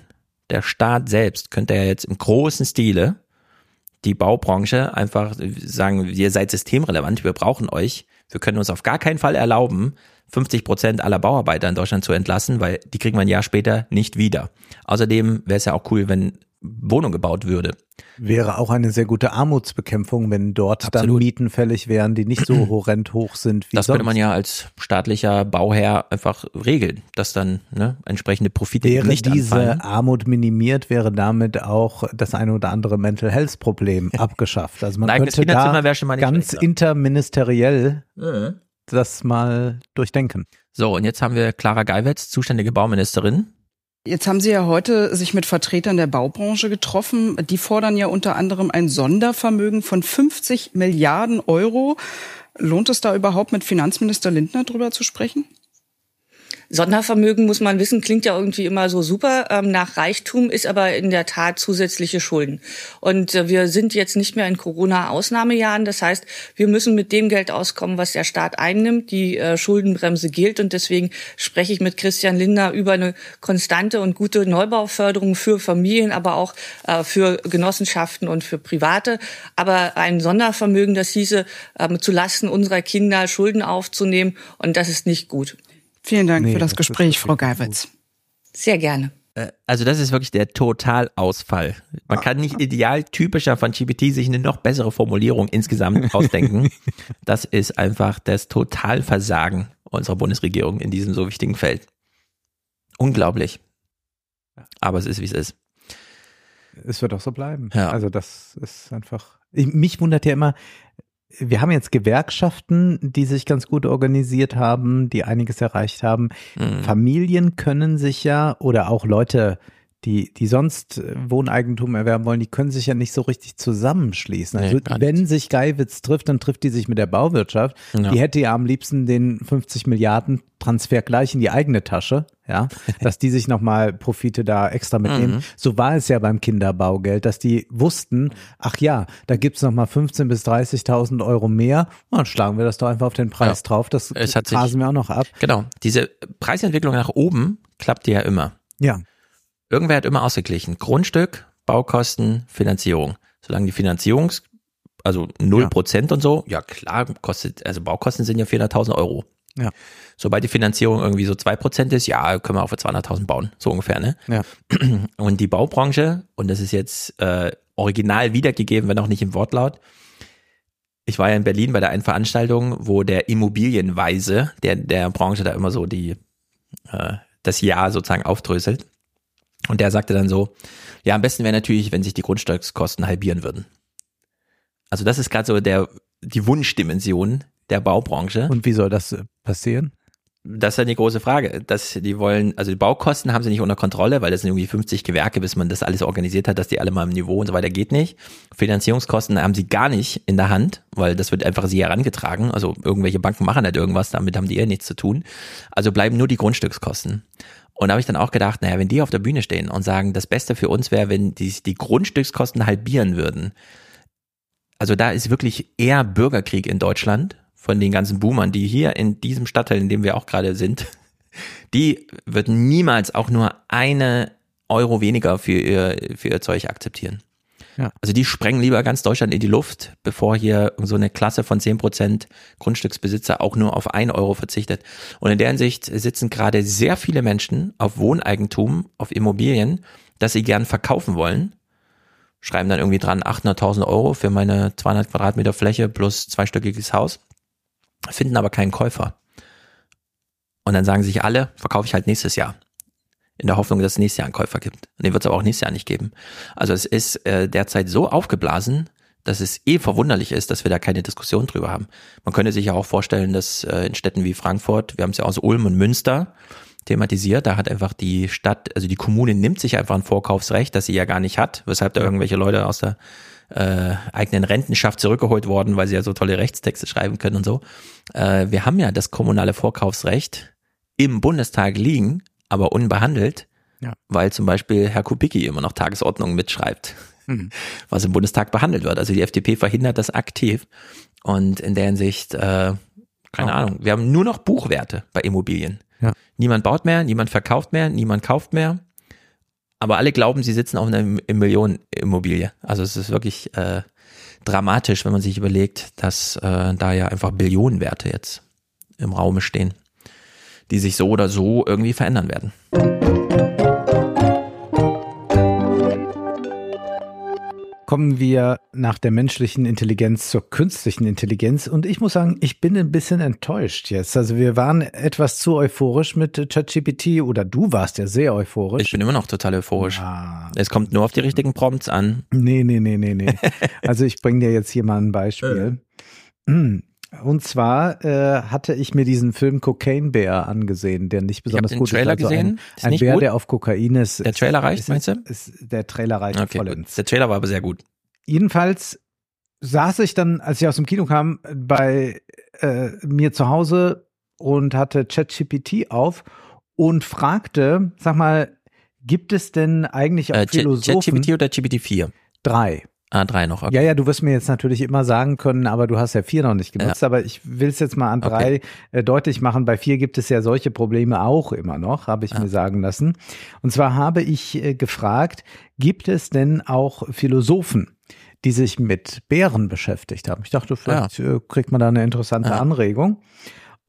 Der Staat selbst könnte ja jetzt im großen Stile die Baubranche einfach sagen, ihr seid systemrelevant, wir brauchen euch. Wir können uns auf gar keinen Fall erlauben, 50 Prozent aller Bauarbeiter in Deutschland zu entlassen, weil die kriegen wir ein Jahr später nicht wieder. Außerdem wäre es ja auch cool, wenn Wohnung gebaut würde. Wäre auch eine sehr gute Armutsbekämpfung, wenn dort Absolut. dann Mieten fällig wären, die nicht so horrend hoch sind wie Das sonst. könnte man ja als staatlicher Bauherr einfach regeln, dass dann ne, entsprechende Profite wäre nicht diese anfallen. Armut minimiert, wäre damit auch das eine oder andere Mental Health Problem abgeschafft. Also man könnte da ganz schlechter. interministeriell mhm. das mal durchdenken. So, und jetzt haben wir Clara Geiwitz, zuständige Bauministerin. Jetzt haben Sie ja heute sich mit Vertretern der Baubranche getroffen. Die fordern ja unter anderem ein Sondervermögen von 50 Milliarden Euro. Lohnt es da überhaupt mit Finanzminister Lindner drüber zu sprechen? Sondervermögen muss man wissen, klingt ja irgendwie immer so super ähm, nach Reichtum, ist aber in der Tat zusätzliche Schulden. Und äh, wir sind jetzt nicht mehr in Corona-Ausnahmejahren. Das heißt, wir müssen mit dem Geld auskommen, was der Staat einnimmt. Die äh, Schuldenbremse gilt und deswegen spreche ich mit Christian Lindner über eine konstante und gute Neubauförderung für Familien, aber auch äh, für Genossenschaften und für Private. Aber ein Sondervermögen, das hieße, ähm, zu Lasten unserer Kinder Schulden aufzunehmen und das ist nicht gut. Vielen Dank nee, für das, das Gespräch, Frau Geiwitz. Sehr gerne. Äh, also das ist wirklich der Totalausfall. Man kann nicht idealtypischer von GPT sich eine noch bessere Formulierung insgesamt ausdenken. Das ist einfach das Totalversagen unserer Bundesregierung in diesem so wichtigen Feld. Unglaublich. Aber es ist, wie es ist. Es wird auch so bleiben. Ja. Also das ist einfach. Ich, mich wundert ja immer, wir haben jetzt Gewerkschaften, die sich ganz gut organisiert haben, die einiges erreicht haben. Mhm. Familien können sich ja oder auch Leute, die, die sonst Wohneigentum erwerben wollen, die können sich ja nicht so richtig zusammenschließen. Also nee, wenn sich Geiwitz trifft, dann trifft die sich mit der Bauwirtschaft. Ja. Die hätte ja am liebsten den 50 Milliarden Transfer gleich in die eigene Tasche, ja, dass die sich nochmal Profite da extra mitnehmen. Mhm. So war es ja beim Kinderbaugeld, dass die wussten, ach ja, da gibt's nochmal 15.000 bis 30.000 Euro mehr, dann schlagen wir das doch einfach auf den Preis ja. drauf, das grasen wir auch noch ab. Genau, diese Preisentwicklung nach oben klappt ja immer. Ja. Irgendwer hat immer ausgeglichen. Grundstück, Baukosten, Finanzierung. Solange die Finanzierungs, also null ja. Prozent und so, ja klar, kostet, also Baukosten sind ja 400.000 Euro. Ja. Sobald die Finanzierung irgendwie so zwei Prozent ist, ja, können wir auch für 200.000 bauen, so ungefähr, ne? Ja. Und die Baubranche, und das ist jetzt äh, original wiedergegeben, wenn auch nicht im Wortlaut, ich war ja in Berlin bei der einen Veranstaltung, wo der Immobilienweise, der der Branche da immer so die äh, das Jahr sozusagen aufdröselt. Und der sagte dann so, ja, am besten wäre natürlich, wenn sich die Grundstückskosten halbieren würden. Also das ist gerade so der, die Wunschdimension der Baubranche. Und wie soll das äh, passieren? Das ist ja die große Frage. Dass die wollen, also die Baukosten haben sie nicht unter Kontrolle, weil das sind irgendwie 50 Gewerke, bis man das alles organisiert hat, dass die alle mal im Niveau und so weiter geht nicht. Finanzierungskosten haben sie gar nicht in der Hand, weil das wird einfach sie herangetragen. Also irgendwelche Banken machen halt irgendwas, damit haben die eher nichts zu tun. Also bleiben nur die Grundstückskosten. Und da habe ich dann auch gedacht, naja, wenn die auf der Bühne stehen und sagen, das Beste für uns wäre, wenn die, die Grundstückskosten halbieren würden. Also da ist wirklich eher Bürgerkrieg in Deutschland von den ganzen Boomern, die hier in diesem Stadtteil, in dem wir auch gerade sind, die würden niemals auch nur eine Euro weniger für ihr, für ihr Zeug akzeptieren. Ja. Also die sprengen lieber ganz Deutschland in die Luft, bevor hier so eine Klasse von zehn Prozent Grundstücksbesitzer auch nur auf ein Euro verzichtet. Und in der Hinsicht sitzen gerade sehr viele Menschen auf Wohneigentum, auf Immobilien, dass sie gern verkaufen wollen, schreiben dann irgendwie dran 800.000 Euro für meine 200 Quadratmeter Fläche plus zweistöckiges Haus, finden aber keinen Käufer. Und dann sagen sich alle, verkaufe ich halt nächstes Jahr in der Hoffnung, dass es nächstes Jahr einen Käufer gibt. Und den wird es aber auch nächstes Jahr nicht geben. Also es ist äh, derzeit so aufgeblasen, dass es eh verwunderlich ist, dass wir da keine Diskussion drüber haben. Man könnte sich ja auch vorstellen, dass äh, in Städten wie Frankfurt, wir haben es ja aus Ulm und Münster thematisiert, da hat einfach die Stadt, also die Kommune nimmt sich einfach ein Vorkaufsrecht, das sie ja gar nicht hat, weshalb da irgendwelche Leute aus der äh, eigenen Rentenschaft zurückgeholt worden, weil sie ja so tolle Rechtstexte schreiben können und so. Äh, wir haben ja das kommunale Vorkaufsrecht im Bundestag liegen, aber unbehandelt, Ja. weil zum Beispiel Herr Kubicki immer noch Tagesordnungen mitschreibt, Mhm. was im Bundestag behandelt wird. Also die FDP verhindert das aktiv. Und in der Hinsicht, äh, keine Ahnung, wir haben nur noch Buchwerte bei Immobilien. Ja. Niemand baut mehr, niemand verkauft mehr, niemand kauft mehr. Aber alle glauben, sie sitzen auf einer Millionenimmobilie. Also es ist wirklich äh, dramatisch, wenn man sich überlegt, dass äh, da ja einfach Billionenwerte jetzt im Raume stehen, die sich so oder so irgendwie verändern werden. Kommen wir nach der menschlichen Intelligenz zur künstlichen Intelligenz. Und ich muss sagen, ich bin ein bisschen enttäuscht jetzt. Also wir waren etwas zu euphorisch mit ChatGPT oder du warst ja sehr euphorisch. Ich bin immer noch total euphorisch. Es kommt nur auf die richtigen Prompts an. Nee, nee, nee, nee, nee. Also ich bringe dir jetzt hier mal ein Beispiel. Und zwar äh, hatte ich mir diesen Film Cocaine Bear angesehen, der nicht besonders den gut Trailer ist. Also gesehen. Ein, Ist ein nicht Bär, gut? der auf Kokain ist. Der Trailer reicht, ist, meinst du? Ist, der Trailer reicht Okay, vollends. Der Trailer war aber sehr gut. Jedenfalls saß ich dann, als ich aus dem Kino kam, bei äh, mir zu Hause und hatte ChatGPT auf und fragte, sag mal, gibt es denn eigentlich auch Äh, Philosophen? ChatGPT oder GPT-4? Drei. Ah, drei noch. Okay. Ja, ja, du wirst mir jetzt natürlich immer sagen können, aber du hast ja vier noch nicht genutzt. Aber ich will es jetzt mal an drei äh, deutlich machen. Bei vier gibt es ja solche Probleme auch immer noch, habe ich mir sagen lassen. Und zwar habe ich äh, gefragt, gibt es denn auch Philosophen, die sich mit Bären beschäftigt haben? Ich dachte, vielleicht äh, kriegt man da eine interessante Anregung.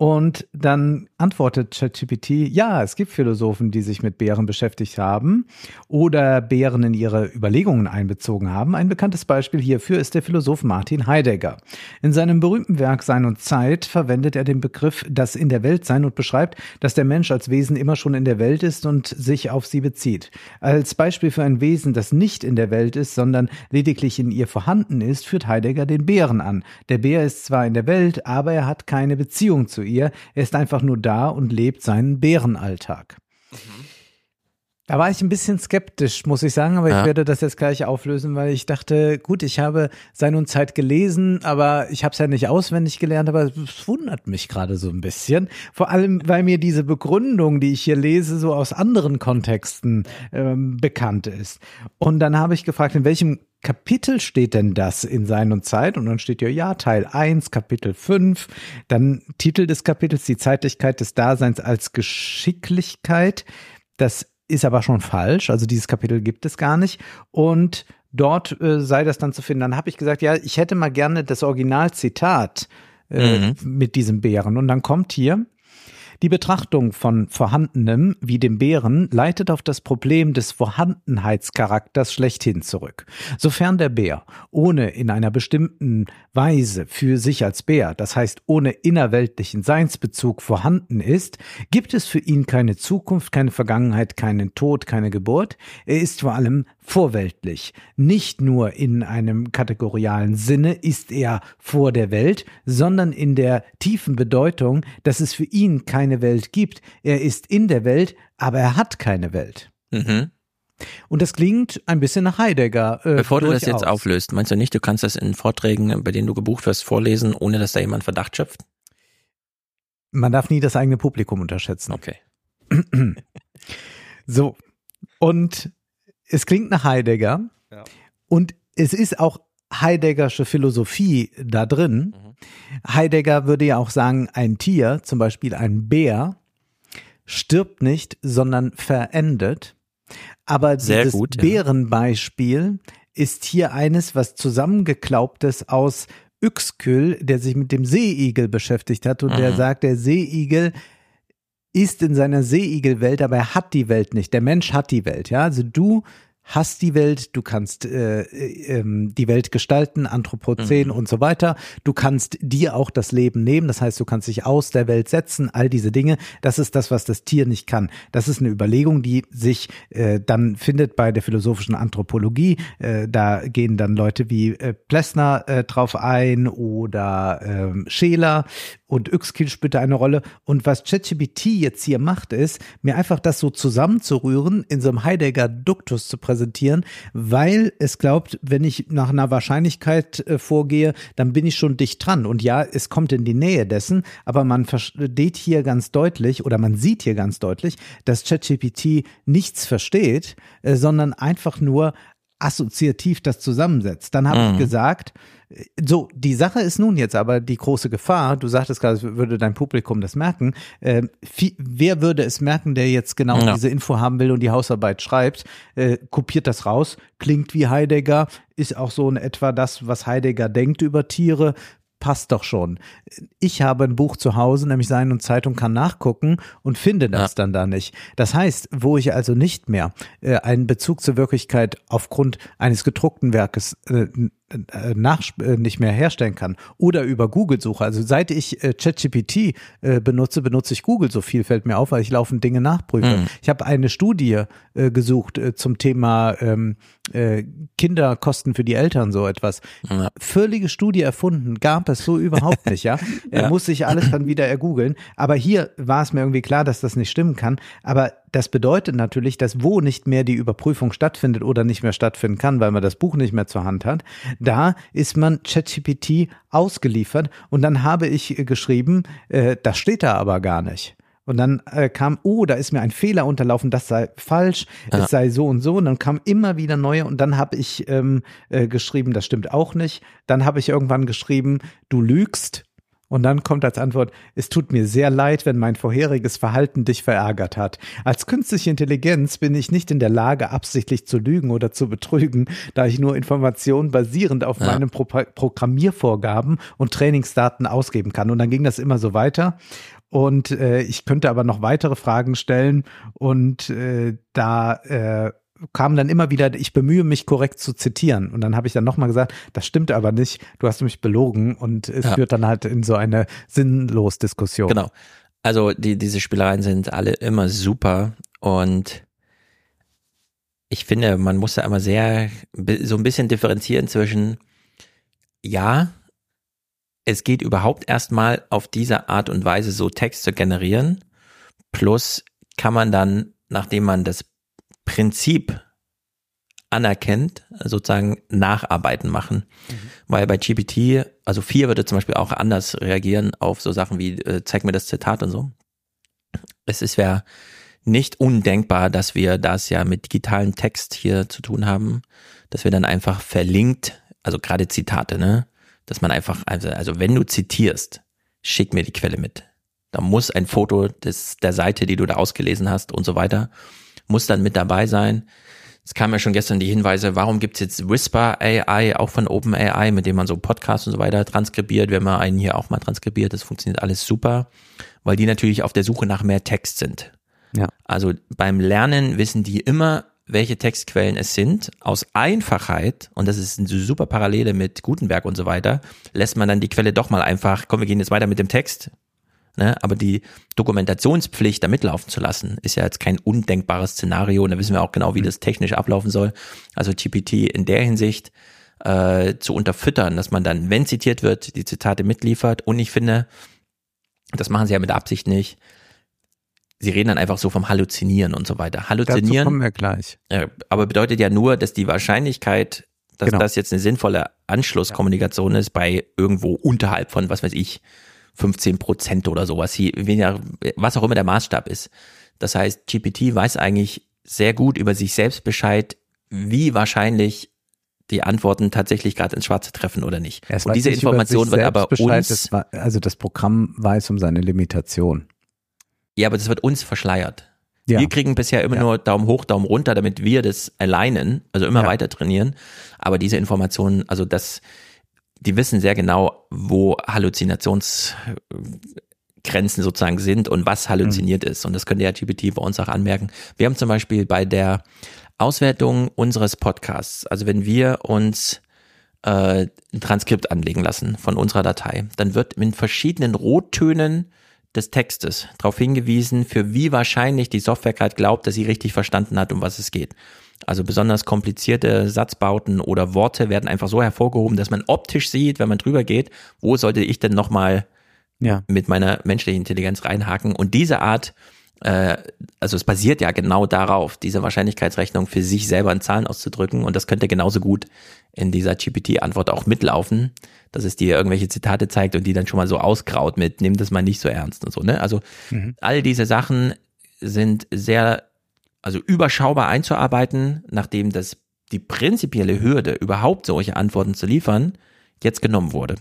Und dann antwortet ChatGPT, ja, es gibt Philosophen, die sich mit Bären beschäftigt haben oder Bären in ihre Überlegungen einbezogen haben. Ein bekanntes Beispiel hierfür ist der Philosoph Martin Heidegger. In seinem berühmten Werk Sein und Zeit verwendet er den Begriff das in der Welt sein und beschreibt, dass der Mensch als Wesen immer schon in der Welt ist und sich auf sie bezieht. Als Beispiel für ein Wesen, das nicht in der Welt ist, sondern lediglich in ihr vorhanden ist, führt Heidegger den Bären an. Der Bär ist zwar in der Welt, aber er hat keine Beziehung zu ihr. Er ist einfach nur da und lebt seinen Bärenalltag. Da war ich ein bisschen skeptisch, muss ich sagen, aber Ja. ich werde das jetzt gleich auflösen, weil ich dachte, gut, ich habe Sein und Zeit gelesen, aber ich habe es ja nicht auswendig gelernt, aber es wundert mich gerade so ein bisschen. Vor allem, weil mir diese Begründung, die ich hier lese, so aus anderen Kontexten ähm, bekannt ist. Und dann habe ich gefragt, in welchem Kapitel steht denn das in Sein und Zeit? Und dann steht ja, ja, Teil 1, Kapitel 5, dann Titel des Kapitels, die Zeitlichkeit des Daseins als Geschicklichkeit. Das ist aber schon falsch. Also dieses Kapitel gibt es gar nicht. Und dort äh, sei das dann zu finden. Dann habe ich gesagt, ja, ich hätte mal gerne das Originalzitat äh, mit diesem Bären. Und dann kommt hier, die Betrachtung von Vorhandenem wie dem Bären leitet auf das Problem des Vorhandenheitscharakters schlechthin zurück. Sofern der Bär ohne in einer bestimmten Weise für sich als Bär, das heißt ohne innerweltlichen Seinsbezug vorhanden ist, gibt es für ihn keine Zukunft, keine Vergangenheit, keinen Tod, keine Geburt. Er ist vor allem vorweltlich. Nicht nur in einem kategorialen Sinne ist er vor der Welt, sondern in der tiefen Bedeutung, dass es für ihn keine Welt gibt. Er ist in der Welt, aber er hat keine Welt. Mhm. Und das klingt ein bisschen nach Heidegger. Äh, Bevor du das jetzt durchaus. auflöst, meinst du nicht, du kannst das in Vorträgen, bei denen du gebucht wirst, vorlesen, ohne dass da jemand Verdacht schöpft? Man darf nie das eigene Publikum unterschätzen. Okay. So. Und es klingt nach Heidegger. Und es ist auch Heideggersche Philosophie da drin. Heidegger würde ja auch sagen, ein Tier, zum Beispiel ein Bär, stirbt nicht, sondern verendet. Aber Sehr dieses gut, ja. Bärenbeispiel ist hier eines, was zusammengeklaubtes aus Yxküll, der sich mit dem Seeigel beschäftigt hat und der Mhm. sagt, der Seeigel ist in seiner Seeigelwelt, aber er hat die Welt nicht. Der Mensch hat die Welt, ja. Also du hast die Welt, du kannst äh, äh, ähm, die Welt gestalten, Anthropozän Mhm. und so weiter. Du kannst dir auch das Leben nehmen, das heißt, du kannst dich aus der Welt setzen, all diese Dinge. Das ist das, was das Tier nicht kann. Das ist eine Überlegung, die sich äh, dann findet bei der philosophischen Anthropologie. Äh, da gehen dann Leute wie äh, Plessner äh, drauf ein oder ähm, Scheler und Yxkill spielt da eine Rolle. Und was ChatGPT jetzt hier macht, ist, mir einfach das so zusammenzurühren, in so einem Heidegger Duktus zu präsentieren präsentieren, weil es glaubt, wenn ich nach einer Wahrscheinlichkeit äh, vorgehe, dann bin ich schon dicht dran. Und ja, es kommt in die Nähe dessen, aber man versteht hier ganz deutlich oder man sieht hier ganz deutlich, dass ChatGPT nichts versteht, äh, sondern einfach nur assoziativ das zusammensetzt. Dann habe Mhm. ich gesagt, so, die Sache ist nun jetzt aber die große Gefahr, du sagtest gerade, würde dein Publikum das merken, äh, wie, wer würde es merken, der jetzt genau Ja. diese Info haben will und die Hausarbeit schreibt, äh, kopiert das raus, klingt wie Heidegger, ist auch so in etwa das, was Heidegger denkt über Tiere, passt doch schon. Ich habe ein Buch zu Hause, nämlich Sein und Zeitung kann nachgucken und finde das dann da nicht. Das heißt, wo ich also nicht mehr äh, einen Bezug zur Wirklichkeit aufgrund eines gedruckten Werkes äh, nach, äh, nicht mehr herstellen kann oder über Google suche. Also seit ich äh, ChatGPT äh, benutze, benutze ich Google so viel, fällt mir auf, weil ich laufend Dinge nachprüfe. Mhm. Ich habe eine Studie äh, gesucht äh, zum Thema ähm, äh, Kinderkosten für die Eltern, so etwas. Völlige Studie erfunden, gab es so überhaupt nicht, ja. Er Ja. muss sich alles dann wieder ergoogeln. Aber hier war es mir irgendwie klar, dass das nicht stimmen kann. Aber das bedeutet natürlich, dass wo nicht mehr die Überprüfung stattfindet oder nicht mehr stattfinden kann, weil man das Buch nicht mehr zur Hand hat, da ist man ChatGPT ausgeliefert. Und dann habe ich äh, geschrieben, äh, das steht da aber gar nicht. Und dann äh, kam, oh, da ist mir ein Fehler unterlaufen, das sei falsch, Ja. es sei so und so. Und dann kam immer wieder neue und dann habe ich ähm, äh, geschrieben, das stimmt auch nicht. Dann habe ich irgendwann geschrieben, du lügst. Und dann kommt als Antwort, es tut mir sehr leid, wenn mein vorheriges Verhalten dich verärgert hat. Als künstliche Intelligenz bin ich nicht in der Lage, absichtlich zu lügen oder zu betrügen, da ich nur Informationen basierend auf Ja. meinen Pro Programmiervorgaben und Trainingsdaten ausgeben kann. Und dann ging das immer so weiter. Und äh, ich könnte aber noch weitere Fragen stellen und äh, da äh, kam dann immer wieder, ich bemühe mich korrekt zu zitieren. Und dann habe ich dann nochmal gesagt, das stimmt aber nicht, du hast mich belogen und es Ja. führt dann halt in so eine sinnlos Diskussion. Genau. Also die, diese Spielereien sind alle immer super und ich finde, man muss da immer sehr so ein bisschen differenzieren zwischen ja, es geht überhaupt erstmal auf diese Art und Weise so Text zu generieren, plus kann man dann, nachdem man das Prinzip anerkennt, sozusagen Nacharbeiten machen. Weil bei GPT, also 4 würde zum Beispiel auch anders reagieren auf so Sachen wie, äh, zeig mir das Zitat und so. Es ist ja nicht undenkbar, dass wir das ja mit digitalem Text hier zu tun haben, dass wir dann einfach verlinkt, also gerade Zitate, ne, dass man einfach, also, also wenn du zitierst, schick mir die Quelle mit. Da muss ein Foto des, der Seite, die du da ausgelesen hast und so weiter, muss dann mit dabei sein. Es kam ja schon gestern die Hinweise, warum gibt's jetzt Whisper AI, auch von OpenAI, mit dem man so Podcasts und so weiter transkribiert. Wir haben einen hier auch mal transkribiert, das funktioniert alles super, weil die natürlich auf der Suche nach mehr Text sind. Ja. Also beim Lernen wissen die immer, welche Textquellen es sind. Aus Einfachheit, und das ist eine super Parallele mit Gutenberg und so weiter, lässt man dann die Quelle doch mal einfach, komm, wir gehen jetzt weiter mit dem Text. Ne? Aber die Dokumentationspflicht da mitlaufen zu lassen, ist ja jetzt kein undenkbares Szenario. Und da wissen wir auch genau, wie das technisch ablaufen soll. Also GPT in der Hinsicht äh, zu unterfüttern, dass man dann, wenn zitiert wird, die Zitate mitliefert. Und ich finde, das machen sie ja mit Absicht nicht. Sie reden dann einfach so vom Halluzinieren und so weiter. Dazu Halluzinieren. kommen wir gleich. Ja, aber bedeutet ja nur, dass die Wahrscheinlichkeit, dass Genau. das jetzt eine sinnvolle Anschlusskommunikation ist, bei irgendwo unterhalb von, was weiß ich, 15 Prozent oder sowas, hier, weniger, was auch immer der Maßstab ist. Das heißt, GPT weiß eigentlich sehr gut über sich selbst Bescheid, wie wahrscheinlich die Antworten tatsächlich gerade ins Schwarze treffen oder nicht. Es Und diese nicht Information wird aber Bescheid, uns, das war, also das Programm weiß um seine Limitation. ja, aber das wird uns verschleiert. Ja. Wir kriegen bisher immer Ja. nur Daumen hoch, Daumen runter, damit wir das alleinen, also immer Ja. weiter trainieren. Aber diese Informationen, also das, die wissen sehr genau, wo Halluzinationsgrenzen sozusagen sind und was halluziniert ist. Und das könnte ja GPT bei uns auch anmerken. Wir haben zum Beispiel bei der Auswertung unseres Podcasts, also wenn wir uns äh, ein Transkript anlegen lassen von unserer Datei, dann wird in verschiedenen Rottönen des Textes darauf hingewiesen, für wie wahrscheinlich die Software gerade glaubt, dass sie richtig verstanden hat, um was es geht. Also besonders komplizierte Satzbauten oder Worte werden einfach so hervorgehoben, dass man optisch sieht, wenn man drüber geht, wo sollte ich denn nochmal Ja. mit meiner menschlichen Intelligenz reinhaken. Und diese Art äh, also es basiert ja genau darauf, diese Wahrscheinlichkeitsrechnung für sich selber in Zahlen auszudrücken und das könnte genauso gut in dieser GPT-Antwort auch mitlaufen, dass es dir irgendwelche Zitate zeigt und die dann schon mal so ausgraut mit, nimm das mal nicht so ernst und so, ne? Also Mhm. all diese Sachen sind sehr, also überschaubar einzuarbeiten, nachdem das die prinzipielle Hürde, überhaupt solche Antworten zu liefern, jetzt genommen wurde.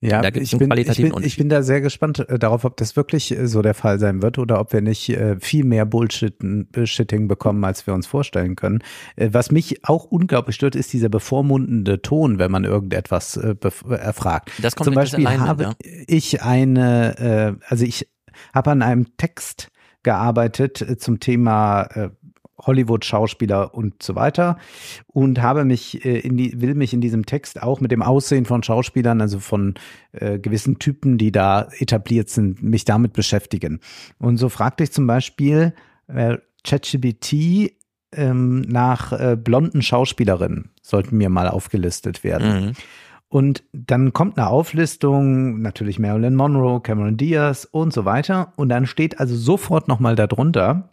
Ja, ich bin, ich, bin, ich bin da sehr gespannt äh, darauf, ob das wirklich äh, so der Fall sein wird oder ob wir nicht äh, viel mehr Bullshitting bekommen, als wir uns vorstellen können. Was mich auch unglaublich stört, ist dieser bevormundende Ton, wenn man irgendetwas erfragt. Das kommt Zum Beispiel habe ja. ich eine, also ich habe an einem Text gearbeitet äh, zum Thema äh, Hollywood-Schauspieler und so weiter und habe mich äh, in die, will mich in diesem Text auch mit dem Aussehen von Schauspielern, also von äh, gewissen Typen, die da etabliert sind, mich damit beschäftigen. Und so fragte ich zum Beispiel äh, ChatGPT ähm, nach äh, blonden Schauspielerinnen, sollten mir mal aufgelistet werden. Mhm. Und dann kommt eine Auflistung, natürlich Marilyn Monroe, Cameron Diaz und so weiter. Und dann steht also sofort nochmal darunter,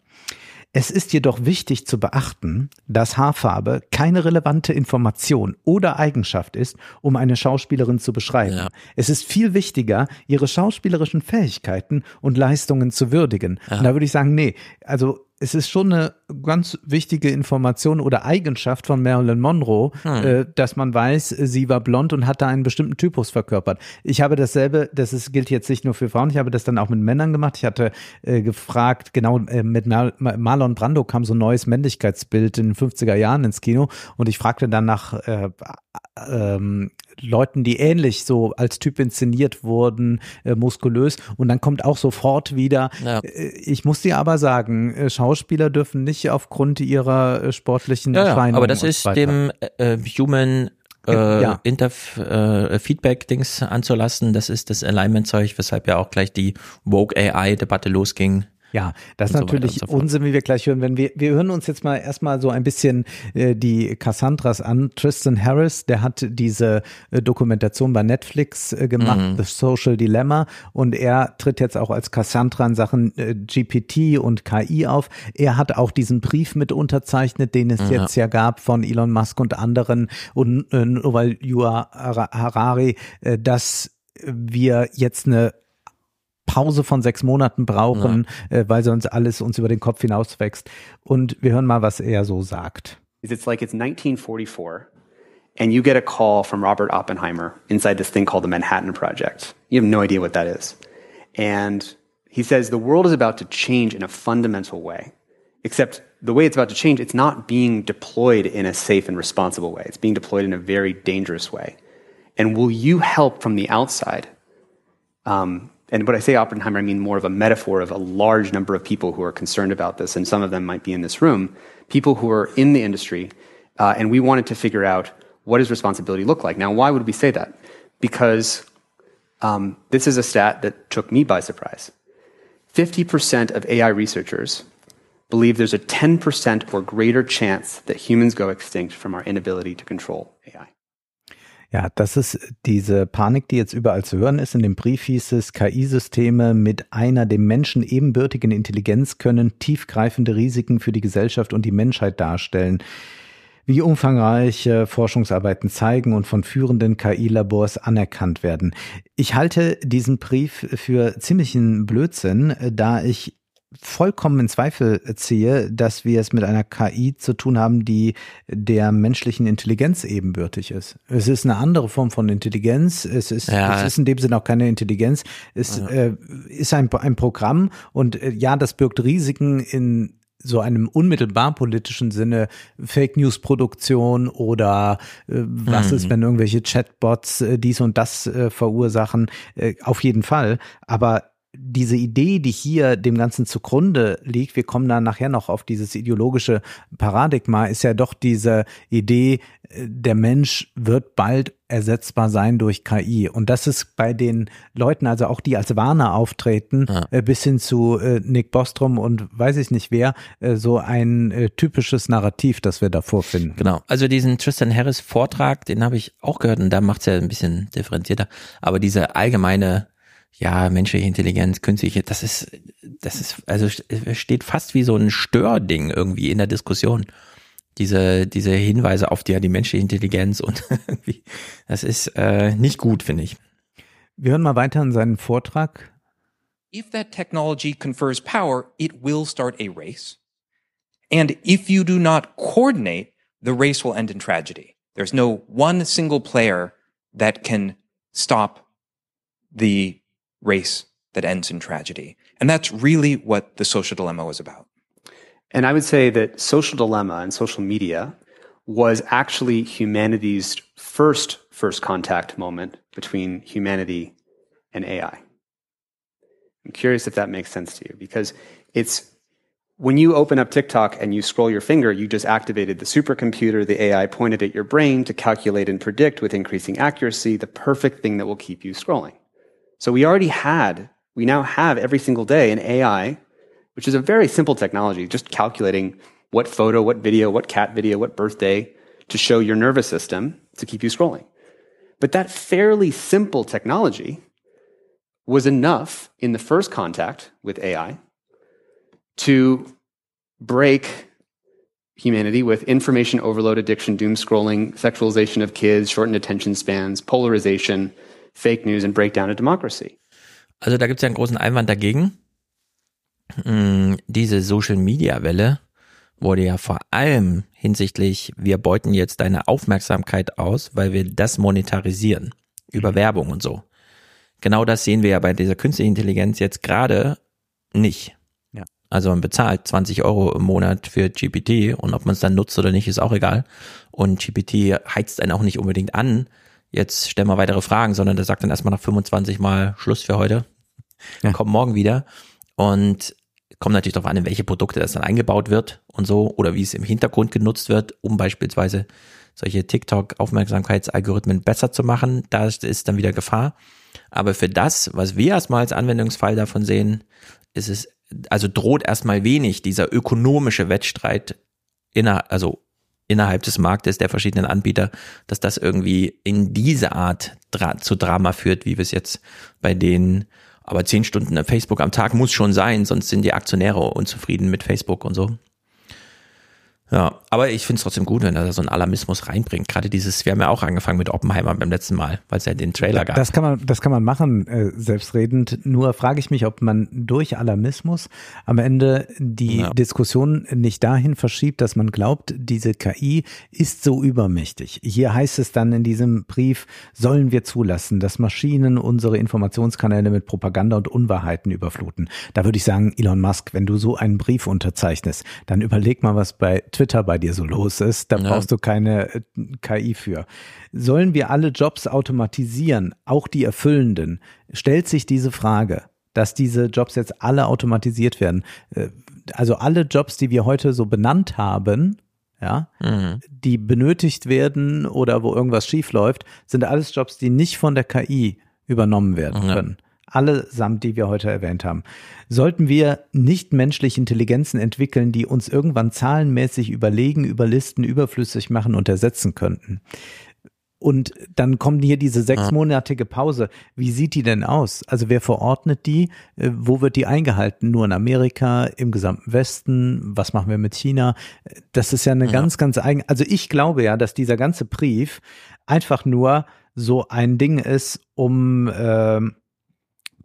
es ist jedoch wichtig zu beachten, dass Haarfarbe keine relevante Information oder Eigenschaft ist, um eine Schauspielerin zu beschreiben. Es ist viel wichtiger, ihre schauspielerischen Fähigkeiten und Leistungen zu würdigen. Ja. Und da würde ich sagen, nee, also es ist schon eine ganz wichtige Information oder Eigenschaft von Marilyn Monroe, Hm. äh, dass man weiß, sie war blond und hat da einen bestimmten Typus verkörpert. Ich habe dasselbe, das ist, gilt jetzt nicht nur für Frauen, ich habe das dann auch mit Männern gemacht. Ich hatte äh, gefragt, genau äh, mit Mar Marlon Brando kam so ein neues Männlichkeitsbild in den 50er Jahren ins Kino und ich fragte dann nach äh, ähm, Leuten, die ähnlich so als Typ inszeniert wurden, äh, muskulös. Und dann kommt auch sofort wieder, Ja. äh, ich muss dir aber sagen, äh, Schauspieler dürfen nicht aufgrund ihrer äh, sportlichen Ja, Erscheinungen. aber das ist dem äh, Human äh, Ja. Äh, Feedback-Dings anzulassen. Das ist das Alignment-Zeug, weshalb ja auch gleich die Woke AI-Debatte losging. Ja, das ist so natürlich so. Unsinn, wie wir gleich hören. Wenn wir, wir hören uns jetzt mal erstmal so ein bisschen äh, die Cassandras an. Tristan Harris, der hat diese äh, Dokumentation bei Netflix äh, gemacht, Mhm. The Social Dilemma, und er tritt jetzt auch als Cassandra in Sachen äh, GPT und KI auf. Er hat auch diesen Brief mit unterzeichnet, den es Ja. jetzt ja gab von Elon Musk und anderen und äh, Noval Yuval Harari, äh, dass wir jetzt eine Pause von sechs Monaten brauchen, äh, weil sonst alles uns über den Kopf hinauswächst. Und wir hören mal, was er so sagt. is it's like it's 1944 and you get a call from Robert Oppenheimer inside this thing called the Manhattan Project. You have no idea what that is. And he says the world is about to change in a fundamental way. Except the way it's about to change, it's not being deployed in a safe and responsible way. It's being deployed in a very dangerous way. And will you help from the outside? Um, and when I say Oppenheimer, I mean more of a metaphor of a large number of people who are concerned about this, and some of them might be in this room, people who are in the industry, uh, and we wanted to figure out what does responsibility look like. Now, why would we say that? Because um, this is a stat that took me by surprise. 50% of AI researchers believe there's a 10% or greater chance that humans go extinct from our inability to control AI. Ja, das ist diese Panik, die jetzt überall zu hören ist. In dem Brief hieß es, KI-Systeme mit einer dem Menschen ebenbürtigen Intelligenz können tiefgreifende Risiken für die Gesellschaft und die Menschheit darstellen. Wie umfangreiche Forschungsarbeiten zeigen und von führenden KI-Labors anerkannt werden. Ich halte diesen Brief für ziemlichen Blödsinn, da ich vollkommen in Zweifel ziehe, dass wir es mit einer KI zu tun haben, die der menschlichen Intelligenz ebenbürtig ist. Es ist eine andere Form von Intelligenz. Es ist, Ja. es ist in dem Sinne auch keine Intelligenz. Es Ja. äh, ist ein, ein Programm und äh, ja, das birgt Risiken in so einem unmittelbar politischen Sinne Fake News Produktion oder äh, was Mhm. ist, wenn irgendwelche Chatbots äh, dies und das äh, verursachen, äh, auf jeden Fall. Aber diese Idee, die hier dem Ganzen zugrunde liegt, wir kommen dann nachher noch auf dieses ideologische Paradigma, ist ja doch diese Idee, äh, der Mensch wird bald ersetzbar sein durch KI. Und das ist bei den Leuten, also auch die als Warner auftreten, äh, bis hin zu äh, Nick Bostrom und weiß ich nicht wer, so ein typisches Narrativ, das wir da vorfinden. Genau. Also diesen Tristan Harris Vortrag, den habe ich auch gehört und da macht es ja ein bisschen differenzierter. Aber diese allgemeine ja, menschliche Intelligenz, künstliche, das ist, das ist, also es steht fast wie so ein Störding irgendwie in der Diskussion. Diese, diese Hinweise auf die, die menschliche Intelligenz und irgendwie, das ist äh, nicht gut, finde ich. Wir hören mal weiter in seinen Vortrag. If that technology confers power, it will start a race. And if you do not coordinate, the race will end in tragedy. There's no one single player that can stop the race that ends in tragedy. And that's really what the social dilemma was about. And I would say that social dilemma and social media was actually humanity's first first contact moment between humanity and AI. I'm curious if that makes sense to you because it's when you open up TikTok and you scroll your finger, you just activated the supercomputer, the AI pointed at your brain to calculate and predict with increasing accuracy the perfect thing that will keep you scrolling. So we already had, we now have every single day an AI, which is a very simple technology, just calculating what photo, what video, what cat video, what birthday to show your nervous system to keep you scrolling. But that fairly simple technology was enough in the first contact with AI to break humanity with information overload, addiction, doom scrolling, sexualization of kids, shortened attention spans, polarization, fake news and break down a democracy. Also da gibt es ja einen großen Einwand dagegen. Hm, diese Social-Media-Welle wurde ja vor allem hinsichtlich, wir beuten jetzt deine Aufmerksamkeit aus, weil wir das monetarisieren über mhm. Werbung und so. Genau das sehen wir ja bei dieser künstlichen Intelligenz jetzt gerade nicht. Ja. Also man bezahlt 20 Euro im Monat für GPT und ob man es dann nutzt oder nicht, ist auch egal. Und GPT heizt einen auch nicht unbedingt an, jetzt stellen wir weitere Fragen, sondern der sagt dann erstmal nach 25 Mal Schluss für heute. Ja. Kommt morgen wieder. Und kommt natürlich darauf an, in welche Produkte das dann eingebaut wird und so, oder wie es im Hintergrund genutzt wird, um beispielsweise solche TikTok-Aufmerksamkeitsalgorithmen besser zu machen. Da ist dann wieder Gefahr. Aber für das, was wir erstmal als Anwendungsfall davon sehen, ist es, also droht erstmal wenig dieser ökonomische Wettstreit inner, also innerhalb des Marktes der verschiedenen Anbieter, dass das irgendwie in diese Art Dra zu Drama führt, wie wir es jetzt bei den aber zehn Stunden Facebook am Tag muss schon sein, sonst sind die Aktionäre unzufrieden mit Facebook und so. Ja, aber ich finde es trotzdem gut, wenn er so einen Alarmismus reinbringt. Gerade dieses, wir haben ja auch angefangen mit Oppenheimer beim letzten Mal, weil es ja den Trailer gab. Das kann man, das kann man machen, äh, selbstredend. Nur frage ich mich, ob man durch Alarmismus am Ende die ja. Diskussion nicht dahin verschiebt, dass man glaubt, diese KI ist so übermächtig. Hier heißt es dann in diesem Brief, sollen wir zulassen, dass Maschinen unsere Informationskanäle mit Propaganda und Unwahrheiten überfluten. Da würde ich sagen, Elon Musk, wenn du so einen Brief unterzeichnest, dann überleg mal, was bei Twitter bei dir so los ist. Da ja. brauchst du keine äh, KI für. Sollen wir alle Jobs automatisieren, auch die erfüllenden? Stellt sich diese Frage, dass diese Jobs jetzt alle automatisiert werden. Äh, also alle Jobs, die wir heute so benannt haben, ja, mhm. die benötigt werden oder wo irgendwas schief läuft, sind alles Jobs, die nicht von der KI übernommen werden können allesamt, die wir heute erwähnt haben. Sollten wir nicht menschliche Intelligenzen entwickeln, die uns irgendwann zahlenmäßig überlegen, überlisten, überflüssig machen und ersetzen könnten? Und dann kommt hier diese sechsmonatige Pause. Wie sieht die denn aus? Also wer verordnet die? Äh, wo wird die eingehalten? Nur in Amerika, im gesamten Westen? Was machen wir mit China? Das ist ja eine ja. ganz, ganz eigen. Also ich glaube ja, dass dieser ganze Brief einfach nur so ein Ding ist, um äh,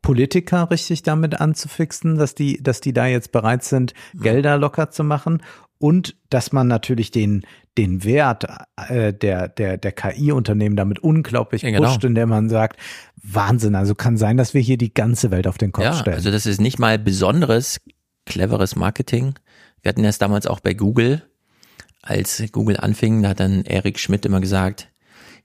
Politiker richtig damit anzufixen, dass die, dass die da jetzt bereit sind, Gelder locker zu machen und dass man natürlich den, den Wert äh, der, der, der KI-Unternehmen damit unglaublich ja, genau. pusht, indem man sagt, Wahnsinn, also kann sein, dass wir hier die ganze Welt auf den Kopf ja, stellen. Also das ist nicht mal besonderes, cleveres Marketing. Wir hatten das damals auch bei Google, als Google anfing, da hat dann Eric Schmidt immer gesagt,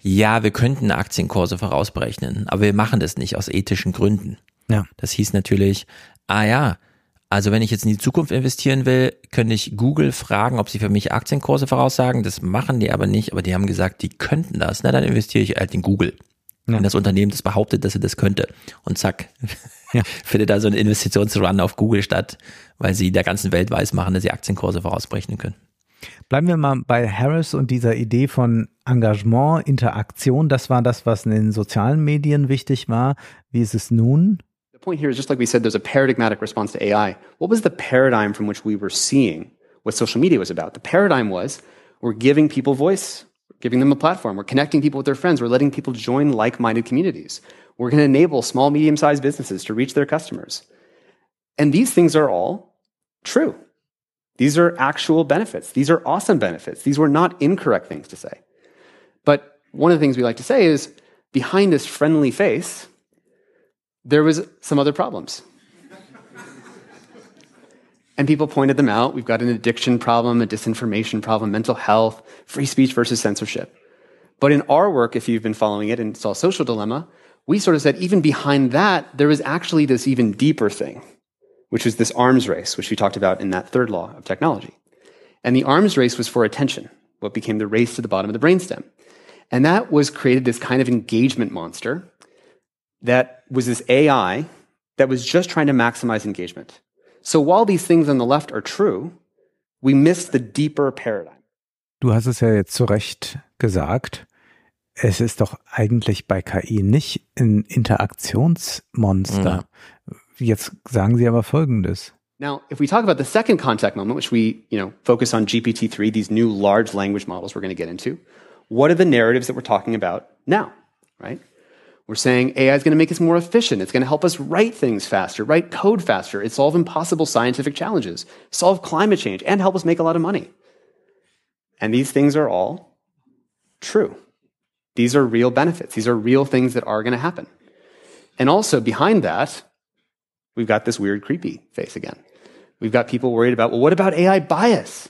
ja, wir könnten Aktienkurse vorausberechnen, aber wir machen das nicht aus ethischen Gründen. Ja. Das hieß natürlich, ah ja, also wenn ich jetzt in die Zukunft investieren will, könnte ich Google fragen, ob sie für mich Aktienkurse voraussagen. Das machen die aber nicht, aber die haben gesagt, die könnten das. Na, dann investiere ich halt in Google. Ja. Wenn das Unternehmen das behauptet, dass er das könnte. Und zack, ja. findet da so ein Investitionsrun auf Google statt, weil sie der ganzen Welt weiß machen, dass sie Aktienkurse vorausberechnen können. Bleiben wir mal bei Harris und dieser Idee von Engagement, Interaktion. Das war das, was in den sozialen Medien wichtig war. Wie ist es nun? The point here is just like we said, there's a paradigmatic response to AI. What was the paradigm from which we were seeing what social media was about? The paradigm was we're giving people voice, we're giving them a platform, we're connecting people with their friends, we're letting people join like minded communities. We're going to enable small, medium sized businesses to reach their customers. And these things are all true. These are actual benefits. These are awesome benefits. These were not incorrect things to say. But one of the things we like to say is behind this friendly face, there was some other problems. and people pointed them out. We've got an addiction problem, a disinformation problem, mental health, free speech versus censorship. But in our work, if you've been following it and saw Social Dilemma, we sort of said even behind that, there was actually this even deeper thing, which was this arms race, which we talked about in that third law of technology. And the arms race was for attention, what became the race to the bottom of the brainstem. And that was created this kind of engagement monster that was this AI that was just trying to maximize engagement. So while these things on the left are true, we miss the deeper paradigm. Du hast es ja jetzt zu Recht gesagt. Es ist doch eigentlich bei KI nicht ein Interaktionsmonster. Ja. Jetzt sagen Sie aber Folgendes. Now, if we talk about the second contact moment, which we, you know, focus on GPT-3, these new large language models we're going to get into, what are the narratives that we're talking about now, right? We're saying AI is going to make us more efficient. It's going to help us write things faster, write code faster, it solve impossible scientific challenges, solve climate change, and help us make a lot of money. And these things are all true. These are real benefits. These are real things that are going to happen. And also behind that, we've got this weird, creepy face again. We've got people worried about, well, what about AI bias?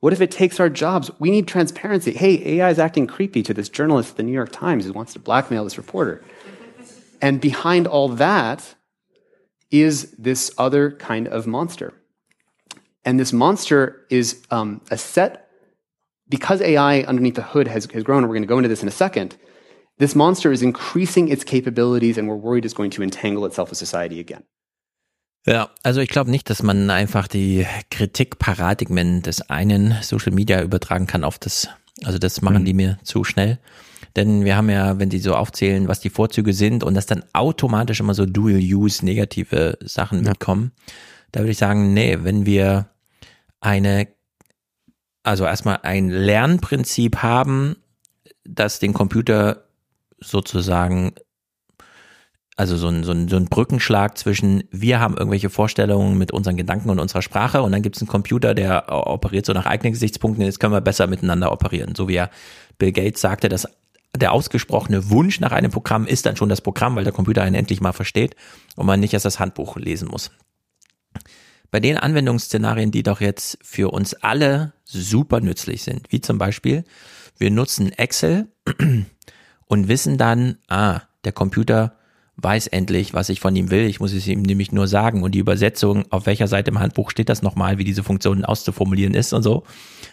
What if it takes our jobs? We need transparency. Hey, AI is acting creepy to this journalist at the New York Times who wants to blackmail this reporter. And behind all that is this other kind of monster. And this monster is um, a set, because AI underneath the hood has, has grown, and we're going to go into this in a second, this monster is increasing its capabilities and we're worried it's going to entangle itself with society again. Ja, also ich glaube nicht, dass man einfach die Kritikparadigmen des einen Social Media übertragen kann auf das, also das machen mhm. die mir zu schnell. Denn wir haben ja, wenn die so aufzählen, was die Vorzüge sind und dass dann automatisch immer so Dual-Use negative Sachen ja. mitkommen, da würde ich sagen, nee, wenn wir eine, also erstmal ein Lernprinzip haben, das den Computer sozusagen also so ein, so, ein, so ein Brückenschlag zwischen, wir haben irgendwelche Vorstellungen mit unseren Gedanken und unserer Sprache und dann gibt es einen Computer, der operiert so nach eigenen Gesichtspunkten, jetzt können wir besser miteinander operieren. So wie ja Bill Gates sagte, dass der ausgesprochene Wunsch nach einem Programm ist dann schon das Programm, weil der Computer einen endlich mal versteht und man nicht erst das Handbuch lesen muss. Bei den Anwendungsszenarien, die doch jetzt für uns alle super nützlich sind, wie zum Beispiel, wir nutzen Excel und wissen dann, ah, der Computer weiß endlich, was ich von ihm will. Ich muss es ihm nämlich nur sagen. Und die Übersetzung, auf welcher Seite im Handbuch steht das nochmal, wie diese Funktion auszuformulieren ist und so,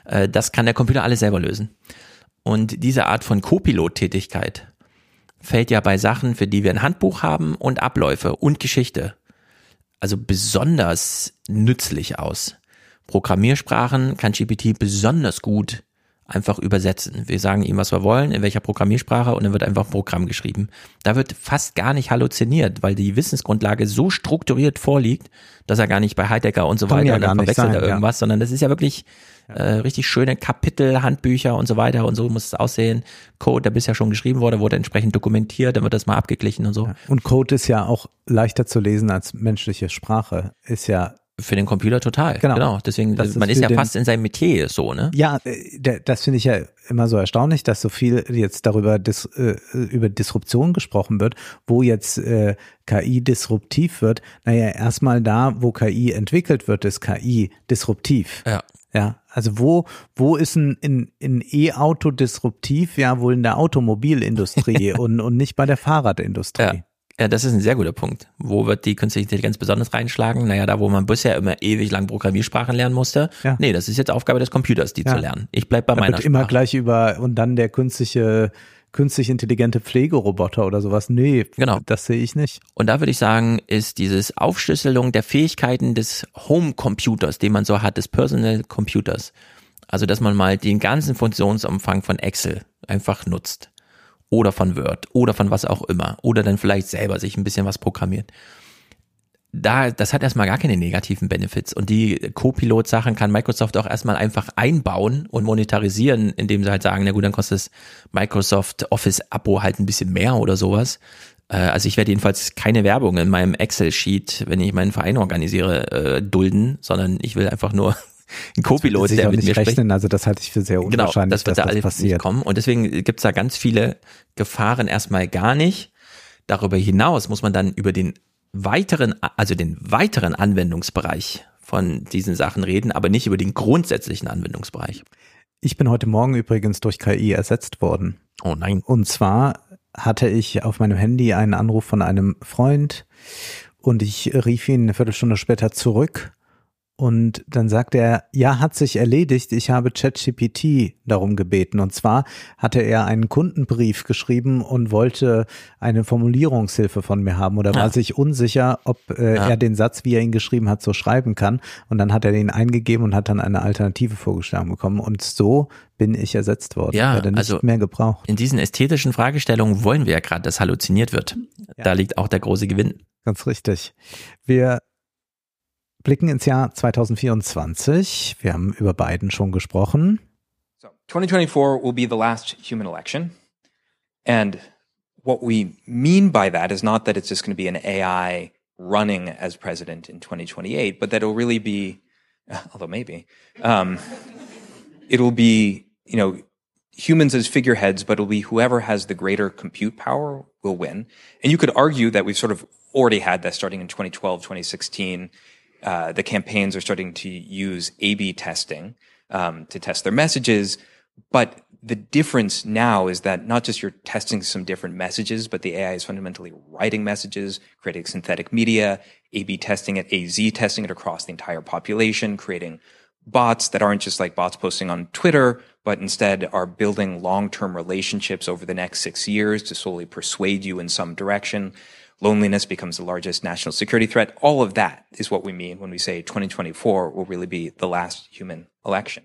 äh, das kann der Computer alles selber lösen. Und diese Art von Copilot-Tätigkeit fällt ja bei Sachen, für die wir ein Handbuch haben und Abläufe und Geschichte, also besonders nützlich aus. Programmiersprachen kann GPT besonders gut einfach übersetzen. Wir sagen ihm, was wir wollen, in welcher Programmiersprache und dann wird einfach ein Programm geschrieben. Da wird fast gar nicht halluziniert, weil die Wissensgrundlage so strukturiert vorliegt, dass er gar nicht bei Heidegger und so Kann weiter ja dann verwechselt er irgendwas, ja. sondern das ist ja wirklich äh, richtig schöne Kapitel, Handbücher und so weiter und so muss es aussehen. Code, der bisher schon geschrieben wurde, wurde entsprechend dokumentiert, dann wird das mal abgeglichen und so. Ja. Und Code ist ja auch leichter zu lesen als menschliche Sprache. Ist ja für den Computer total. Genau. genau. Deswegen, das man ist, ist ja fast in seinem Metier so, ne? Ja, äh, das finde ich ja immer so erstaunlich, dass so viel jetzt darüber dis, äh, über Disruption gesprochen wird, wo jetzt äh, KI disruptiv wird. Naja, erstmal da, wo KI entwickelt wird, ist KI disruptiv. Ja. Ja, also wo, wo ist ein, ein, ein E-Auto disruptiv? Ja, wohl in der Automobilindustrie und, und nicht bei der Fahrradindustrie. Ja. Ja, das ist ein sehr guter Punkt. Wo wird die künstliche Intelligenz besonders reinschlagen? Naja, da, wo man bisher immer ewig lang Programmiersprachen lernen musste. Ja. Nee, das ist jetzt Aufgabe des Computers, die ja. zu lernen. Ich bleib bei da meiner wird immer gleich über, und dann der künstliche, künstlich intelligente Pflegeroboter oder sowas. Nee, genau. das sehe ich nicht. Und da würde ich sagen, ist dieses Aufschlüsselung der Fähigkeiten des Home-Computers, den man so hat, des Personal Computers. Also, dass man mal den ganzen Funktionsumfang von Excel einfach nutzt oder von Word oder von was auch immer oder dann vielleicht selber sich ein bisschen was programmiert. da, das hat erstmal gar keine negativen Benefits. Und die Co-Pilot-Sachen kann Microsoft auch erstmal einfach einbauen und monetarisieren, indem sie halt sagen, na gut, dann kostet das Microsoft Office-Abo halt ein bisschen mehr oder sowas. Äh, also ich werde jedenfalls keine Werbung in meinem Excel-Sheet, wenn ich meinen Verein organisiere, äh, dulden, sondern ich will einfach nur einen Co-Pilot, der mit mir rechnen, spricht. Also das halte ich für sehr unwahrscheinlich, genau, das wird dass da das alles nicht passiert. kommen. Und deswegen gibt's da ganz viele Gefahren erstmal gar nicht. Darüber hinaus muss man dann über den weiteren, also den weiteren Anwendungsbereich von diesen Sachen reden, aber nicht über den grundsätzlichen Anwendungsbereich. Ich bin heute Morgen übrigens durch KI ersetzt worden. Oh nein. Und zwar hatte ich auf meinem Handy einen Anruf von einem Freund und ich rief ihn eine Viertelstunde später zurück und dann sagte er, ja, hat sich erledigt, ich habe ChatGPT darum gebeten. Und zwar hatte er einen Kundenbrief geschrieben und wollte eine Formulierungshilfe von mir haben oder war Ja. sich unsicher, ob äh, Ja. er den Satz, wie er ihn geschrieben hat, so schreiben kann. Und dann hat er den eingegeben und hat dann eine Alternative vorgeschlagen bekommen. Und so bin ich ersetzt worden. Ja, werde nicht also mehr gebraucht. In diesen ästhetischen Fragestellungen wollen wir ja gerade, dass halluziniert wird. Da liegt auch der große Gewinn. Ganz richtig. Wir blicken ins Jahr 2024. Wir haben über Biden schon gesprochen. So, 2024 will be the last human election. And what we mean by that is not that it's just going to be an AI running as president in 2028, but that it'll really be, although maybe, um, it'll be, you know, humans as figureheads, but it'll be whoever has the greater compute power will win. And you could argue that we've sort of already had that starting in 2012, 2016. Uh, the campaigns are starting to use A-B testing um, to test their messages. But the difference now is that not just you're testing some different messages, but the AI is fundamentally writing messages, creating synthetic media, A-B testing it, AZ testing it across the entire population, creating bots that aren't just like bots posting on Twitter, but instead are building long-term relationships over the next six years to slowly persuade you in some direction. Loneliness becomes the largest national security threat. All of that is what we mean when we say 2024 will really be the last human election.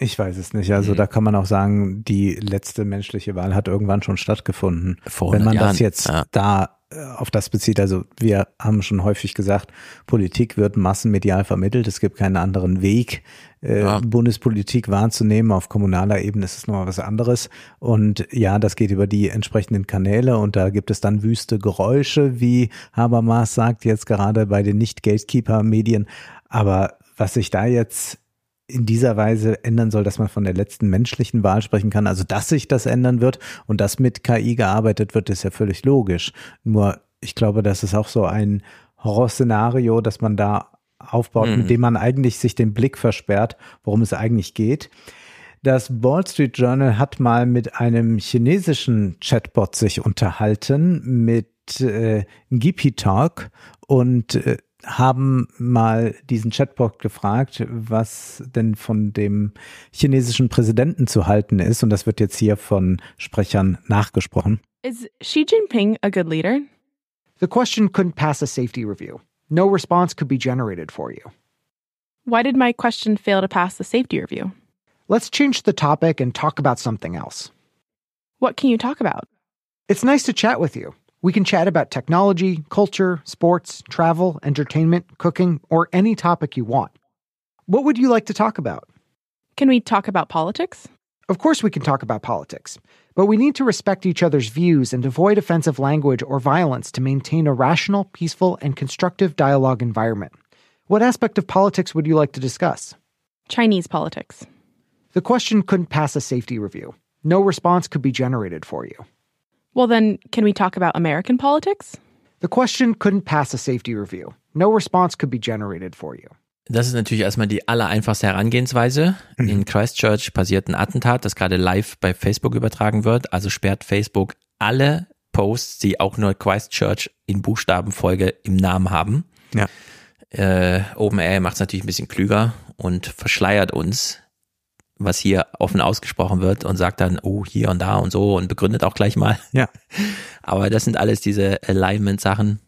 Ich weiß es nicht. Also Mhm. da kann man auch sagen, die letzte menschliche Wahl hat irgendwann schon stattgefunden. Vor Wenn man 100 das Jahren, jetzt ja. da auf das bezieht, also wir haben schon häufig gesagt, Politik wird massenmedial vermittelt. Es gibt keinen anderen Weg, äh, Ja. Bundespolitik wahrzunehmen. Auf kommunaler Ebene ist es nochmal was anderes. Und ja, das geht über die entsprechenden Kanäle und da gibt es dann wüste Geräusche, wie Habermas sagt jetzt gerade bei den Nicht-Gatekeeper-Medien. Aber was sich da jetzt in dieser Weise ändern soll, dass man von der letzten menschlichen Wahl sprechen kann. Also, dass sich das ändern wird und dass mit KI gearbeitet wird, ist ja völlig logisch. Nur, ich glaube, das ist auch so ein Horrorszenario, dass man da aufbaut, Mhm. mit dem man eigentlich sich den Blick versperrt, worum es eigentlich geht. Das Wall Street Journal hat mal mit einem chinesischen Chatbot sich unterhalten, mit äh, Gipi Talk und äh, haben mal diesen Chatbot gefragt, was denn von dem chinesischen Präsidenten zu halten ist. Und das wird jetzt hier von Sprechern nachgesprochen. Is Xi Jinping a good leader? The question couldn't pass a safety review. No response could be generated for you. Why did my question fail to pass the safety review? Let's change the topic and talk about something else. What can you talk about? It's nice to chat with you. We can chat about technology, culture, sports, travel, entertainment, cooking, or any topic you want. What would you like to talk about? Can we talk about politics? Of course, we can talk about politics, but we need to respect each other's views and avoid offensive language or violence to maintain a rational, peaceful, and constructive dialogue environment. What aspect of politics would you like to discuss? Chinese politics. The question couldn't pass a safety review. No response could be generated for you. Well, then, can we talk about American politics? The question couldn't pass a safety review. No response could be generated for you. Das ist natürlich erstmal die allereinfachste Herangehensweise. In Christchurch passiert ein Attentat, das gerade live bei Facebook übertragen wird. Also sperrt Facebook alle Posts, die auch nur Christchurch in Buchstabenfolge im Namen haben. Ja. Äh, OpenAI macht es natürlich ein bisschen klüger und verschleiert uns, was hier offen ausgesprochen wird und sagt dann, oh, hier und da und so und begründet auch gleich mal. Ja. Aber das sind alles diese Alignment-Sachen.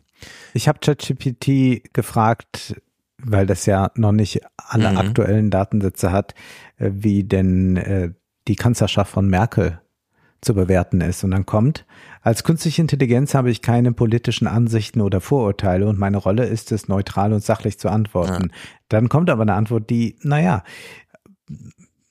Ich habe ChatGPT gefragt, weil das ja noch nicht alle Mhm. aktuellen Datensätze hat, äh, wie denn äh, die Kanzlerschaft von Merkel zu bewerten ist. Und dann kommt, als künstliche Intelligenz habe ich keine politischen Ansichten oder Vorurteile und meine Rolle ist es, neutral und sachlich zu antworten. Ja. Dann kommt aber eine Antwort, die, naja,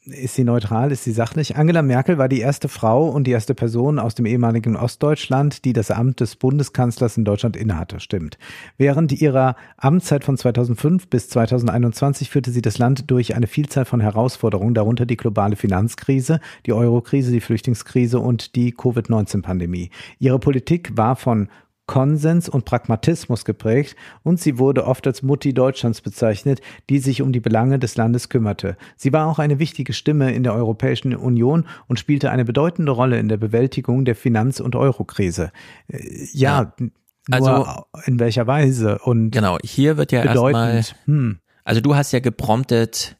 ist sie neutral? Ist sie sachlich? Angela Merkel war die erste Frau und die erste Person aus dem ehemaligen Ostdeutschland, die das Amt des Bundeskanzlers in Deutschland innehatte. Stimmt. Während ihrer Amtszeit von 2005 bis 2021 führte sie das Land durch eine Vielzahl von Herausforderungen, darunter die globale Finanzkrise, die Eurokrise, die Flüchtlingskrise und die Covid-19-Pandemie. Ihre Politik war von Konsens und Pragmatismus geprägt und sie wurde oft als Mutti Deutschlands bezeichnet, die sich um die Belange des Landes kümmerte. Sie war auch eine wichtige Stimme in der Europäischen Union und spielte eine bedeutende Rolle in der Bewältigung der Finanz- und Eurokrise. Äh, ja, ja. also in welcher Weise und genau hier wird ja erstmal hm. also du hast ja gepromptet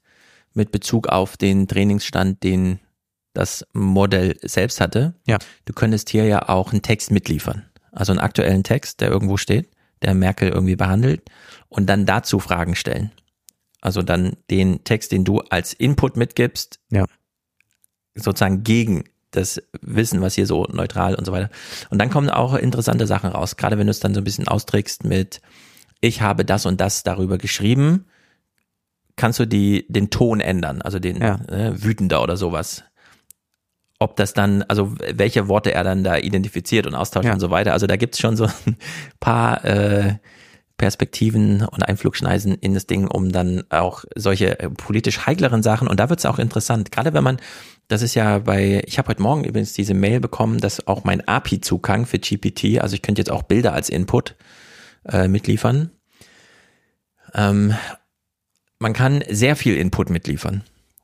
mit Bezug auf den Trainingsstand, den das Modell selbst hatte. Ja. Du könntest hier ja auch einen Text mitliefern also einen aktuellen Text, der irgendwo steht, der Merkel irgendwie behandelt und dann dazu Fragen stellen. Also dann den Text, den du als Input mitgibst, ja. sozusagen gegen das Wissen, was hier so neutral und so weiter. Und dann kommen auch interessante Sachen raus, gerade wenn du es dann so ein bisschen austrägst mit, ich habe das und das darüber geschrieben, kannst du die, den Ton ändern, also den ja. äh, wütender oder sowas ob das dann, also welche Worte er dann da identifiziert und austauscht ja. und so weiter. Also da gibt's schon so ein paar äh, Perspektiven und Einflugschneisen in das Ding, um dann auch solche äh, politisch heikleren Sachen, und da wird's auch interessant, gerade wenn man, das ist ja bei, ich habe heute Morgen übrigens diese Mail bekommen, dass auch mein API-Zugang für GPT, also ich könnte jetzt auch Bilder als Input äh, mitliefern. Ähm, man kann sehr viel Input mitliefern.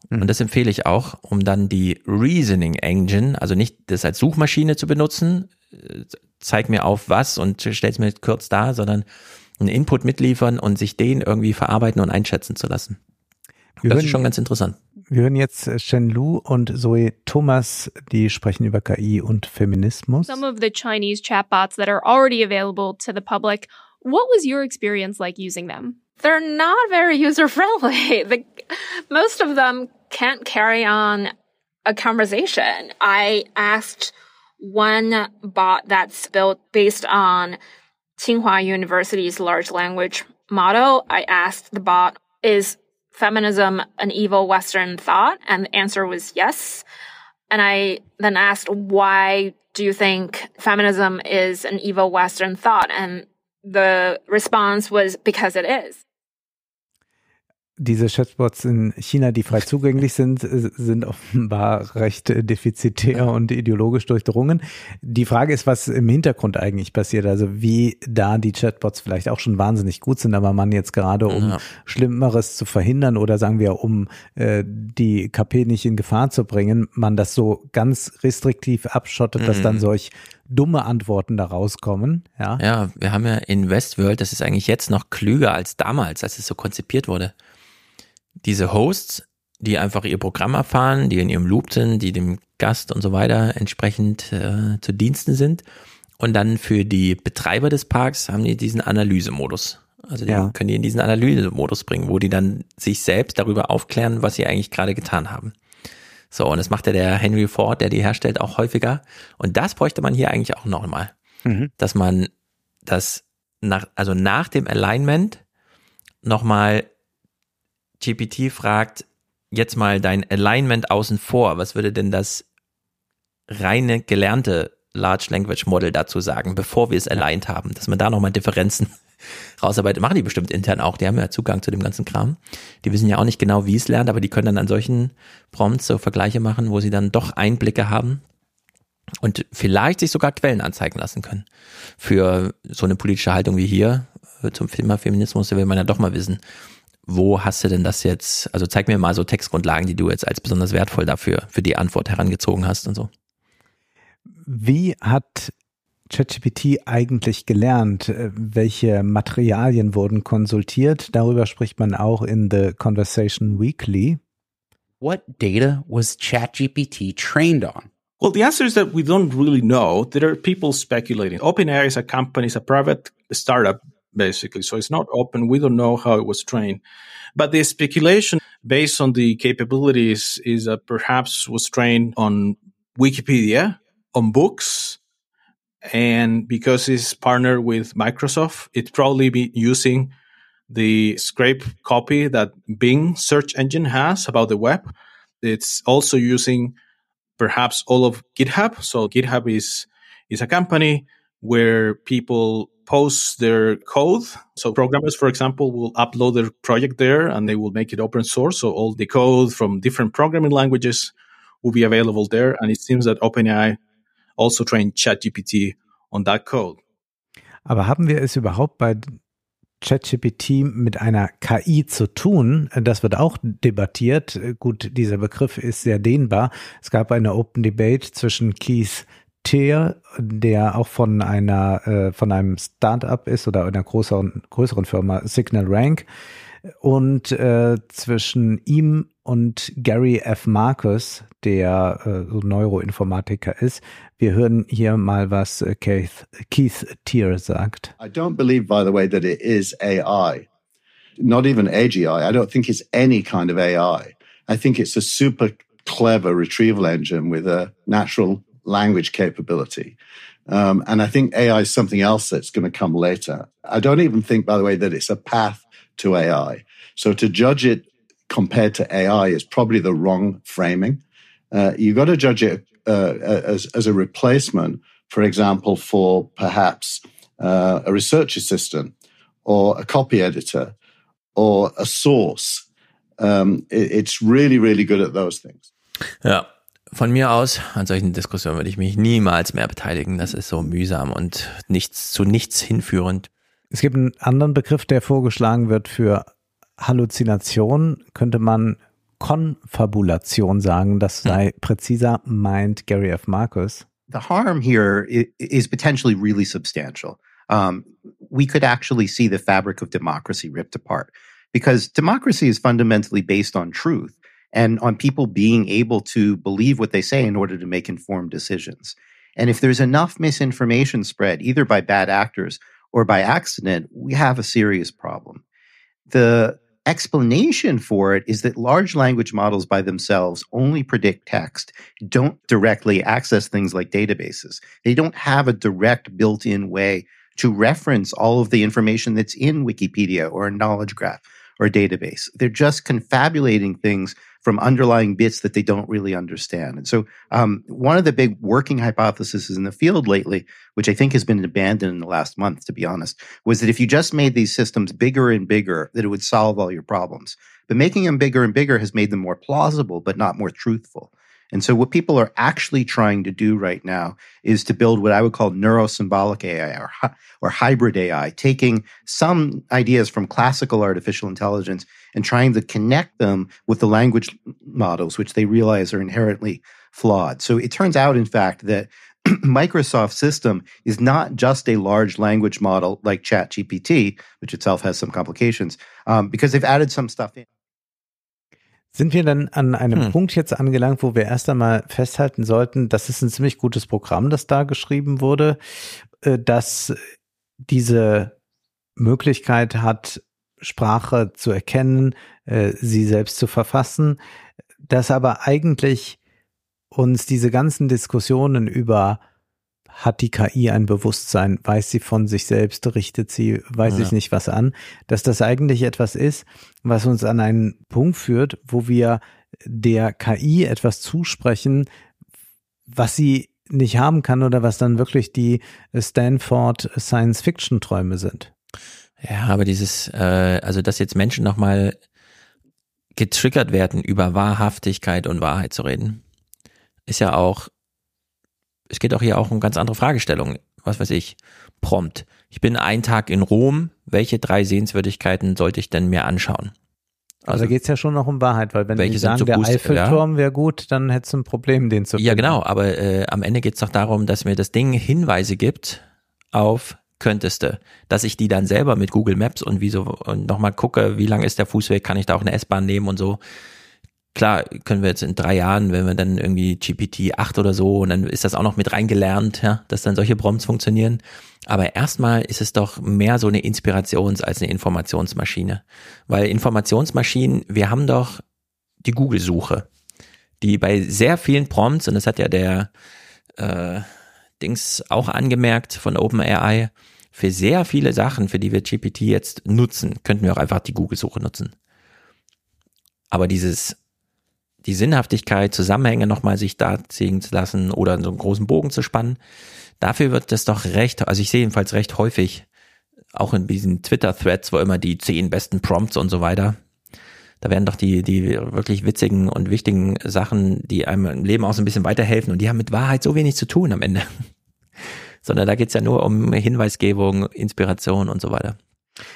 Mhm. Und das empfehle ich auch, um dann die Reasoning Engine, also nicht das als Suchmaschine zu benutzen, äh, zeig mir auf was und stell's mir kurz da, sondern einen Input mitliefern und sich den irgendwie verarbeiten und einschätzen zu lassen. Wir das hören, ist schon ganz interessant. Wir hören jetzt Shen Lu und Zoe Thomas, die sprechen über KI und Feminismus. Some of the Chinese chatbots that are already available to the public, what was your experience like using them? They're not very user friendly. most of them can't carry on a conversation. I asked one bot that's built based on Tsinghua University's large language model. I asked the bot, is feminism an evil Western thought? And the answer was yes. And I then asked, why do you think feminism is an evil Western thought? And the response was because it is. Diese Chatbots in China, die frei zugänglich sind, äh, sind offenbar recht defizitär und ideologisch durchdrungen. Die Frage ist, was im Hintergrund eigentlich passiert. Also wie da die Chatbots vielleicht auch schon wahnsinnig gut sind, aber man jetzt gerade, um ja. Schlimmeres zu verhindern oder sagen wir, um äh, die KP nicht in Gefahr zu bringen, man das so ganz restriktiv abschottet, mhm. dass dann mhm. solch dumme Antworten da rauskommen. Ja. ja, wir haben ja in Westworld, das ist eigentlich jetzt noch klüger als damals, als es so konzipiert wurde diese Hosts, die einfach ihr Programm erfahren, die in ihrem Loop sind, die dem Gast und so weiter entsprechend äh, zu Diensten sind. Und dann für die Betreiber des Parks haben die diesen Analysemodus. Also die ja. können die in diesen Analysemodus bringen, wo die dann sich selbst darüber aufklären, was sie eigentlich gerade getan haben. So, und das macht ja der Henry Ford, der die herstellt, auch häufiger. Und das bräuchte man hier eigentlich auch nochmal. Mhm. Dass man das nach, also nach dem Alignment nochmal GPT fragt, jetzt mal dein Alignment außen vor, was würde denn das reine gelernte Large Language Model dazu sagen, bevor wir es aligned haben, dass man da nochmal Differenzen rausarbeitet. Machen die bestimmt intern auch, die haben ja Zugang zu dem ganzen Kram. Die wissen ja auch nicht genau, wie es lernt, aber die können dann an solchen Prompts so Vergleiche machen, wo sie dann doch Einblicke haben und vielleicht sich sogar Quellen anzeigen lassen können. Für so eine politische Haltung wie hier, äh, zum Thema Feminismus, da will man ja doch mal wissen, wo hast du denn das jetzt? Also zeig mir mal so Textgrundlagen, die du jetzt als besonders wertvoll dafür für die Antwort herangezogen hast und so. Wie hat ChatGPT eigentlich gelernt? Welche Materialien wurden konsultiert? Darüber spricht man auch in The Conversation Weekly. What data was ChatGPT trained on? Well, the answer is that we don't really know. There are people speculating. OpenAI is a company, is a private startup basically. So it's not open. We don't know how it was trained. But the speculation based on the capabilities is that perhaps was trained on Wikipedia on books. And because it's partnered with Microsoft, it's probably be using the scrape copy that Bing search engine has about the web. It's also using perhaps all of GitHub. So GitHub is, is a company where people post their code. So programmers, for example, will upload their project there and they will make it open source. So all the code from different programming languages will be available there. And it seems that OpenAI also trained ChatGPT on that code. Aber haben wir es überhaupt bei ChatGPT mit einer KI zu tun? Das wird auch debattiert. Gut, dieser Begriff ist sehr dehnbar. Es gab eine Open Debate zwischen Keith Tier, der auch von einer äh, von einem Startup ist oder einer größeren größeren Firma Signal Rank und äh, zwischen ihm und Gary F. Marcus, der äh, Neuroinformatiker ist. Wir hören hier mal, was äh, Keith, Keith Tier sagt. I don't believe, by the way, that it is AI. Not even AGI. I don't think it's any kind of AI. I think it's a super clever retrieval engine with a natural language capability. Um, and I think AI is something else that's going to come later. I don't even think, by the way, that it's a path to AI. So to judge it compared to AI is probably the wrong framing. Uh, you've got to judge it uh, as, as a replacement, for example, for perhaps uh, a research assistant or a copy editor or a source. Um, it, it's really, really good at those things. Ja, von mir aus, an solchen Diskussionen würde ich mich niemals mehr beteiligen. Das ist so mühsam und nichts zu nichts hinführend. Es gibt einen anderen Begriff, der vorgeschlagen wird für Halluzination, könnte man Konfabulation sagen. Das sei präziser, meint Gary F. Marcus. The harm here is potentially really substantial. Um, we could actually see the fabric of democracy ripped apart because democracy is fundamentally based on truth. And on people being able to believe what they say in order to make informed decisions. And if there's enough misinformation spread, either by bad actors or by accident, we have a serious problem. The explanation for it is that large language models by themselves only predict text, don't directly access things like databases. They don't have a direct built in way to reference all of the information that's in Wikipedia or a knowledge graph or a database. They're just confabulating things from underlying bits that they don't really understand. And so, um, one of the big working hypotheses in the field lately, which I think has been abandoned in the last month, to be honest, was that if you just made these systems bigger and bigger, that it would solve all your problems. But making them bigger and bigger has made them more plausible, but not more truthful. And so what people are actually trying to do right now is to build what I would call neurosymbolic AI or, or hybrid AI, taking some ideas from classical artificial intelligence and trying to connect them with the language models, which they realize are inherently flawed. So it turns out, in fact, that Microsoft's system is not just a large language model like ChatGPT, which itself has some complications, um, because they've added some stuff in. Sind wir dann an einem hm. Punkt jetzt angelangt, wo wir erst einmal festhalten sollten, das ist ein ziemlich gutes Programm, das da geschrieben wurde, äh, dass diese Möglichkeit hat, Sprache zu erkennen, äh, sie selbst zu verfassen, dass aber eigentlich uns diese ganzen Diskussionen über hat die KI ein Bewusstsein, weiß sie von sich selbst, richtet sie, weiß ja. ich nicht was an, dass das eigentlich etwas ist, was uns an einen Punkt führt, wo wir der KI etwas zusprechen, was sie nicht haben kann oder was dann wirklich die Stanford Science-Fiction-Träume sind. Ja, aber dieses, äh, also dass jetzt Menschen nochmal getriggert werden, über Wahrhaftigkeit und Wahrheit zu reden, ist ja auch es geht auch hier auch um ganz andere Fragestellungen. Was weiß ich, prompt. Ich bin einen Tag in Rom. Welche drei Sehenswürdigkeiten sollte ich denn mir anschauen? Also, also geht's ja schon noch um Wahrheit, weil wenn Sie sagen, so der Eiffelturm ja? wäre gut, dann hättest du ein Problem, den zu finden. Ja, genau, aber äh, am Ende geht's doch darum, dass mir das Ding Hinweise gibt auf könnteste, dass ich die dann selber mit Google Maps und wie so und nochmal gucke, wie lang ist der Fußweg, kann ich da auch eine S-Bahn nehmen und so klar können wir jetzt in drei Jahren, wenn wir dann irgendwie GPT 8 oder so und dann ist das auch noch mit reingelernt, ja, dass dann solche Prompts funktionieren. Aber erstmal ist es doch mehr so eine Inspirations- als eine Informationsmaschine. Weil Informationsmaschinen, wir haben doch die Google-Suche, die bei sehr vielen Prompts, und das hat ja der äh, Dings auch angemerkt von OpenAI. Für sehr viele Sachen, für die wir GPT jetzt nutzen, könnten wir auch einfach die Google-Suche nutzen. Aber dieses, die Sinnhaftigkeit, Zusammenhänge nochmal sich da ziehen zu lassen oder so einen großen Bogen zu spannen, dafür wird das doch recht, also ich sehe jedenfalls recht häufig, auch in diesen Twitter-Threads, wo immer die zehn besten Prompts und so weiter, da werden doch die, die wirklich witzigen und wichtigen Sachen, die einem im Leben auch so ein bisschen weiterhelfen und die haben mit Wahrheit so wenig zu tun am Ende. Sondern da geht's ja nur um Hinweisgebung, Inspiration und so weiter.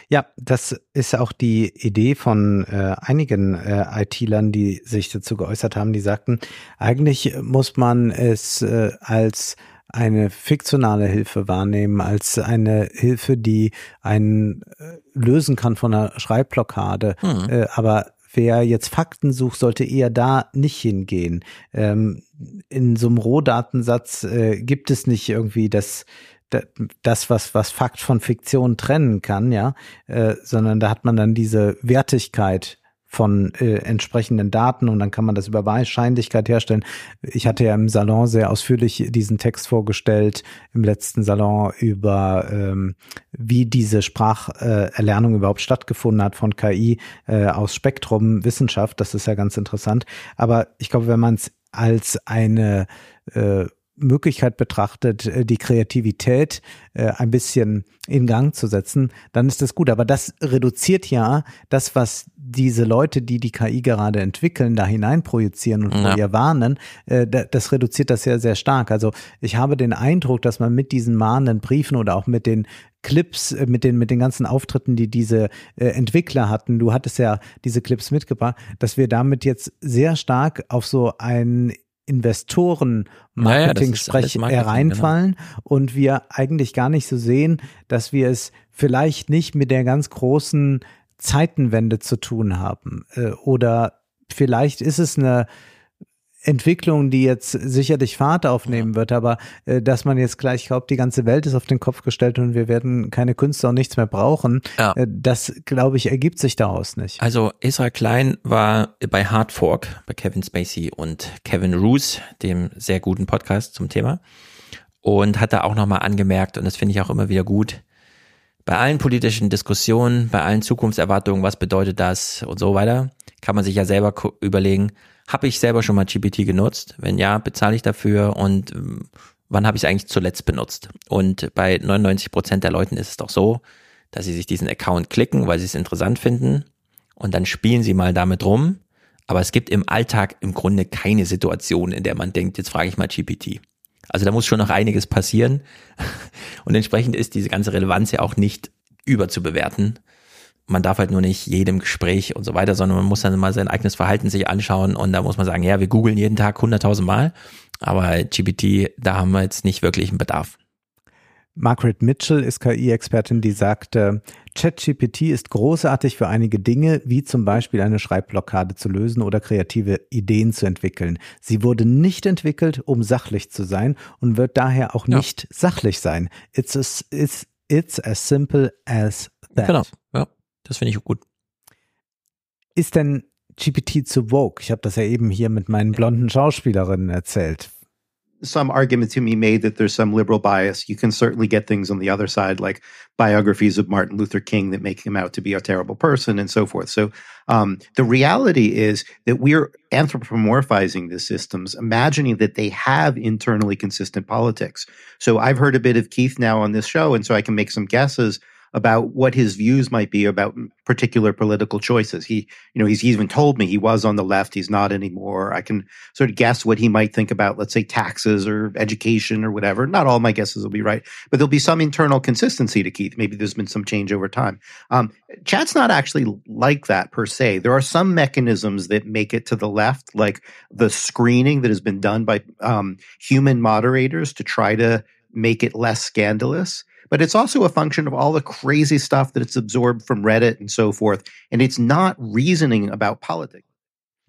Ja, das ist auch die Idee von äh, einigen äh, IT-Lern, die sich dazu geäußert haben, die sagten, eigentlich muss man es äh, als eine fiktionale Hilfe wahrnehmen, als eine Hilfe, die einen äh, lösen kann von einer Schreibblockade. Hm. Äh, aber wer jetzt Fakten sucht, sollte eher da nicht hingehen. Ähm, in so einem Rohdatensatz äh, gibt es nicht irgendwie das das, was, was Fakt von Fiktion trennen kann, ja, äh, sondern da hat man dann diese Wertigkeit von äh, entsprechenden Daten und dann kann man das über Wahrscheinlichkeit herstellen. Ich hatte ja im Salon sehr ausführlich diesen Text vorgestellt, im letzten Salon über ähm, wie diese Spracherlernung überhaupt stattgefunden hat von KI äh, aus Spektrum Wissenschaft. Das ist ja ganz interessant. Aber ich glaube, wenn man es als eine äh, Möglichkeit betrachtet, äh, die Kreativität äh, ein bisschen in Gang zu setzen, dann ist das gut. Aber das reduziert ja das, was diese Leute, die die KI gerade entwickeln, da hinein projizieren und ja. ihr warnen, äh, das reduziert das sehr, sehr stark. Also ich habe den Eindruck, dass man mit diesen mahnenden Briefen oder auch mit den Clips, mit den, mit den ganzen Auftritten, die diese Entwickler hatten, du hattest ja diese Clips mitgebracht, dass wir damit jetzt sehr stark auf so ein Investoren-Marketing-Sprech naja, hereinfallen genau. und wir eigentlich gar nicht so sehen, dass wir es vielleicht nicht mit der ganz großen Zeitenwende zu tun haben. Äh, oder vielleicht ist es eine Entwicklung, die jetzt sicherlich Fahrt aufnehmen wird, aber äh, dass man jetzt gleich glaubt, die ganze Welt ist auf den Kopf gestellt und wir werden keine Künstler und nichts mehr brauchen, ja. äh, das glaube ich ergibt sich daraus nicht. Also Israel Klein war bei Hard Fork, bei Kevin Spacey und Kevin Roos, dem sehr guten Podcast zum Thema und hat da auch nochmal angemerkt und das finde ich auch immer wieder gut, bei allen politischen Diskussionen, bei allen Zukunftserwartungen, was bedeutet das und so weiter, kann man sich ja selber überlegen, habe ich selber schon mal GPT genutzt? Wenn ja, bezahle ich dafür und ähm, wann habe ich es eigentlich zuletzt benutzt? Und bei 99 Prozent der Leuten ist es doch so, dass sie sich diesen Account klicken, weil sie es interessant finden und dann spielen sie mal damit rum. Aber es gibt im Alltag im Grunde keine Situation, in der man denkt, jetzt frage ich mal GPT. Also da muss schon noch einiges passieren. Und entsprechend ist diese ganze Relevanz ja auch nicht überzubewerten man darf halt nur nicht jedem Gespräch und so weiter, sondern man muss dann mal sein eigenes Verhalten sich anschauen und da muss man sagen, ja, wir googeln jeden Tag 100.000 Mal, aber GPT, da haben wir jetzt nicht wirklich einen Bedarf. Margaret Mitchell ist KI-Expertin, die sagte, ChatGPT ist großartig für einige Dinge, wie zum Beispiel eine Schreibblockade zu lösen oder kreative Ideen zu entwickeln. Sie wurde nicht entwickelt, um sachlich zu sein und wird daher auch nicht ja. sachlich sein. It's, a, it's, it's as simple as that. Genau, ja. Das finde ich gut. Ist denn GPT zu Vogue? Ich habe das ja eben hier mit meinen blonden Schauspielerinnen erzählt. Some argument to be made that there's some liberal bias. You can certainly get things on the other side, like biographies of Martin Luther King that make him out to be a terrible person and so forth. So um, the reality is that we're anthropomorphizing the systems, imagining that they have internally consistent politics. So I've heard a bit of Keith now on this show, and so I can make some guesses about what his views might be about particular political choices. He, you know, he's even told me he was on the left. He's not anymore. I can sort of guess what he might think about, let's say, taxes or education or whatever. Not all my guesses will be right, but there'll be some internal consistency to Keith. Maybe there's been some change over time. Um, chat's not actually like that per se. There are some mechanisms that make it to the left, like the screening that has been done by um, human moderators to try to make it less scandalous but it's also a function of all the crazy stuff that it's absorbed from Reddit and so forth. And it's not reasoning about politics.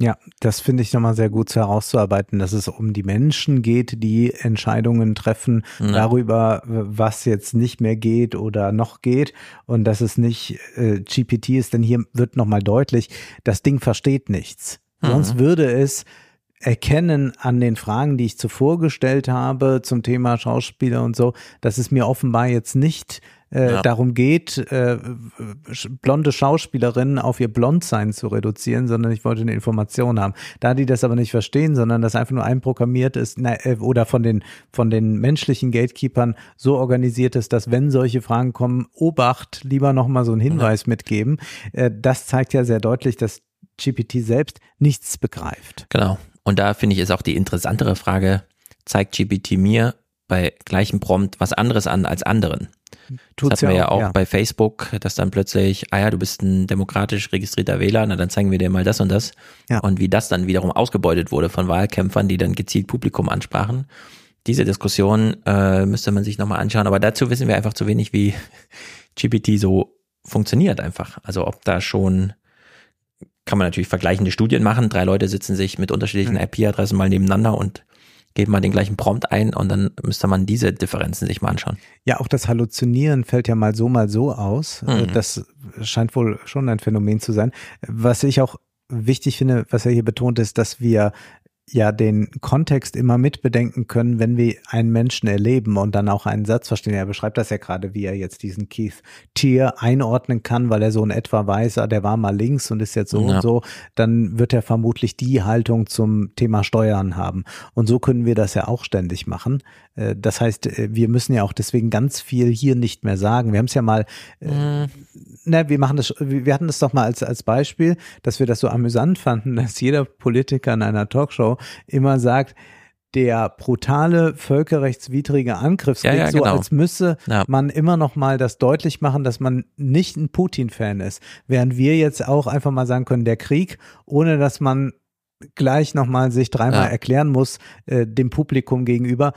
Ja, das finde ich nochmal sehr gut herauszuarbeiten, dass es um die Menschen geht, die Entscheidungen treffen ja. darüber, was jetzt nicht mehr geht oder noch geht und dass es nicht äh, GPT ist, denn hier wird nochmal deutlich, das Ding versteht nichts. Mhm. Sonst würde es erkennen an den Fragen, die ich zuvor gestellt habe zum Thema Schauspieler und so, dass es mir offenbar jetzt nicht äh, Ja. darum geht, äh, blonde Schauspielerinnen auf ihr Blondsein zu reduzieren, sondern ich wollte eine Information haben. Da die das aber nicht verstehen, sondern das einfach nur einprogrammiert ist na, äh, oder von den von den menschlichen Gatekeepern so organisiert ist, dass wenn solche Fragen kommen, Obacht, lieber noch mal so einen Hinweis mitgeben. Äh, das zeigt ja sehr deutlich, dass GPT selbst nichts begreift. Genau. Und da finde ich ist auch die interessantere Frage, zeigt GPT mir bei gleichem Prompt was anderes an als anderen? Tut's das hatten wir ja auch ja. bei Facebook, dass dann plötzlich, ah ja, du bist ein demokratisch registrierter Wähler, na dann zeigen wir dir mal das und das. Ja. Und wie das dann wiederum ausgebeutet wurde von Wahlkämpfern, die dann gezielt Publikum ansprachen. Diese Diskussion äh, müsste man sich nochmal anschauen, aber dazu wissen wir einfach zu wenig, wie GPT so funktioniert einfach. Also ob da schon kann man natürlich vergleichende Studien machen. Drei Leute sitzen sich mit unterschiedlichen Mhm. IP-Adressen mal nebeneinander und geben mal den gleichen Prompt ein und dann müsste man diese Differenzen sich mal anschauen. Ja, auch das Halluzinieren fällt ja mal so, mal so aus. Äh, Mhm. Das scheint wohl schon ein Phänomen zu sein. Was ich auch wichtig finde, was er hier betont, ist, dass wir ja den Kontext immer mitbedenken können, wenn wir einen Menschen erleben und dann auch einen Satz verstehen. Er beschreibt das ja gerade, wie er jetzt diesen Keith Tier einordnen kann, weil er so in etwa weiß, der war mal links und ist jetzt so Ja. und so. Dann wird er vermutlich die Haltung zum Thema Steuern haben. Und so können wir das ja auch ständig machen. Äh, Das heißt, äh, wir müssen ja auch deswegen ganz viel hier nicht mehr sagen. Wir haben es ja mal, äh, na, wir machen das, wir hatten das doch mal als, als Beispiel, dass wir das so amüsant fanden, dass jeder Politiker in einer Talkshow immer sagt, der brutale, völkerrechtswidrige Angriffskrieg, Ja, ja, so genau. als müsse Ja. man immer noch mal das deutlich machen, dass man nicht ein Putin-Fan ist. Während wir jetzt auch einfach mal sagen können, der Krieg, ohne dass man gleich noch mal sich dreimal erklären muss, äh, dem Publikum gegenüber,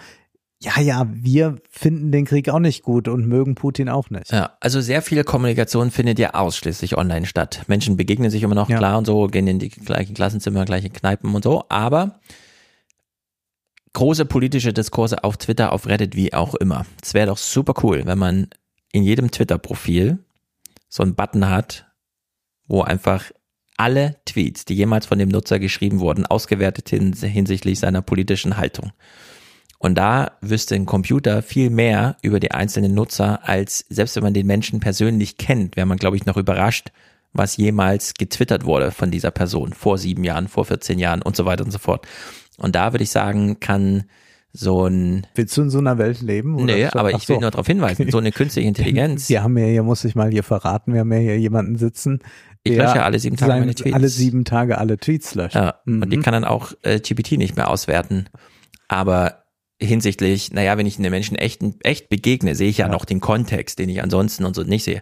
ja, ja, wir finden den Krieg auch nicht gut und mögen Putin auch nicht. Ja, also sehr viel Kommunikation findet ja ausschließlich online statt. Menschen begegnen sich immer noch Ja. klar und so, gehen in die gleichen Klassenzimmer, gleiche Kneipen und so, aber große politische Diskurse auf Twitter, auf Reddit, wie auch immer. Es wäre doch super cool, wenn man in jedem Twitter-Profil so einen Button hat, wo einfach alle Tweets, die jemals von dem Nutzer geschrieben wurden, ausgewertet hin, hinsichtlich seiner politischen Haltung. Und da wüsste ein Computer viel mehr über die einzelnen Nutzer, als selbst wenn man den Menschen persönlich kennt, wäre man, glaube ich, noch überrascht, was jemals getwittert wurde von dieser Person vor sieben Jahren, vor 14 Jahren und so weiter und so fort. Und da würde ich sagen, kann so ein Willst du in so einer Welt leben? oder? Nee, aber ich will so. nur darauf hinweisen, so eine künstliche Intelligenz. Wir haben ja hier, muss ich mal hier verraten, wir haben ja hier jemanden sitzen. Ich lösche alle sieben Tage meine Tweets. Alle sieben Tage alle Tweets löscht. Ja, und die Mhm. kann dann auch äh, GPT nicht mehr auswerten. Aber hinsichtlich, naja, wenn ich einem Menschen echt, echt begegne, sehe ich ja, noch den Kontext, den ich ansonsten und so nicht sehe.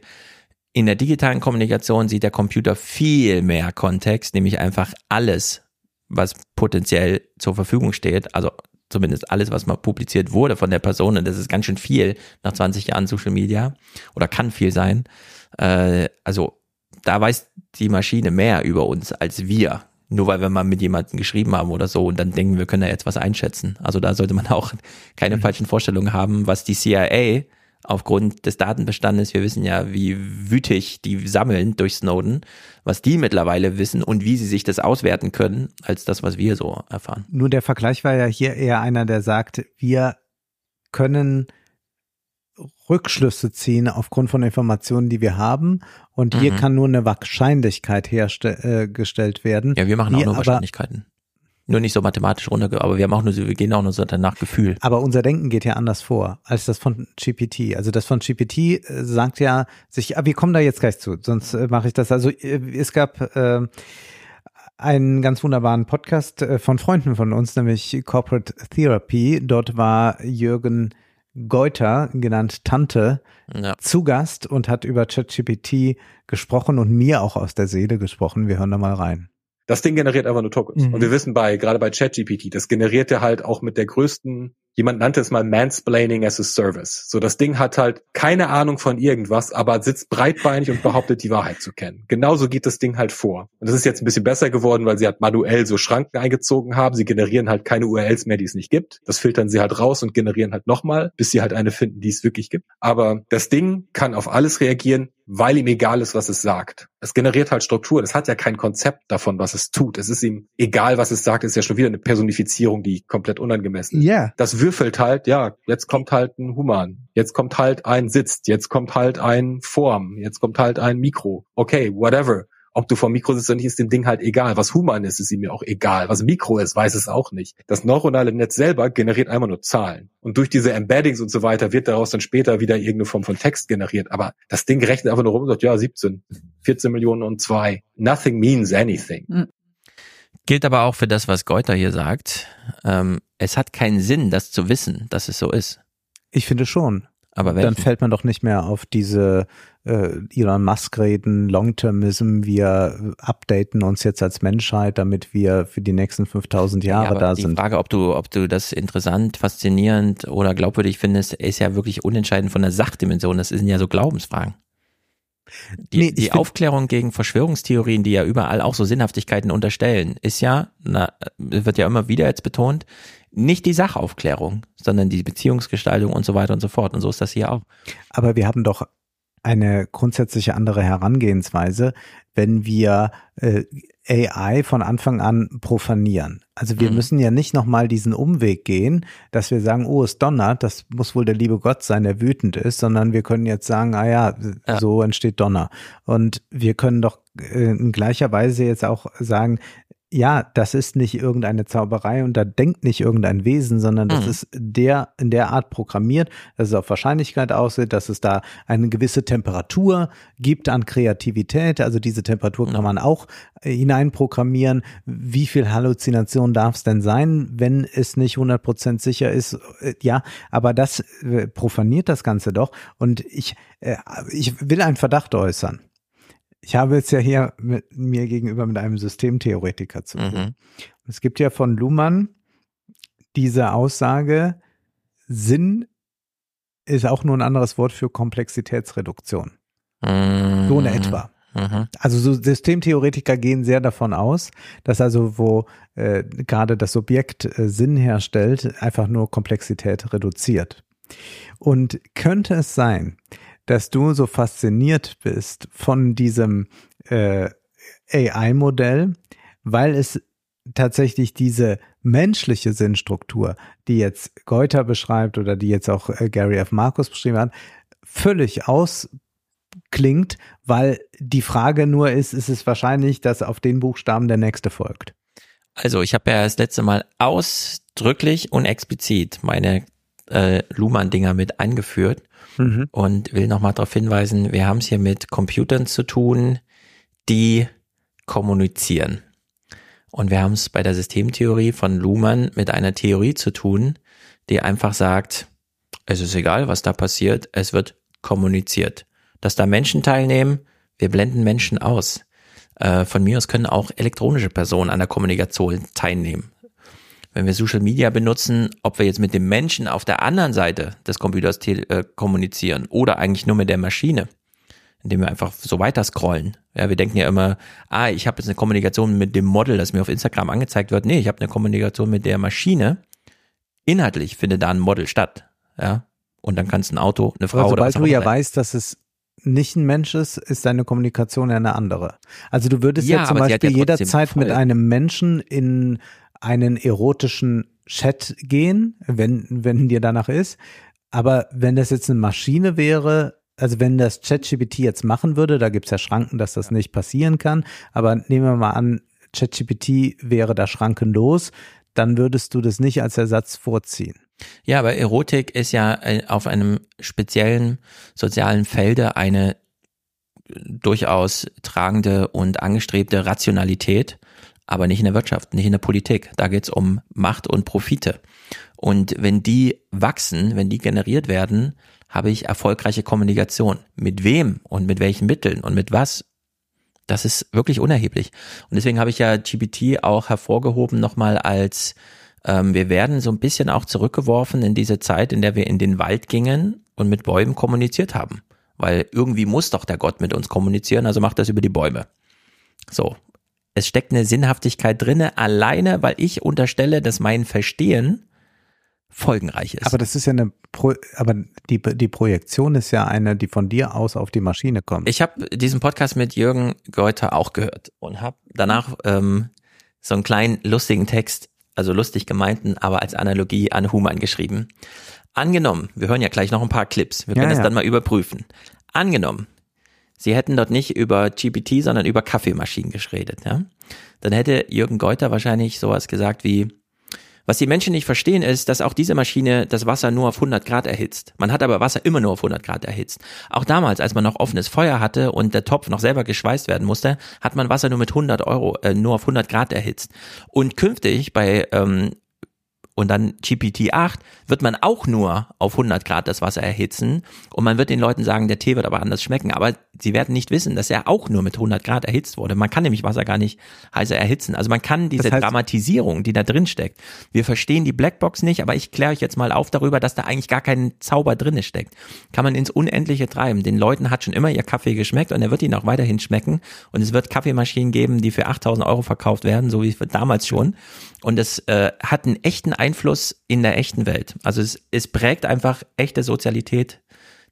In der digitalen Kommunikation sieht der Computer viel mehr Kontext, nämlich einfach alles, was potenziell zur Verfügung steht, also zumindest alles, was mal publiziert wurde von der Person, und das ist ganz schön viel nach 20 Jahren Social Media oder kann viel sein. Äh, also da weiß die Maschine mehr über uns als wir. Nur weil wir mal mit jemandem geschrieben haben oder so und dann denken, wir können da jetzt was einschätzen. Also da sollte man auch keine falschen Vorstellungen haben, was die CIA aufgrund des Datenbestandes, wir wissen ja, wie wütig die sammeln durch Snowden, was die mittlerweile wissen und wie sie sich das auswerten können, als das, was wir so erfahren. Nur der Vergleich war ja hier eher einer, der sagt, wir können Rückschlüsse ziehen aufgrund von Informationen, die wir haben. Und hier Mhm. kann nur eine Wahrscheinlichkeit hergestellt werden. Ja, wir machen auch nur Wahrscheinlichkeiten. Nur nicht so mathematisch runter, aber wir haben auch nur so, wir gehen auch nur so danach Gefühl. Aber unser Denken geht ja anders vor als das von GPT. Also das von GPT äh, sagt ja sich, ah, wir kommen da jetzt gleich zu, sonst äh, mache ich das. Also äh, es gab äh, einen ganz wunderbaren Podcast äh, von Freunden von uns, nämlich Corporate Therapy. Dort war Jürgen Geuter, genannt Tante, Ja. zu Gast und hat über ChatGPT gesprochen und mir auch aus der Seele gesprochen. Wir hören da mal rein. Das Ding generiert einfach nur Tokens. Mhm. Und wir wissen bei, gerade bei ChatGPT, das generiert er halt auch mit der größten jemand nannte es mal Mansplaining as a Service. So, das Ding hat halt keine Ahnung von irgendwas, aber sitzt breitbeinig und behauptet, die Wahrheit zu kennen. Genauso geht das Ding halt vor. Und das ist jetzt ein bisschen besser geworden, weil sie halt manuell so Schranken eingezogen haben. Sie generieren halt keine URLs mehr, die es nicht gibt. Das filtern sie halt raus und generieren halt nochmal, bis sie halt eine finden, die es wirklich gibt. Aber das Ding kann auf alles reagieren, weil ihm egal ist, was es sagt. Es generiert halt Strukturen. Es hat ja kein Konzept davon, was es tut. Es ist ihm egal, was es sagt. Es ist ja schon wieder eine Personifizierung, die komplett unangemessen ist. Ja. Das würfelt halt, ja, jetzt kommt halt ein Human. Jetzt kommt halt ein Sitzt. Jetzt kommt halt ein Form. Jetzt kommt halt ein Mikro. Okay, whatever. Ob du vom Mikro sitzt oder nicht, ist dem Ding halt egal. Was Human ist, ist ihm ja auch egal. Was Mikro ist, weiß es auch nicht. Das neuronale Netz selber generiert einfach nur Zahlen. Und durch diese Embeddings und so weiter wird daraus dann später wieder irgendeine Form von Text generiert. Aber das Ding rechnet einfach nur rum und sagt, ja, 17, 14 Millionen und zwei. Nothing means anything. Gilt aber auch für das, was Geuter hier sagt. Ähm, es hat keinen Sinn, das zu wissen, dass es so ist. Ich finde schon. Aber dann fällt man doch nicht mehr auf diese äh, Elon Musk reden, Long-Termism, wir updaten uns jetzt als Menschheit, damit wir für die nächsten 5000 Jahre ja, da die sind. Die Frage, ob du, ob du das interessant, faszinierend oder glaubwürdig findest, ist ja wirklich unentscheidend von der Sachdimension. Das sind ja so Glaubensfragen. Die, Nee, die Aufklärung gegen Verschwörungstheorien, die ja überall auch so Sinnhaftigkeiten unterstellen, ist ja, na, wird ja immer wieder jetzt betont, nicht die Sachaufklärung, sondern die Beziehungsgestaltung und so weiter und so fort. Und so ist das hier auch. Aber wir haben doch eine grundsätzliche andere Herangehensweise, wenn wir äh, AI von Anfang an profanieren. Also wir müssen ja nicht nochmal diesen Umweg gehen, dass wir sagen, oh, es donnert, das muss wohl der liebe Gott sein, der wütend ist, sondern wir können jetzt sagen, ah ja, so entsteht Donner. Und wir können doch äh, in gleicher Weise jetzt auch sagen, ja, das ist nicht irgendeine Zauberei und da denkt nicht irgendein Wesen, sondern das Mhm. ist der in der Art programmiert, dass es auf Wahrscheinlichkeit aussieht, dass es da eine gewisse Temperatur gibt an Kreativität. Also diese Temperatur kann man auch äh, hineinprogrammieren. Wie viel Halluzination darf es denn sein, wenn es nicht 100% sicher ist? Äh, Ja, aber das äh, profaniert das Ganze doch. Und ich, ich will einen Verdacht äußern. Ich habe jetzt ja hier mit mir gegenüber mit einem Systemtheoretiker zu tun. Mhm. Es gibt ja von Luhmann diese Aussage, Sinn ist auch nur ein anderes Wort für Komplexitätsreduktion. So in etwa. Mhm. Also so Systemtheoretiker gehen sehr davon aus, dass also wo äh, gerade das Objekt äh, Sinn herstellt, einfach nur Komplexität reduziert. Und könnte es sein, dass du so fasziniert bist von diesem äh, AI-Modell, weil es tatsächlich diese menschliche Sinnstruktur, die jetzt Goethe beschreibt oder die jetzt auch äh, Gary F. Marcus beschrieben hat, völlig ausklingt, weil die Frage nur ist, ist es wahrscheinlich, dass auf den Buchstaben der nächste folgt. Also ich habe ja das letzte Mal ausdrücklich und explizit meine äh, Luhmann-Dinger mit eingeführt Mhm. und will nochmal darauf hinweisen, wir haben es hier mit Computern zu tun, die kommunizieren. Und wir haben es bei der Systemtheorie von Luhmann mit einer Theorie zu tun, die einfach sagt, es ist egal, was da passiert, es wird kommuniziert. Dass da Menschen teilnehmen, wir blenden Menschen aus. Äh, von mir aus können auch elektronische Personen an der Kommunikation teilnehmen. Wenn wir Social Media benutzen, ob wir jetzt mit dem Menschen auf der anderen Seite des Computers te- äh, kommunizieren oder eigentlich nur mit der Maschine, indem wir einfach so weiter scrollen. Ja, wir denken ja immer, ah, ich habe jetzt eine Kommunikation mit dem Model, das mir auf Instagram angezeigt wird. Nee, ich habe eine Kommunikation mit der Maschine. Inhaltlich findet da ein Model statt. Ja, und dann kann es ein Auto, eine Frau Aber oder was sobald auch du immer ja sein. weißt, dass es nicht ein Mensch ist, ist deine Kommunikation ja eine andere. Also du würdest Ja, ja, zum Beispiel ja jederzeit mit voll- einem Menschen in einen erotischen Chat gehen, wenn, wenn dir danach ist. Aber wenn das jetzt eine Maschine wäre, also wenn das ChatGPT jetzt machen würde, da gibt's ja Schranken, dass das nicht passieren kann, aber nehmen wir mal an, ChatGPT wäre da schrankenlos, dann würdest du das nicht als Ersatz vorziehen. Ja, aber Erotik ist ja äh, auf einem speziellen sozialen Felde eine durchaus tragende und angestrebte Rationalität, aber nicht in der Wirtschaft, nicht in der Politik. Da geht's um Macht und Profite. Und wenn die wachsen, wenn die generiert werden, habe ich erfolgreiche Kommunikation. Mit wem und mit welchen Mitteln und mit was? Das ist wirklich unerheblich. Und deswegen habe ich ja GPT auch hervorgehoben nochmal als Ähm, wir werden so ein bisschen auch zurückgeworfen in diese Zeit, in der wir in den Wald gingen und mit Bäumen kommuniziert haben. Weil irgendwie muss doch der Gott mit uns kommunizieren, also macht das über die Bäume. So. Es steckt eine Sinnhaftigkeit drinne, alleine, weil ich unterstelle, dass mein Verstehen folgenreich ist. Aber das ist ja eine, Pro aber die, die Projektion ist ja eine, die von dir aus auf die Maschine kommt. Ich habe diesen Podcast mit Jürgen Geuter auch gehört und habe danach ähm, so einen kleinen lustigen Text, also lustig gemeinten, aber als Analogie an Human geschrieben. Angenommen, wir hören ja gleich noch ein paar Clips, wir können Ja, das ja. dann mal überprüfen. Angenommen, Sie hätten dort nicht über GPT, sondern über Kaffeemaschinen geredet, ja? Dann hätte Jürgen Geuter wahrscheinlich sowas gesagt wie, was die Menschen nicht verstehen ist, dass auch diese Maschine das Wasser nur auf 100 Grad erhitzt. Man hat aber Wasser immer nur auf 100 Grad erhitzt. Auch damals, als man noch offenes Feuer hatte und der Topf noch selber geschweißt werden musste, hat man Wasser nur mit 100 Euro, äh, nur auf 100 Grad erhitzt. Und künftig bei ähm, und dann GPT-8 wird man auch nur auf 100 Grad das Wasser erhitzen und man wird den Leuten sagen, der Tee wird aber anders schmecken, aber sie werden nicht wissen, dass er auch nur mit 100 Grad erhitzt wurde. Man kann nämlich Wasser gar nicht heißer erhitzen. Also man kann diese Das heißt- Dramatisierung, die da drin steckt. Wir verstehen die Blackbox nicht, aber ich kläre euch jetzt mal auf darüber, dass da eigentlich gar kein Zauber drinne steckt. Kann man ins Unendliche treiben. Den Leuten hat schon immer ihr Kaffee geschmeckt und er wird ihnen auch weiterhin schmecken und es wird Kaffeemaschinen geben, die für 8000 Euro verkauft werden, so wie damals schon. Und es äh, hat einen echten Einfluss in der echten Welt. Also es, es prägt einfach echte Sozialität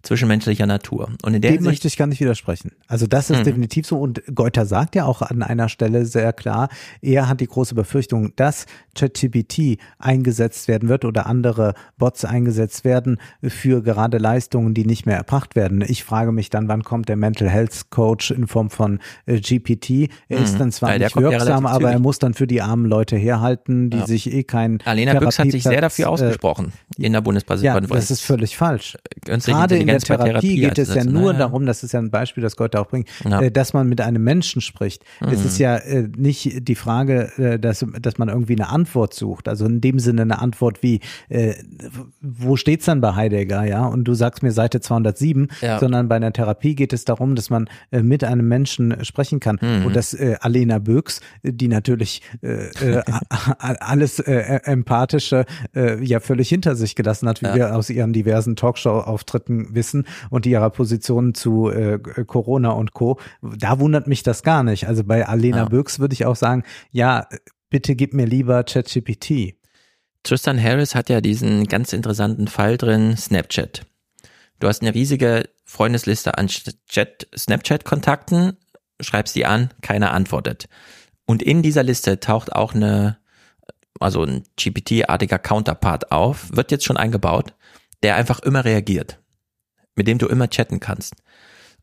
zwischenmenschlicher Natur. Und in der Dem möchte ich gar nicht widersprechen. Also das ist Mhm. definitiv so. Und Geuter sagt ja auch an einer Stelle sehr klar, er hat die große Befürchtung, dass ChatGPT eingesetzt werden wird oder andere Bots eingesetzt werden für gerade Leistungen, die nicht mehr erbracht werden. Ich frage mich dann, wann kommt der Mental Health Coach in Form von äh, GPT? Er ist Mhm. dann zwar Ja, nicht ja wirksam, relativ aber er muss dann für die armen Leute herhalten, die Ja. sich eh kein Alena Büchs hat sich sehr dafür äh, ausgesprochen in der Ja, Bundespräsidentenkonferenz. das ist völlig falsch. Künstliche Gerade in der Intelligenz bei Therapie geht es ja nur Ja, ja. darum, das ist ja ein Beispiel, das Gott auch bringt, Ja. äh, dass man mit einem Menschen spricht. Es Mhm. ist ja äh, nicht die Frage, äh, dass, dass man irgendwie eine Antwort sucht. Also in dem Sinne eine Antwort wie, äh, wo steht's dann bei Heidegger, ja? Und du sagst mir Seite 207, Ja. sondern bei einer Therapie geht es darum, dass man äh, mit einem Menschen sprechen kann. Mhm. Und dass äh, Alena Böks, äh, die natürlich äh, äh, alles äh, äh, empathische äh, ja völlig hinter sich gelassen hat, wie Ja. wir aus ihren diversen Talkshow-Auftritten wissen und ihrer Position zu äh, Corona und Co. Da wundert mich das gar nicht. Also bei Alena Ja. Böks würde ich auch sagen, ja, bitte gib mir lieber ChatGPT. Tristan Harris hat ja diesen ganz interessanten Fall drin, Snapchat. Du hast eine riesige Freundesliste an Chat, Snapchat-Kontakten, schreibst die an, keiner antwortet. Und in dieser Liste taucht auch eine, also ein GPT-artiger Counterpart auf, wird jetzt schon eingebaut, der einfach immer reagiert, mit dem du immer chatten kannst.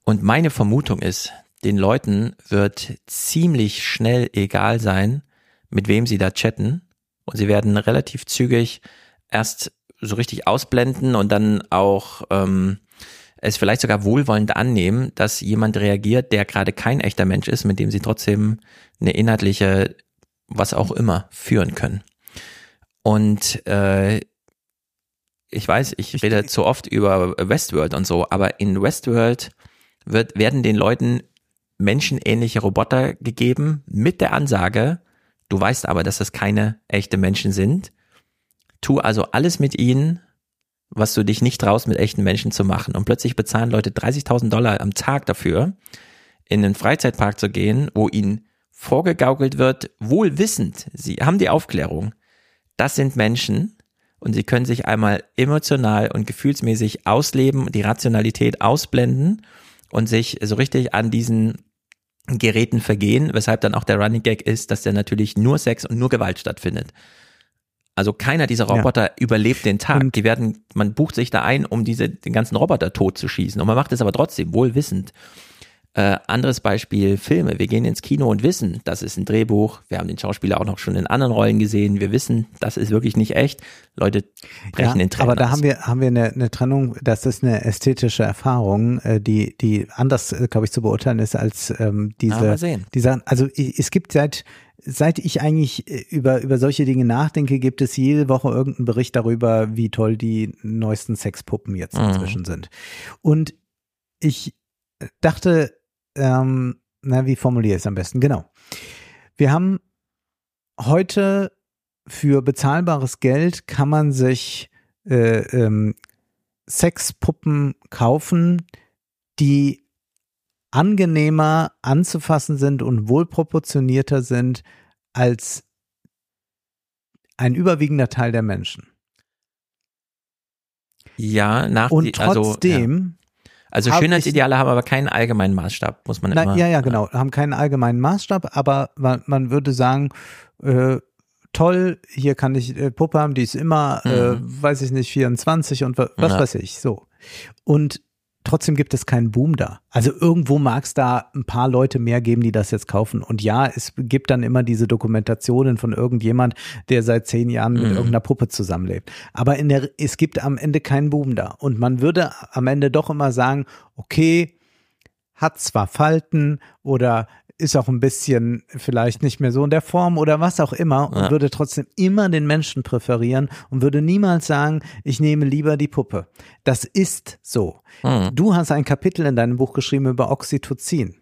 Und meine Vermutung ist, den Leuten wird ziemlich schnell egal sein, mit wem sie da chatten. Und sie werden relativ zügig erst so richtig ausblenden und dann auch ähm, es vielleicht sogar wohlwollend annehmen, dass jemand reagiert, der gerade kein echter Mensch ist, mit dem sie trotzdem eine inhaltliche, was auch immer, führen können. Und äh, ich weiß, ich rede zu oft über Westworld und so, aber in Westworld wird, werden den Leuten menschenähnliche Roboter gegeben mit der Ansage, du weißt aber, dass das keine echte Menschen sind. Tu also alles mit ihnen, was du dich nicht traust, mit echten Menschen zu machen. Und plötzlich bezahlen Leute 30.000 Dollar am Tag dafür, in einen Freizeitpark zu gehen, wo ihnen vorgegaukelt wird, wohl wissend, sie haben die Aufklärung, das sind Menschen und sie können sich einmal emotional und gefühlsmäßig ausleben, die Rationalität ausblenden und sich so richtig an diesen Geräten vergehen, weshalb dann auch der Running Gag ist, dass da natürlich nur Sex und nur Gewalt stattfindet. Also keiner dieser Ja. Roboter überlebt den Tag. die werden, man bucht sich da ein, um diese, den ganzen Roboter tot zu schießen. Und man macht es aber trotzdem wohlwissend. Äh, anderes Beispiel, Filme. Wir gehen ins Kino und wissen, das ist ein Drehbuch. Wir haben den Schauspieler auch noch schon in anderen Rollen gesehen. Wir wissen, das ist wirklich nicht echt. Leute brechen den Tränen aber da aus. haben wir haben wir eine, eine Trennung. Das ist eine ästhetische Erfahrung, äh, die die anders, äh, glaube ich, zu beurteilen ist als ähm, diese. Ja, mal sehen. Dieser, also es gibt seit seit ich eigentlich äh, über über solche Dinge nachdenke, gibt es jede Woche irgendeinen Bericht darüber, wie toll die neuesten Sexpuppen jetzt Mhm. inzwischen sind. Und ich dachte, ähm, na, wie formuliere ich es am besten? Genau. Wir haben heute für bezahlbares Geld kann man sich äh, ähm, Sexpuppen kaufen, die angenehmer anzufassen sind und wohlproportionierter sind als ein überwiegender Teil der Menschen. Ja, nach Und die, also, trotzdem Also hab Schönheitsideale haben aber keinen allgemeinen Maßstab, muss man Na, immer. ja, ja, genau. Haben keinen allgemeinen Maßstab, aber man, man würde sagen, äh, toll, hier kann ich äh, Puppe haben, die ist immer, äh, Mhm. weiß ich nicht, 24 und wa- was Ja. weiß ich, so. Und trotzdem gibt es keinen Boom da. Also irgendwo mag es da ein paar Leute mehr geben, die das jetzt kaufen. Und ja, es gibt dann immer diese Dokumentationen von irgendjemand, der seit zehn Jahren mit Mhm. irgendeiner Puppe zusammenlebt. Aber in der, es gibt am Ende keinen Boom da. Und man würde am Ende doch immer sagen, okay, hat zwar Falten oder ist auch ein bisschen vielleicht nicht mehr so in der Form oder was auch immer und Ja. würde trotzdem immer den Menschen präferieren und würde niemals sagen, ich nehme lieber die Puppe. Das ist so. Hm. Du hast ein Kapitel in deinem Buch geschrieben über Oxytocin.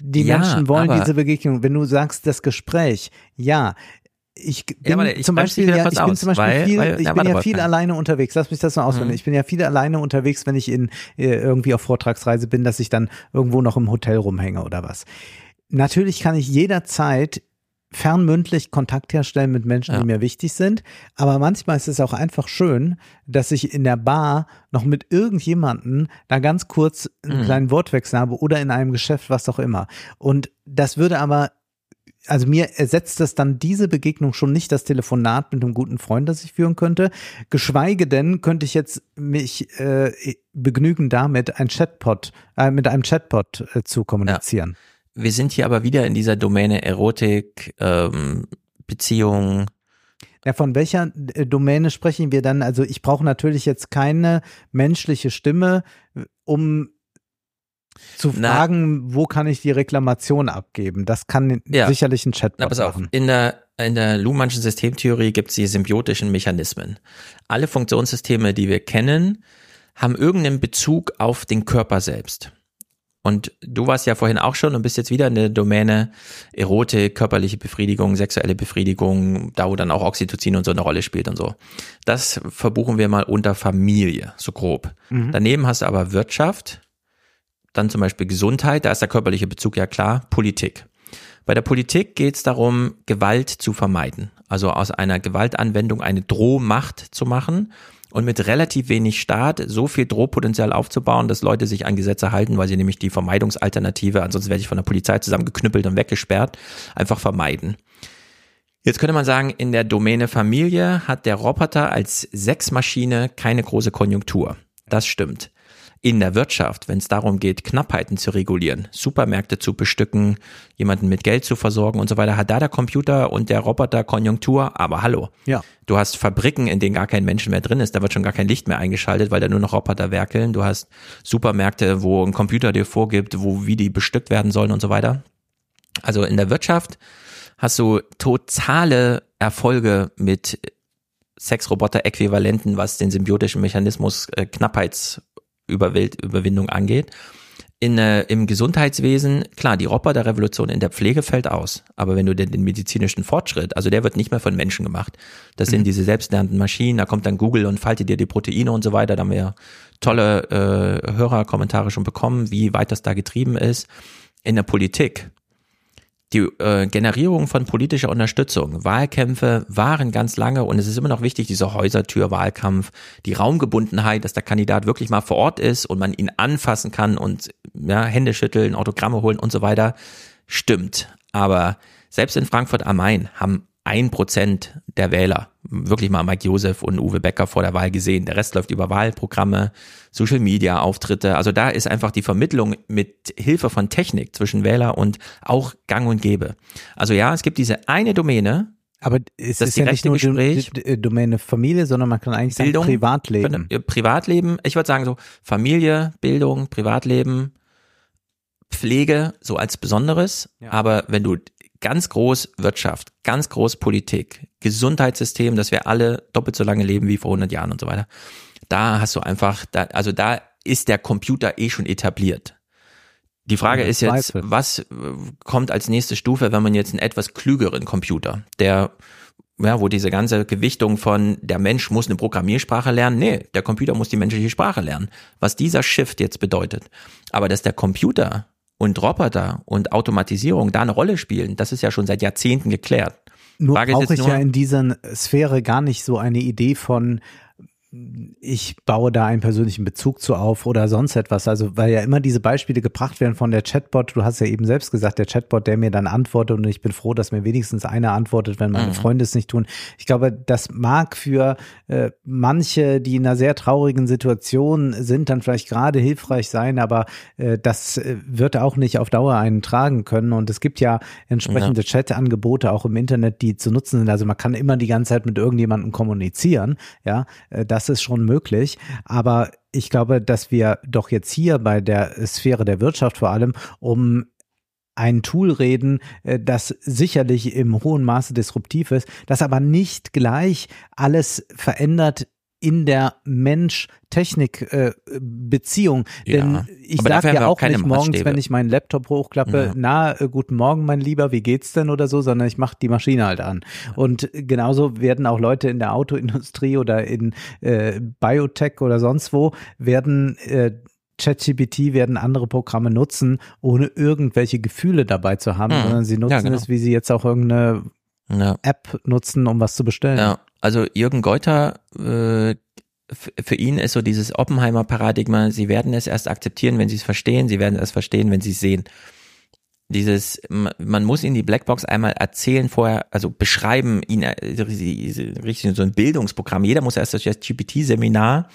Die Ja, Menschen wollen diese Begegnung. Wenn du sagst, das Gespräch, ja, ich bin warte, ich zum Beispiel, ja, ich bin aus, zum Beispiel weil- viel, weil- ich ja, bin ja viel alleine unterwegs. Lass mich das mal ausführen. Mhm. Ich bin ja viel alleine unterwegs, wenn ich in äh, irgendwie auf Vortragsreise bin, dass ich dann irgendwo noch im Hotel rumhänge oder was. Natürlich kann ich jederzeit fernmündlich Kontakt herstellen mit Menschen, die mir wichtig sind. Aber manchmal ist es auch einfach schön, dass ich in der Bar noch mit irgendjemanden da ganz kurz einen Mhm. kleinen Wortwechsel habe oder in einem Geschäft, was auch immer. Und das würde aber also mir ersetzt das dann diese Begegnung schon nicht das Telefonat mit einem guten Freund, das ich führen könnte. Geschweige denn könnte ich jetzt mich äh, begnügen damit, ein Chatbot, äh, mit einem Chatbot äh, zu kommunizieren. Wir sind hier aber wieder in dieser Domäne Erotik, ähm, Beziehung. Ja, von welcher äh, Domäne sprechen wir dann? Also ich brauche natürlich jetzt keine menschliche Stimme, um zu Na. fragen, wo kann ich die Reklamation abgeben? Das kann Ja. sicherlich ein Chatbot Na, pass auf. machen. In der, in der Luhmannschen Systemtheorie gibt es die symbiotischen Mechanismen. Alle Funktionssysteme, die wir kennen, haben irgendeinen Bezug auf den Körper selbst. Und du warst ja vorhin auch schon und bist jetzt wieder in der Domäne Erotik, körperliche Befriedigung, sexuelle Befriedigung, da wo dann auch Oxytocin und so eine Rolle spielt und so. Das verbuchen wir mal unter Familie, so grob. Mhm. Daneben hast du aber Wirtschaft, dann zum Beispiel Gesundheit, da ist der körperliche Bezug ja klar, Politik. Bei der Politik geht es darum, Gewalt zu vermeiden. Also aus einer Gewaltanwendung eine Drohmacht zu machen und mit relativ wenig Staat so viel Drohpotenzial aufzubauen, dass Leute sich an Gesetze halten, weil sie nämlich die Vermeidungsalternative, ansonsten werde ich von der Polizei zusammengeknüppelt und weggesperrt, einfach vermeiden. Jetzt könnte man sagen, in der Domäne Familie hat der Roboter als Sexmaschine keine große Konjunktur. Das stimmt. In der Wirtschaft, wenn es darum geht, Knappheiten zu regulieren, Supermärkte zu bestücken, jemanden mit Geld zu versorgen und so weiter, hat da der Computer und der Roboter Konjunktur. Aber hallo, Ja. du hast Fabriken, in denen gar kein Mensch mehr drin ist, da wird schon gar kein Licht mehr eingeschaltet, weil da nur noch Roboter werkeln. Du hast Supermärkte, wo ein Computer dir vorgibt, wo wie die bestückt werden sollen und so weiter. Also in der Wirtschaft hast du totale Erfolge mit Sexroboter-Äquivalenten, was den symbiotischen Mechanismus äh, Knappheitsüberwindung angeht. In, äh, Im Gesundheitswesen, klar, die Roboterrevolution in der Pflege fällt aus. Aber wenn du den, den medizinischen Fortschritt, also der wird nicht mehr von Menschen gemacht. Das sind diese selbstlernenden Maschinen, da kommt dann Google und faltet dir die Proteine und so weiter. Da haben wir ja tolle äh, Hörerkommentare schon bekommen, wie weit das da getrieben ist. In der Politik, die äh, Generierung von politischer Unterstützung, Wahlkämpfe waren ganz lange und es ist immer noch wichtig, dieser Häusertür-Wahlkampf, die Raumgebundenheit, dass der Kandidat wirklich mal vor Ort ist und man ihn anfassen kann und ja, Hände schütteln, Autogramme holen und so weiter, stimmt. Aber selbst in Frankfurt am Main haben ein Prozent der Wähler wirklich mal Mike Josef und Uwe Becker vor der Wahl gesehen. Der Rest läuft über Wahlprogramme, Social Media Auftritte. Also da ist einfach die Vermittlung mit Hilfe von Technik zwischen Wähler und auch Gang und Gäbe. Also ja, es gibt diese eine Domäne. Aber es das ist ja nicht nur Gespräch. Domäne Familie, sondern man kann eigentlich Bildung, sagen Privatleben. Privatleben, ich würde sagen so Familie, Bildung, Privatleben, Pflege so als Besonderes. Aber wenn du ganz groß Wirtschaft, ganz groß Politik, Gesundheitssystem, dass wir alle doppelt so lange leben wie vor 100 Jahren und so weiter, da hast du einfach, da, also da ist der Computer eh schon etabliert. Die Frage ist jetzt, was äh, kommt als nächste Stufe, wenn man jetzt einen etwas klügeren Computer, der ja, wo diese ganze Gewichtung von der Mensch muss eine Programmiersprache lernen, nee, der Computer muss die menschliche Sprache lernen. Was dieser Shift jetzt bedeutet. Aber dass der Computer und Roboter und Automatisierung da eine Rolle spielen, das ist ja schon seit Jahrzehnten geklärt. Nur brauche ich ja in dieser Sphäre gar nicht so eine Idee von ich baue da einen persönlichen Bezug zu auf oder sonst etwas. Also, weil ja immer diese Beispiele gebracht werden von der Chatbot. Du hast ja eben selbst gesagt, der Chatbot, der mir dann antwortet und ich bin froh, dass mir wenigstens einer antwortet, wenn meine Mhm. Freunde es nicht tun. Ich glaube, das mag für äh, manche, die in einer sehr traurigen Situation sind, dann vielleicht gerade hilfreich sein, aber äh, das äh, wird auch nicht auf Dauer einen tragen können. Und es gibt ja entsprechende Chat-Angebote auch im Internet, die zu nutzen sind. Also man kann immer die ganze Zeit mit irgendjemandem kommunizieren. Ja, äh, das ist schon möglich. Aber ich glaube, dass wir doch jetzt hier bei der Sphäre der Wirtschaft vor allem um ein Tool reden, äh, das sicherlich im hohen Maße disruptiv ist, das aber nicht gleich alles verändert in der Mensch-Technik-Beziehung. Ja, Denn ich sage ja auch auch nicht morgens, Maßstäbe. wenn ich meinen Laptop hochklappe, Ja. na, äh, guten Morgen, mein Lieber, wie geht's denn oder so, sondern ich mache die Maschine halt an. Und genauso werden auch Leute in der Autoindustrie oder in äh, Biotech oder sonst wo, werden äh, ChatGPT werden andere Programme nutzen, ohne irgendwelche Gefühle dabei zu haben, Hm. sondern sie nutzen Ja, genau. es, wie sie jetzt auch irgendeine Ja. App nutzen, um was zu bestellen. Ja, also Jürgen Geuter, äh, für ihn ist so dieses Oppenheimer-Paradigma, sie werden es erst akzeptieren, wenn sie es verstehen, sie werden es verstehen, wenn sie es sehen. Dieses, man muss ihnen die Blackbox einmal erzählen vorher, also beschreiben, ihn äh, richtig so ein Bildungsprogramm. Jeder muss erst das GPT-Seminar,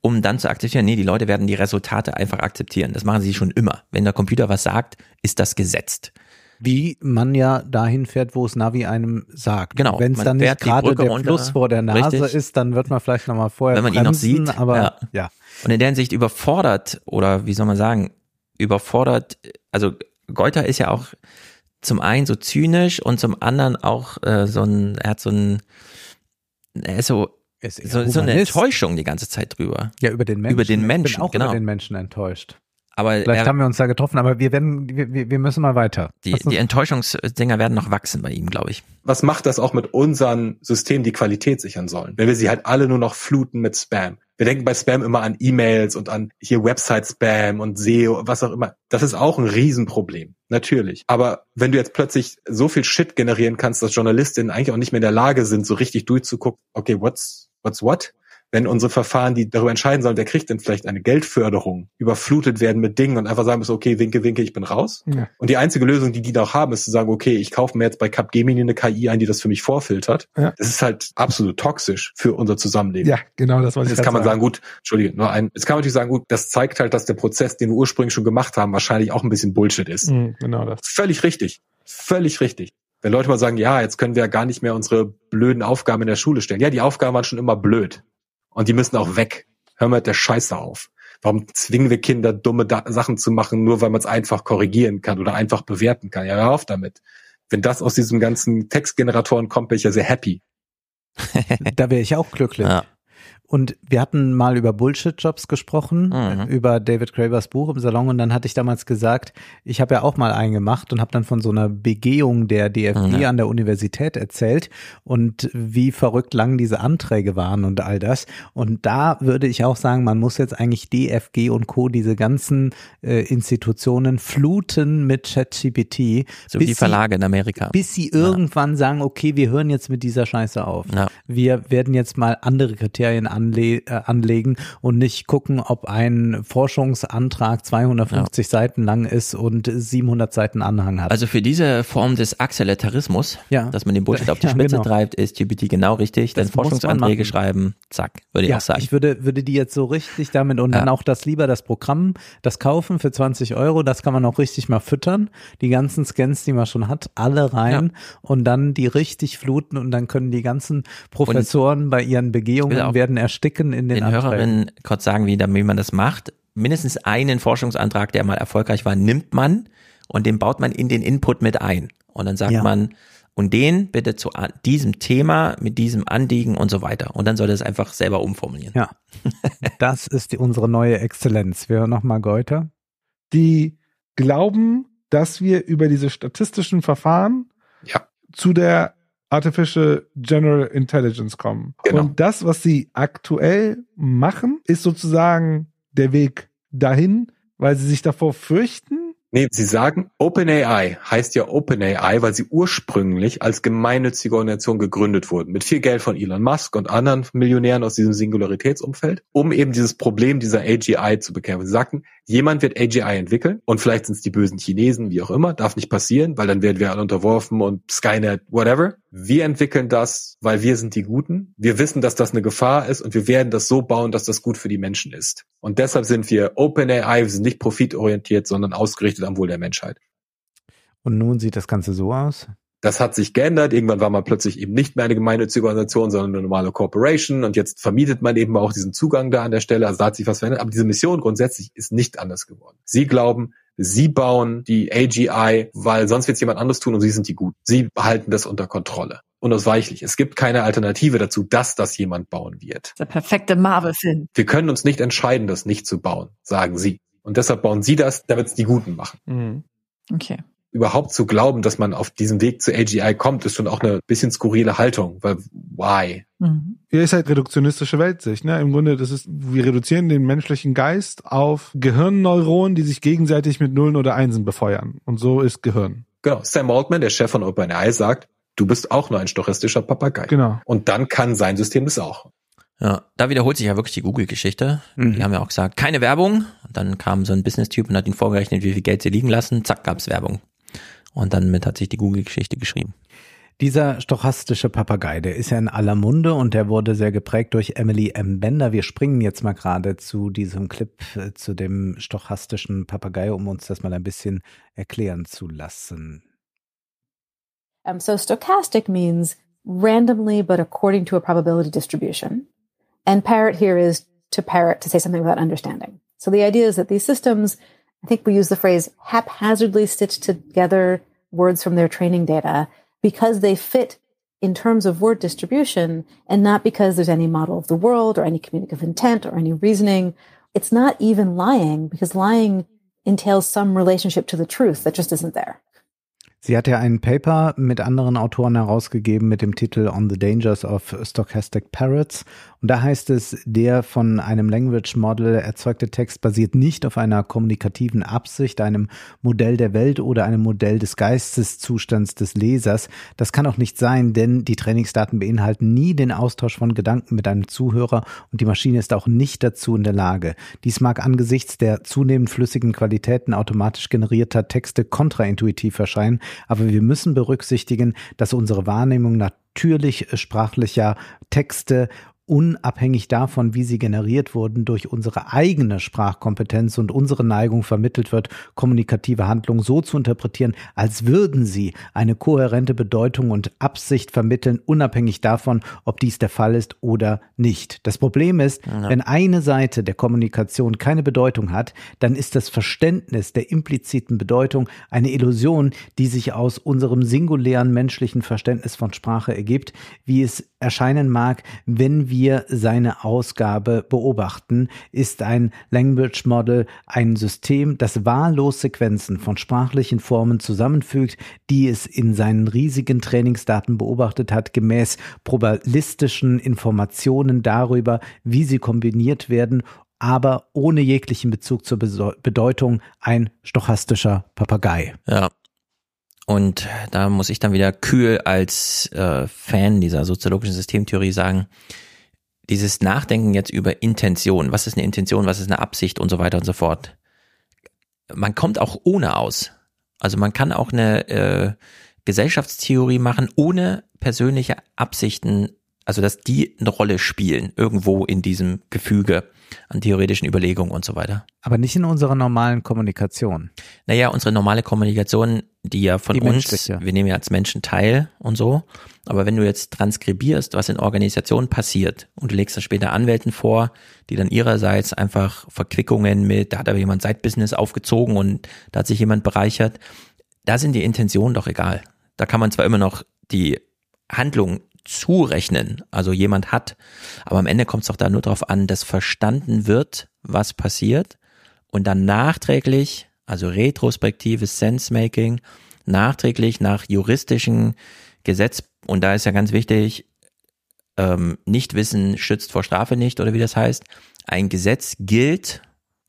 um dann zu akzeptieren, nee, die Leute werden die Resultate einfach akzeptieren. Das machen sie schon immer. Wenn der Computer was sagt, ist das gesetzt. Wie man ja dahin fährt, wo es Navi einem sagt. Genau, Wenn es dann nicht gerade der runter. Fluss vor der Nase Richtig. ist, dann wird man vielleicht nochmal vorher wenn man ihn noch bremsen, sieht. aber ja. ja. Und in der Hinsicht überfordert oder wie soll man sagen, überfordert, also Geuter ist ja auch zum einen so zynisch und zum anderen auch äh, so ein, er hat so ein, er ist so, Ist so, so eine. Enttäuschung die ganze Zeit drüber. Ja, über den Menschen. Über den Ich Menschen, bin auch genau. über den Menschen enttäuscht. Aber Vielleicht er, haben wir uns da getroffen, aber wir werden, wir, wir wir müssen mal weiter. die, die Enttäuschungsdinger werden noch wachsen bei ihm, glaube ich. Was macht das auch mit unseren Systemen, die Qualität sichern sollen? Wenn wir sie halt alle nur noch fluten mit Spam. Wir denken bei Spam immer an E-Mails und an hier Website-Spam und SEO, was auch immer. Das ist auch ein Riesenproblem. Natürlich. Aber wenn du jetzt plötzlich so viel Shit generieren kannst, dass Journalistinnen eigentlich auch nicht mehr in der Lage sind, so richtig durchzugucken, okay, what's, what's what? Wenn unsere Verfahren, die darüber entscheiden sollen, wer kriegt denn vielleicht eine Geldförderung, überflutet werden mit Dingen und einfach sagen müssen, okay, winke, winke, ich bin raus. Ja. Und die einzige Lösung, die die noch haben, ist zu sagen, okay, ich kaufe mir jetzt bei Capgemini eine KI ein, die das für mich vorfiltert. Ja. Das ist halt absolut toxisch für unser Zusammenleben. Ja, genau, das wollte ich Jetzt kann man sagen, gut, Entschuldige, nur ein, jetzt kann man natürlich sagen, gut, das zeigt halt, dass der Prozess, den wir ursprünglich schon gemacht haben, wahrscheinlich auch ein bisschen Bullshit ist. Mhm, genau das. Völlig richtig. Völlig richtig. Wenn Leute mal sagen, ja, jetzt können wir ja gar nicht mehr unsere blöden Aufgaben in der Schule stellen. Ja, die Aufgaben waren schon immer blöd. Und die müssen auch weg. Hör mal der Scheiße auf. Warum zwingen wir Kinder, dumme da Sachen zu machen, nur weil man es einfach korrigieren kann oder einfach bewerten kann? Ja, hör auf damit. Wenn das aus diesen ganzen Textgeneratoren kommt, bin ich ja sehr happy. Da wäre ich auch glücklich. Ja. Und wir hatten mal über Bullshit-Jobs gesprochen, Mhm. über David Gravers Buch im Salon. Und dann hatte ich damals gesagt, ich habe ja auch mal einen gemacht und habe dann von so einer Begehung der DFG Ja. an der Universität erzählt und wie verrückt lang diese Anträge waren und all das. Und da würde ich auch sagen, man muss jetzt eigentlich DFG und Co., diese ganzen äh, Institutionen fluten mit ChatGPT. So wie die sie- Verlage in Amerika. Bis sie irgendwann sagen, okay, wir hören jetzt mit dieser Scheiße auf. Ja. Wir werden jetzt mal andere Kriterien anle äh, anlegen und nicht gucken, ob ein Forschungsantrag 250 Seiten lang ist und 700 Seiten Anhang hat. Also für diese Form des Accelerarismus, Ja. dass man den Bullshit auf die Ja, Spitze genau. treibt, ist GPT genau richtig. Denn Das Forschungsanträge schreiben, zack, würde ich ja, auch sagen. ich würde, würde die jetzt so richtig damit und Ja. dann auch das lieber das Programm, das kaufen für 20 Euro, das kann man auch richtig mal füttern. Die ganzen Scans, die man schon hat, alle rein und dann die richtig fluten und dann können die ganzen Professoren bei ihren Begehungen werden ersticken in den, den. Hörerinnen kurz sagen, wie, wie man das macht. Mindestens einen Forschungsantrag, der mal erfolgreich war, nimmt man und den baut man in den Input mit ein. Und dann sagt Ja. man, und den bitte zu diesem Thema, mit diesem Anliegen und so weiter. Und dann soll das einfach selber umformulieren. Ja, das ist die, unsere neue Exzellenz. Wir hören nochmal Geuter. Die glauben, dass wir über diese statistischen Verfahren Ja. zu der Artificial General Intelligence kommen. Genau. Und das, was sie aktuell machen, ist sozusagen der Weg dahin, weil sie sich davor fürchten, Nee, Sie sagen, OpenAI heißt ja OpenAI, weil sie ursprünglich als gemeinnützige Organisation gegründet wurden, mit viel Geld von Elon Musk und anderen Millionären aus diesem Singularitätsumfeld, um eben dieses Problem dieser AGI zu bekämpfen. Sie sagten, jemand wird AGI entwickeln und vielleicht sind es die bösen Chinesen, wie auch immer, darf nicht passieren, weil dann werden wir alle unterworfen und Skynet, whatever. Wir entwickeln das, weil wir sind die Guten. Wir wissen, dass das eine Gefahr ist und wir werden das so bauen, dass das gut für die Menschen ist. Und deshalb sind wir OpenAI, wir sind nicht profitorientiert, sondern ausgerichtet am Wohl der Menschheit. Und nun sieht das Ganze so aus. Das hat sich geändert. Irgendwann war man plötzlich eben nicht mehr eine gemeinnützige Organisation, sondern eine normale Corporation. Und jetzt vermietet man eben auch diesen Zugang da an der Stelle. Also da hat sich was verändert. Aber diese Mission grundsätzlich ist nicht anders geworden. Sie glauben, Sie bauen die AGI, weil sonst wird es jemand anderes tun und Sie sind die Guten. Sie behalten das unter Kontrolle. Unausweichlich. Es gibt keine Alternative dazu, dass das jemand bauen wird. Der perfekte Marvel-Film. Wir können uns nicht entscheiden, das nicht zu bauen, sagen Sie. Und deshalb bauen Sie das, damit es die Guten machen. Okay. Überhaupt zu glauben, dass man auf diesem Weg zu AGI kommt, ist schon auch eine bisschen skurrile Haltung, weil why? Hier ist halt reduktionistische Weltsicht. Ne? Im Grunde, das ist, wir reduzieren den menschlichen Geist auf Gehirnneuronen, die sich gegenseitig mit Nullen oder Einsen befeuern. Und so ist Gehirn. Genau. Sam Altman, der Chef von OpenAI, sagt, du bist auch nur ein stochastischer Papagei. Genau. Und dann kann sein System das auch. Ja, da wiederholt sich ja wirklich die Google-Geschichte. Die haben ja auch gesagt, keine Werbung. Und dann kam so ein Business-Typ und hat ihn vorgerechnet, wie viel Geld sie liegen lassen. Zack, gab's Werbung. Und dann mit hat sich die Google-Geschichte geschrieben. Dieser stochastische Papagei, der ist ja in aller Munde und der wurde sehr geprägt durch Emily M. Bender. Wir springen jetzt mal gerade zu diesem Clip, äh, zu dem stochastischen Papagei, um uns das mal ein bisschen erklären zu lassen. Um, so stochastic means randomly but according to a probability distribution. And parrot here is to parrot, to say something without understanding. So the idea is that these systems, I think we use the phrase haphazardly stitch together words from their training data because they fit in terms of word distribution and not because there's any model of the world or any communicative intent or any reasoning. It's not even lying because lying entails some relationship to the truth that just isn't there. Sie hat ja ein Paper mit anderen Autoren herausgegeben mit dem Titel On the Dangers of Stochastic Parrots. Und da heißt es, der von einem Language Model erzeugte Text basiert nicht auf einer kommunikativen Absicht, einem Modell der Welt oder einem Modell des Geisteszustands des Lesers. Das kann auch nicht sein, denn die Trainingsdaten beinhalten nie den Austausch von Gedanken mit einem Zuhörer und die Maschine ist auch nicht dazu in der Lage. Dies mag angesichts der zunehmend flüssigen Qualitäten automatisch generierter Texte kontraintuitiv erscheinen, aber wir müssen berücksichtigen, dass unsere Wahrnehmung natürlich sprachlicher Texte unabhängig davon, wie sie generiert wurden, durch unsere eigene Sprachkompetenz und unsere Neigung vermittelt wird, kommunikative Handlungen so zu interpretieren, als würden sie eine kohärente Bedeutung und Absicht vermitteln, unabhängig davon, ob dies der Fall ist oder nicht. Das Problem ist, Ja. wenn eine Seite der Kommunikation keine Bedeutung hat, dann ist das Verständnis der impliziten Bedeutung eine Illusion, die sich aus unserem singulären menschlichen Verständnis von Sprache ergibt, wie es erscheinen mag, wenn wir seine Ausgabe beobachten, ist ein Language Model ein System, das wahllos Sequenzen von sprachlichen Formen zusammenfügt, die es in seinen riesigen Trainingsdaten beobachtet hat, gemäß probabilistischen Informationen darüber, wie sie kombiniert werden aber ohne jeglichen Bezug zur Beso- Bedeutung ein stochastischer Papagei. Ja. Und da muss ich dann wieder kühl als äh, Fan dieser soziologischen Systemtheorie sagen, dieses Nachdenken jetzt über Intention, was ist eine Intention, was ist eine Absicht und so weiter und so fort. Man kommt auch ohne aus. Also man kann auch eine äh, Gesellschaftstheorie machen, ohne persönliche Absichten, also dass die eine Rolle spielen, irgendwo in diesem Gefüge an theoretischen Überlegungen und so weiter. Aber nicht in unserer normalen Kommunikation. Naja, unsere normale Kommunikation, die ja von Die uns, wir nehmen ja als Menschen teil und so. Aber wenn du jetzt transkribierst, was in Organisationen passiert und du legst das später Anwälten vor, die dann ihrerseits einfach Verquickungen mit, da hat aber jemand Side-Business aufgezogen und da hat sich jemand bereichert, da sind die Intentionen doch egal. Da kann man zwar immer noch die Handlung zurechnen, also jemand hat, aber am Ende kommt es doch da nur darauf an, dass verstanden wird, was passiert und dann nachträglich, also retrospektives Sense-Making, nachträglich nach juristischen Gesetz, und da ist ja ganz wichtig, ähm, Nichtwissen schützt vor Strafe nicht, oder wie das heißt. Ein Gesetz gilt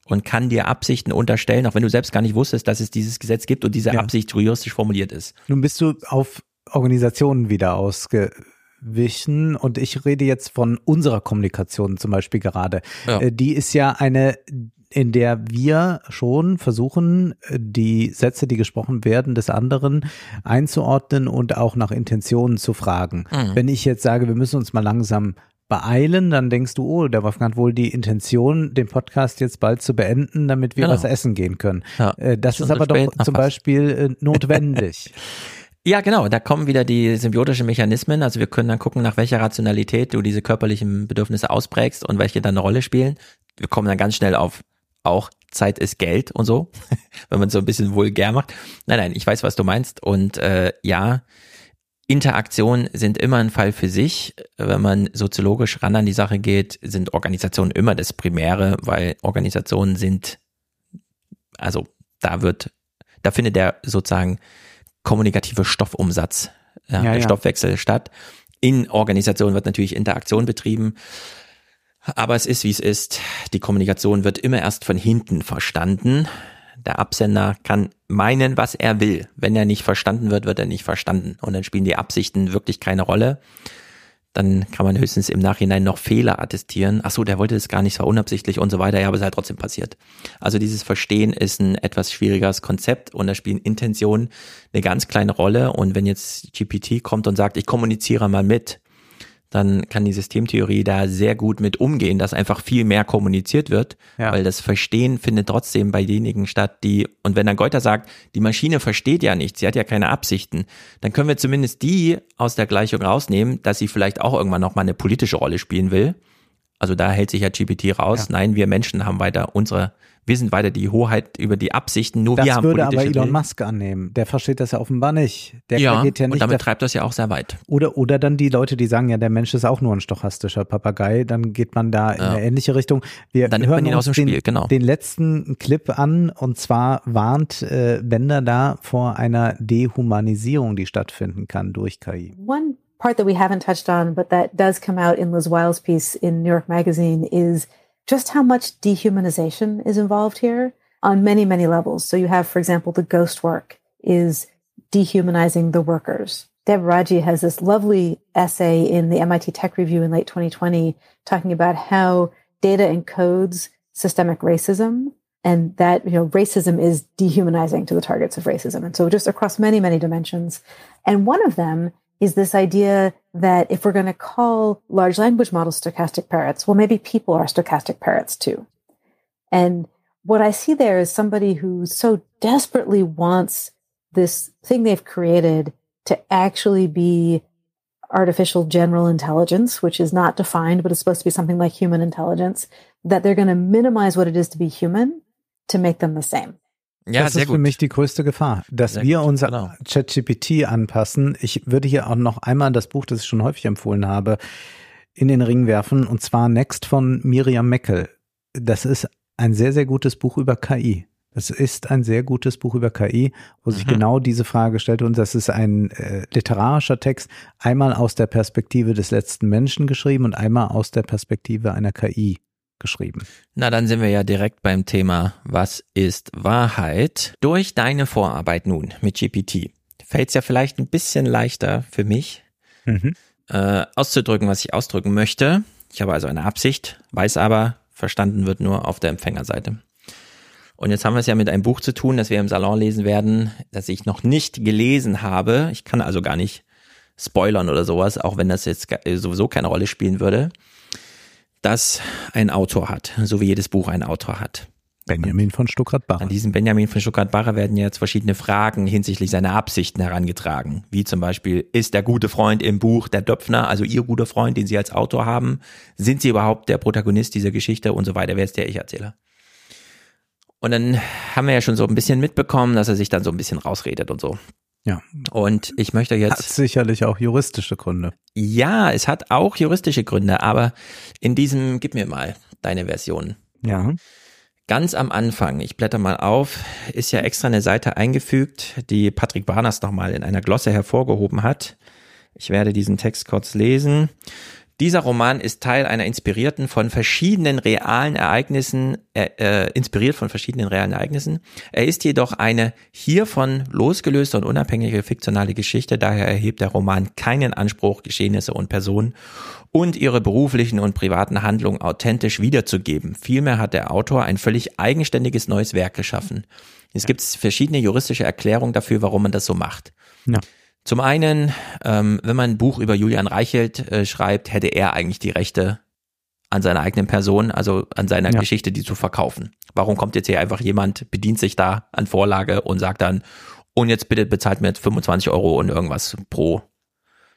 und kann dir Absichten unterstellen, auch wenn du selbst gar nicht wusstest, dass es dieses Gesetz gibt und diese Ja. Absicht juristisch formuliert ist. Nun bist du auf Organisationen wieder ausgewichen und ich rede jetzt von unserer Kommunikation zum Beispiel gerade. Ja. Äh, Die ist ja eine, in der wir schon versuchen, äh, die Sätze, die gesprochen werden, des anderen einzuordnen und auch nach Intentionen zu fragen. Mhm. Wenn ich jetzt sage, wir müssen uns mal langsam beeilen, dann denkst du, oh, der Wolfgang hat wohl die Intention, den Podcast jetzt bald zu beenden, damit wir Genau. was essen gehen können. Ja. Äh, Das ist aber doch zum. Beispiel notwendig. Ja, genau. Da kommen wieder die symbiotischen Mechanismen. Also wir können dann gucken, nach welcher Rationalität du diese körperlichen Bedürfnisse ausprägst und welche dann eine Rolle spielen. Wir kommen dann ganz schnell auf auch Zeit ist Geld und so, wenn man so ein bisschen vulgär macht. Nein, nein, ich weiß, was du meinst. Und äh, ja, Interaktionen sind immer ein Fall für sich. Wenn man soziologisch ran an die Sache geht, sind Organisationen immer das Primäre, weil Organisationen sind, also da wird, da findet der sozusagen kommunikative Stoffumsatz, ja, Ja, der ja. Stoffwechsel statt. In Organisationen wird natürlich Interaktion betrieben. Aber es ist, wie es ist. Die Kommunikation wird immer erst von hinten verstanden. Der Absender kann meinen, was er will. Wenn er nicht verstanden wird, wird er nicht verstanden. Und dann spielen die Absichten wirklich keine Rolle. Dann kann man höchstens im Nachhinein noch Fehler attestieren. Ach so, der wollte das gar nicht, war unabsichtlich und so weiter. Ja, aber es ist halt trotzdem passiert. Also dieses Verstehen ist ein etwas schwierigeres Konzept und da spielen Intentionen eine ganz kleine Rolle. Und wenn jetzt GPT kommt und sagt, ich kommuniziere mal mit, dann kann die Systemtheorie da sehr gut mit umgehen, dass einfach viel mehr kommuniziert wird, Ja. weil das Verstehen findet trotzdem bei denjenigen statt, die, und wenn dann Goethe sagt, die Maschine versteht ja nichts, sie hat ja keine Absichten, dann können wir zumindest die aus der Gleichung rausnehmen, dass sie vielleicht auch irgendwann nochmal eine politische Rolle spielen will. Also da hält sich ja GPT raus. Nein, wir Menschen haben weiter unsere, wir sind weiter die Hoheit über die Absichten, nur Das wir haben würde aber politische Elon Willen. Musk annehmen. Der versteht das ja offenbar nicht. Der ja, geht ja nicht und damit treibt das ja auch sehr weit. Oder, oder dann die Leute, die sagen, ja, der Mensch ist auch nur ein stochastischer Papagei, dann geht man da in Ja. eine ähnliche Richtung. Wir Dann nimmt hören man ihn aus dem den, Spiel, genau. den letzten Clip an und zwar warnt äh, Bender da vor einer Dehumanisierung, die stattfinden kann durch KI. One part that we haven't touched on, but that does come out in Liz Wiles' piece in New York Magazine is just how much dehumanization is involved here on many, many levels. So you have, for example, the ghost work is dehumanizing the workers. Deb Raji has this lovely essay in the MIT Tech Review in late 2020 talking about how data encodes systemic racism and that you know racism is dehumanizing to the targets of racism and so just across many many dimensions and one of them is this idea that if we're going to call large language models stochastic parrots well maybe people are stochastic parrots too and what i see there is somebody who so desperately wants this thing they've created to actually be artificial general intelligence, which is not defined, but is supposed to be something like human intelligence, that they're going to minimize what it is to be human to make them the same. Ja, das ist für gut. mich die größte Gefahr, dass Sehr wir gut, unser genau. ChatGPT anpassen. Ich würde hier auch noch einmal das Buch, das ich schon häufig empfohlen habe, in den Ring werfen, und zwar Next von Miriam Meckel. Das ist ein sehr, sehr gutes Buch über KI. Das ist ein sehr gutes Buch über KI, wo sich Mhm. genau diese Frage stellt. Und das ist ein äh, literarischer Text, einmal aus der Perspektive des letzten Menschen geschrieben und einmal aus der Perspektive einer KI geschrieben. Na, dann sind wir ja direkt beim Thema, was ist Wahrheit? Durch deine Vorarbeit nun mit GPT fällt es ja vielleicht ein bisschen leichter für mich, Mhm. äh, auszudrücken, was ich ausdrücken möchte. Ich habe also eine Absicht, weiß aber, verstanden wird nur auf der Empfängerseite. Und jetzt haben wir es ja mit einem Buch zu tun, das wir im Salon lesen werden, das ich noch nicht gelesen habe. Ich kann also gar nicht spoilern oder sowas, auch wenn das jetzt ga- sowieso keine Rolle spielen würde, das ein Autor hat, so wie jedes Buch einen Autor hat. Benjamin von Stuckrad-Barre. An diesem Benjamin von Stuckrad-Barre werden jetzt verschiedene Fragen hinsichtlich seiner Absichten herangetragen. Wie zum Beispiel, ist der gute Freund im Buch der Döpfner, also Ihr guter Freund, den Sie als Autor haben? Sind Sie überhaupt der Protagonist dieser Geschichte und so weiter? Wer ist der Ich-Erzähler? Und dann haben wir ja schon so ein bisschen mitbekommen, dass er sich dann so ein bisschen rausredet und so. Ja. Und ich möchte Hat jetzt sicherlich auch juristische Gründe. ja, es hat auch juristische Gründe, aber in diesem, gib mir mal deine Version. Ja. Ganz am Anfang, ich blätter mal auf, ist ja extra eine Seite eingefügt, die Patrick Barners nochmal in einer Glosse hervorgehoben hat. Ich werde diesen Text kurz lesen. Dieser Roman ist Teil einer inspirierten von verschiedenen realen Ereignissen, äh, äh, inspiriert von verschiedenen realen Ereignissen. Er ist jedoch eine hiervon losgelöste und unabhängige fiktionale Geschichte, daher erhebt der Roman keinen Anspruch, Geschehnisse und Personen und ihre beruflichen und privaten Handlungen authentisch wiederzugeben. Vielmehr hat der Autor ein völlig eigenständiges neues Werk geschaffen. Es gibt verschiedene juristische Erklärungen dafür, warum man das so macht. Ja. Zum einen, ähm, wenn man ein Buch über Julian Reichelt äh, schreibt, hätte er eigentlich die Rechte an seiner eigenen Person, also an seiner Ja. Geschichte, die zu verkaufen. Warum kommt jetzt hier einfach jemand, bedient sich da an Vorlage und sagt dann, und jetzt bitte bezahlt mir jetzt 25 Euro und irgendwas pro,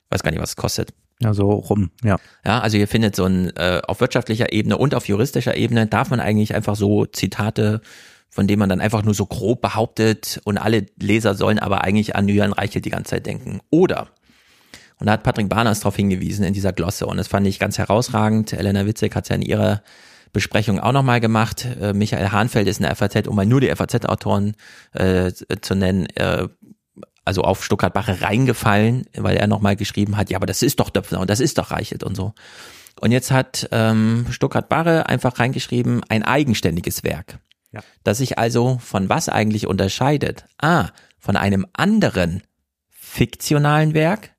weiß gar nicht, was es kostet. Ja, so rum, ja. Ja, also ihr findet so ein, äh, auf wirtschaftlicher Ebene und auf juristischer Ebene darf man eigentlich einfach so Zitate, von denen man dann einfach nur so grob behauptet und alle Leser sollen aber eigentlich an Julian Reichelt die ganze Zeit denken. Oder, und da hat Patrick Barners darauf hingewiesen in dieser Glosse und das fand ich ganz herausragend. Elena Witzek hat es ja in ihrer Besprechung auch nochmal gemacht. Äh, Michael Hahnfeld ist in der FAZ, um mal nur die FAZ-Autoren äh, zu nennen, äh, also auf Stuttgart Bache reingefallen, weil er nochmal geschrieben hat, ja, aber das ist doch Döpfner und das ist doch Reichelt und so. Und jetzt hat ähm, Stuttgart Barre einfach reingeschrieben, ein eigenständiges Werk. Ja. Das sich also von was eigentlich unterscheidet? Ah, von einem anderen fiktionalen Werk.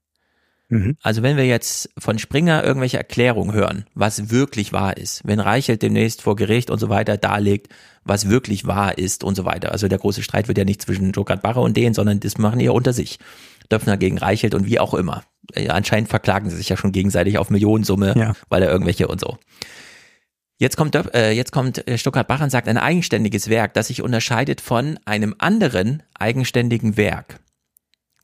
Mhm. Also wenn wir jetzt von Springer irgendwelche Erklärungen hören, was wirklich wahr ist, wenn Reichelt demnächst vor Gericht und so weiter darlegt, was wirklich wahr ist und so weiter. Also der große Streit wird ja nicht zwischen Stuttgart Barre und denen, sondern das machen die ja unter sich. Döpfner gegen Reichelt und wie auch immer. Äh, Anscheinend verklagen sie sich ja schon gegenseitig auf Millionensumme, Ja. weil er irgendwelche und so. Jetzt kommt, äh, jetzt kommt äh, Stuttgart Bach und sagt, ein eigenständiges Werk, das sich unterscheidet von einem anderen eigenständigen Werk,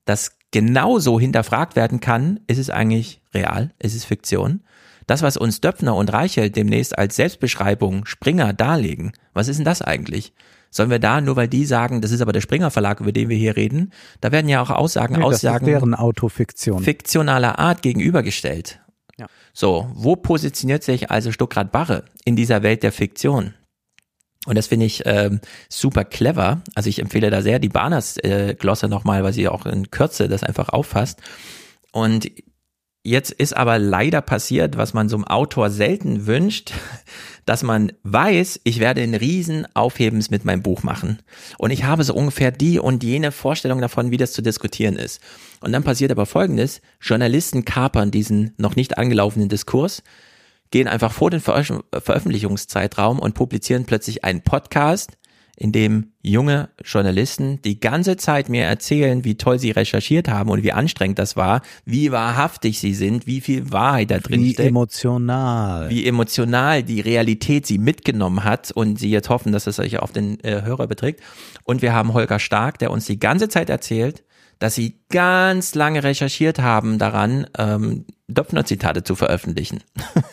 das genauso hinterfragt werden kann, ist es eigentlich real, ist es Fiktion? Das, was uns Döpfner und Reichelt demnächst als Selbstbeschreibung Springer darlegen, was ist denn das eigentlich? Sollen wir da, nur weil die sagen, das ist aber der Springer Verlag, über den wir hier reden, da werden ja auch Aussagen, Nee, Aussagen deren Autofiktion. fiktionaler Art gegenübergestellt. Ja. So, wo positioniert sich also Stuckrad Barre in dieser Welt der Fiktion? Und das finde ich ähm, super clever. Also ich empfehle da sehr die Barners äh, nochmal, weil sie auch in Kürze das einfach auffasst. Und jetzt ist aber leider passiert, was man so einem Autor selten wünscht, dass man weiß, ich werde einen riesen Aufhebens mit meinem Buch machen. Und ich habe so ungefähr die und jene Vorstellung davon, wie das zu diskutieren ist. Und dann passiert aber Folgendes. Journalisten kapern diesen noch nicht angelaufenen Diskurs, gehen einfach vor den Veröf Veröffentlichungszeitraum und publizieren plötzlich einen Podcast, in dem junge Journalisten die ganze Zeit mir erzählen, wie toll sie recherchiert haben und wie anstrengend das war, wie wahrhaftig sie sind, wie viel Wahrheit da drin Wie steckt emotional. wie emotional die Realität sie mitgenommen hat und sie jetzt hoffen, dass es sich auf den äh, Hörer beträgt. Und wir haben Holger Stark, der uns die ganze Zeit erzählt, dass sie ganz lange recherchiert haben daran, ähm, Döpfner-Zitate zu veröffentlichen.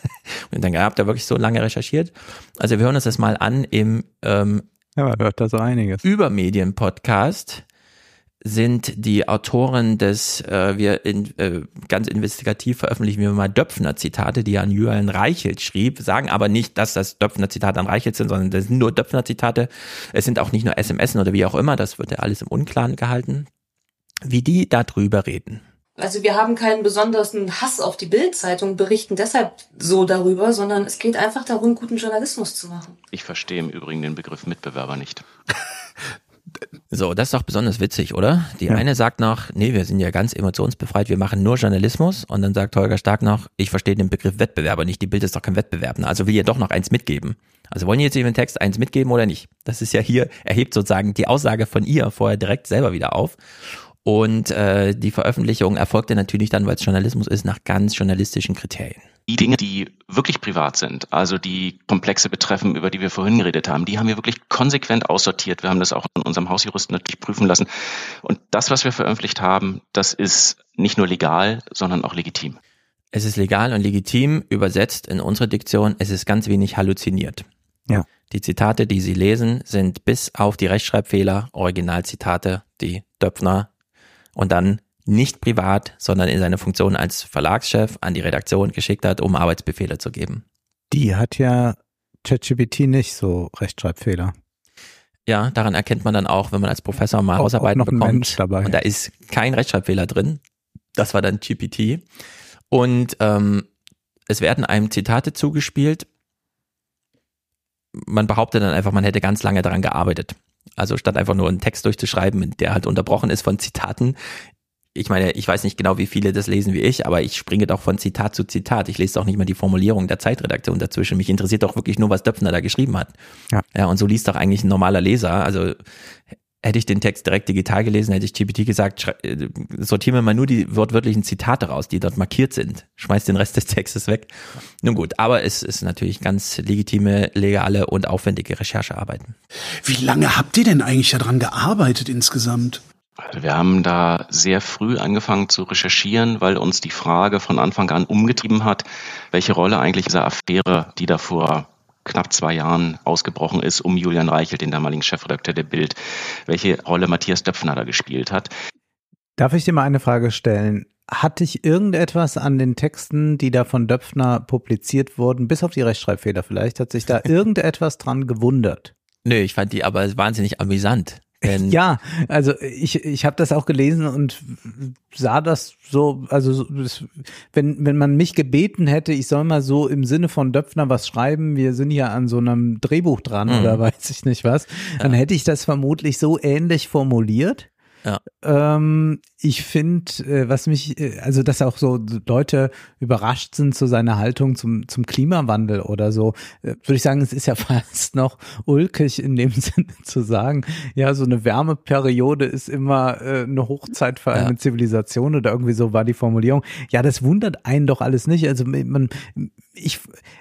und dann habt ihr wirklich so lange recherchiert. Also wir hören uns das mal an im ähm, Ja, man hört da so einiges. Übermedien-Podcast sind die Autoren des, äh, wir in, äh, ganz investigativ veröffentlichen wir mal Döpfner-Zitate, die an Julian Reichelt schrieb, sagen aber nicht, dass das Döpfner-Zitate an Reichelt sind, sondern das sind nur Döpfner-Zitate. Es sind auch nicht nur SMS oder wie auch immer, das wird ja alles im Unklaren gehalten, wie die darüber reden. Also wir haben keinen besonderen Hass auf die Bildzeitung, berichten deshalb so darüber, sondern es geht einfach darum, guten Journalismus zu machen. Ich verstehe im Übrigen den Begriff Mitbewerber nicht. So, das ist doch besonders witzig, oder? Die Ja. eine sagt noch, nee, wir sind ja ganz emotionsbefreit, wir machen nur Journalismus. Und dann sagt Holger Stark noch, ich verstehe den Begriff Wettbewerber nicht, die Bild ist doch kein Wettbewerb. ne? Also will ihr doch noch eins mitgeben. Also wollen ihr jetzt den Text eins mitgeben oder nicht? Das ist ja hier, erhebt sozusagen die Aussage von ihr vorher direkt selber wieder auf. Und äh, die Veröffentlichung erfolgte natürlich dann, weil es Journalismus ist, nach ganz journalistischen Kriterien. Die Dinge, die wirklich privat sind, also die Komplexe betreffen, über die wir vorhin geredet haben, die haben wir wirklich konsequent aussortiert. Wir haben das auch in unserem Hausjuristen natürlich prüfen lassen. Und das, was wir veröffentlicht haben, das ist nicht nur legal, sondern auch legitim. Es ist legal und legitim, übersetzt in unsere Diktion, es ist ganz wenig halluziniert. Ja. Die Zitate, die Sie lesen, sind bis auf die Rechtschreibfehler Originalzitate, die Döpfner und dann nicht privat, sondern in seiner Funktion als Verlagschef an die Redaktion geschickt hat, um Arbeitsbefehle zu geben. Die hat ja ChatGPT nicht so Rechtschreibfehler. Ja, daran erkennt man dann auch, wenn man als Professor mal Auch- Hausarbeiten auch bekommt und da ist kein Rechtschreibfehler drin, Das war dann GPT. Und ähm, es werden einem Zitate zugespielt. Man behauptet dann einfach, man hätte ganz lange daran gearbeitet. Also statt einfach nur einen Text durchzuschreiben, der halt unterbrochen ist von Zitaten. Ich meine, ich weiß nicht genau, wie viele das lesen wie ich, aber ich springe doch von Zitat zu Zitat. Ich lese doch nicht mal die Formulierung der Zeitredaktion dazwischen. Mich interessiert doch wirklich nur, was Döpfner da geschrieben hat. Ja. Ja, und so liest doch eigentlich ein normaler Leser. Also hätte ich den Text direkt digital gelesen, hätte ich GPT gesagt, äh, sortieren wir mal nur die wortwörtlichen Zitate raus, die dort markiert sind. Schmeiß den Rest des Textes weg. Nun gut, aber es ist natürlich ganz legitime, legale und aufwendige Recherchearbeiten. Wie lange habt ihr denn eigentlich daran gearbeitet insgesamt? Also wir haben da sehr früh angefangen zu recherchieren, weil uns die Frage von Anfang an umgetrieben hat, welche Rolle eigentlich diese Affäre, die da vor knapp zwei Jahren ausgebrochen ist, um Julian Reichelt, den damaligen Chefredakteur der Bild, welche Rolle Matthias Döpfner da gespielt hat. Darf ich dir mal eine Frage stellen? Hat dich irgendetwas an den Texten, die da von Döpfner publiziert wurden, bis auf die Rechtschreibfehler vielleicht, hat sich da irgendetwas dran gewundert? Nö, ich fand die aber wahnsinnig amüsant. Denn Ja, also ich, ich habe das auch gelesen und sah das so, also wenn, wenn man mich gebeten hätte, ich soll mal so im Sinne von Döpfner was schreiben, wir sind ja an so einem Drehbuch dran Mhm. oder weiß ich nicht was, dann hätte ich das vermutlich so ähnlich formuliert. Ja. Ähm, ich finde, äh, was mich, äh, also dass auch so Leute überrascht sind zu seiner Haltung zum, zum Klimawandel oder so, äh, würde ich sagen, es ist ja fast noch ulkig in dem Sinne zu sagen, ja, so eine Wärmeperiode ist immer äh, eine Hochzeit für eine Zivilisation oder irgendwie so war die Formulierung. Ja, das wundert einen doch alles nicht. Also man, ich,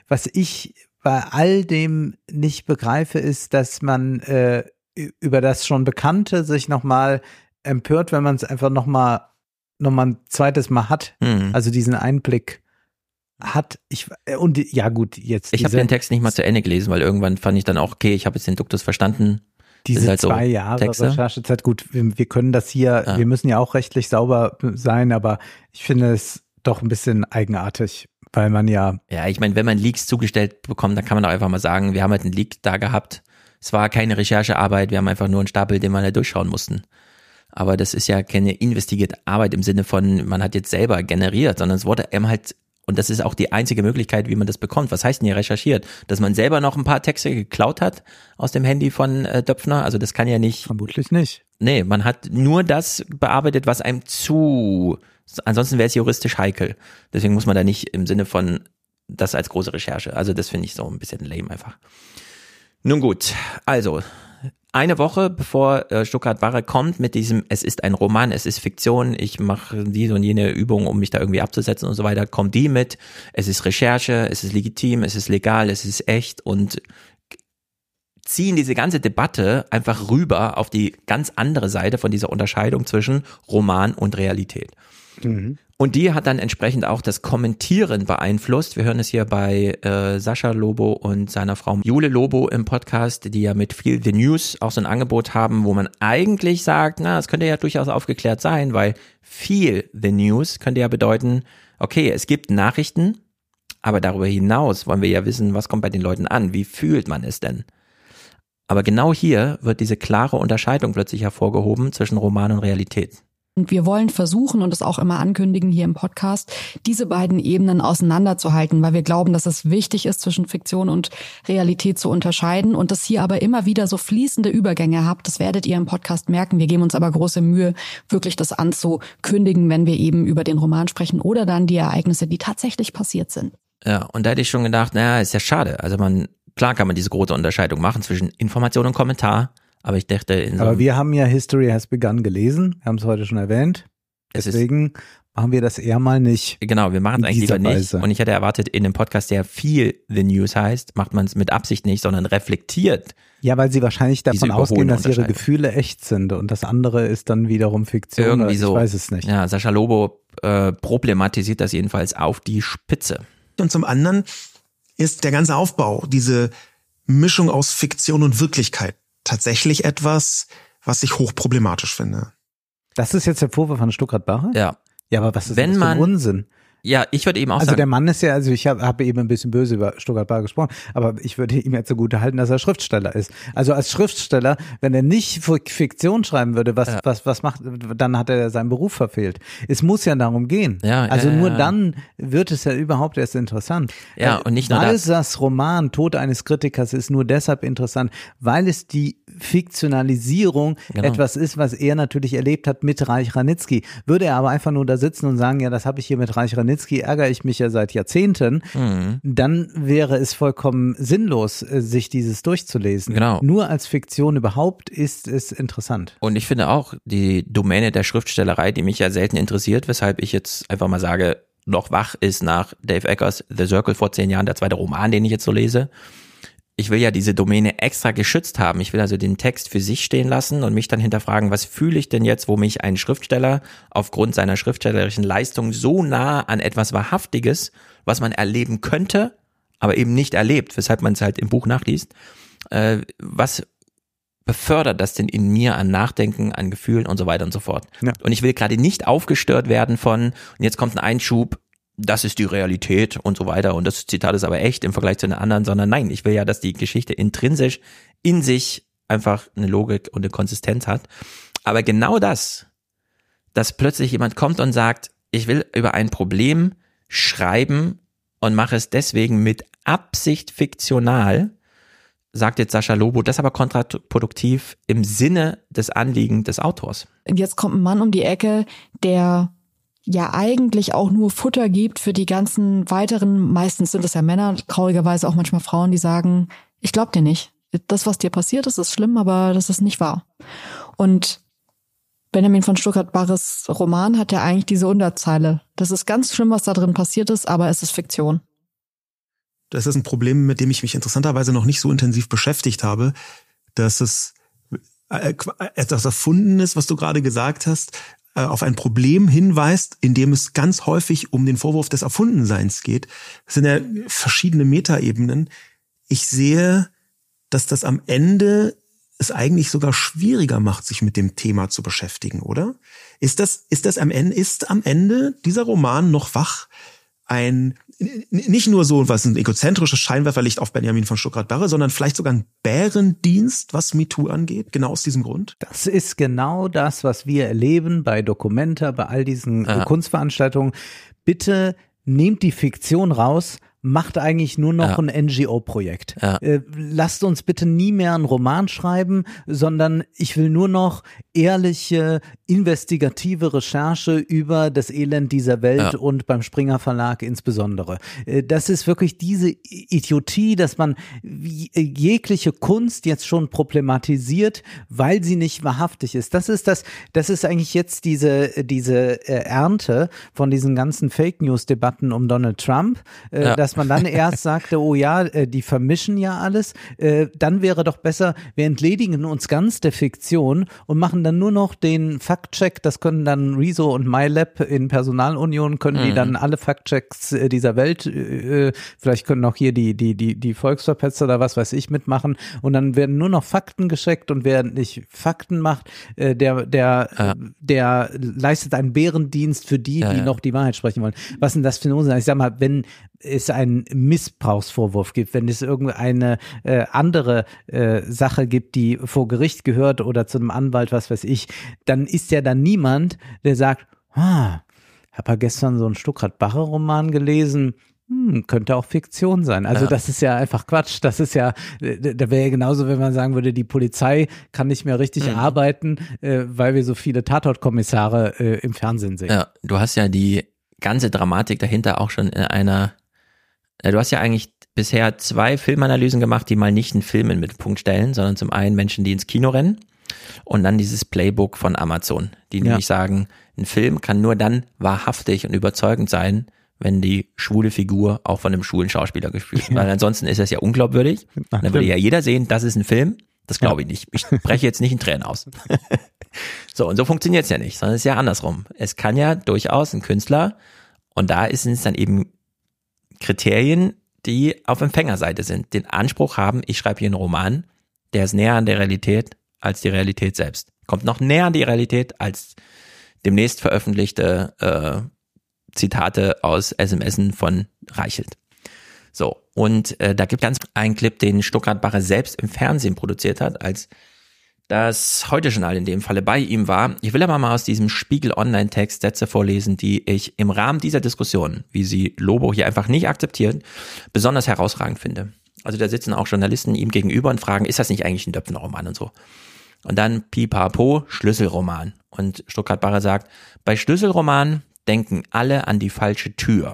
was ich bei all dem nicht begreife, ist, dass man äh, über das schon Bekannte sich nochmal empört, wenn man es einfach nochmal noch mal ein zweites Mal hat. Mhm. Also diesen Einblick hat. Ich äh, und ja gut, jetzt ich habe den Text nicht mal zu Ende gelesen, weil irgendwann fand ich dann auch, okay, ich habe jetzt den Duktus verstanden. Diese halt so zwei Jahre Texte. Recherchezeit, gut, wir, wir können das hier, Ja. wir müssen ja auch rechtlich sauber sein, aber ich finde es doch ein bisschen eigenartig, weil man ja Ja, ich meine, wenn man Leaks zugestellt bekommt, dann kann man doch einfach mal sagen, wir haben halt einen Leak da gehabt. Es war keine Recherchearbeit, wir haben einfach nur einen Stapel, den wir da durchschauen mussten. Aber das ist ja keine investigierte Arbeit im Sinne von, man hat jetzt selber generiert, sondern es wurde einem halt, und das ist auch die einzige Möglichkeit, wie man das bekommt. Was heißt denn hier recherchiert? Dass man selber noch ein paar Texte geklaut hat aus dem Handy von äh, Döpfner? Also das kann ja nicht. Vermutlich nicht. Nee, man hat nur das bearbeitet, was einem zu. Ansonsten wäre es juristisch heikel. Deswegen muss man da nicht im Sinne von das als große Recherche. Also das finde ich so ein bisschen lame einfach. Nun gut, also eine Woche bevor äh, Stuttgart Barre kommt mit diesem, es ist ein Roman, es ist Fiktion, ich mache diese und jene Übung, um mich da irgendwie abzusetzen und so weiter, kommt die mit, es ist Recherche, es ist legitim, es ist legal, es ist echt und ziehen diese ganze Debatte einfach rüber auf die ganz andere Seite von dieser Unterscheidung zwischen Roman und Realität. Und die hat dann entsprechend auch das Kommentieren beeinflusst. Wir hören es hier bei äh, Sascha Lobo und seiner Frau Jule Lobo im Podcast, die ja mit viel The News auch so ein Angebot haben, wo man eigentlich sagt, na, es könnte ja durchaus aufgeklärt sein, weil viel The News könnte ja bedeuten, okay, es gibt Nachrichten, aber darüber hinaus wollen wir ja wissen, was kommt bei den Leuten an, wie fühlt man es denn? Aber genau hier wird diese klare Unterscheidung plötzlich hervorgehoben zwischen Roman und Realität. Und wir wollen versuchen und es auch immer ankündigen hier im Podcast, diese beiden Ebenen auseinanderzuhalten, weil wir glauben, dass es wichtig ist, zwischen Fiktion und Realität zu unterscheiden und dass hier aber immer wieder so fließende Übergänge habt. Das werdet ihr im Podcast merken. Wir geben uns aber große Mühe, wirklich das anzukündigen, wenn wir eben über den Roman sprechen oder dann die Ereignisse, die tatsächlich passiert sind. Ja, und da hätte ich schon gedacht, naja, ist ja schade. Also man, klar kann man diese große Unterscheidung machen zwischen Information und Kommentar, aber ich dachte, in so Aber wir haben ja History Has Begun gelesen, wir haben es heute schon erwähnt. Deswegen machen wir das eher mal nicht. Genau, wir machen es eigentlich lieber nicht. Weise. Und ich hätte erwartet, in einem Podcast, der viel The News heißt, macht man es mit Absicht nicht, sondern reflektiert. Ja, weil sie wahrscheinlich davon ausgehen, dass ihre. Gefühle echt sind und das andere ist dann wiederum Fiktion. oder Irgendwie ich so. weiß es nicht. Ja, Sascha Lobo äh, problematisiert das jedenfalls auf die Spitze. Und zum anderen ist der ganze Aufbau, diese Mischung aus Fiktion und Wirklichkeit, tatsächlich etwas, was ich hochproblematisch finde. Das ist jetzt der Vorwurf an Stuttgart Barre? Ja. Ja, aber was ist Wenn das für ein man- Unsinn? Ja, ich würde eben auch also sagen. der Mann ist ja, also ich habe hab eben ein bisschen böse über Stuttgart Bar gesprochen, aber ich würde ihm ja zugute halten, dass er Schriftsteller ist. Also als Schriftsteller, wenn er nicht Fiktion schreiben würde, was, Ja. was, was macht, dann hat er seinen Beruf verfehlt. Es muss ja darum gehen. Ja, also ja, nur dann wird es ja überhaupt erst interessant. Ja, und nicht nur das. Balsas Roman Tod eines Kritikers ist nur deshalb interessant, weil es die Fiktionalisierung Genau. etwas ist, was er natürlich erlebt hat mit Reich Ranitzky. Würde er aber einfach nur da sitzen und sagen, ja, das habe ich hier mit Reich Ranitzky, ärgere ich mich ja seit Jahrzehnten, Mhm. dann wäre es vollkommen sinnlos, äh, sich dieses durchzulesen. Genau. Nur als Fiktion überhaupt ist es interessant. Und ich finde auch die Domäne der Schriftstellerei, die mich ja selten interessiert, weshalb ich jetzt einfach mal sage, noch wach ist nach Dave Eckers The Circle vor zehn Jahren, der zweite Roman, den ich jetzt so lese. Ich will ja diese Domäne extra geschützt haben. Ich will also den Text für sich stehen lassen und mich dann hinterfragen, was fühle ich denn jetzt, wo mich ein Schriftsteller aufgrund seiner schriftstellerischen Leistung so nah an etwas Wahrhaftiges, was man erleben könnte, aber eben nicht erlebt, weshalb man es halt im Buch nachliest, äh, was befördert das denn in mir an Nachdenken, an Gefühlen und so weiter und so fort. Und ich will gerade nicht aufgestört werden von, und jetzt kommt ein Einschub, das ist die Realität und so weiter und das Zitat ist aber echt im Vergleich zu den anderen, sondern nein, ich will ja, dass die Geschichte intrinsisch in sich einfach eine Logik und eine Konsistenz hat. Aber genau das, dass plötzlich jemand kommt und sagt, ich will über ein Problem schreiben und mache es deswegen mit Absicht fiktional, sagt jetzt Sascha Lobo, das aber kontraproduktiv im Sinne des Anliegen des Autors. Und jetzt kommt ein Mann um die Ecke, der ja eigentlich auch nur Futter gibt für die ganzen weiteren, meistens sind es ja Männer, traurigerweise auch manchmal Frauen, die sagen, ich glaub dir nicht. Das, was dir passiert ist, ist schlimm, aber das ist nicht wahr. Und Benjamin von Stuttgart-Barres Roman hat ja eigentlich diese Unterzeile. Das ist ganz schlimm, was da drin passiert ist, aber es ist Fiktion. Das ist ein Problem, mit dem ich mich interessanterweise noch nicht so intensiv beschäftigt habe, dass es äh, qu- etwas Erfundenes, was du gerade gesagt hast, äh, auf ein Problem hinweist, in dem es ganz häufig um den Vorwurf des Erfundenseins geht. Das sind ja verschiedene Metaebenen. Ich sehe, dass das am Ende es eigentlich sogar schwieriger macht, sich mit dem Thema zu beschäftigen, oder? Ist das, ist das am Ende, ist am Ende dieser Roman noch wach ein, nicht nur so was ein egozentrisches Scheinwerferlicht auf Benjamin von Stuttgart-Barre, sondern vielleicht sogar ein Bärendienst, was MeToo angeht, genau aus diesem Grund? Das ist genau das, was wir erleben bei Documenta, bei all diesen Ja. Kunstveranstaltungen. Bitte nehmt die Fiktion raus, macht eigentlich nur noch Ja. ein NGO-Projekt. Ja. Äh, lasst uns bitte nie mehr einen Roman schreiben, sondern ich will nur noch ehrliche, investigative Recherche über das Elend dieser Welt Ja. und beim Springer Verlag insbesondere. Äh, Das ist wirklich diese Idiotie, dass man äh, jegliche Kunst jetzt schon problematisiert, weil sie nicht wahrhaftig ist. Das ist das, das ist eigentlich jetzt diese, diese äh, Ernte von diesen ganzen Fake News Debatten um Donald Trump, äh, Ja. Dass man dann erst sagte, oh ja, äh, die vermischen ja alles, äh, dann wäre doch besser, wir entledigen uns ganz der Fiktion und machen dann nur noch den Faktcheck, das können dann Rezo und MyLab in Personalunion, können die Mhm. dann alle Faktchecks äh, dieser Welt, äh, vielleicht können auch hier die, die, die, die Volksverpetzer oder was weiß ich mitmachen und dann werden nur noch Fakten gescheckt und wer nicht Fakten macht, äh, der, der, Ja. der leistet einen Bärendienst für die, Ja, die ja. noch die Wahrheit sprechen wollen. Was denn das für eine Unsinn? Ich sag mal, wenn es einen Missbrauchsvorwurf gibt, wenn es irgendeine äh, andere äh, Sache gibt, die vor Gericht gehört oder zu einem Anwalt, was weiß ich, dann ist ja dann niemand, der sagt, ah, habe ja gestern so einen Stuckrad-Bache-Roman gelesen, hm, könnte auch Fiktion sein. Also Ja. das ist ja einfach Quatsch. Das ist ja, äh, da wäre ja genauso, wenn man sagen würde, die Polizei kann nicht mehr richtig Mhm. arbeiten, äh, weil wir so viele Tatortkommissare äh, im Fernsehen sehen. Ja, du hast ja die ganze Dramatik dahinter auch schon in einer, du hast ja eigentlich bisher zwei Filmanalysen gemacht, die mal nicht einen Film in den Mittelpunkt stellen, sondern zum einen Menschen, die ins Kino rennen und dann dieses Playbook von Amazon, die Ja. nämlich sagen, ein Film kann nur dann wahrhaftig und überzeugend sein, wenn die schwule Figur auch von einem schwulen Schauspieler gespielt wird. Weil ansonsten ist das ja unglaubwürdig. Ach, dann würde ja jeder sehen, das ist ein Film. Das glaube ich nicht. Ich breche jetzt nicht in Tränen aus. so, und so funktioniert's ja nicht, sondern es ist ja andersrum. Es kann ja durchaus ein Künstler, und da ist es dann eben Kriterien, die auf Empfängerseite sind, den Anspruch haben, ich schreibe hier einen Roman, der ist näher an der Realität als die Realität selbst. Kommt noch näher an die Realität als demnächst veröffentlichte äh, Zitate aus SMSen von Reichelt. So, und äh, da gibt ganz einen Clip, den Stuttgart Barre selbst im Fernsehen produziert hat, als das Heute-Journal in dem Falle bei ihm war. Ich will aber mal aus diesem Spiegel Online-Text Sätze vorlesen, die ich im Rahmen dieser Diskussion, wie sie Lobo hier einfach nicht akzeptiert, besonders herausragend finde. Also da sitzen auch Journalisten ihm gegenüber und fragen, ist das nicht eigentlich ein Döpfner-Roman und so. Und dann Pipapo, Schlüsselroman. Und Stuttgart Barre sagt, bei Schlüsselroman denken alle an die falsche Tür.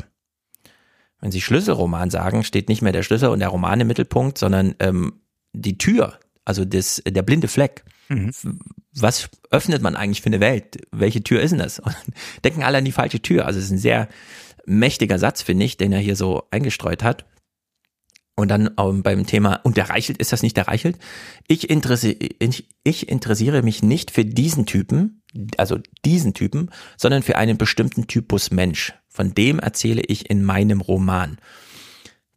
Wenn Sie Schlüsselroman sagen, steht nicht mehr der Schlüssel und der Roman im Mittelpunkt, sondern ähm, die Tür, also das, der blinde Fleck. Mhm. Was öffnet man eigentlich für eine Welt? Welche Tür ist denn das? Und denken alle an die falsche Tür. Also es ist ein sehr mächtiger Satz, finde ich, den er hier so eingestreut hat. Und dann ähm, beim Thema, und der Reichelt, ist das nicht der Reichelt? Ich, interessiere, ich, ich interessiere mich nicht für diesen Typen, also diesen Typen, sondern für einen bestimmten Typus Mensch. Von dem erzähle ich in meinem Roman.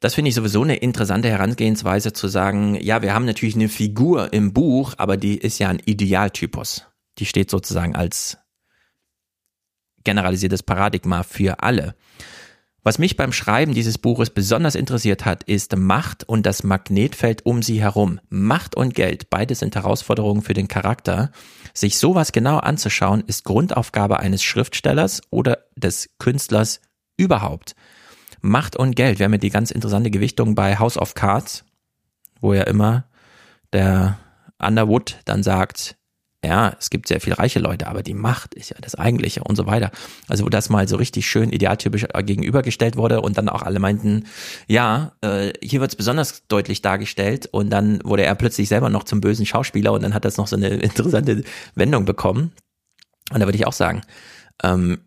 Das finde ich sowieso eine interessante Herangehensweise zu sagen, ja, wir haben natürlich eine Figur im Buch, aber die ist ja ein Idealtypus. Die steht sozusagen als generalisiertes Paradigma für alle. Was mich beim Schreiben dieses Buches besonders interessiert hat, ist Macht und das Magnetfeld um sie herum. Macht und Geld, beides sind Herausforderungen für den Charakter. Sich sowas genau anzuschauen, ist Grundaufgabe eines Schriftstellers oder des Künstlers überhaupt. Macht und Geld, wir haben ja die ganz interessante Gewichtung bei House of Cards, wo ja immer der Underwood dann sagt, ja, es gibt sehr viele reiche Leute, aber die Macht ist ja das Eigentliche und so weiter. Also wo das mal so richtig schön idealtypisch äh, gegenübergestellt wurde und dann auch alle meinten, ja, äh, hier wird es besonders deutlich dargestellt und dann wurde er plötzlich selber noch zum bösen Schauspieler und dann hat das noch so eine interessante Wendung bekommen. Und da würde ich auch sagen, ähm,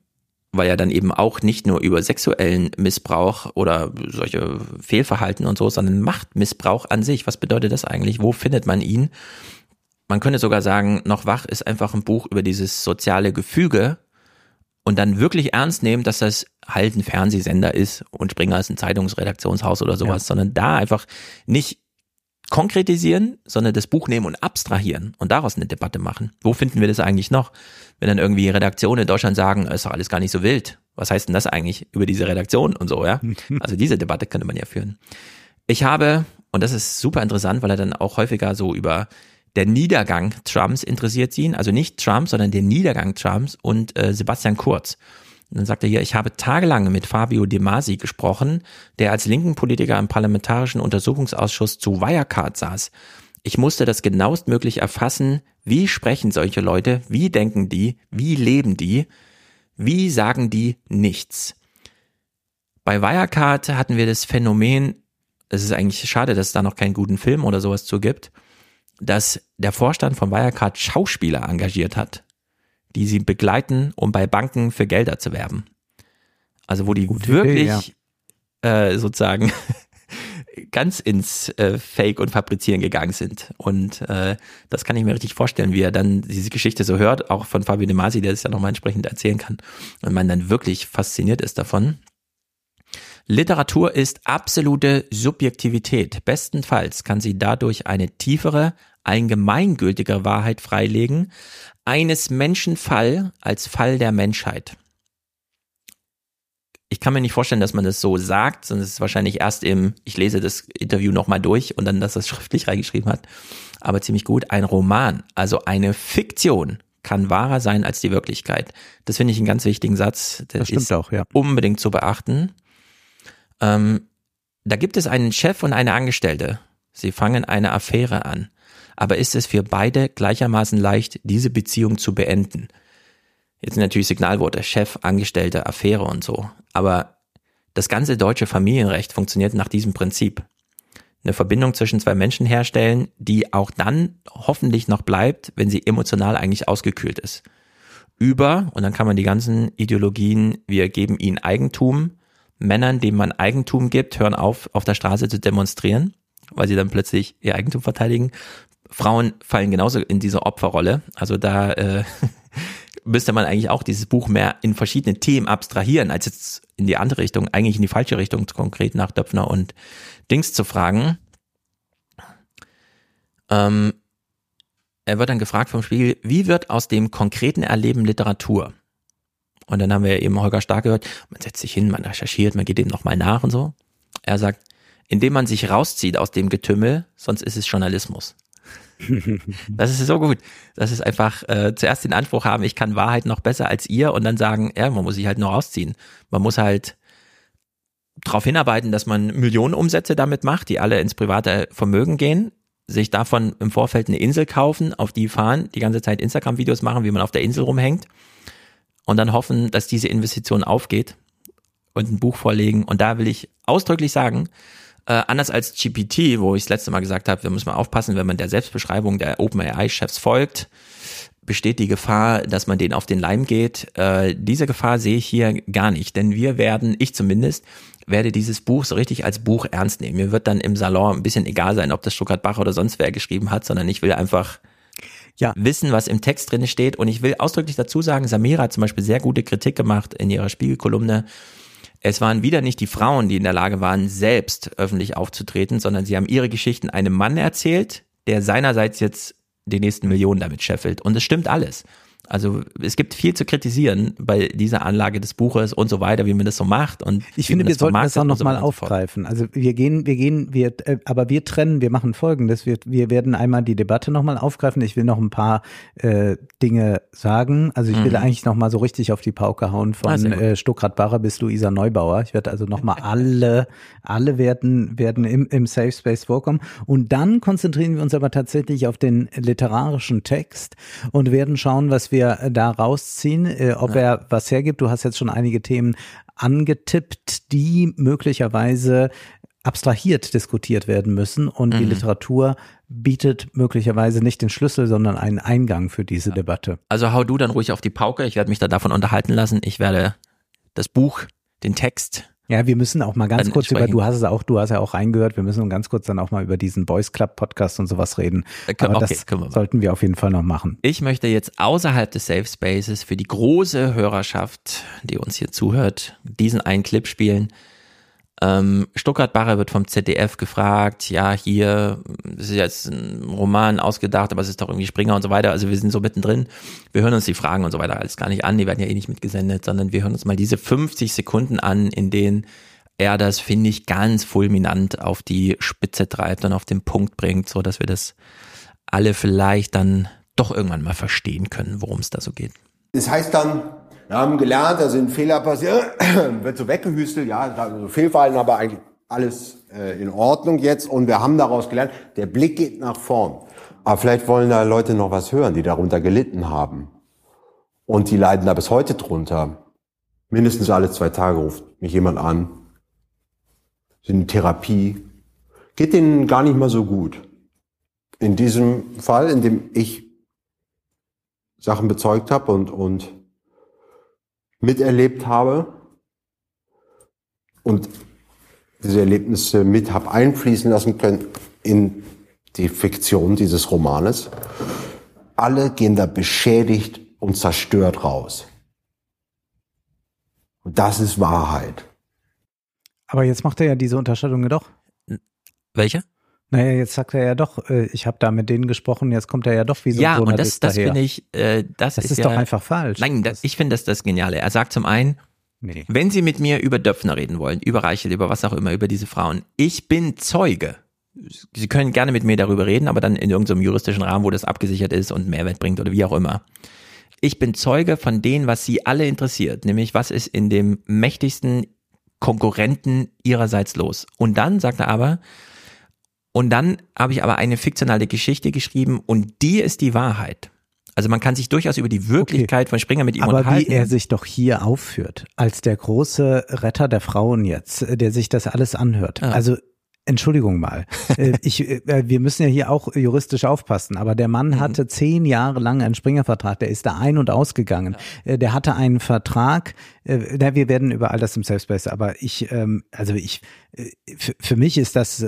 weil ja dann eben auch nicht nur über sexuellen Missbrauch oder solche Fehlverhalten und so, sondern Machtmissbrauch an sich. Was bedeutet das eigentlich? Wo findet man ihn? man könnte sogar sagen, noch wach ist einfach ein Buch über dieses soziale Gefüge und dann wirklich ernst nehmen, dass das halt ein Fernsehsender ist und Springer ist ein Zeitungsredaktionshaus oder sowas, ja. sondern da einfach nicht konkretisieren, sondern das Buch nehmen und abstrahieren und daraus eine Debatte machen. Wo finden wir das eigentlich noch? Wenn dann irgendwie Redaktionen in Deutschland sagen, ist doch alles gar nicht so wild. Was heißt denn das eigentlich über diese Redaktion und so, ja? Also diese Debatte könnte man ja führen. Ich habe, und das ist super interessant, weil er dann auch häufiger so über der Niedergang Trumps interessiert ihn, also nicht Trump, sondern der Niedergang Trumps und äh, Sebastian Kurz. Dann sagt er hier, ich habe tagelang mit Fabio De Masi gesprochen, der als linken Politiker im Parlamentarischen Untersuchungsausschuss zu Wirecard saß. Ich musste das genauestmöglich erfassen, wie sprechen solche Leute, wie denken die, wie leben die, wie sagen die nichts. Bei Wirecard hatten wir das Phänomen, es ist eigentlich schade, dass es da noch keinen guten Film oder sowas zu gibt, dass der Vorstand von Wirecard Schauspieler engagiert hat, die sie begleiten, um bei Banken für Gelder zu werben. Also wo die Gute wirklich Idee, ja. äh, sozusagen ganz ins äh, Fake und Fabrizieren gegangen sind. Und äh, das kann ich mir richtig vorstellen, wie er dann diese Geschichte so hört, auch von Fabio De Masi, der es ja nochmal entsprechend erzählen kann. Und man dann wirklich fasziniert ist davon. Literatur ist absolute Subjektivität. Bestenfalls kann sie dadurch eine tiefere, allgemeingültigere Wahrheit freilegen, eines Menschen Fall als Fall der Menschheit. Ich kann mir nicht vorstellen, dass man das so sagt, sondern es ist wahrscheinlich erst im, ich lese das Interview nochmal durch und dann, dass das schriftlich reingeschrieben hat, aber ziemlich gut, ein Roman, also eine Fiktion kann wahrer sein als die Wirklichkeit. Das finde ich einen ganz wichtigen Satz. Das, das ist auch, ja. unbedingt zu beachten. Ähm, da gibt es einen Chef und eine Angestellte. Sie fangen eine Affäre an. Aber ist es für beide gleichermaßen leicht, diese Beziehung zu beenden? Jetzt sind natürlich Signalworte, Chef, Angestellte, Affäre und so. Aber das ganze deutsche Familienrecht funktioniert nach diesem Prinzip. Eine Verbindung zwischen zwei Menschen herstellen, die auch dann hoffentlich noch bleibt, wenn sie emotional eigentlich ausgekühlt ist. Über, und dann kann man die ganzen Ideologien, wir geben ihnen Eigentum, Männern, denen man Eigentum gibt, hören auf, auf der Straße zu demonstrieren, weil sie dann plötzlich ihr Eigentum verteidigen. Frauen fallen genauso in diese Opferrolle. Also da äh, müsste man eigentlich auch dieses Buch mehr in verschiedene Themen abstrahieren, als jetzt in die andere Richtung, eigentlich in die falsche Richtung, konkret nach Döpfner und Dings zu fragen. Ähm, er wird dann gefragt vom Spiegel, wie wird aus dem konkreten Erleben Literatur? Und dann haben wir eben Holger Stark gehört, man setzt sich hin, man recherchiert, man geht dem nochmal nach und so. Er sagt, indem man sich rauszieht aus dem Getümmel, sonst ist es Journalismus. Das ist so gut. Das ist einfach äh, zuerst den Anspruch haben, ich kann Wahrheit noch besser als ihr und dann sagen, ja, man muss sich halt nur rausziehen. Man muss halt darauf hinarbeiten, dass man Millionen Umsätze damit macht, die alle ins private Vermögen gehen, sich davon im Vorfeld eine Insel kaufen, auf die fahren, die ganze Zeit Instagram-Videos machen, wie man auf der Insel rumhängt und dann hoffen, dass diese Investition aufgeht und ein Buch vorlegen. Und da will ich ausdrücklich sagen, äh, anders als GPT, wo ich das letzte Mal gesagt habe, wir müssen mal aufpassen, wenn man der Selbstbeschreibung der OpenAI-Chefs folgt, besteht die Gefahr, dass man denen auf den Leim geht. Äh, diese Gefahr sehe ich hier gar nicht, denn wir werden, ich zumindest, werde dieses Buch so richtig als Buch ernst nehmen. Mir wird dann im Salon ein bisschen egal sein, ob das Stuttgart Bach oder sonst wer geschrieben hat, sondern ich will einfach ja. wissen, was im Text drin steht. Und ich will ausdrücklich dazu sagen, Samira hat zum Beispiel sehr gute Kritik gemacht in ihrer Spiegelkolumne. Es waren wieder nicht die Frauen, die in der Lage waren, selbst öffentlich aufzutreten, sondern sie haben ihre Geschichten einem Mann erzählt, der seinerseits jetzt die nächsten Millionen damit scheffelt. Und es stimmt alles. Also es gibt viel zu kritisieren bei dieser Anlage des Buches und so weiter, wie man das so macht. Und ich finde, wir sollten das auch nochmal so aufgreifen. Also wir gehen, wir gehen, wir, äh, aber wir trennen, wir machen Folgendes. Wir, wir werden einmal die Debatte nochmal aufgreifen. Ich will noch ein paar äh, Dinge sagen. Also ich will mhm. eigentlich nochmal so richtig auf die Pauke hauen von ah, äh, Stuckrad Barre bis Luisa Neubauer. Ich werde also nochmal alle, alle werden, werden im, im Safe Space vorkommen. Und dann konzentrieren wir uns aber tatsächlich auf den literarischen Text und werden schauen, was wir wir da rausziehen, äh, ob ja. er was hergibt. Du hast jetzt schon einige Themen angetippt, die möglicherweise abstrahiert diskutiert werden müssen und mhm. die Literatur bietet möglicherweise nicht den Schlüssel, sondern einen Eingang für diese ja. Debatte. Also hau du dann ruhig auf die Pauke, ich werde mich da davon unterhalten lassen. Ich werde das Buch, den Text ja, wir müssen auch mal ganz kurz über, du hast es auch, du hast ja auch reingehört, wir müssen ganz kurz dann auch mal über diesen Boys Club Podcast und sowas reden. Äh, Aber okay, das wir sollten wir auf jeden Fall noch machen. Ich möchte jetzt außerhalb des Safe Spaces für die große Hörerschaft, die uns hier zuhört, diesen einen Clip spielen. Ähm, Stuttgart Barre wird vom ZDF gefragt, ja, hier das ist jetzt ein Roman ausgedacht, aber es ist doch irgendwie Springer und so weiter. Also wir sind so mittendrin. Wir hören uns die Fragen und so weiter alles gar nicht an, die werden ja eh nicht mitgesendet, sondern wir hören uns mal diese 50 Sekunden an, in denen er das, finde ich, ganz fulminant auf die Spitze treibt und auf den Punkt bringt, so dass wir das alle vielleicht dann doch irgendwann mal verstehen können, worum es da so geht. Das heißt dann, wir haben gelernt, da sind Fehler passiert, wird so weggehüstelt, ja, also Fehlverhalten, aber eigentlich alles äh, in Ordnung jetzt und wir haben daraus gelernt, der Blick geht nach vorn. Aber vielleicht wollen da Leute noch was hören, die darunter gelitten haben. Und die leiden da bis heute drunter. Mindestens alle zwei Tage ruft mich jemand an, sind in Therapie, geht denen gar nicht mal so gut. In diesem Fall, in dem ich Sachen bezeugt habe und, und miterlebt habe und diese Erlebnisse mit habe einfließen lassen können in die Fiktion dieses Romanes. Alle gehen da beschädigt und zerstört raus. Und das ist Wahrheit. Aber jetzt macht er ja diese Unterscheidung doch. Welche? Naja, jetzt sagt er ja doch, äh, ich habe da mit denen gesprochen, jetzt kommt er ja doch wie so ein Ja, und das, das finde ich, äh, das, das ist, ist ja, doch einfach falsch. Nein, das, ich finde das das Geniale. Er sagt zum einen, nee. wenn Sie mit mir über Döpfner reden wollen, über Reichel, über was auch immer, über diese Frauen, ich bin Zeuge. Sie können gerne mit mir darüber reden, aber dann in irgendeinem juristischen Rahmen, wo das abgesichert ist und Mehrwert bringt oder wie auch immer. Ich bin Zeuge von dem, was Sie alle interessiert, nämlich was ist in dem mächtigsten Konkurrenten Ihrerseits los. Und dann sagt er aber, und dann habe ich aber eine fiktionale Geschichte geschrieben und die ist die Wahrheit. Also man kann sich durchaus über die Wirklichkeit okay. von Springer mit ihm aber unterhalten. Aber wie er sich doch hier aufführt, als der große Retter der Frauen jetzt, der sich das alles anhört. Ja. Also Entschuldigung mal. Äh, ich, äh, wir müssen ja hier auch juristisch aufpassen, aber der Mann mhm. hatte zehn Jahre lang einen Springer-Vertrag, der ist da ein- und ausgegangen. Äh, der hatte einen Vertrag, wir werden über all das im Safe Space, aber ich, ähm, also ich, für mich ist das,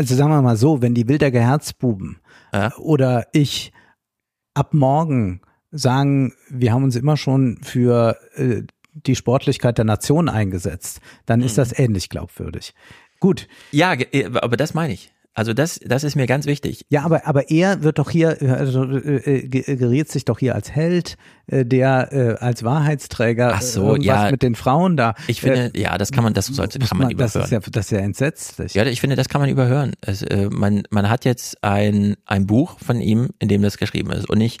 also sagen wir mal so, wenn die Wilderger Herzbuben ja. oder ich ab morgen sagen, wir haben uns immer schon für äh, die Sportlichkeit der Nation eingesetzt, dann ist mhm. das ähnlich glaubwürdig. Gut. Ja, äh, aber das meine ich. Also das, das ist mir ganz wichtig. Ja, aber, aber er wird doch hier, äh, also, äh, ge- geriert sich doch hier als Held, äh, der äh, als Wahrheitsträger Ach so, äh, ja. mit den Frauen da. Ich finde, ja, das kann man, das sollte, kann man das überhören. ist ja, das ist ja entsetzlich. Ja, ich finde, das kann man überhören. Es, äh, man, man hat jetzt ein, ein Buch von ihm, in dem das geschrieben ist. Und ich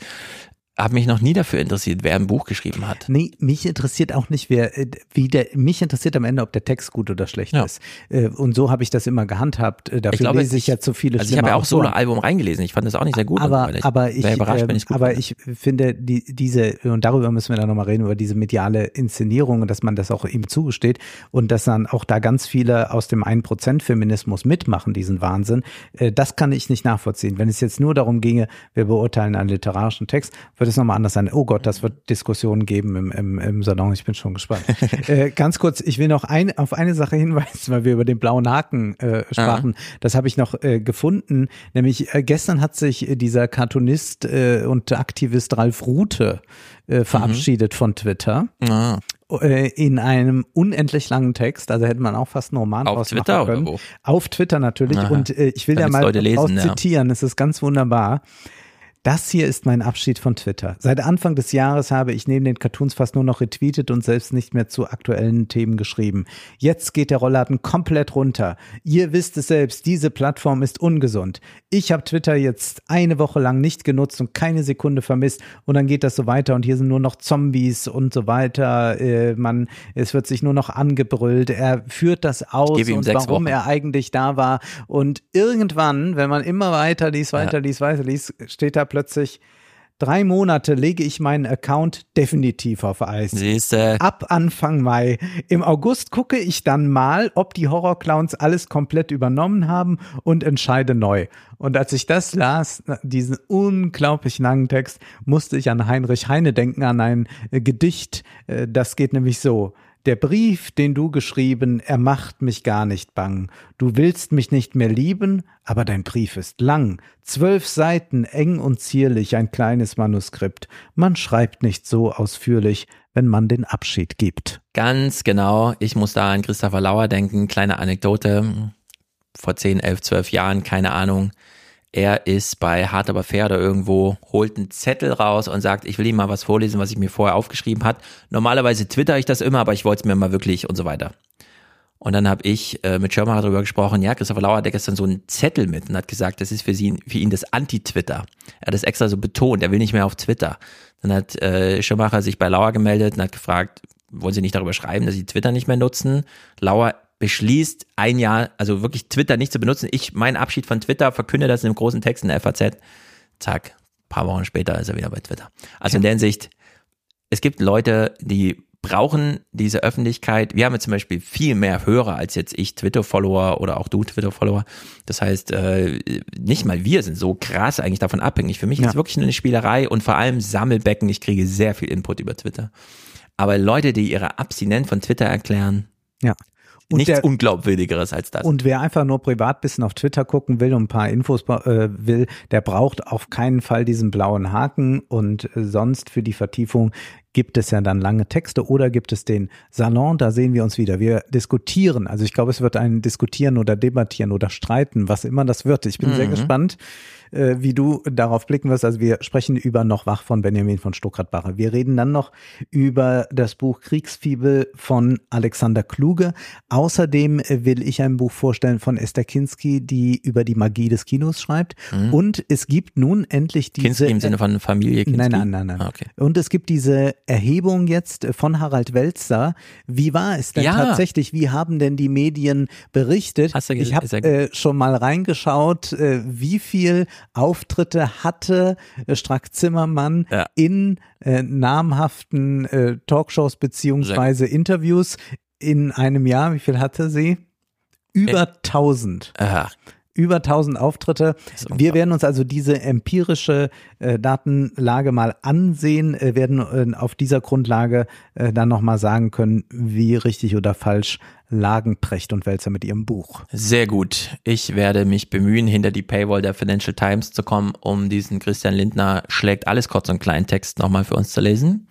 habe mich noch nie dafür interessiert, wer ein Buch geschrieben hat. Nee, mich interessiert auch nicht, wer, äh, wie der, mich interessiert am Ende, ob der Text gut oder schlecht Ja. ist. Äh, Und so habe ich das immer gehandhabt. Äh, Dafür ich glaube, lese ich ja zu viele Also ich habe ja auch Autoren. Solo-Album reingelesen. Ich fand das auch nicht sehr gut. aber, so weiter. aber ich, ich's gut aber finde. ich finde die, diese und darüber müssen wir dann nochmal reden über diese mediale Inszenierung und dass man das auch ihm zugesteht und dass dann auch da ganz viele aus dem 1% Feminismus mitmachen diesen Wahnsinn. Äh, das kann ich nicht nachvollziehen. Wenn es jetzt nur darum ginge, wir beurteilen einen literarischen Text, würde es nochmal anders sein. Oh Gott, das wird Diskussionen geben im, im, im Salon. Ich bin schon gespannt. äh, ganz kurz, ich will noch ein, auf eine Sache hinweisen, weil wir über den blauen Haken äh, sprachen. Das habe ich noch äh, gefunden. Nämlich äh, gestern hat sich dieser Cartoonist äh, und Aktivist Ralf Rute äh, verabschiedet von Twitter. Ah. In einem unendlich langen Text, also hätte man auch fast einen Roman Auf Twitter können. oder wo? Auf Twitter natürlich. Aha. Und ich will da Damit's mal lesen, ja. zitieren. Es ist ganz wunderbar. Das hier ist mein Abschied von Twitter. Seit Anfang des Jahres habe ich neben den Cartoons fast nur noch retweetet und selbst nicht mehr zu aktuellen Themen geschrieben. Jetzt geht der Rollladen komplett runter. Ihr wisst es selbst, diese Plattform ist ungesund. Ich habe Twitter jetzt eine Woche lang nicht genutzt und keine Sekunde vermisst und dann geht das so weiter und hier sind nur noch Zombies und so weiter. Äh, man, es wird sich nur noch angebrüllt. Er führt das aus und warum Wochen. er eigentlich da war. Und irgendwann, wenn man immer weiter liest, weiter liest, weiter liest, steht da plötzlich, drei Monate lege ich meinen Account definitiv auf Eis. Siehste. Ab Anfang Mai. Im August gucke ich dann mal, ob die Horrorclowns alles komplett übernommen haben und entscheide neu. Und als ich das las, diesen unglaublich langen Text, musste ich an Heinrich Heine denken, an ein äh, Gedicht. Äh, Das geht nämlich so. Der Brief, den du geschrieben, er macht mich gar nicht bang. Du willst mich nicht mehr lieben, aber dein Brief ist lang. Zwölf Seiten, eng und zierlich, ein kleines Manuskript. Man schreibt nicht so ausführlich, wenn man den Abschied gibt. Ganz genau. Ich muss da an Christopher Lauer denken. Kleine Anekdote. Vor 10, 11, 12 Jahren, keine Ahnung. Er ist bei Hart aber fair oder irgendwo, holt einen Zettel raus und sagt, ich will ihm mal was vorlesen, was ich mir vorher aufgeschrieben hat. Normalerweise twitter ich das immer, aber ich wollte es mir mal wirklich und so weiter. Und dann habe ich äh, mit Schirmacher darüber gesprochen, ja, Christopher Lauer hat gestern so einen Zettel mit und hat gesagt, das ist für, sie, für ihn das Anti-Twitter. Er hat es extra so betont, er will nicht mehr auf Twitter. Dann hat äh, Schirmacher sich bei Lauer gemeldet und hat gefragt, wollen Sie nicht darüber schreiben, dass Sie Twitter nicht mehr nutzen? Lauer beschließt ein Jahr, also wirklich Twitter nicht zu benutzen. Ich, mein Abschied von Twitter, verkünde das in einem großen Text in der FAZ. Zack, paar Wochen später ist er wieder bei Twitter. Also in der Hinsicht, es gibt Leute, die brauchen diese Öffentlichkeit. Wir haben jetzt zum Beispiel viel mehr Hörer als jetzt ich Twitter-Follower oder auch du Twitter-Follower. Das heißt, äh, nicht mal wir sind so krass eigentlich davon abhängig. Für mich ist Ja. es wirklich nur eine Spielerei und vor allem Sammelbecken. Ich kriege sehr viel Input über Twitter. Aber Leute, die ihre Abstinenz von Twitter erklären, Ja. Und nichts der- unglaubwürdigeres als das. Und wer einfach nur privat bisschen auf Twitter gucken will und ein paar Infos äh, will, der braucht auf keinen Fall diesen blauen Haken. Und äh, sonst für die Vertiefung gibt es ja dann lange Texte oder gibt es den Salon, da sehen wir uns wieder. Wir diskutieren. Also ich glaube, es wird ein Diskutieren oder Debattieren oder Streiten, was immer das wird. Ich bin sehr Mhm. gespannt, äh, wie du darauf blicken wirst. Also wir sprechen über Noch wach von Benjamin von Stuckrad-Barre. Wir reden dann noch über das Buch Kriegsfibel von Alexander Kluge. Außerdem will ich ein Buch vorstellen von Esther Kinski, die über die Magie des Kinos schreibt. Mhm. Und es gibt nun endlich diese... Kinski im Sinne von Familie Kinski? Nein, nein, nein, nein. Ah, okay. Und es gibt diese Erhebung jetzt von Harald Welzer. Wie war es denn Ja. tatsächlich? Wie haben denn die Medien berichtet? Hast du ich habe äh, schon mal reingeschaut, äh, wie viel Auftritte hatte äh, Strack Zimmermann Ja. in äh, namhaften äh, Talkshows beziehungsweise Interviews in einem Jahr. Wie viel hatte sie? Über 1000 Aha. über 1000 Auftritte. Wir werden uns also diese empirische äh, Datenlage mal ansehen, äh, werden äh, auf dieser Grundlage äh, dann nochmal sagen können, wie richtig oder falsch lagen Precht und Welzer mit ihrem Buch. Sehr gut. Ich werde mich bemühen, hinter die Paywall der Financial Times zu kommen, um diesen Christian Lindner schlägt alles kurz und klein Text nochmal für uns zu lesen.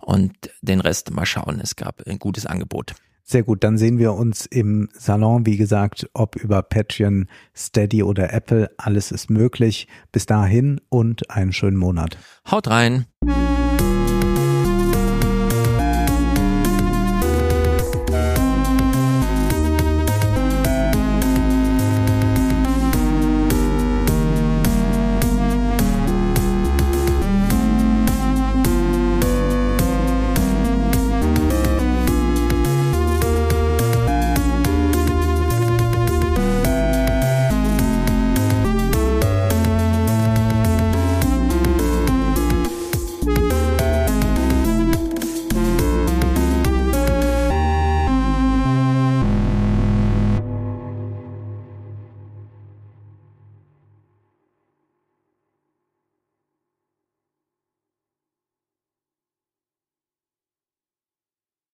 Und den Rest mal schauen. Es gab ein gutes Angebot. Sehr gut, dann sehen wir uns im Salon. Wie gesagt, ob über Patreon, Steady oder Apple, alles ist möglich. Bis dahin und einen schönen Monat. Haut rein.